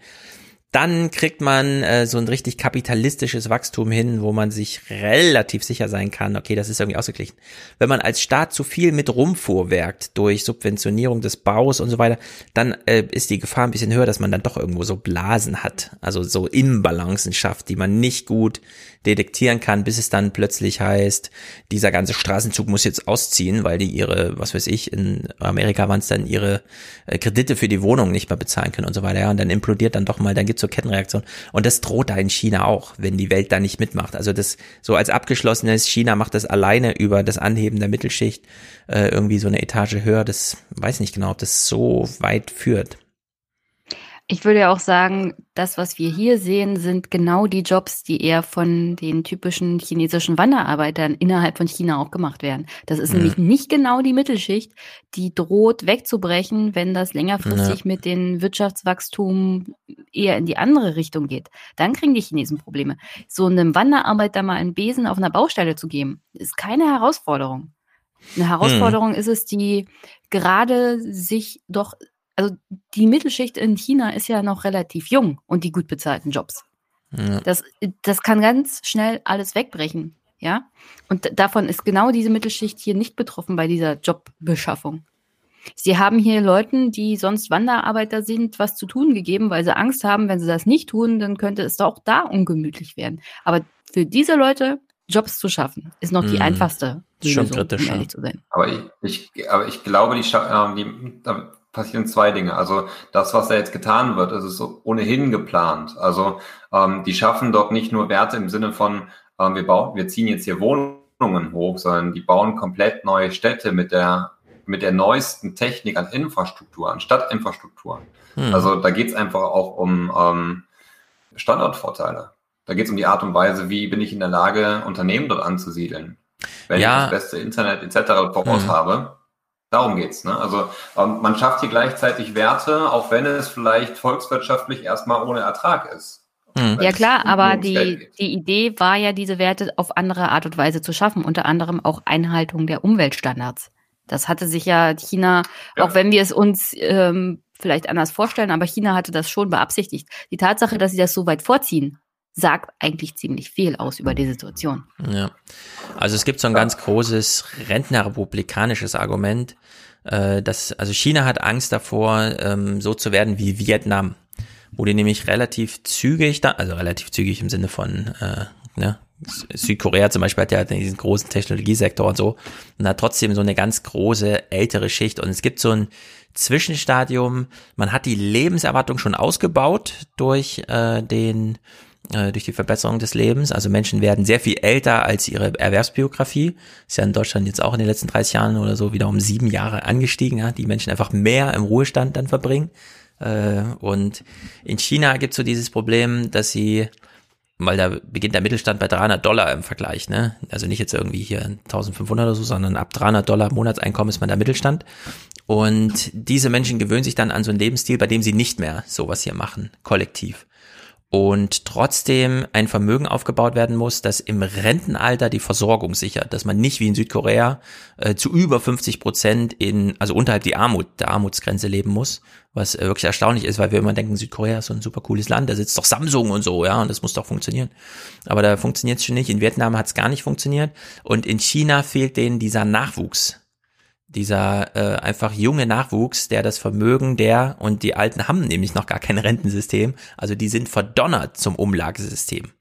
dann kriegt man äh, so ein richtig kapitalistisches Wachstum hin, wo man sich relativ sicher sein kann, okay, das ist irgendwie ausgeglichen. Wenn man als Staat zu viel mit rumfuhrwerkt durch Subventionierung des Baus und so weiter, dann äh, ist die Gefahr ein bisschen höher, dass man dann doch irgendwo so Blasen hat, also so Imbalancen schafft, die man nicht gut detektieren kann, bis es dann plötzlich heißt, dieser ganze Straßenzug muss jetzt ausziehen, weil die ihre, was weiß ich, in Amerika waren es dann ihre äh, Kredite für die Wohnung nicht mehr bezahlen können und so weiter. Ja, und dann implodiert dann doch mal, dann gibt's so Kettenreaktion. Und das droht da in China auch, wenn die Welt da nicht mitmacht. Also das so als abgeschlossenes China macht das alleine über das Anheben der Mittelschicht äh, irgendwie so eine Etage höher. Das weiß nicht genau, ob das so weit führt. Ich würde ja auch sagen, das, was wir hier sehen, sind genau die Jobs, die eher von den typischen chinesischen Wanderarbeitern innerhalb von China auch gemacht werden. Das ist ja. nämlich nicht genau die Mittelschicht, die droht wegzubrechen, wenn das längerfristig ja. mit dem Wirtschaftswachstum eher in die andere Richtung geht. Dann kriegen die Chinesen Probleme. So einem Wanderarbeiter mal einen Besen auf einer Baustelle zu geben, ist keine Herausforderung. Eine Herausforderung hm. ist es, die gerade sich doch also die Mittelschicht in China ist ja noch relativ jung und die gut bezahlten Jobs. Ja. Das, das kann ganz schnell alles wegbrechen, ja. Und davon ist genau diese Mittelschicht hier nicht betroffen bei dieser Jobbeschaffung. Sie haben hier Leuten, die sonst Wanderarbeiter sind, was zu tun gegeben, weil sie Angst haben, wenn sie das nicht tun, dann könnte es auch da ungemütlich werden. Aber für diese Leute Jobs zu schaffen, ist noch die mhm. einfachste Lösung, Schon kritisch, um ehrlich zu sein. Aber ich, ich, aber ich glaube, die, äh, die, passieren zwei Dinge. Also das, was da jetzt getan wird, ist es ohnehin geplant. Also ähm, die schaffen dort nicht nur Werte im Sinne von, ähm, wir bauen, wir ziehen jetzt hier Wohnungen hoch, sondern die bauen komplett neue Städte mit der mit der neuesten Technik an Infrastruktur, an Stadtinfrastruktur. Hm. Also da geht es einfach auch um ähm, Standortvorteile. Da geht es um die Art und Weise, wie bin ich in der Lage, Unternehmen dort anzusiedeln. Wenn ja. ich das beste Internet etc. vor Ort hm. habe, Darum geht's. Ne? Also ähm, man schafft hier gleichzeitig Werte, auch wenn es vielleicht volkswirtschaftlich erstmal ohne Ertrag ist. Mhm. Ja klar, aber die, die Idee war ja, diese Werte auf andere Art und Weise zu schaffen, unter anderem auch Einhaltung der Umweltstandards. Das hatte sich ja China, ja. auch wenn wir es uns ähm, vielleicht anders vorstellen, aber China hatte das schon beabsichtigt. Die Tatsache, dass sie das so weit vorziehen, sagt eigentlich ziemlich viel aus über die Situation. Ja. Also es gibt so ein ganz großes rentnerrepublikanisches Argument, äh, dass, also China hat Angst davor, ähm, so zu werden wie Vietnam, wo die nämlich relativ zügig, da, also relativ zügig im Sinne von, äh, ne, Südkorea zum Beispiel hat ja diesen großen Technologiesektor und so und hat trotzdem so eine ganz große ältere Schicht und es gibt so ein Zwischenstadium, man hat die Lebenserwartung schon ausgebaut durch äh, den äh, durch die Verbesserung des Lebens. Also Menschen werden sehr viel älter als ihre Erwerbsbiografie. Ist ja in Deutschland jetzt auch in den letzten 30 Jahren oder so wieder um sieben Jahre angestiegen, ja, die Menschen einfach mehr im Ruhestand dann verbringen. Äh, und in China gibt es so dieses Problem, dass sie weil da beginnt der Mittelstand bei 300 Dollar im Vergleich, ne? Also nicht jetzt irgendwie hier 1500 oder so, sondern ab 300 Dollar Monatseinkommen ist man der Mittelstand. Und diese Menschen gewöhnen sich dann an so einen Lebensstil, bei dem sie nicht mehr sowas hier machen, kollektiv und trotzdem ein Vermögen aufgebaut werden muss, das im Rentenalter die Versorgung sichert, dass man nicht wie in Südkorea äh, zu über 50 Prozent in, also unterhalb die Armut, der Armutsgrenze leben muss, was äh, wirklich erstaunlich ist, weil wir immer denken, Südkorea ist so ein super cooles Land, da sitzt doch Samsung und so, ja, und das muss doch funktionieren. Aber da funktioniert es schon nicht. In Vietnam hat es gar nicht funktioniert und in China fehlt denen dieser Nachwuchs dieser äh, einfach junge Nachwuchs, der das Vermögen der und die Alten haben nämlich noch gar kein Rentensystem, also die sind verdonnert zum Umlagesystem.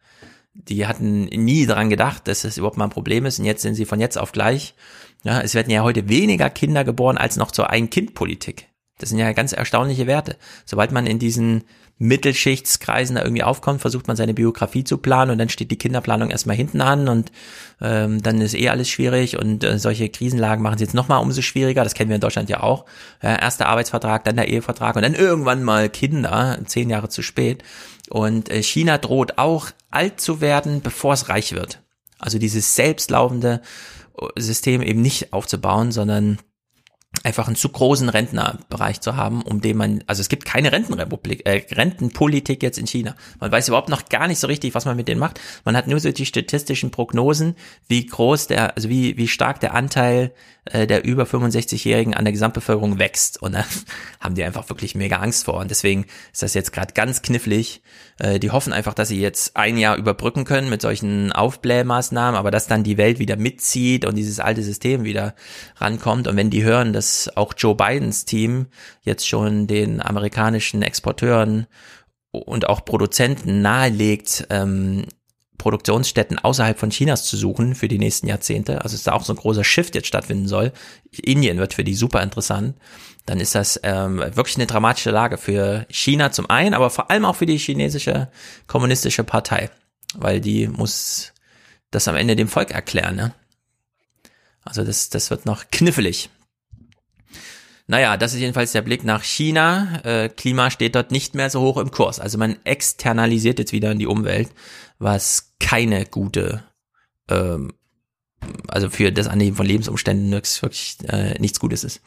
Die hatten nie daran gedacht, dass das überhaupt mal ein Problem ist und jetzt sind sie von jetzt auf gleich. Ja, es werden ja heute weniger Kinder geboren als noch zur Ein-Kind-Politik. Das sind ja ganz erstaunliche Werte. Sobald man in diesen Mittelschichtskreisen da irgendwie aufkommt, versucht man seine Biografie zu planen und dann steht die Kinderplanung erstmal hinten an und ähm, dann ist eh alles schwierig und äh, solche Krisenlagen machen es jetzt nochmal umso schwieriger. Das kennen wir in Deutschland ja auch. Ja, erster Arbeitsvertrag, dann der Ehevertrag und dann irgendwann mal Kinder, zehn Jahre zu spät. Und äh, China droht auch alt zu werden, bevor es reich wird. Also dieses selbstlaufende äh, System eben nicht aufzubauen, sondern einfach einen zu großen Rentnerbereich zu haben, um den man, also es gibt keine Rentenrepublik, äh, Rentenpolitik jetzt in China. Man weiß überhaupt noch gar nicht so richtig, was man mit denen macht. Man hat nur so die statistischen Prognosen, wie groß der, also wie, wie stark der Anteil äh, der über 65-Jährigen an der Gesamtbevölkerung wächst. Und da haben die einfach wirklich mega Angst vor. Und deswegen ist das jetzt gerade ganz knifflig. Äh, die hoffen einfach, dass sie jetzt ein Jahr überbrücken können mit solchen Aufblähmaßnahmen, aber dass dann die Welt wieder mitzieht und dieses alte System wieder rankommt. Und wenn die hören, dass auch Joe Bidens Team jetzt schon den amerikanischen Exporteuren und auch Produzenten nahelegt, ähm, Produktionsstätten außerhalb von Chinas zu suchen für die nächsten Jahrzehnte, also dass da auch so ein großer Shift jetzt stattfinden soll, Indien wird für die super interessant, dann ist das ähm, wirklich eine dramatische Lage für China zum einen, aber vor allem auch für die chinesische kommunistische Partei, weil die muss das am Ende dem Volk erklären. Ne? Also das, das wird noch knifflig. Naja, das ist jedenfalls der Blick nach China. Äh, Klima steht dort nicht mehr so hoch im Kurs. Also man externalisiert jetzt wieder in die Umwelt, was keine gute, ähm, also für das Annehmen von Lebensumständen wirklich äh, nichts Gutes ist.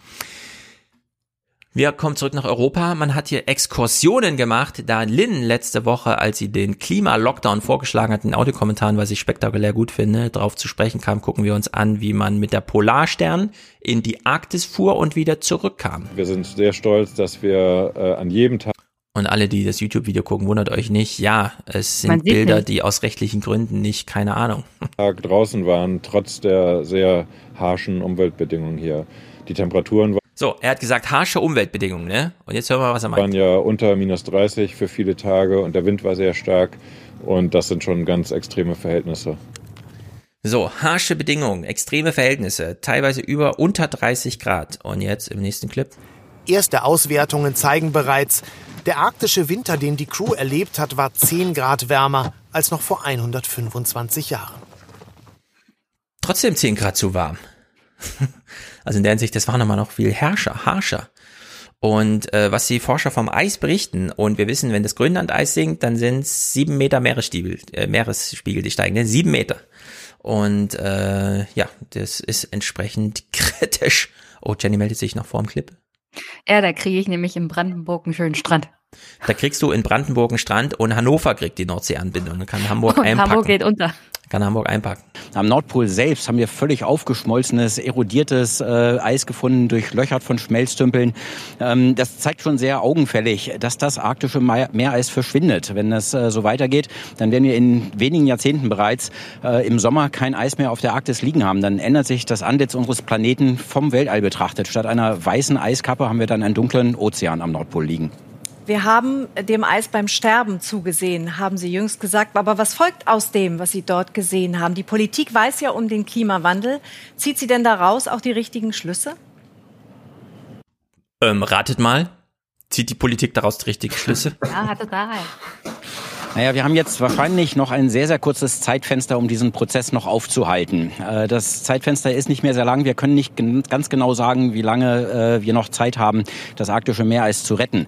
Wir kommen zurück nach Europa. Man hat hier Exkursionen gemacht, da Lynn letzte Woche, als sie den Klima-Lockdown vorgeschlagen hat, in Audiokommentaren, was ich spektakulär gut finde, darauf zu sprechen kam, gucken wir uns an, wie man mit der Polarstern in die Arktis fuhr und wieder zurückkam. Wir sind sehr stolz, dass wir äh, an jedem Tag und alle, die das YouTube-Video gucken, wundert euch nicht. Ja, es sind Bilder, nicht. die aus rechtlichen Gründen nicht, keine Ahnung. Tag draußen waren, trotz der sehr harschen Umweltbedingungen hier. Die Temperaturen waren so, er hat gesagt, harsche Umweltbedingungen, ne? Und jetzt hören wir mal, was er meint. waren ja unter minus 30 für viele Tage und der Wind war sehr stark und das sind schon ganz extreme Verhältnisse. So, harsche Bedingungen, extreme Verhältnisse, teilweise über unter 30 Grad. Und jetzt im nächsten Clip. Erste Auswertungen zeigen bereits, der arktische Winter, den die Crew erlebt hat, war 10 Grad wärmer als noch vor 125 Jahren. Trotzdem 10 Grad zu warm. Also in der Hinsicht, das war nochmal noch viel herrscher, harscher. Und äh, was die Forscher vom Eis berichten, und wir wissen, wenn das Grönland-Eis sinkt, dann sind es sieben Meter Meeresspiegel, äh, Meeresspiegel, die steigen, ne? sieben Meter. Und äh, ja, das ist entsprechend kritisch. Oh, Jenny meldet sich noch vor dem Clip. Ja, da kriege ich nämlich in Brandenburg einen schönen Strand. Da kriegst du in Brandenburg einen Strand und Hannover kriegt die Nordseeanbindung. Dann kann Hamburg und einpacken. Hamburg geht unter kann Hamburg einpacken. Am Nordpol selbst haben wir völlig aufgeschmolzenes, erodiertes äh, Eis gefunden, durchlöchert von Schmelztümpeln. Ähm, das zeigt schon sehr augenfällig, dass das arktische Meereis verschwindet. Wenn das äh, so weitergeht, dann werden wir in wenigen Jahrzehnten bereits äh, im Sommer kein Eis mehr auf der Arktis liegen haben. Dann ändert sich das Antlitz unseres Planeten vom Weltall betrachtet. Statt einer weißen Eiskappe haben wir dann einen dunklen Ozean am Nordpol liegen. Wir haben dem Eis beim Sterben zugesehen, haben Sie jüngst gesagt. Aber was folgt aus dem, was Sie dort gesehen haben? Die Politik weiß ja um den Klimawandel. Zieht sie denn daraus auch die richtigen Schlüsse? Ähm, ratet mal. Zieht die Politik daraus die richtigen Schlüsse? ja, total. Naja, wir haben jetzt wahrscheinlich noch ein sehr, sehr kurzes Zeitfenster, um diesen Prozess noch aufzuhalten. Äh, das Zeitfenster ist nicht mehr sehr lang. Wir können nicht ganz genau sagen, wie lange äh, wir noch Zeit haben, das arktische Meereis zu retten.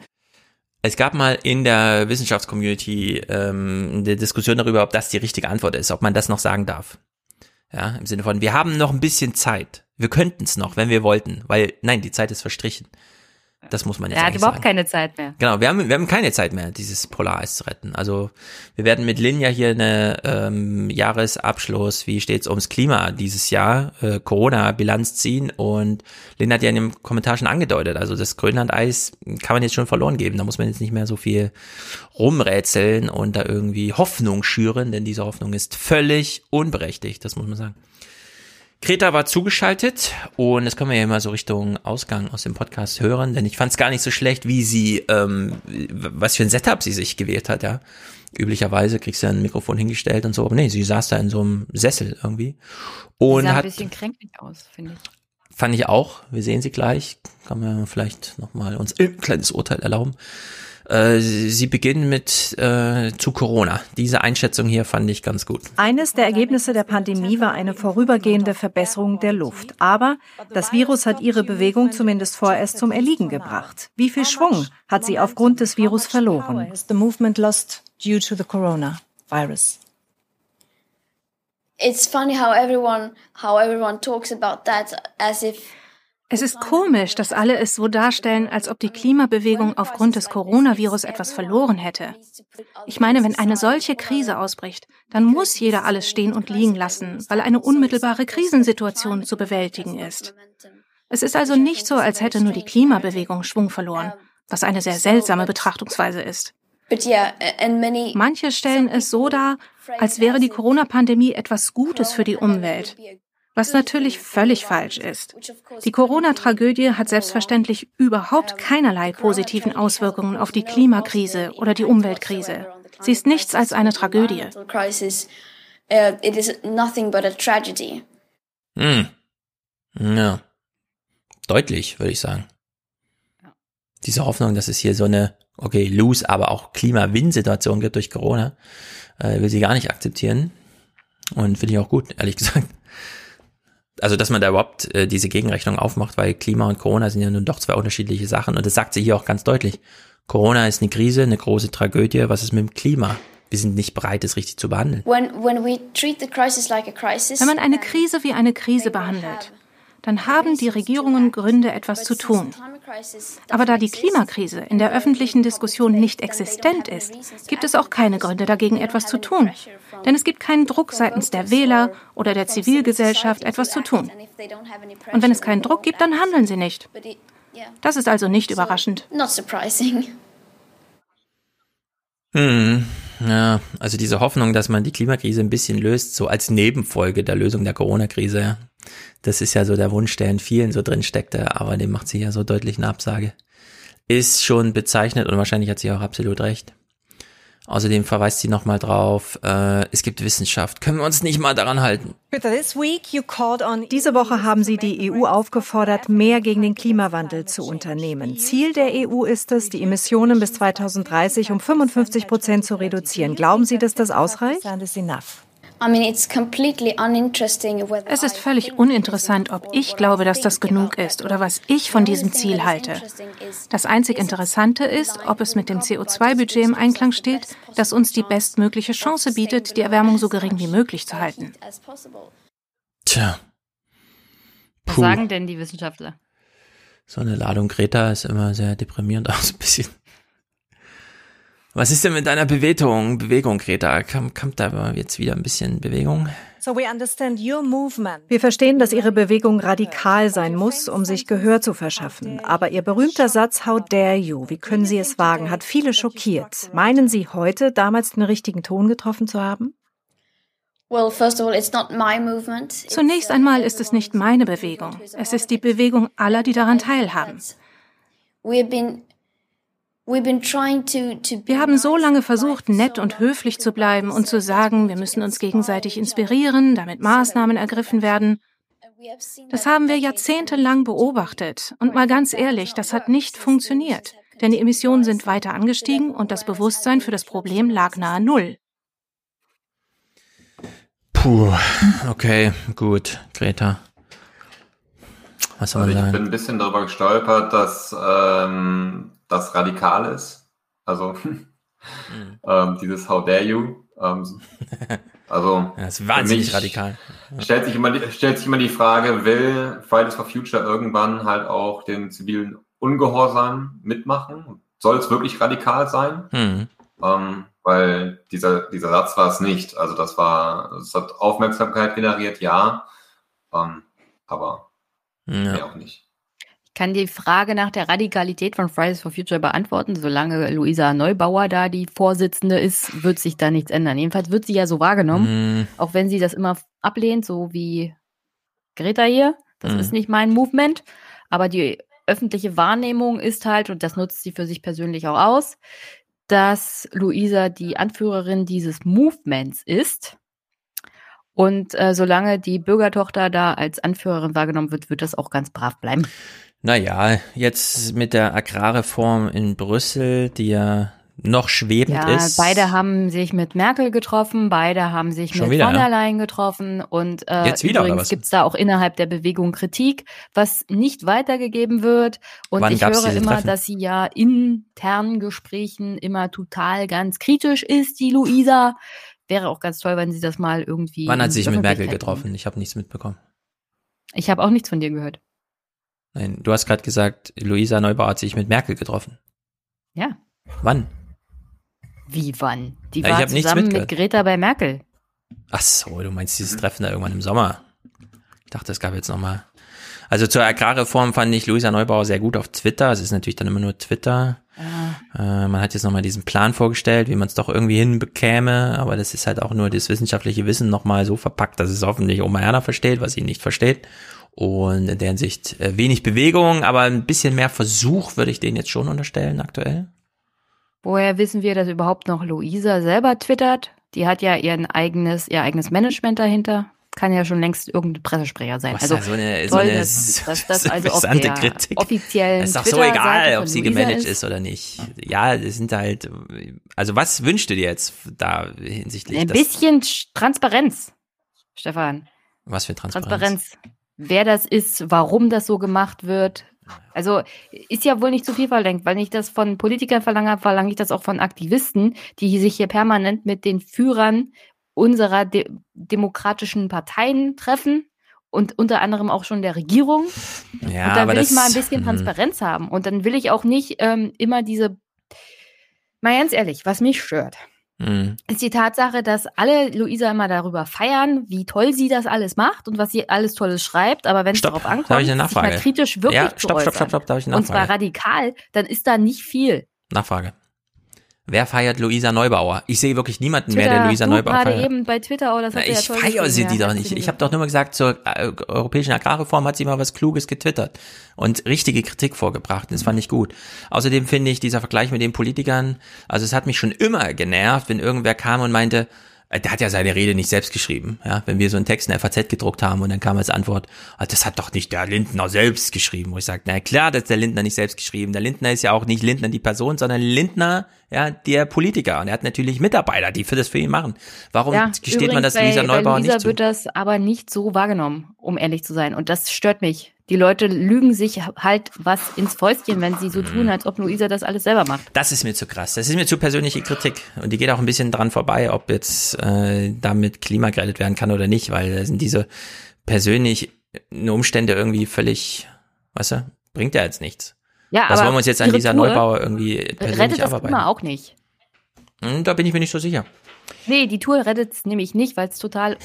Es gab mal in der Wissenschaftscommunity ähm, eine Diskussion darüber, ob das die richtige Antwort ist, ob man das noch sagen darf. Ja, im Sinne von, wir haben noch ein bisschen Zeit. Wir könnten es noch, wenn wir wollten, weil nein, die Zeit ist verstrichen. Das muss man jetzt Er hat überhaupt sagen. keine Zeit mehr. Genau, wir haben, wir haben keine Zeit mehr, dieses Polareis zu retten. Also wir werden mit Lin ja hier eine ähm, Jahresabschluss, wie steht's ums Klima dieses Jahr, äh, Corona-Bilanz ziehen und Lin hat ja in dem Kommentar schon angedeutet, also das Grönland-Eis kann man jetzt schon verloren geben, da muss man jetzt nicht mehr so viel rumrätseln und da irgendwie Hoffnung schüren, denn diese Hoffnung ist völlig unberechtigt, das muss man sagen. Greta war zugeschaltet und das können wir ja immer so Richtung Ausgang aus dem Podcast hören, denn ich fand es gar nicht so schlecht, wie sie, ähm, was für ein Setup sie sich gewählt hat, ja. Üblicherweise kriegst du ein Mikrofon hingestellt und so, aber nee, sie saß da in so einem Sessel irgendwie. Und sah ein hat, bisschen kränklich aus, finde ich. fand ich auch, wir sehen sie gleich, kann man vielleicht nochmal uns ein kleines Urteil erlauben. Äh, sie beginnen mit äh, zu Corona. Diese Einschätzung hier fand ich ganz gut. Eines der Ergebnisse der Pandemie war eine vorübergehende Verbesserung der Luft. Aber das Virus hat ihre Bewegung zumindest vorerst zum Erliegen gebracht. Wie viel Schwung hat sie aufgrund des Virus verloren? The movement lost due to the coronavirus. It's funny how everyone how everyone talks about that as if Es ist komisch, dass alle es so darstellen, als ob die Klimabewegung aufgrund des Coronavirus etwas verloren hätte. Ich meine, wenn eine solche Krise ausbricht, dann muss jeder alles stehen und liegen lassen, weil eine unmittelbare Krisensituation zu bewältigen ist. Es ist also nicht so, als hätte nur die Klimabewegung Schwung verloren, was eine sehr seltsame Betrachtungsweise ist. Manche stellen es so dar, als wäre die Corona-Pandemie etwas Gutes für die Umwelt, was natürlich völlig falsch ist. Die Corona-Tragödie hat selbstverständlich überhaupt keinerlei positiven Auswirkungen auf die Klimakrise oder die Umweltkrise. Sie ist nichts als eine Tragödie. uh, it is nothing but a tragedy. Hm. Ja. Deutlich, würde ich sagen. Diese Hoffnung, dass es hier so eine, okay, Lose, aber auch Klima-Win-Situation gibt durch Corona, äh, will sie gar nicht akzeptieren. Und finde ich auch gut, ehrlich gesagt. Also, dass man da überhaupt äh, diese Gegenrechnung aufmacht, weil Klima und Corona sind ja nun doch zwei unterschiedliche Sachen. Und das sagt sie hier auch ganz deutlich. Corona ist eine Krise, eine große Tragödie. Was ist mit dem Klima? Wir sind nicht bereit, es richtig zu behandeln. When when we treat the crisis like a crisis, Wenn man eine Krise wie eine Krise behandelt, dann haben die Regierungen Gründe, etwas zu tun. Aber da die Klimakrise in der öffentlichen Diskussion nicht existent ist, gibt es auch keine Gründe dagegen, etwas zu tun. Denn es gibt keinen Druck seitens der Wähler oder der Zivilgesellschaft, etwas zu tun. Und wenn es keinen Druck gibt, dann handeln sie nicht. Das ist also nicht überraschend. Hm, ja, also diese Hoffnung, dass man die Klimakrise ein bisschen löst, so als Nebenfolge der Lösung der Corona-Krise. Das ist ja so der Wunsch, der in vielen so drin steckte, aber dem macht sie ja so deutlich eine Absage. Ist schon bezeichnet und wahrscheinlich hat sie auch absolut recht. Außerdem verweist sie nochmal drauf, äh, es gibt Wissenschaft. Können wir uns nicht mal daran halten? Diese Woche haben Sie die EU aufgefordert, mehr gegen den Klimawandel zu unternehmen. Ziel der EU ist es, die Emissionen bis 2030 um 55 Prozent zu reduzieren. Glauben Sie, dass das ausreicht? I mean, it's completely uninteresting whether Es ist völlig uninteressant, ob ich glaube, dass das genug ist oder was ich von diesem Ziel halte. Das einzig Interessante ist, ob es mit dem CO2-Budget im Einklang steht, das uns die bestmögliche Chance bietet, die Erwärmung so gering wie möglich zu halten. as possible. Tja. Was Puh. sagen denn die Wissenschaftler? So eine Ladung Greta ist immer sehr deprimierend auch so ein bisschen. Was ist denn mit deiner Bewegung, Bewegung, Greta? Kommt, kommt da jetzt wieder ein bisschen Bewegung? Wir verstehen, dass Ihre Bewegung radikal sein muss, um sich Gehör zu verschaffen. Aber Ihr berühmter Satz How dare you? Wie können Sie es wagen? hat viele schockiert. Meinen Sie heute, damals den richtigen Ton getroffen zu haben? Well, first of all, it's not my movement. Zunächst einmal ist es nicht meine Bewegung. Es ist die Bewegung aller, die daran teilhaben. Wir haben so lange versucht, nett und höflich zu bleiben und zu sagen, wir müssen uns gegenseitig inspirieren, damit Maßnahmen ergriffen werden. Das haben wir jahrzehntelang beobachtet. Und mal ganz ehrlich, das hat nicht funktioniert. Denn die Emissionen sind weiter angestiegen und das Bewusstsein für das Problem lag nahe Null. Puh, okay, gut, Greta. Was soll man Also ich sagen? bin ein bisschen darüber gestolpert, dass ähm, das radikal ist. Also mhm. ähm, dieses How dare you. Ähm, also das ist wahnsinnig radikal. Ja. Stellt sich immer die, stellt sich immer die Frage, will Fridays for Future irgendwann halt auch den zivilen Ungehorsam mitmachen? Soll es wirklich radikal sein? Mhm. Ähm, weil dieser, dieser Satz war es nicht. Also das war, es hat Aufmerksamkeit generiert, ja, ähm, aber ja. auch nicht. Ich kann die Frage nach der Radikalität von Fridays for Future beantworten. Solange Luisa Neubauer da die Vorsitzende ist, wird sich da nichts ändern. Jedenfalls wird sie ja so wahrgenommen, mm. auch wenn sie das immer ablehnt, so wie Greta hier. Das mm. ist nicht mein Movement, aber die öffentliche Wahrnehmung ist halt, und das nutzt sie für sich persönlich auch aus, dass Luisa die Anführerin dieses Movements ist. Und äh, solange die Bürgertochter da als Anführerin wahrgenommen wird, wird das auch ganz brav bleiben. Naja, jetzt mit der Agrarreform in Brüssel, die ja noch schwebend ja, ist. Beide haben sich mit Merkel getroffen, beide haben sich Schon mit wieder, von der Leyen getroffen und äh, Jetzt wieder, übrigens gibt es da auch innerhalb der Bewegung Kritik, was nicht weitergegeben wird. Und Wann ich höre immer, Treffen? dass sie ja in internen Gesprächen immer total ganz kritisch ist, die Luisa. Wäre auch ganz toll, wenn sie das mal irgendwie. Wann hat sie sich mit Merkel getroffen? Ich habe nichts mitbekommen. Ich habe auch nichts von dir gehört. Nein, du hast gerade gesagt, Luisa Neubauer hat sich mit Merkel getroffen. Ja. Wann? Wie wann? Die ja, war zusammen mit Greta bei Merkel. Ach so, du meinst dieses Treffen da irgendwann im Sommer. Ich dachte, es gab jetzt nochmal. Also zur Agrarreform fand ich Luisa Neubauer sehr gut auf Twitter. Es ist natürlich dann immer nur Twitter. Ah. Äh, man hat jetzt nochmal diesen Plan vorgestellt, wie man es doch irgendwie hinbekäme, aber das ist halt auch nur das wissenschaftliche Wissen nochmal so verpackt, dass es hoffentlich Oma Erna versteht, was sie nicht versteht. Und in der Hinsicht äh, wenig Bewegung, aber ein bisschen mehr Versuch würde ich denen jetzt schon unterstellen aktuell. Woher wissen wir, dass überhaupt noch Luisa selber twittert? Die hat ja ihren eigenes, ihr eigenes Management dahinter. Kann ja schon längst irgendein Pressesprecher sein. Was also so eine, toll, so eine dass, dass das also auf der Kritik. offiziellen ist doch so egal, ob sie gemanagt ist. ist. oder nicht. Ja, das sind halt. Also was wünschst du dir jetzt da hinsichtlich? Ein bisschen Transparenz, Stefan. Was für Transparenz? Transparenz. Wer das ist, warum das so gemacht wird, also ist ja wohl nicht zu viel verlangt, weil ich das von Politikern verlange, verlange ich das auch von Aktivisten, die sich hier permanent mit den Führern unserer de demokratischen Parteien treffen und unter anderem auch schon der Regierung. Ja, und dann will das, ich mal ein bisschen hm. Transparenz haben. Und dann will ich auch nicht ähm, immer diese, mal ganz ehrlich, was mich stört mhm. ist die Tatsache, dass alle Luisa immer darüber feiern, wie toll sie das alles macht und was sie alles Tolles schreibt. Aber wenn es darauf ankommt, sich mal kritisch wirklich ja, stopp, stopp, stopp, stopp, da ich eine Nachfrage. Und zwar radikal, dann ist da nicht viel. Nachfrage. Wer feiert Luisa Neubauer? Ich sehe wirklich niemanden Twitter, mehr, der Luisa Neubauer feiert. gerade eben bei Twitter, oh, das hat Na, Ich ja feiere sie die doch nicht. Ich habe doch nur mal gesagt, zur äh, europäischen Agrarreform hat sie mal was Kluges getwittert und richtige Kritik vorgebracht. Das fand ich gut. Außerdem finde ich dieser Vergleich mit den Politikern, also es hat mich schon immer genervt, wenn irgendwer kam und meinte, der hat ja seine Rede nicht selbst geschrieben. Ja, wenn wir so einen Text in FAZ gedruckt haben und dann kam als Antwort, ah, das hat doch nicht der Lindner selbst geschrieben. Wo ich sage, na klar, das ist der Lindner nicht selbst geschrieben. Der Lindner ist ja auch nicht Lindner die Person, sondern Lindner, ja, der Politiker. Und er hat natürlich Mitarbeiter, die für das für ihn machen. Warum ja, gesteht man das Lisa Neubauer Lisa nicht zu? wird das aber nicht so wahrgenommen, um ehrlich zu sein. Und das stört mich. Die Leute lügen sich halt was ins Fäustchen, wenn sie so mhm. tun, als ob Luisa das alles selber macht. Das ist mir zu krass. Das ist mir zu persönliche Kritik. Und die geht auch ein bisschen dran vorbei, ob jetzt äh, damit Klima gerettet werden kann oder nicht, weil da sind diese persönlichen Umstände irgendwie völlig, weißt du, bringt ja jetzt nichts. Ja, Was aber wollen wir uns jetzt an dieser Neubauer irgendwie persönlich rettet das abarbeiten? Klima auch nicht. Hm, da bin ich mir nicht so sicher. Nee, die Tour rettet es nämlich nicht, weil es total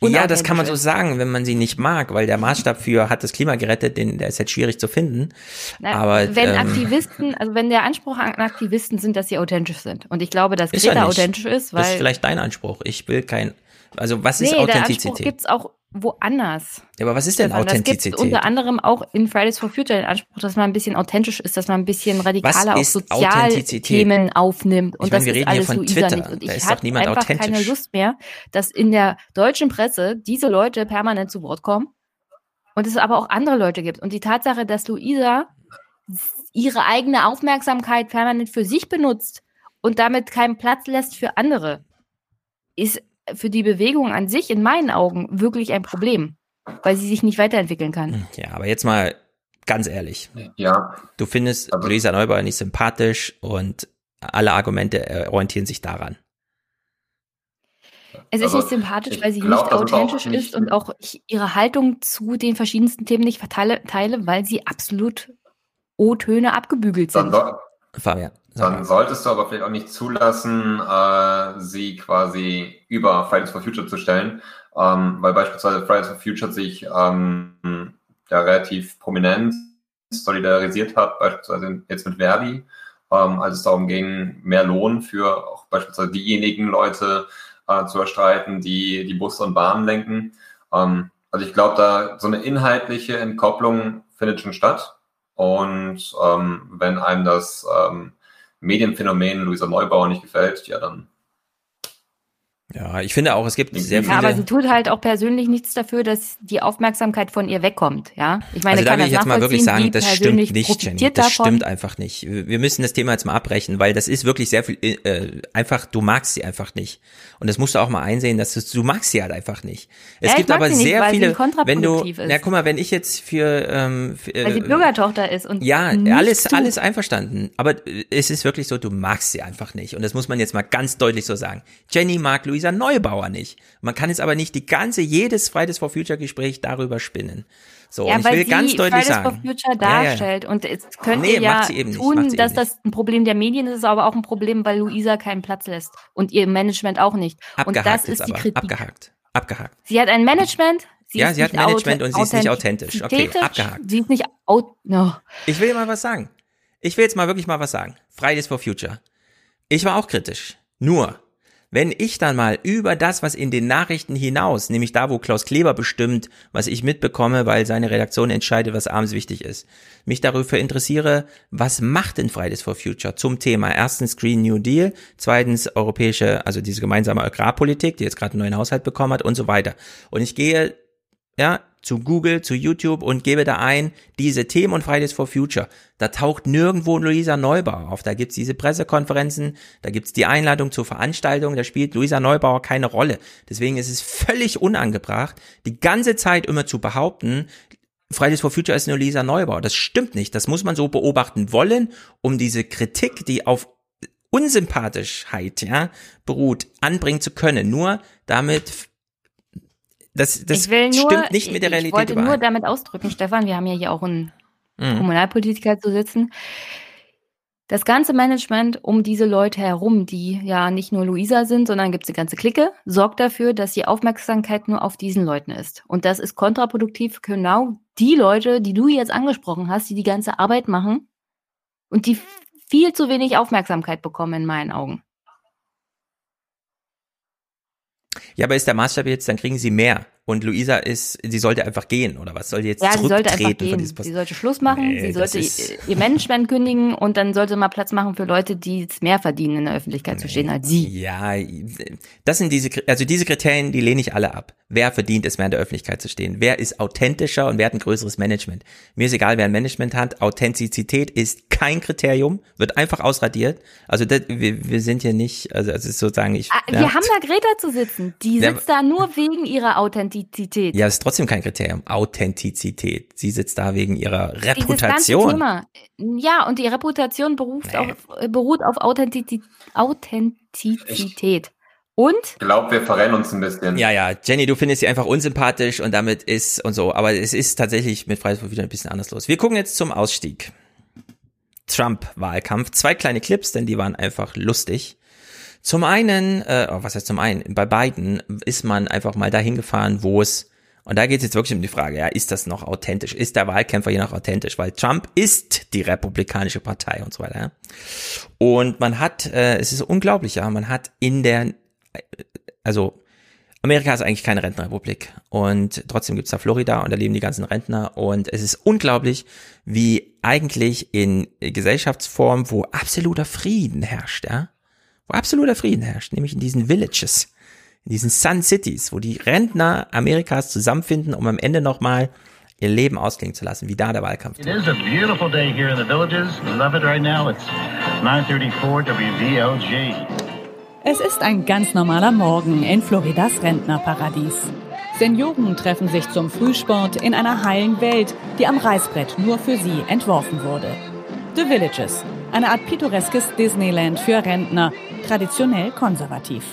ja, das kann man so sagen, wenn man sie nicht mag, weil der Maßstab für hat das Klima gerettet, den der ist jetzt schwierig zu finden. Na, aber wenn ähm, Aktivisten, also wenn der Anspruch an Aktivisten sind, dass sie authentisch sind. Und ich glaube, dass Greta ja authentisch ist, weil das ist vielleicht dein Anspruch. Ich will kein, also was nee, ist Authentizität? Der Anspruch gibt's auch woanders. Ja, aber was ist denn Authentizität? Es gibt unter anderem auch in Fridays for Future den Anspruch, dass man ein bisschen authentisch ist, dass man ein bisschen radikaler auf Sozialthemen aufnimmt. Und ich meine, das wir reden alles hier von Twitter. nicht. Und da ich ist doch niemand einfach authentisch. keine Lust mehr, dass in der deutschen Presse diese Leute permanent zu Wort kommen und es aber auch andere Leute gibt. Und die Tatsache, dass Luisa ihre eigene Aufmerksamkeit permanent für sich benutzt und damit keinen Platz lässt für andere, ist für die Bewegung an sich in meinen Augen wirklich ein Problem, weil sie sich nicht weiterentwickeln kann. Ja, aber jetzt mal ganz ehrlich. Ja. Du findest Also- Luisa Neubauer nicht sympathisch und alle Argumente äh, orientieren sich daran. Es ist Also, nicht sympathisch, weil sie glaub, nicht authentisch nicht- ist und auch ihre Haltung zu den verschiedensten Themen nicht verteile, teile, weil sie absolut O-Töne abgebügelt sind. Fabian. Dann solltest du aber vielleicht auch nicht zulassen, äh, sie quasi über Fridays for Future zu stellen, ähm, weil beispielsweise Fridays for Future sich ähm, ja relativ prominent solidarisiert hat, beispielsweise jetzt mit Verdi, ähm, als es darum ging, mehr Lohn für auch beispielsweise diejenigen Leute äh, zu erstreiten, die die Busse und Bahnen lenken. Ähm, also ich glaube, da so eine inhaltliche Entkopplung findet schon statt. Und ähm, wenn einem das ähm, Medienphänomen Luisa Neubauer nicht gefällt, ja dann. Ja, ich finde auch, es gibt sehr Ja, aber sie viele. tut halt auch persönlich nichts dafür, dass die Aufmerksamkeit von ihr wegkommt, ja. Ich meine, Also da will ich jetzt mal wirklich sagen, das stimmt nicht, Jenny. Das davon. stimmt einfach nicht. Wir müssen das Thema jetzt mal abbrechen, weil das ist wirklich sehr viel, äh, einfach, du magst sie einfach nicht. Und das musst du auch mal einsehen, dass du, du magst sie halt einfach nicht. Es Ja, gibt aber nicht, sehr viele, wenn du, ist. na guck mal, wenn ich jetzt für, ähm, für Weil sie äh, Bürgertochter ist und ja, alles, tut. alles einverstanden. Aber äh, es ist wirklich so, du magst sie einfach nicht. Und das muss man jetzt mal ganz deutlich so sagen. Jenny mag Luisa Neubauer nicht. Man kann jetzt aber nicht die ganze, jedes Fridays for Future Gespräch darüber spinnen. So, ja, und ich weil will ganz deutlich Fridays sagen. for Future Ja, ja. darstellt. Und es könnte Nee, ja nicht, tun, sie dass das ein Problem der Medien ist, aber auch ein Problem, weil Luisa keinen Platz lässt. Und ihr Management auch nicht. und das Abgehakt ist jetzt die aber. Kritik. Abgehakt. Abgehakt. Sie hat ein Management. Sie Ja, ist sie hat nicht Management und sie ist nicht authentisch. Okay, abgehakt. Sie ist nicht au no. Ich will mal was sagen. Ich will jetzt mal wirklich mal was sagen. Fridays for Future. Ich war auch kritisch. Nur, wenn ich dann mal über das, was in den Nachrichten hinaus, nämlich da, wo Klaus Kleber bestimmt, was ich mitbekomme, weil seine Redaktion entscheidet, was abends wichtig ist, mich darüber interessiere, was macht denn Fridays for Future zum Thema erstens Green New Deal, zweitens europäische, also diese gemeinsame Agrarpolitik, die jetzt gerade einen neuen Haushalt bekommen hat und so weiter. Und ich gehe ja, zu Google, zu YouTube und gebe da ein, diese Themen und Fridays for Future. Da taucht nirgendwo Luisa Neubauer auf. Da gibt's diese Pressekonferenzen, da gibt's die Einladung zur Veranstaltung, da spielt Luisa Neubauer keine Rolle. Deswegen ist es völlig unangebracht, die ganze Zeit immer zu behaupten, Fridays for Future ist nur Luisa Neubauer. Das stimmt nicht. Das muss man so beobachten wollen, um diese Kritik, die auf Unsympathischheit, ja, beruht, anbringen zu können. Nur damit das, das ich will nur, stimmt nicht mit der ich Realität wollte nur überein. damit ausdrücken, Stefan, wir haben ja hier auch einen Mhm. Kommunalpolitiker zu sitzen. Das ganze Management um diese Leute herum, die ja nicht nur Luisa sind, sondern gibt es eine ganze Clique, sorgt dafür, dass die Aufmerksamkeit nur auf diesen Leuten ist. Und das ist kontraproduktiv genau die Leute, die du jetzt angesprochen hast, die die ganze Arbeit machen und die viel zu wenig Aufmerksamkeit bekommen in meinen Augen. Ja, aber ist der Maßstab jetzt, dann kriegen sie mehr. Und Luisa ist, sie sollte einfach gehen, oder was? Soll die jetzt Ja, sie sollte einfach gehen. Sie sollte Schluss machen, Nee, sie sollte ihr Management kündigen und dann sollte mal Platz machen für Leute, die es mehr verdienen, in der Öffentlichkeit zu stehen als sie. Ja, das sind diese, also diese Kriterien, die lehne ich alle ab. Wer verdient es, mehr in der Öffentlichkeit zu stehen? Wer ist authentischer und wer hat ein größeres Management? Mir ist egal, wer ein Management hat. Authentizität ist kein Kriterium, wird einfach ausradiert. Also das, wir, wir sind hier nicht, also es ist sozusagen, ich, Ah, ja. Wir haben da Greta zu sitzen. Die Ja, sitzt da nur wegen ihrer Authentizität. Ja, ist trotzdem kein Kriterium. Authentizität. Sie sitzt da wegen ihrer Reputation. Thema. Ja, und die Reputation beruft auf, äh, beruht auf Authentizi Authentizität. Und? Ich glaube, wir verrennen uns ein bisschen. Ja, ja, Jenny, du findest sie einfach unsympathisch und damit ist und so. Aber es ist tatsächlich mit for Future ein bisschen anders los. Wir gucken jetzt zum Ausstieg. Trump-Wahlkampf. Zwei kleine Clips, denn die waren einfach lustig. Zum einen, äh, oh, was heißt zum einen? Bei beiden ist man einfach mal dahin gefahren, wo es und da geht es jetzt wirklich um die Frage, ja, ist das noch authentisch? Ist der Wahlkämpfer hier noch authentisch? Weil Trump ist die republikanische Partei und so weiter. Ja? Und man hat, äh, es ist unglaublich, ja, man hat in der, also Amerika ist eigentlich keine Rentenrepublik und trotzdem gibt's da Florida und da leben die ganzen Rentner und es ist unglaublich, wie eigentlich in Gesellschaftsform, wo absoluter Frieden herrscht, ja, wo absoluter Frieden herrscht, nämlich in diesen Villages, in diesen Sun Cities, wo die Rentner Amerikas zusammenfinden, um am Ende nochmal ihr Leben ausklingen zu lassen, wie da der Wahlkampf. It is a beautiful day here in the villages. Love it right now. It's 934 WVLG. Es ist ein ganz normaler Morgen in Floridas Rentnerparadies. Senioren treffen sich zum Frühsport in einer heilen Welt, die am Reißbrett nur für sie entworfen wurde. The Villages, Eine Art pittoreskes Disneyland für Rentner, traditionell konservativ.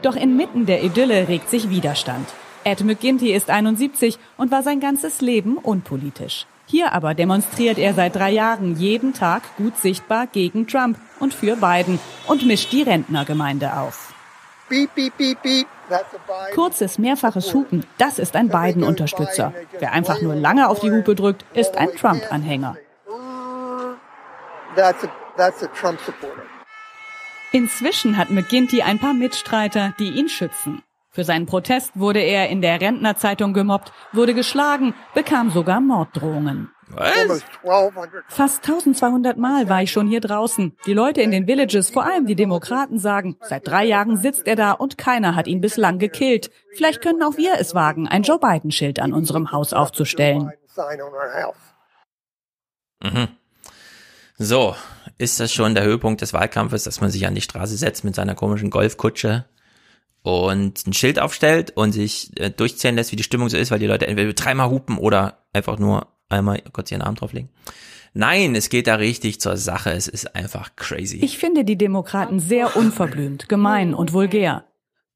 Doch inmitten der Idylle regt sich Widerstand. Ed McGinty ist 71 und war sein ganzes Leben unpolitisch. Hier aber demonstriert er seit drei Jahren jeden Tag gut sichtbar gegen Trump und für Biden und mischt die Rentnergemeinde auf. Beep, beep, beep, beep. Kurzes, mehrfaches Hupen, das ist ein Biden-Unterstützer. Wer einfach nur lange auf die Hupe drückt, ist ein Trump-Anhänger. Inzwischen hat McGinty ein paar Mitstreiter, die ihn schützen. Für seinen Protest wurde er in der Rentnerzeitung gemobbt, wurde geschlagen, bekam sogar Morddrohungen. Was? Fast 1200 Mal war ich schon hier draußen. Die Leute in den Villages, vor allem die Demokraten, sagen, seit drei Jahren sitzt er da und keiner hat ihn bislang gekillt. Vielleicht können auch wir es wagen, ein Joe Biden-Schild an unserem Haus aufzustellen. Mhm. So, ist das schon der Höhepunkt des Wahlkampfes, dass man sich an die Straße setzt mit seiner komischen Golfkutsche und ein Schild aufstellt und sich äh, durchzählen lässt, wie die Stimmung so ist, weil die Leute entweder dreimal hupen oder einfach nur einmal kurz ihren Arm drauflegen. Nein, es geht da richtig zur Sache. Es ist einfach crazy. Ich finde die Demokraten sehr unverblümt, gemein und vulgär.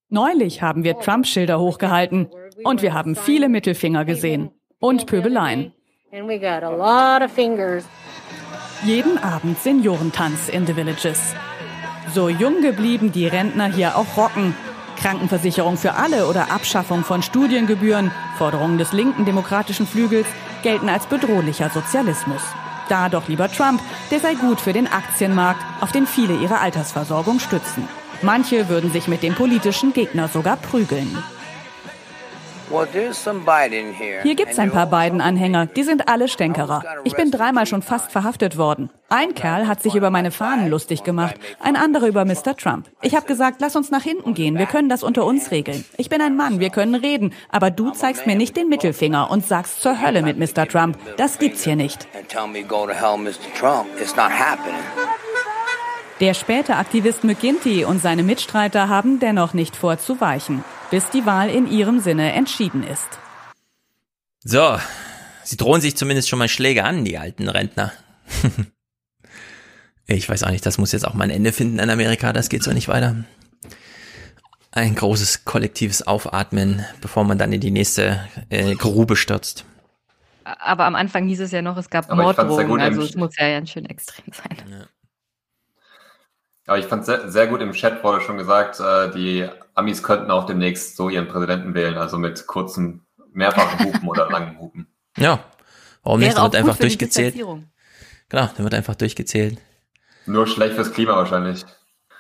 Neulich haben wir Trump-Schilder hochgehalten und wir haben viele Mittelfinger gesehen und Pöbeleien. Jeden Abend Seniorentanz in the Villages. So jung geblieben die Rentner hier auch rocken. Krankenversicherung für alle oder Abschaffung von Studiengebühren, Forderungen des linken demokratischen Flügels, gelten als bedrohlicher Sozialismus. Da doch lieber Trump, der sei gut für den Aktienmarkt, auf den viele ihre Altersversorgung stützen. Manche würden sich mit dem politischen Gegner sogar prügeln. Hier gibt's ein paar Biden-Anhänger, die sind alle Stänkerer. Ich bin dreimal schon fast verhaftet worden. Ein Kerl hat sich über meine Fahnen lustig gemacht, ein anderer über Mr. Trump. Ich habe gesagt, lass uns nach hinten gehen, wir können das unter uns regeln. Ich bin ein Mann, wir können reden, aber du zeigst mir nicht den Mittelfinger und sagst zur Hölle mit Mr. Trump. Das gibt's hier nicht. Der späte Aktivist McGinty und seine Mitstreiter haben dennoch nicht vor zu weichen, bis die Wahl in ihrem Sinne entschieden ist. So, sie drohen sich zumindest schon mal Schläge an, die alten Rentner. ich weiß auch nicht, das muss jetzt auch mal ein Ende finden in Amerika, das geht so nicht weiter. Ein großes kollektives Aufatmen, bevor man dann in die nächste äh, Grube stürzt. Aber am Anfang hieß es ja noch, es gab Morddrohungen, also es muss ja ganz schön extrem sein. Ja. Aber ich fand sehr, sehr gut im Chat wurde schon gesagt, äh, die Amis könnten auch demnächst so ihren Präsidenten wählen, also mit kurzen, mehrfachen Hupen oder langen Hupen. Ja, warum nicht? Da wird einfach durchgezählt. Genau, da wird einfach durchgezählt. Nur schlecht fürs Klima wahrscheinlich.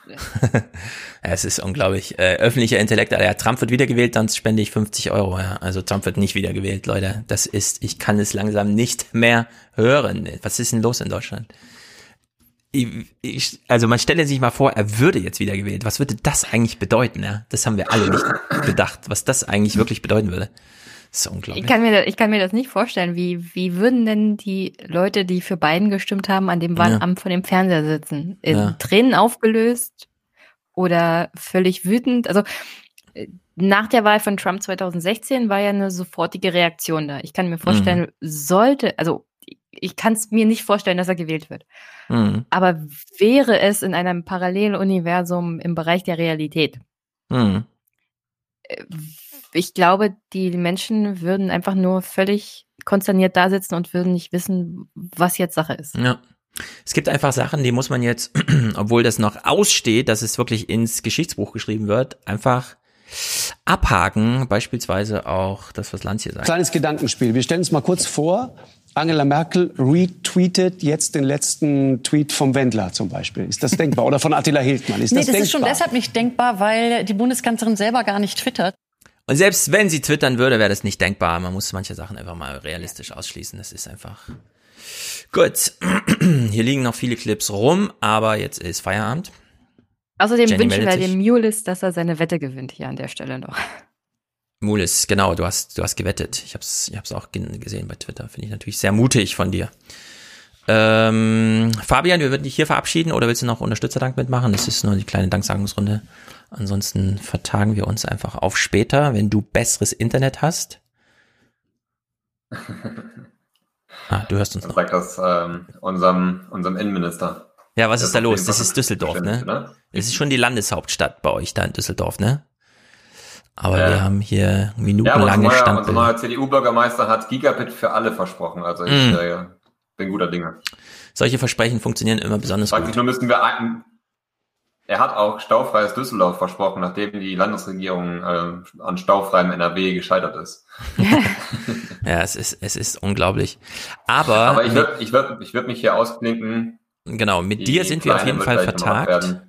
es ist unglaublich. Äh, öffentlicher Intellekt, ja, Trump wird wiedergewählt, dann spende ich 50 Euro. Ja. Also Trump wird nicht wiedergewählt, Leute. Das ist, ich kann es langsam nicht mehr hören. Was ist denn los in Deutschland? Ich, also man stelle sich mal vor, er würde jetzt wieder gewählt. Was würde das eigentlich bedeuten? Ja? Das haben wir alle nicht bedacht, was das eigentlich wirklich bedeuten würde. Das ist unglaublich. Ich kann mir, das, ich kann mir das nicht vorstellen. Wie, wie würden denn die Leute, die für Biden gestimmt haben, an dem Wahlamt ja. vor dem Fernseher sitzen? In ja. Tränen aufgelöst oder völlig wütend? Also äh, nach der Wahl von Trump 2016 war ja eine sofortige Reaktion da. Ich kann mir vorstellen, mhm. sollte, also ich kann es mir nicht vorstellen, dass er gewählt wird. Mhm. Aber wäre es in einem Paralleluniversum im Bereich der Realität? Mhm. Äh, ich glaube, die Menschen würden einfach nur völlig konsterniert da sitzen und würden nicht wissen, was jetzt Sache ist. Ja. Es gibt einfach Sachen, die muss man jetzt, obwohl das noch aussteht, dass es wirklich ins Geschichtsbuch geschrieben wird, einfach abhaken. Beispielsweise auch das, was Lanz hier sagt. Kleines Gedankenspiel. Wir stellen uns mal kurz vor, Angela Merkel retweetet jetzt den letzten Tweet vom Wendler zum Beispiel. Ist das denkbar? Oder von Attila Hildmann? Ist nee, das, das denkbar? ist schon deshalb nicht denkbar, weil die Bundeskanzlerin selber gar nicht twittert. Und selbst wenn sie twittern würde, wäre das nicht denkbar. Man muss manche Sachen einfach mal realistisch ausschließen. Das ist einfach gut. Hier liegen noch viele Clips rum, aber jetzt ist Feierabend. Außerdem Jenny wünschen wir dem Mulis, dass er seine Wette gewinnt hier an der Stelle noch. Mulis, genau, du hast, du hast gewettet. Ich hab's, ich hab's auch gesehen bei Twitter. Finde ich natürlich sehr mutig von dir. Ähm, Fabian, wir würden dich hier verabschieden oder willst du noch Unterstützerdank mitmachen? Das ist nur die kleine Danksagungsrunde. Ansonsten vertagen wir uns einfach auf später, wenn du besseres Internet hast. Ah, du hörst uns noch. Sagt das ähm, unserem, unserem Innenminister. Ja, was ist da los? Das ist Düsseldorf, ne? ne? Das ist schon die Landeshauptstadt bei euch da in Düsseldorf, ne? Aber ja. wir haben hier minutenlange ja, Standbilder. Unser neuer CDU-Bürgermeister hat Gigabit für alle versprochen. Also ich mm. äh, bin guter Dinge. Solche Versprechen funktionieren immer besonders Sag gut. Nur müssten wir ein, er hat auch staufreies Düsseldorf versprochen, nachdem die Landesregierung äh, an staufreiem NRW gescheitert ist. ja, es ist, es ist unglaublich. Aber, Aber ich würde ich würd, ich würd mich hier ausklinken. Genau, mit dir sind wir auf jeden Fall vertagt.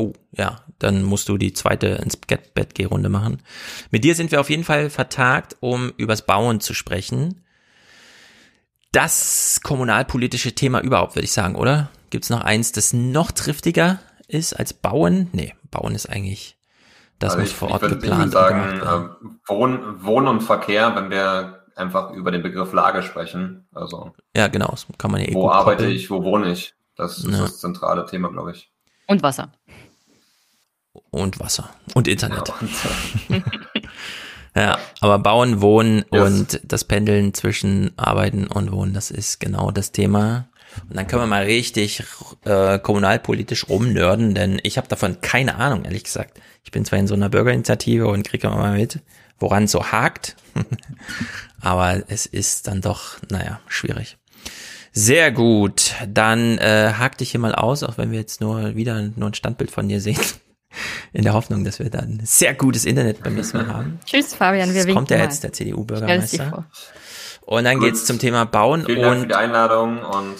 Oh, ja, dann musst du die zweite ins Bett geh Runde machen. Mit dir sind wir auf jeden Fall vertagt, um übers Bauen zu sprechen. Das kommunalpolitische Thema überhaupt, würde ich sagen, oder? Gibt's noch eins, das noch triftiger ist als Bauen? Nee, Bauen ist eigentlich, das also muss ich, vor Ort ich geplant ich würde sagen, äh, Wohn, Wohn und Verkehr, wenn wir einfach über den Begriff Lage sprechen. Also ja, genau, das kann man ja eh Wo arbeite koppeln. ich, wo wohne ich? Das ist ja. das zentrale Thema, glaube ich. Und Wasser und Wasser und Internet. ja, aber Bauen, Wohnen yes. und das Pendeln zwischen Arbeiten und Wohnen, das ist genau das Thema. Und dann können wir mal richtig äh, kommunalpolitisch rumnörden, denn ich habe davon keine Ahnung, ehrlich gesagt. Ich bin zwar in so einer Bürgerinitiative und kriege immer mal mit, woran es so hakt, aber es ist dann doch, naja, schwierig. Sehr gut, dann äh, hak dich hier mal aus, auch wenn wir jetzt nur wieder nur ein Standbild von dir sehen in der Hoffnung, dass wir dann sehr gutes Internet beim nächsten Mal haben. Tschüss, Fabian. Wir kommt ja jetzt der CDU-Bürgermeister. Und dann geht's zum Thema Bauen. Vielen Dank für die Einladung und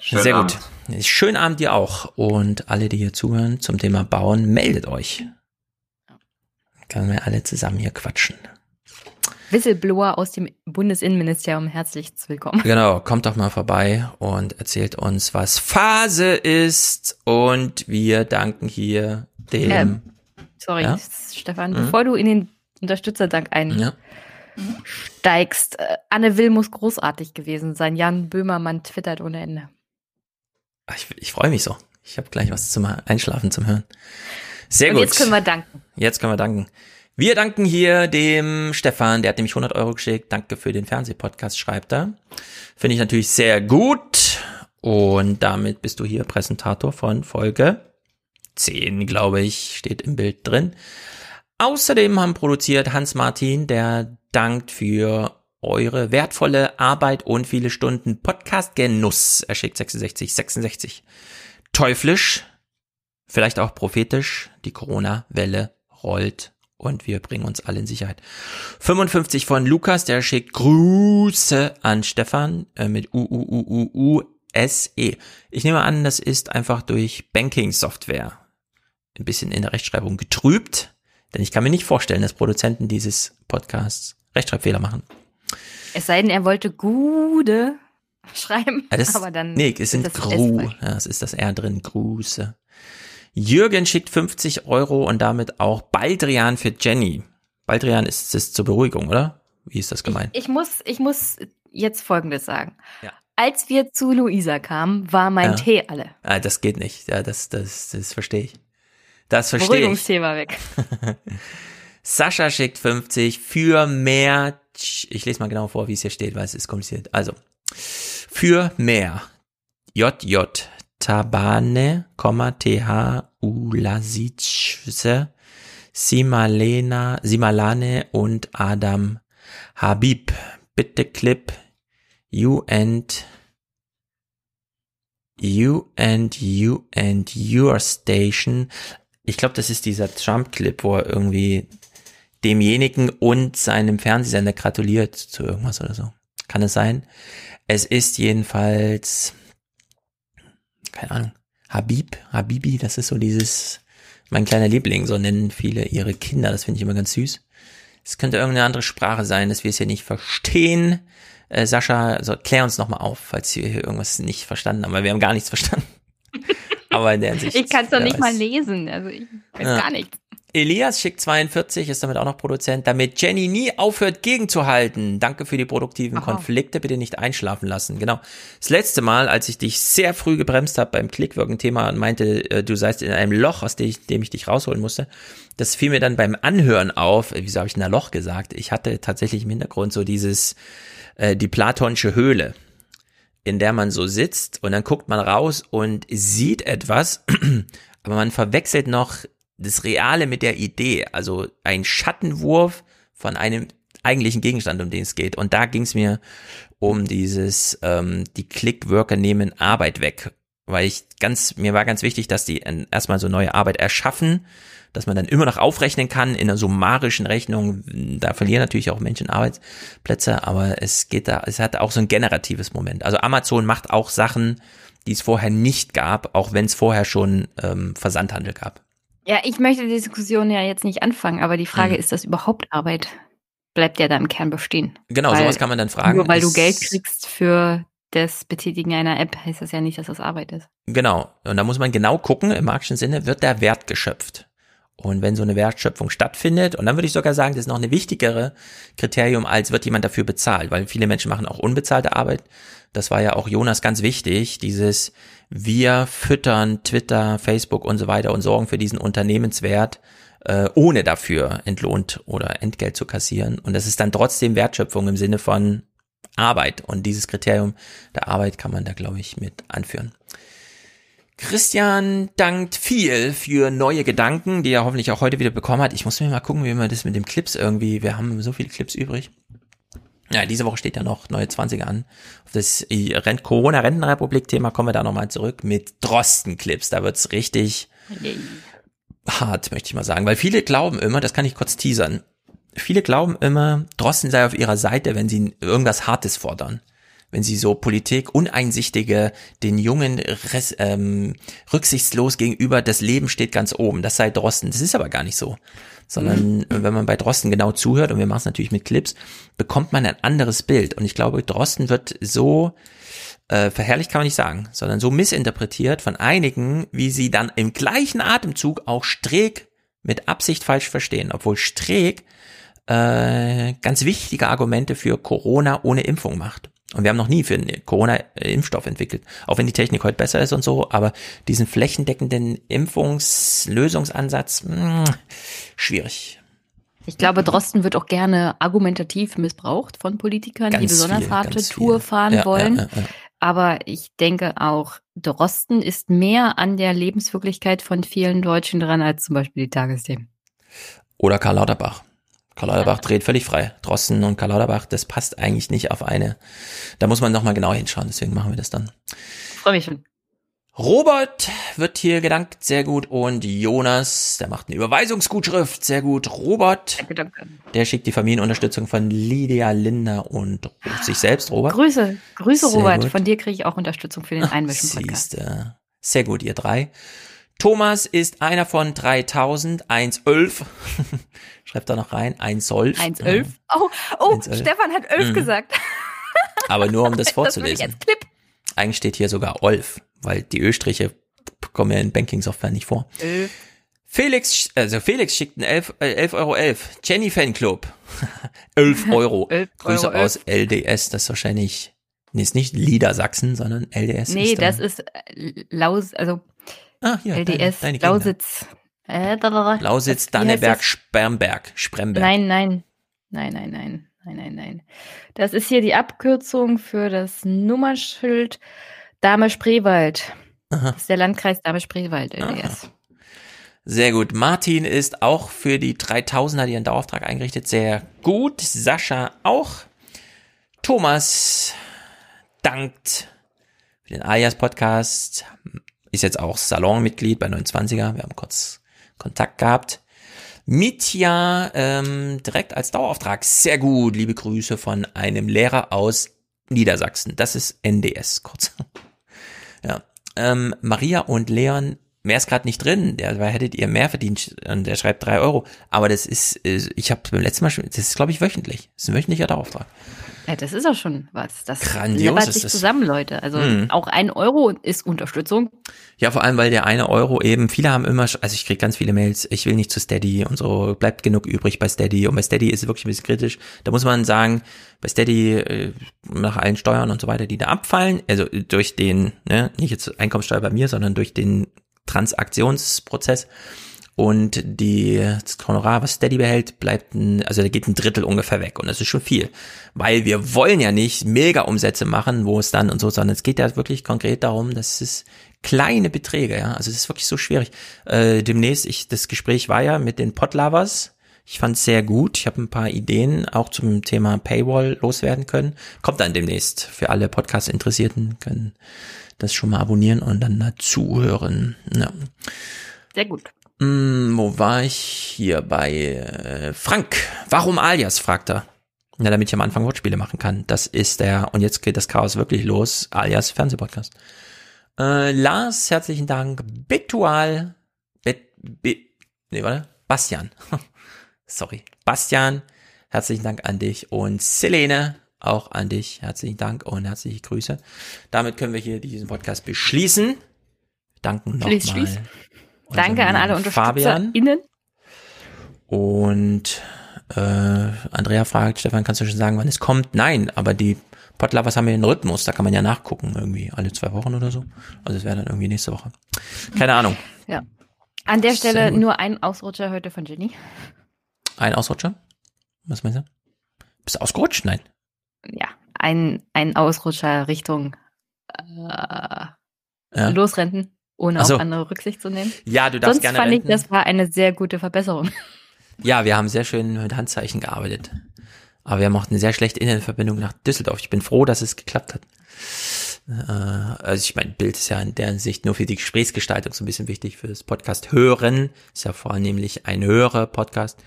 schönen Sehr Abend. gut. Schönen Abend dir auch. Und alle, die hier zuhören zum Thema Bauen, meldet euch. Können wir alle zusammen hier quatschen. Whistleblower aus dem Bundesinnenministerium, herzlich willkommen. Genau, kommt doch mal vorbei und erzählt uns, was Phase ist. Und wir danken hier dem. Ähm, sorry, ja? Stefan, mhm. bevor du in den Unterstützerdank einsteigst, ja. Äh, Anne Will muss großartig gewesen sein. Jan Böhmermann twittert ohne Ende. Ich, ich freue mich so. Ich habe gleich was zum Einschlafen zum Hören. Sehr Und gut. Jetzt können wir danken. Jetzt können wir danken. Wir danken hier dem Stefan, der hat nämlich 100 Euro geschickt. Danke für den Fernsehpodcast, schreibt er. Finde ich natürlich sehr gut. Und damit bist du hier Präsentator von Folge 10, glaube ich, steht im Bild drin. Außerdem haben produziert Hans Martin, der dankt für eure wertvolle Arbeit und viele Stunden Podcast-Genuss. Er schickt 66, 66. Teuflisch, vielleicht auch prophetisch, die Corona-Welle rollt und wir bringen uns alle in Sicherheit. 55 von Lukas, der schickt Grüße an Stefan äh, mit U U U U U S E. Ich nehme an, das ist einfach durch Banking Software ein bisschen in der Rechtschreibung getrübt, denn ich kann mir nicht vorstellen, dass Produzenten dieses Podcasts Rechtschreibfehler machen. Es sei denn, er wollte Gude schreiben, ja, das, aber dann. Nee, es sind Gru. Ja, es ist das R drin, Grüße. Jürgen schickt 50 Euro und damit auch Baldrian für Jenny. Baldrian ist es zur Beruhigung, oder? Wie ist das gemeint? Ich, ich muss, ich muss jetzt Folgendes sagen. Ja. Als wir zu Luisa kamen, war mein ja. Tee alle. Ah, das geht nicht. Ja, das, das, das verstehe ich. Das verstehe Beruhigungsthema weg. Sascha schickt 50 für mehr. Ich lese mal genau vor, wie es hier steht, weil es ist kompliziert. Also, für mehr. JJ Tabane, TH Ulasice, Simalena, Simalane und Adam Habib. Bitte Clip You and You and You and Your Station ich glaube, das ist dieser Trump-Clip, wo er irgendwie demjenigen und seinem Fernsehsender gratuliert zu irgendwas oder so. Kann es sein? Es ist jedenfalls, keine Ahnung, Habib, Habibi, das ist so dieses, mein kleiner Liebling, so nennen viele ihre Kinder, das finde ich immer ganz süß. Es könnte irgendeine andere Sprache sein, dass wir es hier nicht verstehen. Äh, Sascha, also klär uns nochmal auf, falls wir hier irgendwas nicht verstanden haben, weil wir haben gar nichts verstanden. Aber in der Hinsicht. Ich kann es doch nicht weiß. mal lesen. Also ich weiß ja. gar nichts. Elias schickt 42, ist damit auch noch Produzent, damit Jenny nie aufhört gegenzuhalten. Danke für die produktiven Aha. Konflikte, bitte nicht einschlafen lassen. Genau. Das letzte Mal, als ich dich sehr früh gebremst habe beim Klickwirken-Thema und meinte, äh, du seist in einem Loch, aus dem ich, dem ich dich rausholen musste, das fiel mir dann beim Anhören auf. Wieso habe ich in ein Loch gesagt? Ich hatte tatsächlich im Hintergrund so dieses, äh, die platonische Höhle in der man so sitzt und dann guckt man raus und sieht etwas, aber man verwechselt noch das Reale mit der Idee, also ein Schattenwurf von einem eigentlichen Gegenstand, um den es geht. Und da ging es mir um dieses, ähm, die Clickworker nehmen Arbeit weg. Weil ich ganz, mir war ganz wichtig, dass die erstmal so neue Arbeit erschaffen, dass man dann immer noch aufrechnen kann in einer summarischen Rechnung. Da verlieren natürlich auch Menschen Arbeitsplätze, aber es geht da, es hat auch so ein generatives Moment. Also Amazon macht auch Sachen, die es vorher nicht gab, auch wenn es vorher schon ähm, Versandhandel gab. Ja, ich möchte die Diskussion ja jetzt nicht anfangen, aber die Frage, mhm. ist das überhaupt Arbeit? Bleibt ja dann im Kern bestehen. Genau, weil, sowas kann man dann fragen. Nur weil du Geld kriegst für das Betätigen einer App, heißt das ja nicht, dass das Arbeit ist. Genau. Und da muss man genau gucken, im marxischen Sinne, wird der Wert geschöpft? Und wenn so eine Wertschöpfung stattfindet, und dann würde ich sogar sagen, das ist noch eine wichtigere Kriterium, als wird jemand dafür bezahlt, weil viele Menschen machen auch unbezahlte Arbeit. Das war ja auch Jonas ganz wichtig, dieses wir füttern Twitter, Facebook und so weiter und sorgen für diesen Unternehmenswert, äh, ohne dafür entlohnt oder Entgelt zu kassieren. Und das ist dann trotzdem Wertschöpfung im Sinne von Arbeit. Und dieses Kriterium der Arbeit kann man da, glaube ich, mit anführen. Christian dankt viel für neue Gedanken, die er hoffentlich auch heute wieder bekommen hat. Ich muss mir mal gucken, wie wir das mit dem Clips irgendwie, wir haben so viele Clips übrig. Ja, diese Woche steht ja noch neue 20 an. Auf das Corona-Rentenrepublik-Thema kommen wir da nochmal zurück mit Drosten-Clips. Da wird's richtig okay. hart, möchte ich mal sagen. Weil viele glauben immer, das kann ich kurz teasern, viele glauben immer, Drosten sei auf ihrer Seite, wenn sie irgendwas Hartes fordern wenn sie so Politik uneinsichtige, den Jungen res, ähm, rücksichtslos gegenüber, das Leben steht ganz oben. Das sei Drosten. Das ist aber gar nicht so. Sondern mhm. wenn man bei Drosten genau zuhört, und wir machen es natürlich mit Clips, bekommt man ein anderes Bild. Und ich glaube, Drosten wird so äh, verherrlicht kann man nicht sagen, sondern so missinterpretiert von einigen, wie sie dann im gleichen Atemzug auch Streeck mit Absicht falsch verstehen, obwohl Streeck äh, ganz wichtige Argumente für Corona ohne Impfung macht. Und wir haben noch nie für einen Corona-Impfstoff entwickelt. Auch wenn die Technik heute besser ist und so, aber diesen flächendeckenden Impfungslösungsansatz, mh, hm, schwierig. Ich glaube, Drosten wird auch gerne argumentativ missbraucht von Politikern, ganz die besonders viel, harte Tour fahren ja, wollen. Ja, ja, aber ich denke auch, Drosten ist mehr an der Lebenswirklichkeit von vielen Deutschen dran als zum Beispiel die Tagesthemen. Oder Karl Lauterbach. Karl Lauterbach dreht völlig frei. Drossen und Karl Lauterbach, das passt eigentlich nicht auf eine. Da muss man nochmal genau hinschauen, deswegen machen wir das dann. Freue mich schon. Robert wird hier gedankt, sehr gut. Und Jonas, der macht eine Überweisungsgutschrift, sehr gut. Robert, danke, danke. der schickt die Familienunterstützung von Lydia, Linda und sich selbst, Robert. Grüße, Grüße sehr Robert. Gut. Von dir kriege ich auch Unterstützung für den Einmischen-Podcast. Sehr gut, ihr drei. Thomas ist einer von 3000, 111. Schreibt da noch rein, 1 Solf. 111. Oh, oh, 1, Stefan hat 11 mhm. gesagt. Aber nur um das vorzulesen. Das Clip. Eigentlich steht hier sogar Olf, weil die Ölstriche kommen ja in Banking-Software nicht vor. 11. Felix, also Felix schickt ein 11, äh, 11 Euro 11. Jenny Fanclub. 11 Euro. 11 Grüße Euro aus 11. LDS, das ist wahrscheinlich, nee, ist nicht Lieder Sachsen, sondern LDS. Nee, ist das ist äh, Laus, also Ah, hier, LDS, deine, deine Lausitz. Äh, da, da, da. Lausitz, Danneberg, Spermberg, Spremberg. Nein, nein. Nein, nein, nein. Nein, nein, nein. Das ist hier die Abkürzung für das Nummernschild Dame Spreewald. Aha. Das ist der Landkreis Dame Spreewald, LDS. Aha. Sehr gut. Martin ist auch für die 3000er, die ihren Dauerauftrag eingerichtet, sehr gut. Sascha auch. Thomas dankt für den Alias Podcast ist jetzt auch Salonmitglied bei 29er. Wir haben kurz Kontakt gehabt. Mitya ähm, direkt als Dauerauftrag. Sehr gut. Liebe Grüße von einem Lehrer aus Niedersachsen. Das ist NDS, kurz. ja. Ähm, Maria und Leon, mehr ist gerade nicht drin. Der hättet ihr mehr verdient. Und der schreibt drei Euro. Aber das ist, ich habe beim letzten Mal schon, das ist glaube ich wöchentlich. Das ist ein wöchentlicher Dauerauftrag. Ja, das ist auch schon was. Das Grandios sich das. zusammen, Leute. Also mhm. auch ein Euro ist Unterstützung. Ja, vor allem, weil der eine Euro eben, viele haben immer, also ich kriege ganz viele Mails, ich will nicht zu Steady und so, bleibt genug übrig bei Steady. Und bei Steady ist es wirklich ein bisschen kritisch. Da muss man sagen, bei Steady, äh, nach allen Steuern und so weiter, die da abfallen, also durch den, ne, nicht jetzt Einkommenssteuer bei mir, sondern durch den Transaktionsprozess, und die das Honorar, was Steady behält, bleibt ein, also da geht ein Drittel ungefähr weg und das ist schon viel, weil wir wollen ja nicht mega Umsätze machen, wo es dann und so, sondern es geht ja wirklich konkret darum, dass es kleine Beträge, ja, also es ist wirklich so schwierig. Äh, demnächst, ich das Gespräch war ja mit den Podlovers, ich fand es sehr gut. Ich habe ein paar Ideen auch zum Thema Paywall loswerden können. Kommt dann demnächst. Für alle Podcast-Interessierten können das schon mal abonnieren und dann dazu hören. Ja. Sehr gut. Hm, wo war ich hier bei äh, Frank? Warum Alias? fragt er. Ja, damit ich am Anfang Wortspiele machen kann. Das ist der, und jetzt geht das Chaos wirklich los, alias Fernsehpodcast. Äh, Lars, herzlichen Dank. Bitual, Bet, Bet, nee, warte, Bastian. sorry, Bastian, herzlichen Dank an dich und Selene, auch an dich, herzlichen Dank und herzliche Grüße. Damit können wir hier diesen Podcast beschließen. Danken nochmal. Danke an alle UnterstützerInnen. Und äh, Andrea fragt, Stefan, kannst du schon sagen, wann es kommt? Nein, aber die Podlovers haben ja einen Rhythmus, da kann man ja nachgucken, irgendwie alle zwei Wochen oder so. Also es wäre dann irgendwie nächste Woche. Keine Ahnung. Ja. An der Stelle nur ein Ausrutscher heute von Jenny. Ein Ausrutscher? Was meinst du? Bist du ausgerutscht? Nein. Ja, ein, ein Ausrutscher Richtung äh, ja. Losrennen, ohne so. auf andere Rücksicht zu nehmen. Ja, du darfst Sonst gerne fand renten. ich, das war eine sehr gute Verbesserung. Ja, wir haben sehr schön mit Handzeichen gearbeitet. Aber wir haben auch eine sehr schlechte Internetverbindung nach Düsseldorf. Ich bin froh, dass es geklappt hat. Äh, also ich meine, Bild ist ja in der Sicht nur für die Gesprächsgestaltung so ein bisschen wichtig für das Podcast hören. Ist ja vornehmlich ein höherer Podcast.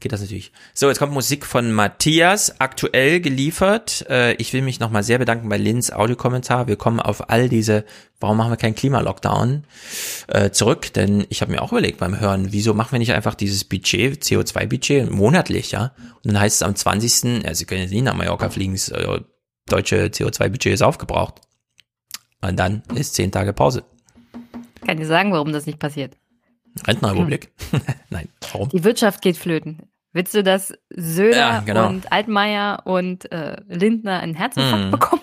Geht das natürlich. So, jetzt kommt Musik von Matthias, aktuell geliefert. Äh, ich will mich nochmal sehr bedanken bei Lins Audiokommentar. Wir kommen auf all diese, warum machen wir keinen Klimalockdown, äh, zurück. Denn ich habe mir auch überlegt beim Hören, wieso machen wir nicht einfach dieses Budget, CO2-Budget, monatlich, ja? Und dann heißt es am 20., also Sie können jetzt nie nach Mallorca fliegen, das deutsche CO2-Budget ist aufgebraucht. Und dann ist zehn Tage Pause. Kann dir sagen, warum das nicht passiert. Rentenrepublik? Hm. Nein, warum? Die Wirtschaft geht flöten. Willst du, dass Söder Ja, genau. und Altmaier und äh, Lindner einen Herzinfarkt Hm. bekommen?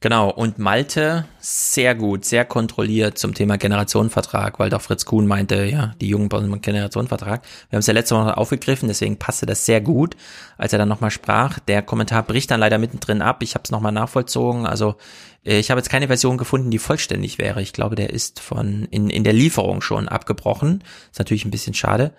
Genau, und Malte sehr gut, sehr kontrolliert zum Thema Generationenvertrag, weil doch Fritz Kuhn meinte, ja, die Jungen brauchen einen Generationenvertrag. Wir haben es ja letzte Woche aufgegriffen, deswegen passte das sehr gut, als er dann nochmal sprach. Der Kommentar bricht dann leider mittendrin ab. Ich habe es nochmal nachvollzogen. Also ich habe jetzt keine Version gefunden, die vollständig wäre. Ich glaube, der ist von in, in der Lieferung schon abgebrochen. Ist natürlich ein bisschen schade.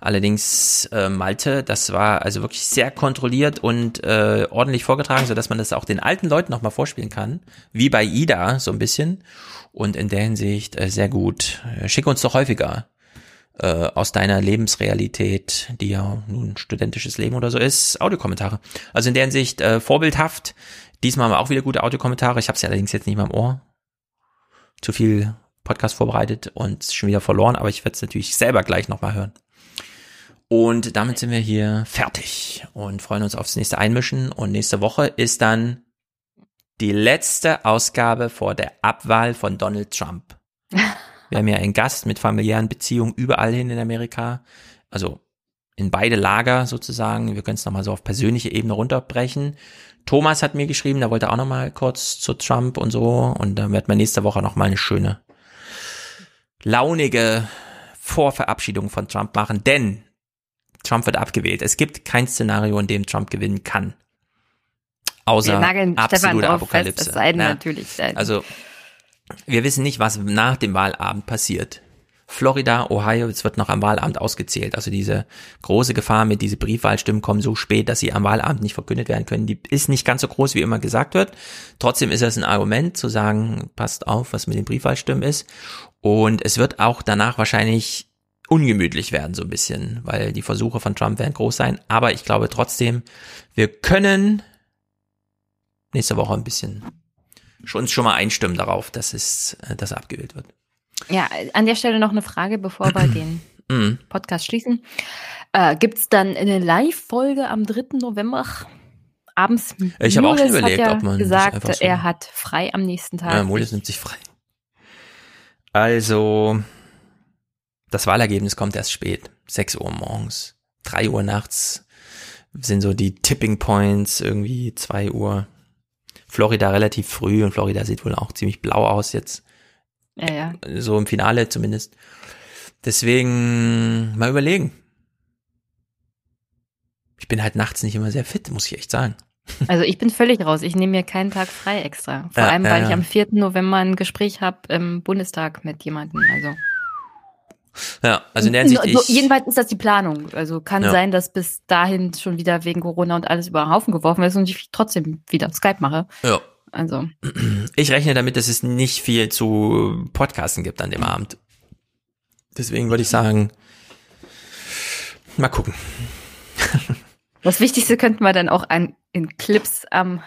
Allerdings äh, Malte, das war also wirklich sehr kontrolliert und äh, ordentlich vorgetragen, so dass man das auch den alten Leuten nochmal vorspielen kann, wie bei Ida so ein bisschen. Und in der Hinsicht äh, sehr gut. Äh, Schick uns doch häufiger äh, aus deiner Lebensrealität, die ja nun studentisches Leben oder so ist, Audiokommentare. Also in der Hinsicht äh, vorbildhaft. Diesmal haben wir auch wieder gute Audiokommentare. Ich habe sie allerdings jetzt nicht mehr im Ohr. Zu viel Podcast vorbereitet und schon wieder verloren, aber ich werde es natürlich selber gleich nochmal hören. Und damit sind wir hier fertig und freuen uns aufs nächste Einmischen. Und nächste Woche ist dann die letzte Ausgabe vor der Abwahl von Donald Trump. Wir haben ja einen Gast mit familiären Beziehungen überall hin in Amerika. Also in beide Lager sozusagen. Wir können es nochmal so auf persönliche Ebene runterbrechen. Thomas hat mir geschrieben, der wollte auch nochmal kurz zu Trump und so. Und dann wird man nächste Woche nochmal eine schöne, launige Vorverabschiedung von Trump machen. Denn Trump wird abgewählt. Es gibt kein Szenario, in dem Trump gewinnen kann. Außer absolute drauf fest, Apokalypse. es sei denn Ja. natürlich. Äh, Also, wir wissen nicht, was nach dem Wahlabend passiert. Florida, Ohio, es wird noch am Wahlabend ausgezählt. Also diese große Gefahr mit diese Briefwahlstimmen kommen so spät, dass sie am Wahlabend nicht verkündet werden können. Die ist nicht ganz so groß, wie immer gesagt wird. Trotzdem ist es ein Argument zu sagen, passt auf, was mit den Briefwahlstimmen ist. Und es wird auch danach wahrscheinlich ungemütlich werden, so ein bisschen, weil die Versuche von Trump werden groß sein. Aber ich glaube trotzdem, wir können nächste Woche ein bisschen schon- uns schon mal einstimmen darauf, dass es, äh, dass er abgewählt wird. Ja, an der Stelle noch eine Frage, bevor wir den Mhm. Podcast schließen. Äh, Gibt es dann eine Live-Folge am 3. November abends? Ich habe auch schon überlegt, ja ob man gesagt, so- er hat frei am nächsten Tag. Ja, Molis nimmt sich frei. Also, das Wahlergebnis kommt erst spät. 6 Uhr morgens, 3 Uhr nachts sind so die Tipping Points, irgendwie 2 Uhr. Florida relativ früh und Florida sieht wohl auch ziemlich blau aus jetzt. Ja, ja. So im Finale zumindest. Deswegen mal überlegen. Ich bin halt nachts nicht immer sehr fit, muss ich echt sagen. Also ich bin völlig raus. Ich nehme mir keinen Tag frei extra. Vor ja, allem, weil ja, ja. ich am 4. November ein Gespräch habe im Bundestag mit jemandem. Also. Ja, also in der Hinsicht. Ich, jedenfalls ist das die Planung. Also kann sein, dass bis dahin schon wieder wegen Corona und alles über den Haufen geworfen ist und ich trotzdem wieder Skype mache. Ja. Also. Ich rechne damit, dass es nicht viel zu Podcasten gibt an dem Abend. Deswegen würde ich sagen, mal gucken. Das Wichtigste könnten wir dann auch an, in Clips am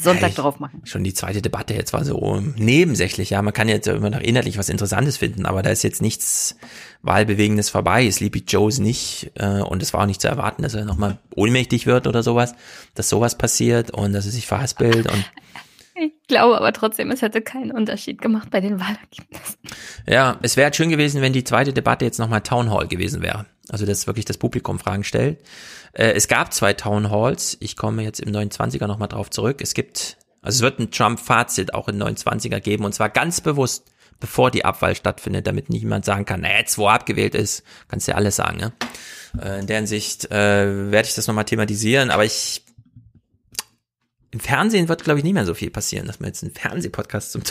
Sonntag ja, drauf machen. Schon die zweite Debatte jetzt war so nebensächlich, ja. Man kann jetzt immer noch inhaltlich was Interessantes finden, aber da ist jetzt nichts Wahlbewegendes vorbei. Sleepy Joe's nicht äh, und es war auch nicht zu erwarten, dass er nochmal ohnmächtig wird oder sowas, dass sowas passiert und dass er sich verhaspelt und ich glaube aber trotzdem, es hätte keinen Unterschied gemacht bei den Wahlergebnissen. Ja, es wäre halt schön gewesen, wenn die zweite Debatte jetzt nochmal Town Hall gewesen wäre. Also, dass wirklich das Publikum Fragen stellt. Äh, es gab zwei Town Halls. Ich komme jetzt im 29er nochmal drauf zurück. Es gibt, also es wird ein Trump-Fazit auch im 29er geben und zwar ganz bewusst, bevor die Abwahl stattfindet, damit niemand sagen kann, na, jetzt wo er abgewählt ist, kannst du ja alles sagen, ne? Äh, in der Hinsicht äh, werde ich das nochmal thematisieren, aber ich im Fernsehen wird, glaube ich, nicht mehr so viel passieren, dass man jetzt einen Fernsehpodcast zum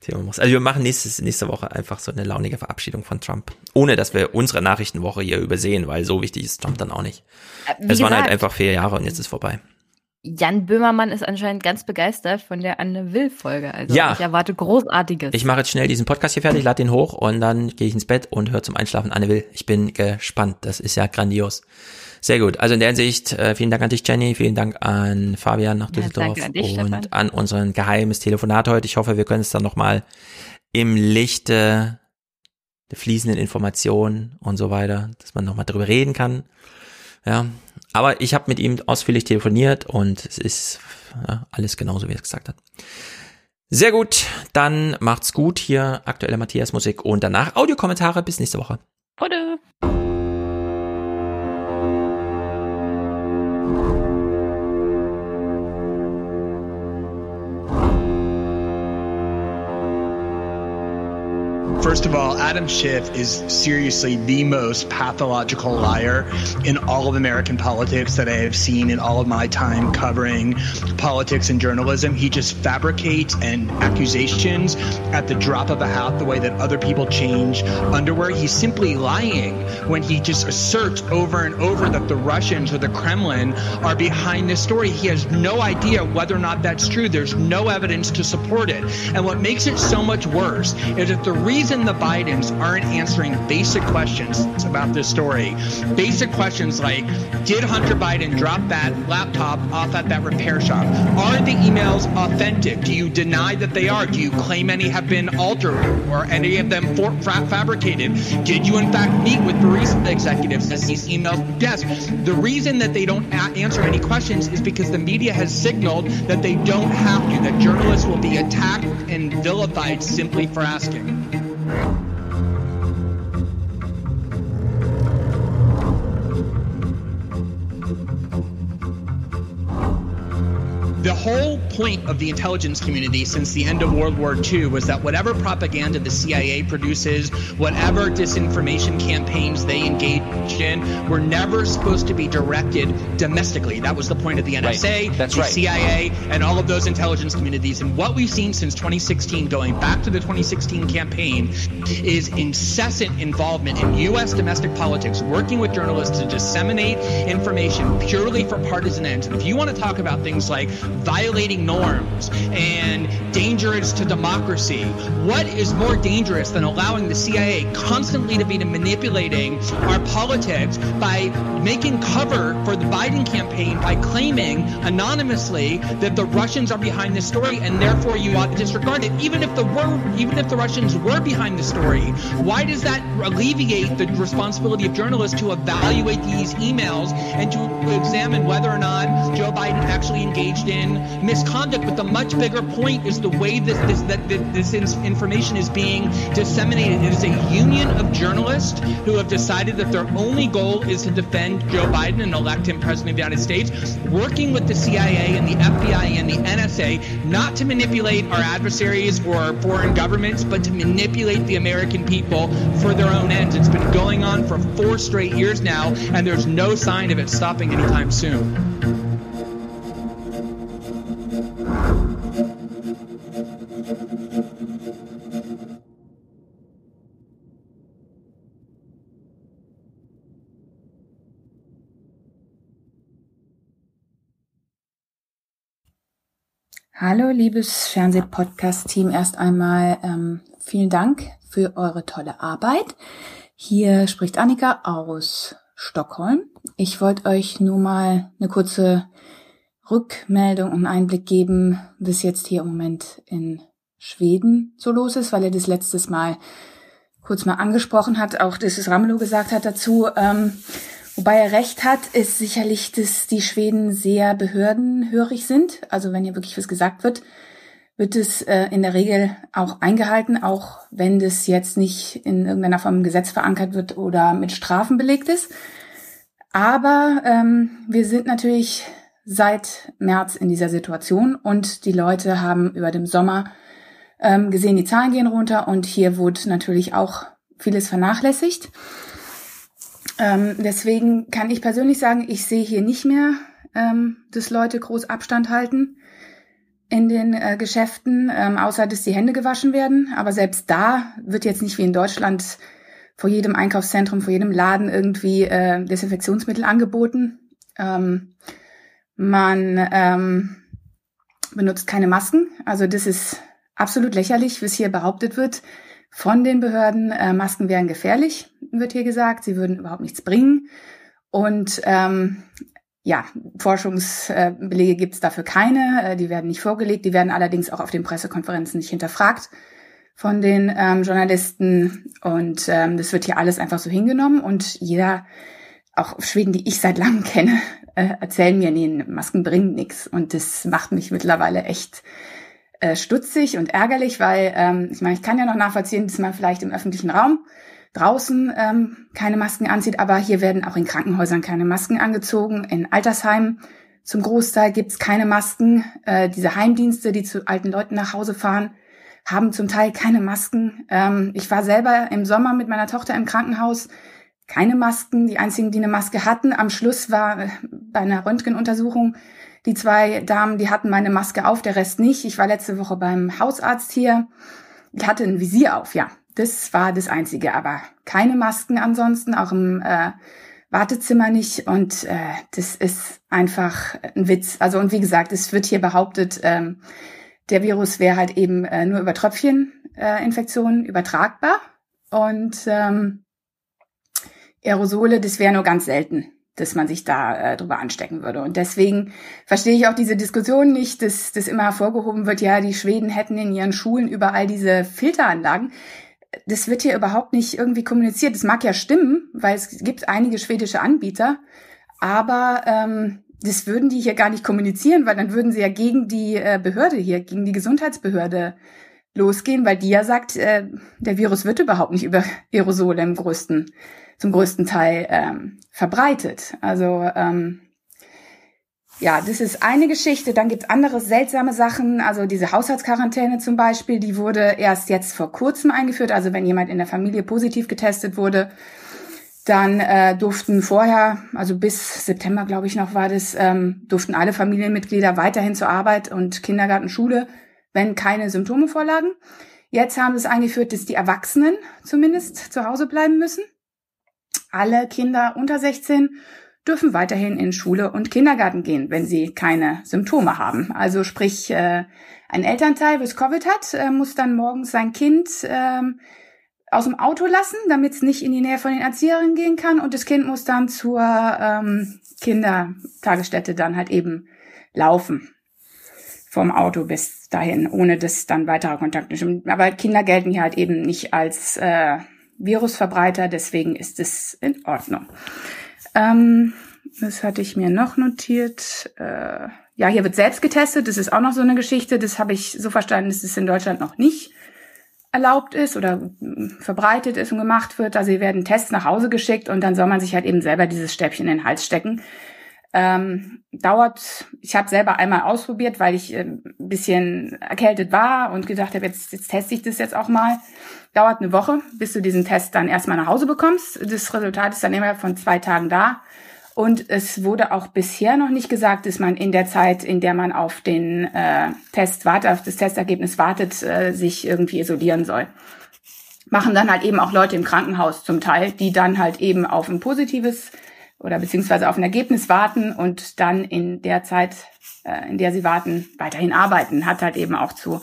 Thema muss. Also wir machen nächstes, nächste Woche einfach so eine launige Verabschiedung von Trump. Ohne, dass wir unsere Nachrichtenwoche hier übersehen, weil so wichtig ist Trump dann auch nicht. Äh, wie es gesagt, waren halt einfach vier Jahre und jetzt ist vorbei. Jan Böhmermann ist anscheinend ganz begeistert von der Anne Will-Folge. Also ja. ich erwarte Großartiges. Ich mache jetzt schnell diesen Podcast hier fertig, lade den hoch und dann gehe ich ins Bett und höre zum Einschlafen Anne Will. Ich bin gespannt. Das ist ja grandios. Sehr gut. Also in der Hinsicht, äh, vielen Dank an dich, Jenny. Vielen Dank an Fabian nach Düsseldorf ja, an dich, und Stefan. an unseren geheimes Telefonat heute. Ich hoffe, wir können es dann nochmal im Lichte der fließenden Informationen und so weiter, dass man nochmal drüber reden kann. Ja, aber ich habe mit ihm ausführlich telefoniert und es ist ja, alles genauso, wie er es gesagt hat. Sehr gut, dann macht's gut. Hier aktuelle Matthias Musik und danach Audiokommentare. Bis nächste Woche. Oder. First of all, Adam Schiff is seriously the most pathological liar in all of American politics that I have seen in all of my time covering politics and journalism. He just fabricates and accusations at the drop of a hat, the way that other people change underwear. He's simply lying when he just asserts over and over that the Russians or the Kremlin are behind this story. He has no idea whether or not that's true. There's no evidence to support it. And what makes it so much worse is that the reason reason the Bidens aren't answering basic questions about this story, basic questions like, did Hunter Biden drop that laptop off at that repair shop? Are the emails authentic? Do you deny that they are? Do you claim any have been altered or any of them for, fabricated? Did you in fact meet with Barista executives as these emails? Yes. The reason that they don't answer any questions is because the media has signaled that they don't have to, that journalists will be attacked and vilified simply for asking. Thank you. The whole point of the intelligence community since the end of World War II was that whatever propaganda the CIA produces, whatever disinformation campaigns they engaged in, were never supposed to be directed domestically. That was the point of the NSA, right. That's the right. CIA, and all of those intelligence communities. And what we've seen since 2016, going back to the 2016 campaign, is incessant involvement in U.S. domestic politics, working with journalists to disseminate information purely for partisan ends. And if you want to talk about things like violating norms and dangerous to democracy. What is more dangerous than allowing the CIA constantly to be manipulating our politics by making cover for the Biden campaign by claiming anonymously that the Russians are behind this story and therefore you ought to disregard it, even if the were, even if the Russians were behind the story. Why does that alleviate the responsibility of journalists to evaluate these emails and to examine whether or not Joe Biden actually engaged in in misconduct. But the much bigger point is the way this this that, that this information is being disseminated. It is a union of journalists who have decided that their only goal is to defend Joe Biden and elect him president of the United States, working with the CIA and the FBI and the NSA not to manipulate our adversaries or our foreign governments, but to manipulate the American people for their own ends. It's been going on for four straight years now, and there's no sign of it stopping anytime soon. Hallo, liebes Fernsehpodcast-Team. Erst einmal ähm, vielen Dank für eure tolle Arbeit. Hier spricht Annika aus Stockholm. Ich wollte euch nur mal eine kurze Rückmeldung und Einblick geben, was jetzt hier im Moment in Schweden so los ist, weil er das letztes Mal kurz mal angesprochen hat, auch das Ramelow gesagt hat dazu. Ähm, Wobei er recht hat, ist sicherlich, dass die Schweden sehr behördenhörig sind. Also wenn hier wirklich was gesagt wird, wird es äh, in der Regel auch eingehalten, auch wenn das jetzt nicht in irgendeiner Form im Gesetz verankert wird oder mit Strafen belegt ist. Aber ähm, wir sind natürlich seit März in dieser Situation und die Leute haben über dem Sommer ähm, gesehen, die Zahlen gehen runter und hier wurde natürlich auch vieles vernachlässigt. Ähm, deswegen kann ich persönlich sagen, ich sehe hier nicht mehr, ähm, dass Leute groß Abstand halten in den äh, Geschäften, ähm, außer dass die Hände gewaschen werden. Aber selbst da wird jetzt nicht wie in Deutschland vor jedem Einkaufszentrum, vor jedem Laden irgendwie äh, Desinfektionsmittel angeboten. Ähm, man ähm, benutzt keine Masken. Also das ist absolut lächerlich, was hier behauptet wird von den Behörden. Äh, Masken wären gefährlich, wird hier gesagt. Sie würden überhaupt nichts bringen. Und ähm, ja, Forschungsbelege gibt es dafür keine. Äh, die werden nicht vorgelegt. Die werden allerdings auch auf den Pressekonferenzen nicht hinterfragt von den ähm, Journalisten. Und ähm, das wird hier alles einfach so hingenommen. Und jeder, auch Schweden, die ich seit langem kenne, äh, erzählen mir, nee, Masken bringen nichts. Und das macht mich mittlerweile echt äh, stutzig und ärgerlich, weil ähm, ich meine, ich kann ja noch nachvollziehen, dass man vielleicht im öffentlichen Raum draußen ähm, keine Masken anzieht, aber hier werden auch in Krankenhäusern keine Masken angezogen, in Altersheimen zum Großteil gibt's keine Masken. Äh, diese Heimdienste, die zu alten Leuten nach Hause fahren, haben zum Teil keine Masken. Ähm, ich war selber im Sommer mit meiner Tochter im Krankenhaus, keine Masken. Die einzigen, die eine Maske hatten, am Schluss war äh, bei einer Röntgenuntersuchung die zwei Damen, die hatten meine Maske auf, der Rest nicht. Ich war letzte Woche beim Hausarzt hier. Die hatte ein Visier auf, ja. Das war das Einzige, aber keine Masken ansonsten, auch im äh, Wartezimmer nicht. Und äh, das ist einfach ein Witz. Also und wie gesagt, es wird hier behauptet, ähm, der Virus wäre halt eben äh, nur über Tröpfcheninfektionen äh, übertragbar. Und ähm, Aerosole, das wäre nur ganz selten dass man sich da äh, drüber anstecken würde. Und deswegen verstehe ich auch diese Diskussion nicht, dass das immer hervorgehoben wird, ja, die Schweden hätten in ihren Schulen überall diese Filteranlagen. Das wird hier überhaupt nicht irgendwie kommuniziert. Das mag ja stimmen, weil es gibt einige schwedische Anbieter, aber ähm, das würden die hier gar nicht kommunizieren, weil dann würden sie ja gegen die äh, Behörde hier, gegen die Gesundheitsbehörde losgehen, weil die ja sagt, äh, der Virus wird überhaupt nicht über Aerosole im größten zum größten Teil ähm, verbreitet. Also ähm, ja, das ist eine Geschichte. Dann gibt es andere seltsame Sachen. Also diese Haushaltsquarantäne zum Beispiel, die wurde erst jetzt vor kurzem eingeführt. Also wenn jemand in der Familie positiv getestet wurde, dann äh, durften vorher, also bis September glaube ich noch war das, ähm, durften alle Familienmitglieder weiterhin zur Arbeit und Kindergarten, Schule, wenn keine Symptome vorlagen. Jetzt haben sie es eingeführt, dass die Erwachsenen zumindest zu Hause bleiben müssen. Alle Kinder unter 16 dürfen weiterhin in Schule und Kindergarten gehen, wenn sie keine Symptome haben. Also sprich, äh, ein Elternteil, was Covid hat, äh, muss dann morgens sein Kind äh, aus dem Auto lassen, damit es nicht in die Nähe von den Erzieherinnen gehen kann. Und das Kind muss dann zur ähm, Kindertagesstätte dann halt eben laufen. Vom Auto bis dahin, ohne dass dann weiterer Kontakt ist. Aber Kinder gelten hier halt eben nicht als äh, Virusverbreiter, deswegen ist es in Ordnung. Ähm, das hatte ich mir noch notiert. Äh, ja, hier wird selbst getestet. Das ist auch noch so eine Geschichte. Das habe ich so verstanden, dass es in Deutschland noch nicht erlaubt ist oder verbreitet ist und gemacht wird. Also hier werden Tests nach Hause geschickt und dann soll man sich halt eben selber dieses Stäbchen in den Hals stecken. Ähm, dauert, ich habe selber einmal ausprobiert, weil ich äh, ein bisschen erkältet war und gedacht habe, jetzt, jetzt teste ich das jetzt auch mal. Dauert eine Woche, bis du diesen Test dann erstmal nach Hause bekommst. Das Resultat ist dann immer von zwei Tagen da. Und es wurde auch bisher noch nicht gesagt, dass man in der Zeit, in der man auf den äh, Test wartet, auf das Testergebnis wartet, äh, sich irgendwie isolieren soll. Machen dann halt eben auch Leute im Krankenhaus zum Teil, die dann halt eben auf ein positives oder beziehungsweise auf ein Ergebnis warten und dann in der Zeit, äh, in der sie warten, weiterhin arbeiten. Hat halt eben auch zu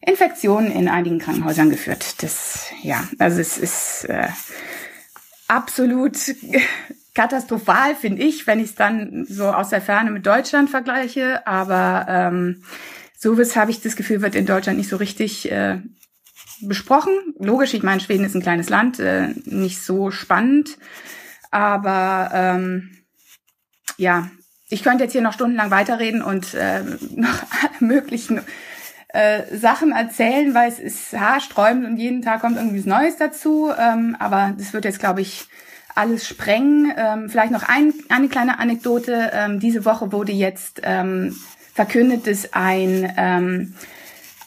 Infektionen in einigen Krankenhäusern geführt. Das, ja, also es ist äh, absolut katastrophal, finde ich, wenn ich es dann so aus der Ferne mit Deutschland vergleiche. Aber ähm, sowas habe ich das Gefühl, wird in Deutschland nicht so richtig äh, besprochen. Logisch, ich meine, Schweden ist ein kleines Land, äh, nicht so spannend. Aber ähm, ja, ich könnte jetzt hier noch stundenlang weiterreden und äh, noch alle möglichen äh, Sachen erzählen, weil es ist haarsträubend und jeden Tag kommt irgendwie was Neues dazu. Ähm, aber das wird jetzt, glaube ich, alles sprengen. Ähm, vielleicht noch ein, eine kleine Anekdote. Ähm, diese Woche wurde jetzt ähm, verkündet, dass ein, ähm,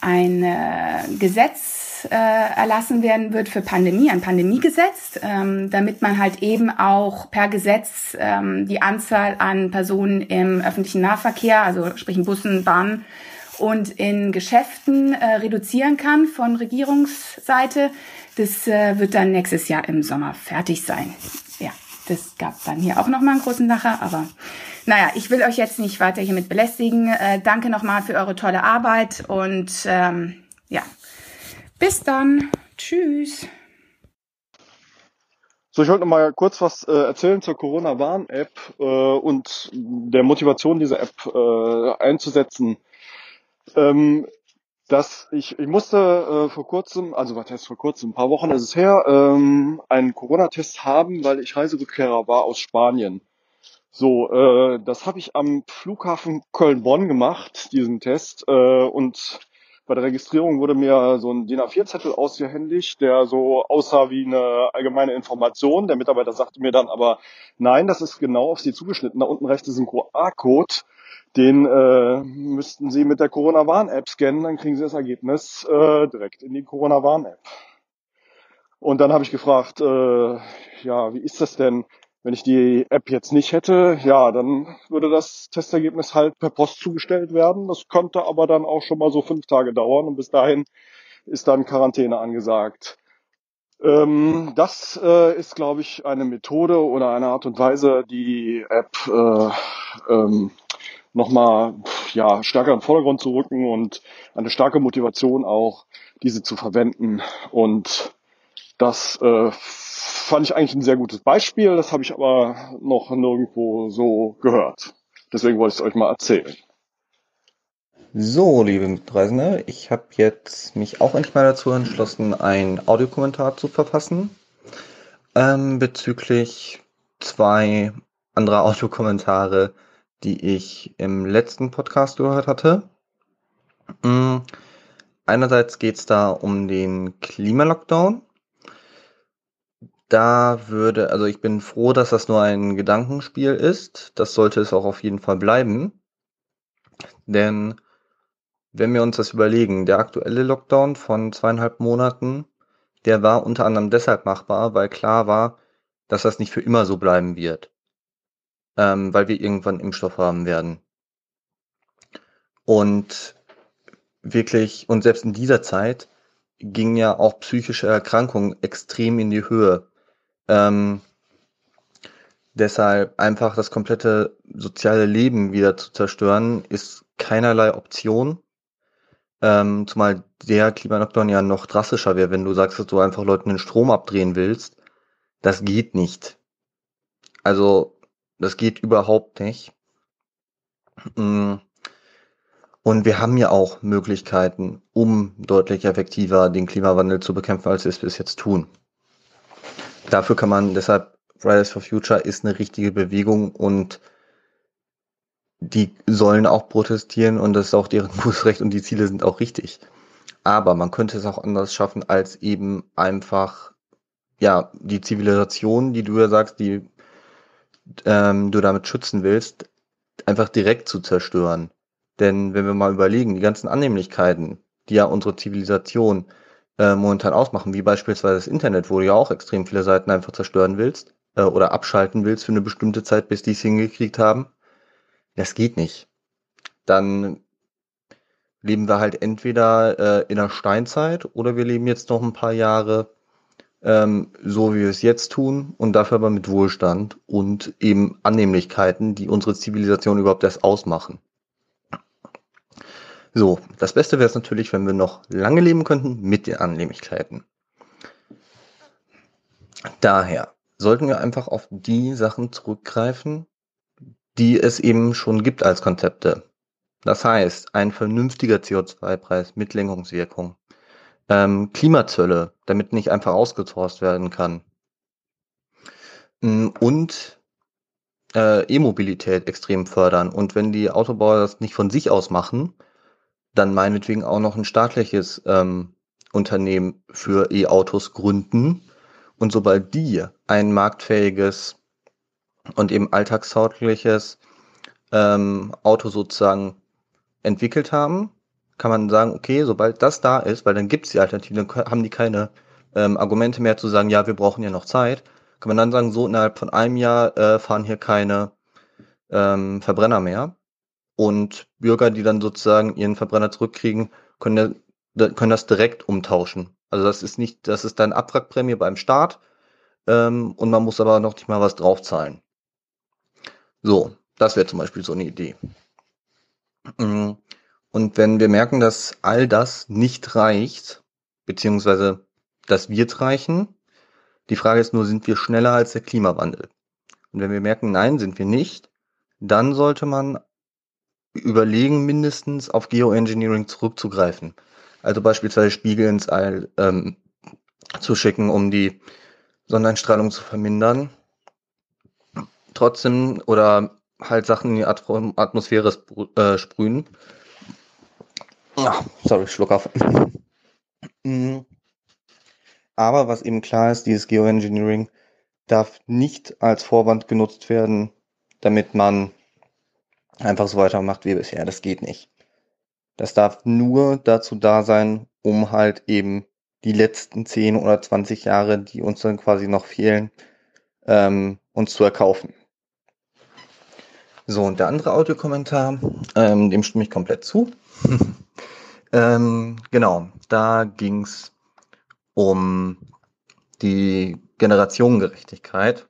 ein äh, Gesetz äh, erlassen werden wird für Pandemie, ein Pandemiegesetz, ähm, damit man halt eben auch per Gesetz ähm, die Anzahl an Personen im öffentlichen Nahverkehr, also sprich in Bussen, Bahnen und in Geschäften äh, reduzieren kann von Regierungsseite. Das äh, wird dann nächstes Jahr im Sommer fertig sein. Ja, das gab dann hier auch nochmal einen großen Lacher, aber naja, ich will euch jetzt nicht weiter hiermit belästigen. Äh, danke nochmal für eure tolle Arbeit und ähm, ja, bis dann. Tschüss. So, ich wollte noch mal kurz was äh, erzählen zur Corona-Warn-App äh, und der Motivation, diese App äh, einzusetzen. Ähm, dass ich, ich musste äh, vor kurzem, also was heißt vor kurzem, ein paar Wochen ist es her, ähm, einen Corona-Test haben, weil ich Reiserückkehrer war aus Spanien. So, äh, das habe ich am Flughafen Köln-Bonn gemacht, diesen Test. Äh, und bei der Registrierung wurde mir so ein DIN A4-Zettel ausgehändigt, der so aussah wie eine allgemeine Information. Der Mitarbeiter sagte mir dann aber, nein, das ist genau auf Sie zugeschnitten. Da unten rechts ist ein QR-Code den äh, müssten Sie mit der Corona-Warn-App scannen, dann kriegen Sie das Ergebnis äh, direkt in die Corona-Warn-App. Und dann habe ich gefragt, äh, ja, wie ist das denn, wenn ich die App jetzt nicht hätte? Ja, dann würde das Testergebnis halt per Post zugestellt werden. Das könnte aber dann auch schon mal so fünf Tage dauern und bis dahin ist dann Quarantäne angesagt. Ähm, das äh, ist, glaube ich, eine Methode oder eine Art und Weise, die App äh, ähm, nochmal ja, stärker in den Vordergrund zu rücken und eine starke Motivation auch, diese zu verwenden. Und das äh, fand ich eigentlich ein sehr gutes Beispiel. Das habe ich aber noch nirgendwo so gehört. Deswegen wollte ich es euch mal erzählen. So, liebe Mitreisende, ich habe jetzt mich auch endlich mal dazu entschlossen, einen Audiokommentar zu verfassen ähm, bezüglich zwei anderer Audiokommentare, die ich im letzten Podcast gehört hatte. Mm, einerseits geht es da um den Klimalockdown. Da würde, also ich bin froh, dass das nur ein Gedankenspiel ist. Das sollte es auch auf jeden Fall bleiben. Denn wenn wir uns das überlegen, der aktuelle Lockdown von zweieinhalb Monaten, der war unter anderem deshalb machbar, weil klar war, dass das nicht für immer so bleiben wird ähm, weil wir irgendwann Impfstoff haben werden. Und wirklich, und selbst in dieser Zeit ging ja auch psychische Erkrankungen extrem in die Höhe. Ähm, deshalb einfach das komplette soziale Leben wieder zu zerstören, ist keinerlei Option. Ähm, zumal der Klimalockdown ja noch drastischer wäre, wenn du sagst, dass du einfach Leuten den Strom abdrehen willst. Das geht nicht. Also das geht überhaupt nicht. Mm. Und wir haben ja auch Möglichkeiten, um deutlich effektiver den Klimawandel zu bekämpfen, als wir es bis jetzt tun. Dafür kann man deshalb Fridays for Future ist eine richtige Bewegung und die sollen auch protestieren und das ist auch deren gutes Recht und die Ziele sind auch richtig. Aber man könnte es auch anders schaffen, als eben einfach, ja, die Zivilisation, die du ja sagst, die ähm, du damit schützen willst, einfach direkt zu zerstören. Denn wenn wir mal überlegen, die ganzen Annehmlichkeiten, die ja unsere Zivilisation äh, momentan ausmachen, wie beispielsweise das Internet, wo du ja auch extrem viele Seiten einfach zerstören willst äh, oder abschalten willst für eine bestimmte Zeit, bis die es hingekriegt haben, das geht nicht. Dann leben wir halt entweder äh, in der Steinzeit oder wir leben jetzt noch ein paar Jahre ähm, so, wie wir es jetzt tun und dafür aber mit Wohlstand und eben Annehmlichkeiten, die unsere Zivilisation überhaupt erst ausmachen. So, das Beste wäre es natürlich, wenn wir noch lange leben könnten mit den Annehmlichkeiten. Daher sollten wir einfach auf die Sachen zurückgreifen, die es eben schon gibt als Konzepte. Das heißt, ein vernünftiger CO2-Preis mit Lenkungswirkung. Ähm, Klimazölle, damit nicht einfach ausgetauscht werden kann. Mm, und äh, E-Mobilität extrem fördern. Und wenn die Autobauer das nicht von sich aus machen, dann meinetwegen auch noch ein staatliches ähm, Unternehmen für E-Autos gründen. Und sobald die ein marktfähiges und eben alltagstaugliches ähm, Auto sozusagen entwickelt haben, kann man sagen, okay, sobald das da ist, weil dann gibt es die Alternative, dann haben die keine ähm, Argumente mehr zu sagen, ja, wir brauchen ja noch Zeit, kann man dann sagen, so innerhalb von einem Jahr äh, fahren hier keine ähm, Verbrenner mehr. Und Bürger, die dann sozusagen ihren Verbrenner zurückkriegen, können, können das direkt umtauschen. Also das ist nicht, das ist dann Abwrackprämie beim Staat ähm, und man muss aber noch nicht mal was draufzahlen. So, das wäre zum Beispiel so eine Idee. Mm, und wenn wir merken, dass all das nicht reicht, beziehungsweise das wird reichen, die Frage ist nur, sind wir schneller als der Klimawandel? Und wenn wir merken, nein, sind wir nicht, dann sollte man überlegen, mindestens auf Geoengineering zurückzugreifen. Also beispielsweise Spiegel ins All ähm, zu schicken, um die Sonneneinstrahlung zu vermindern. Trotzdem oder halt Sachen in die Atmosphäre äh, sprühen. Ach, sorry, Schluck auf. Mm. Aber was eben klar ist, dieses Geoengineering darf nicht als Vorwand genutzt werden, damit man einfach so weitermacht wie bisher. Das geht nicht. Das darf nur dazu da sein, um halt eben die letzten 10 oder 20 Jahre, die uns dann quasi noch fehlen, ähm, uns zu erkaufen. So, und der andere Audiokommentar, ähm, dem stimme ich komplett zu. ähm, genau, da ging's um die Generationengerechtigkeit.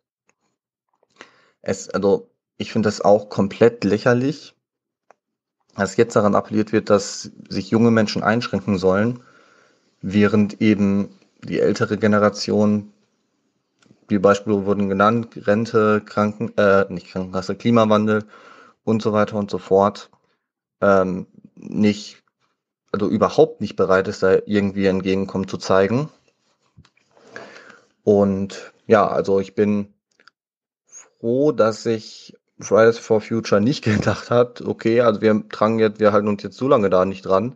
Es, also ich finde das auch komplett lächerlich, dass jetzt daran appelliert wird, dass sich junge Menschen einschränken sollen, während eben die ältere Generation, die Beispiele wurden genannt, Rente, Kranken, äh, nicht Krankenkasse, Klimawandel und so weiter und so fort, ähm, nicht, also überhaupt nicht bereit ist, da irgendwie entgegenkommen zu zeigen. Und ja, also ich bin froh, dass sich Fridays for Future nicht gedacht hat, okay, also wir tragen jetzt, wir halten uns jetzt so lange da nicht dran,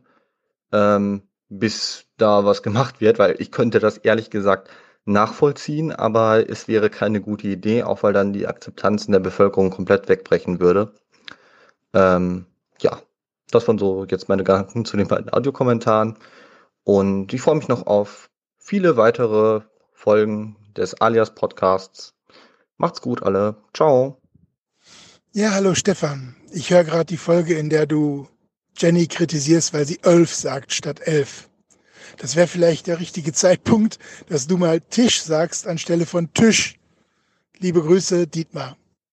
ähm, bis da was gemacht wird, weil ich könnte das ehrlich gesagt nachvollziehen, aber es wäre keine gute Idee, auch weil dann die Akzeptanz in der Bevölkerung komplett wegbrechen würde. Ähm, ja, das waren so jetzt meine Gedanken zu den beiden Audiokommentaren und ich freue mich noch auf viele weitere Folgen des Alias Podcasts. Macht's gut alle. Ciao. Ja, hallo Stefan. Ich höre gerade die Folge, in der du Jenny kritisierst, weil sie elf sagt statt elf. Das wäre vielleicht der richtige Zeitpunkt, dass du mal Tisch sagst anstelle von Tisch. Liebe Grüße, Dietmar.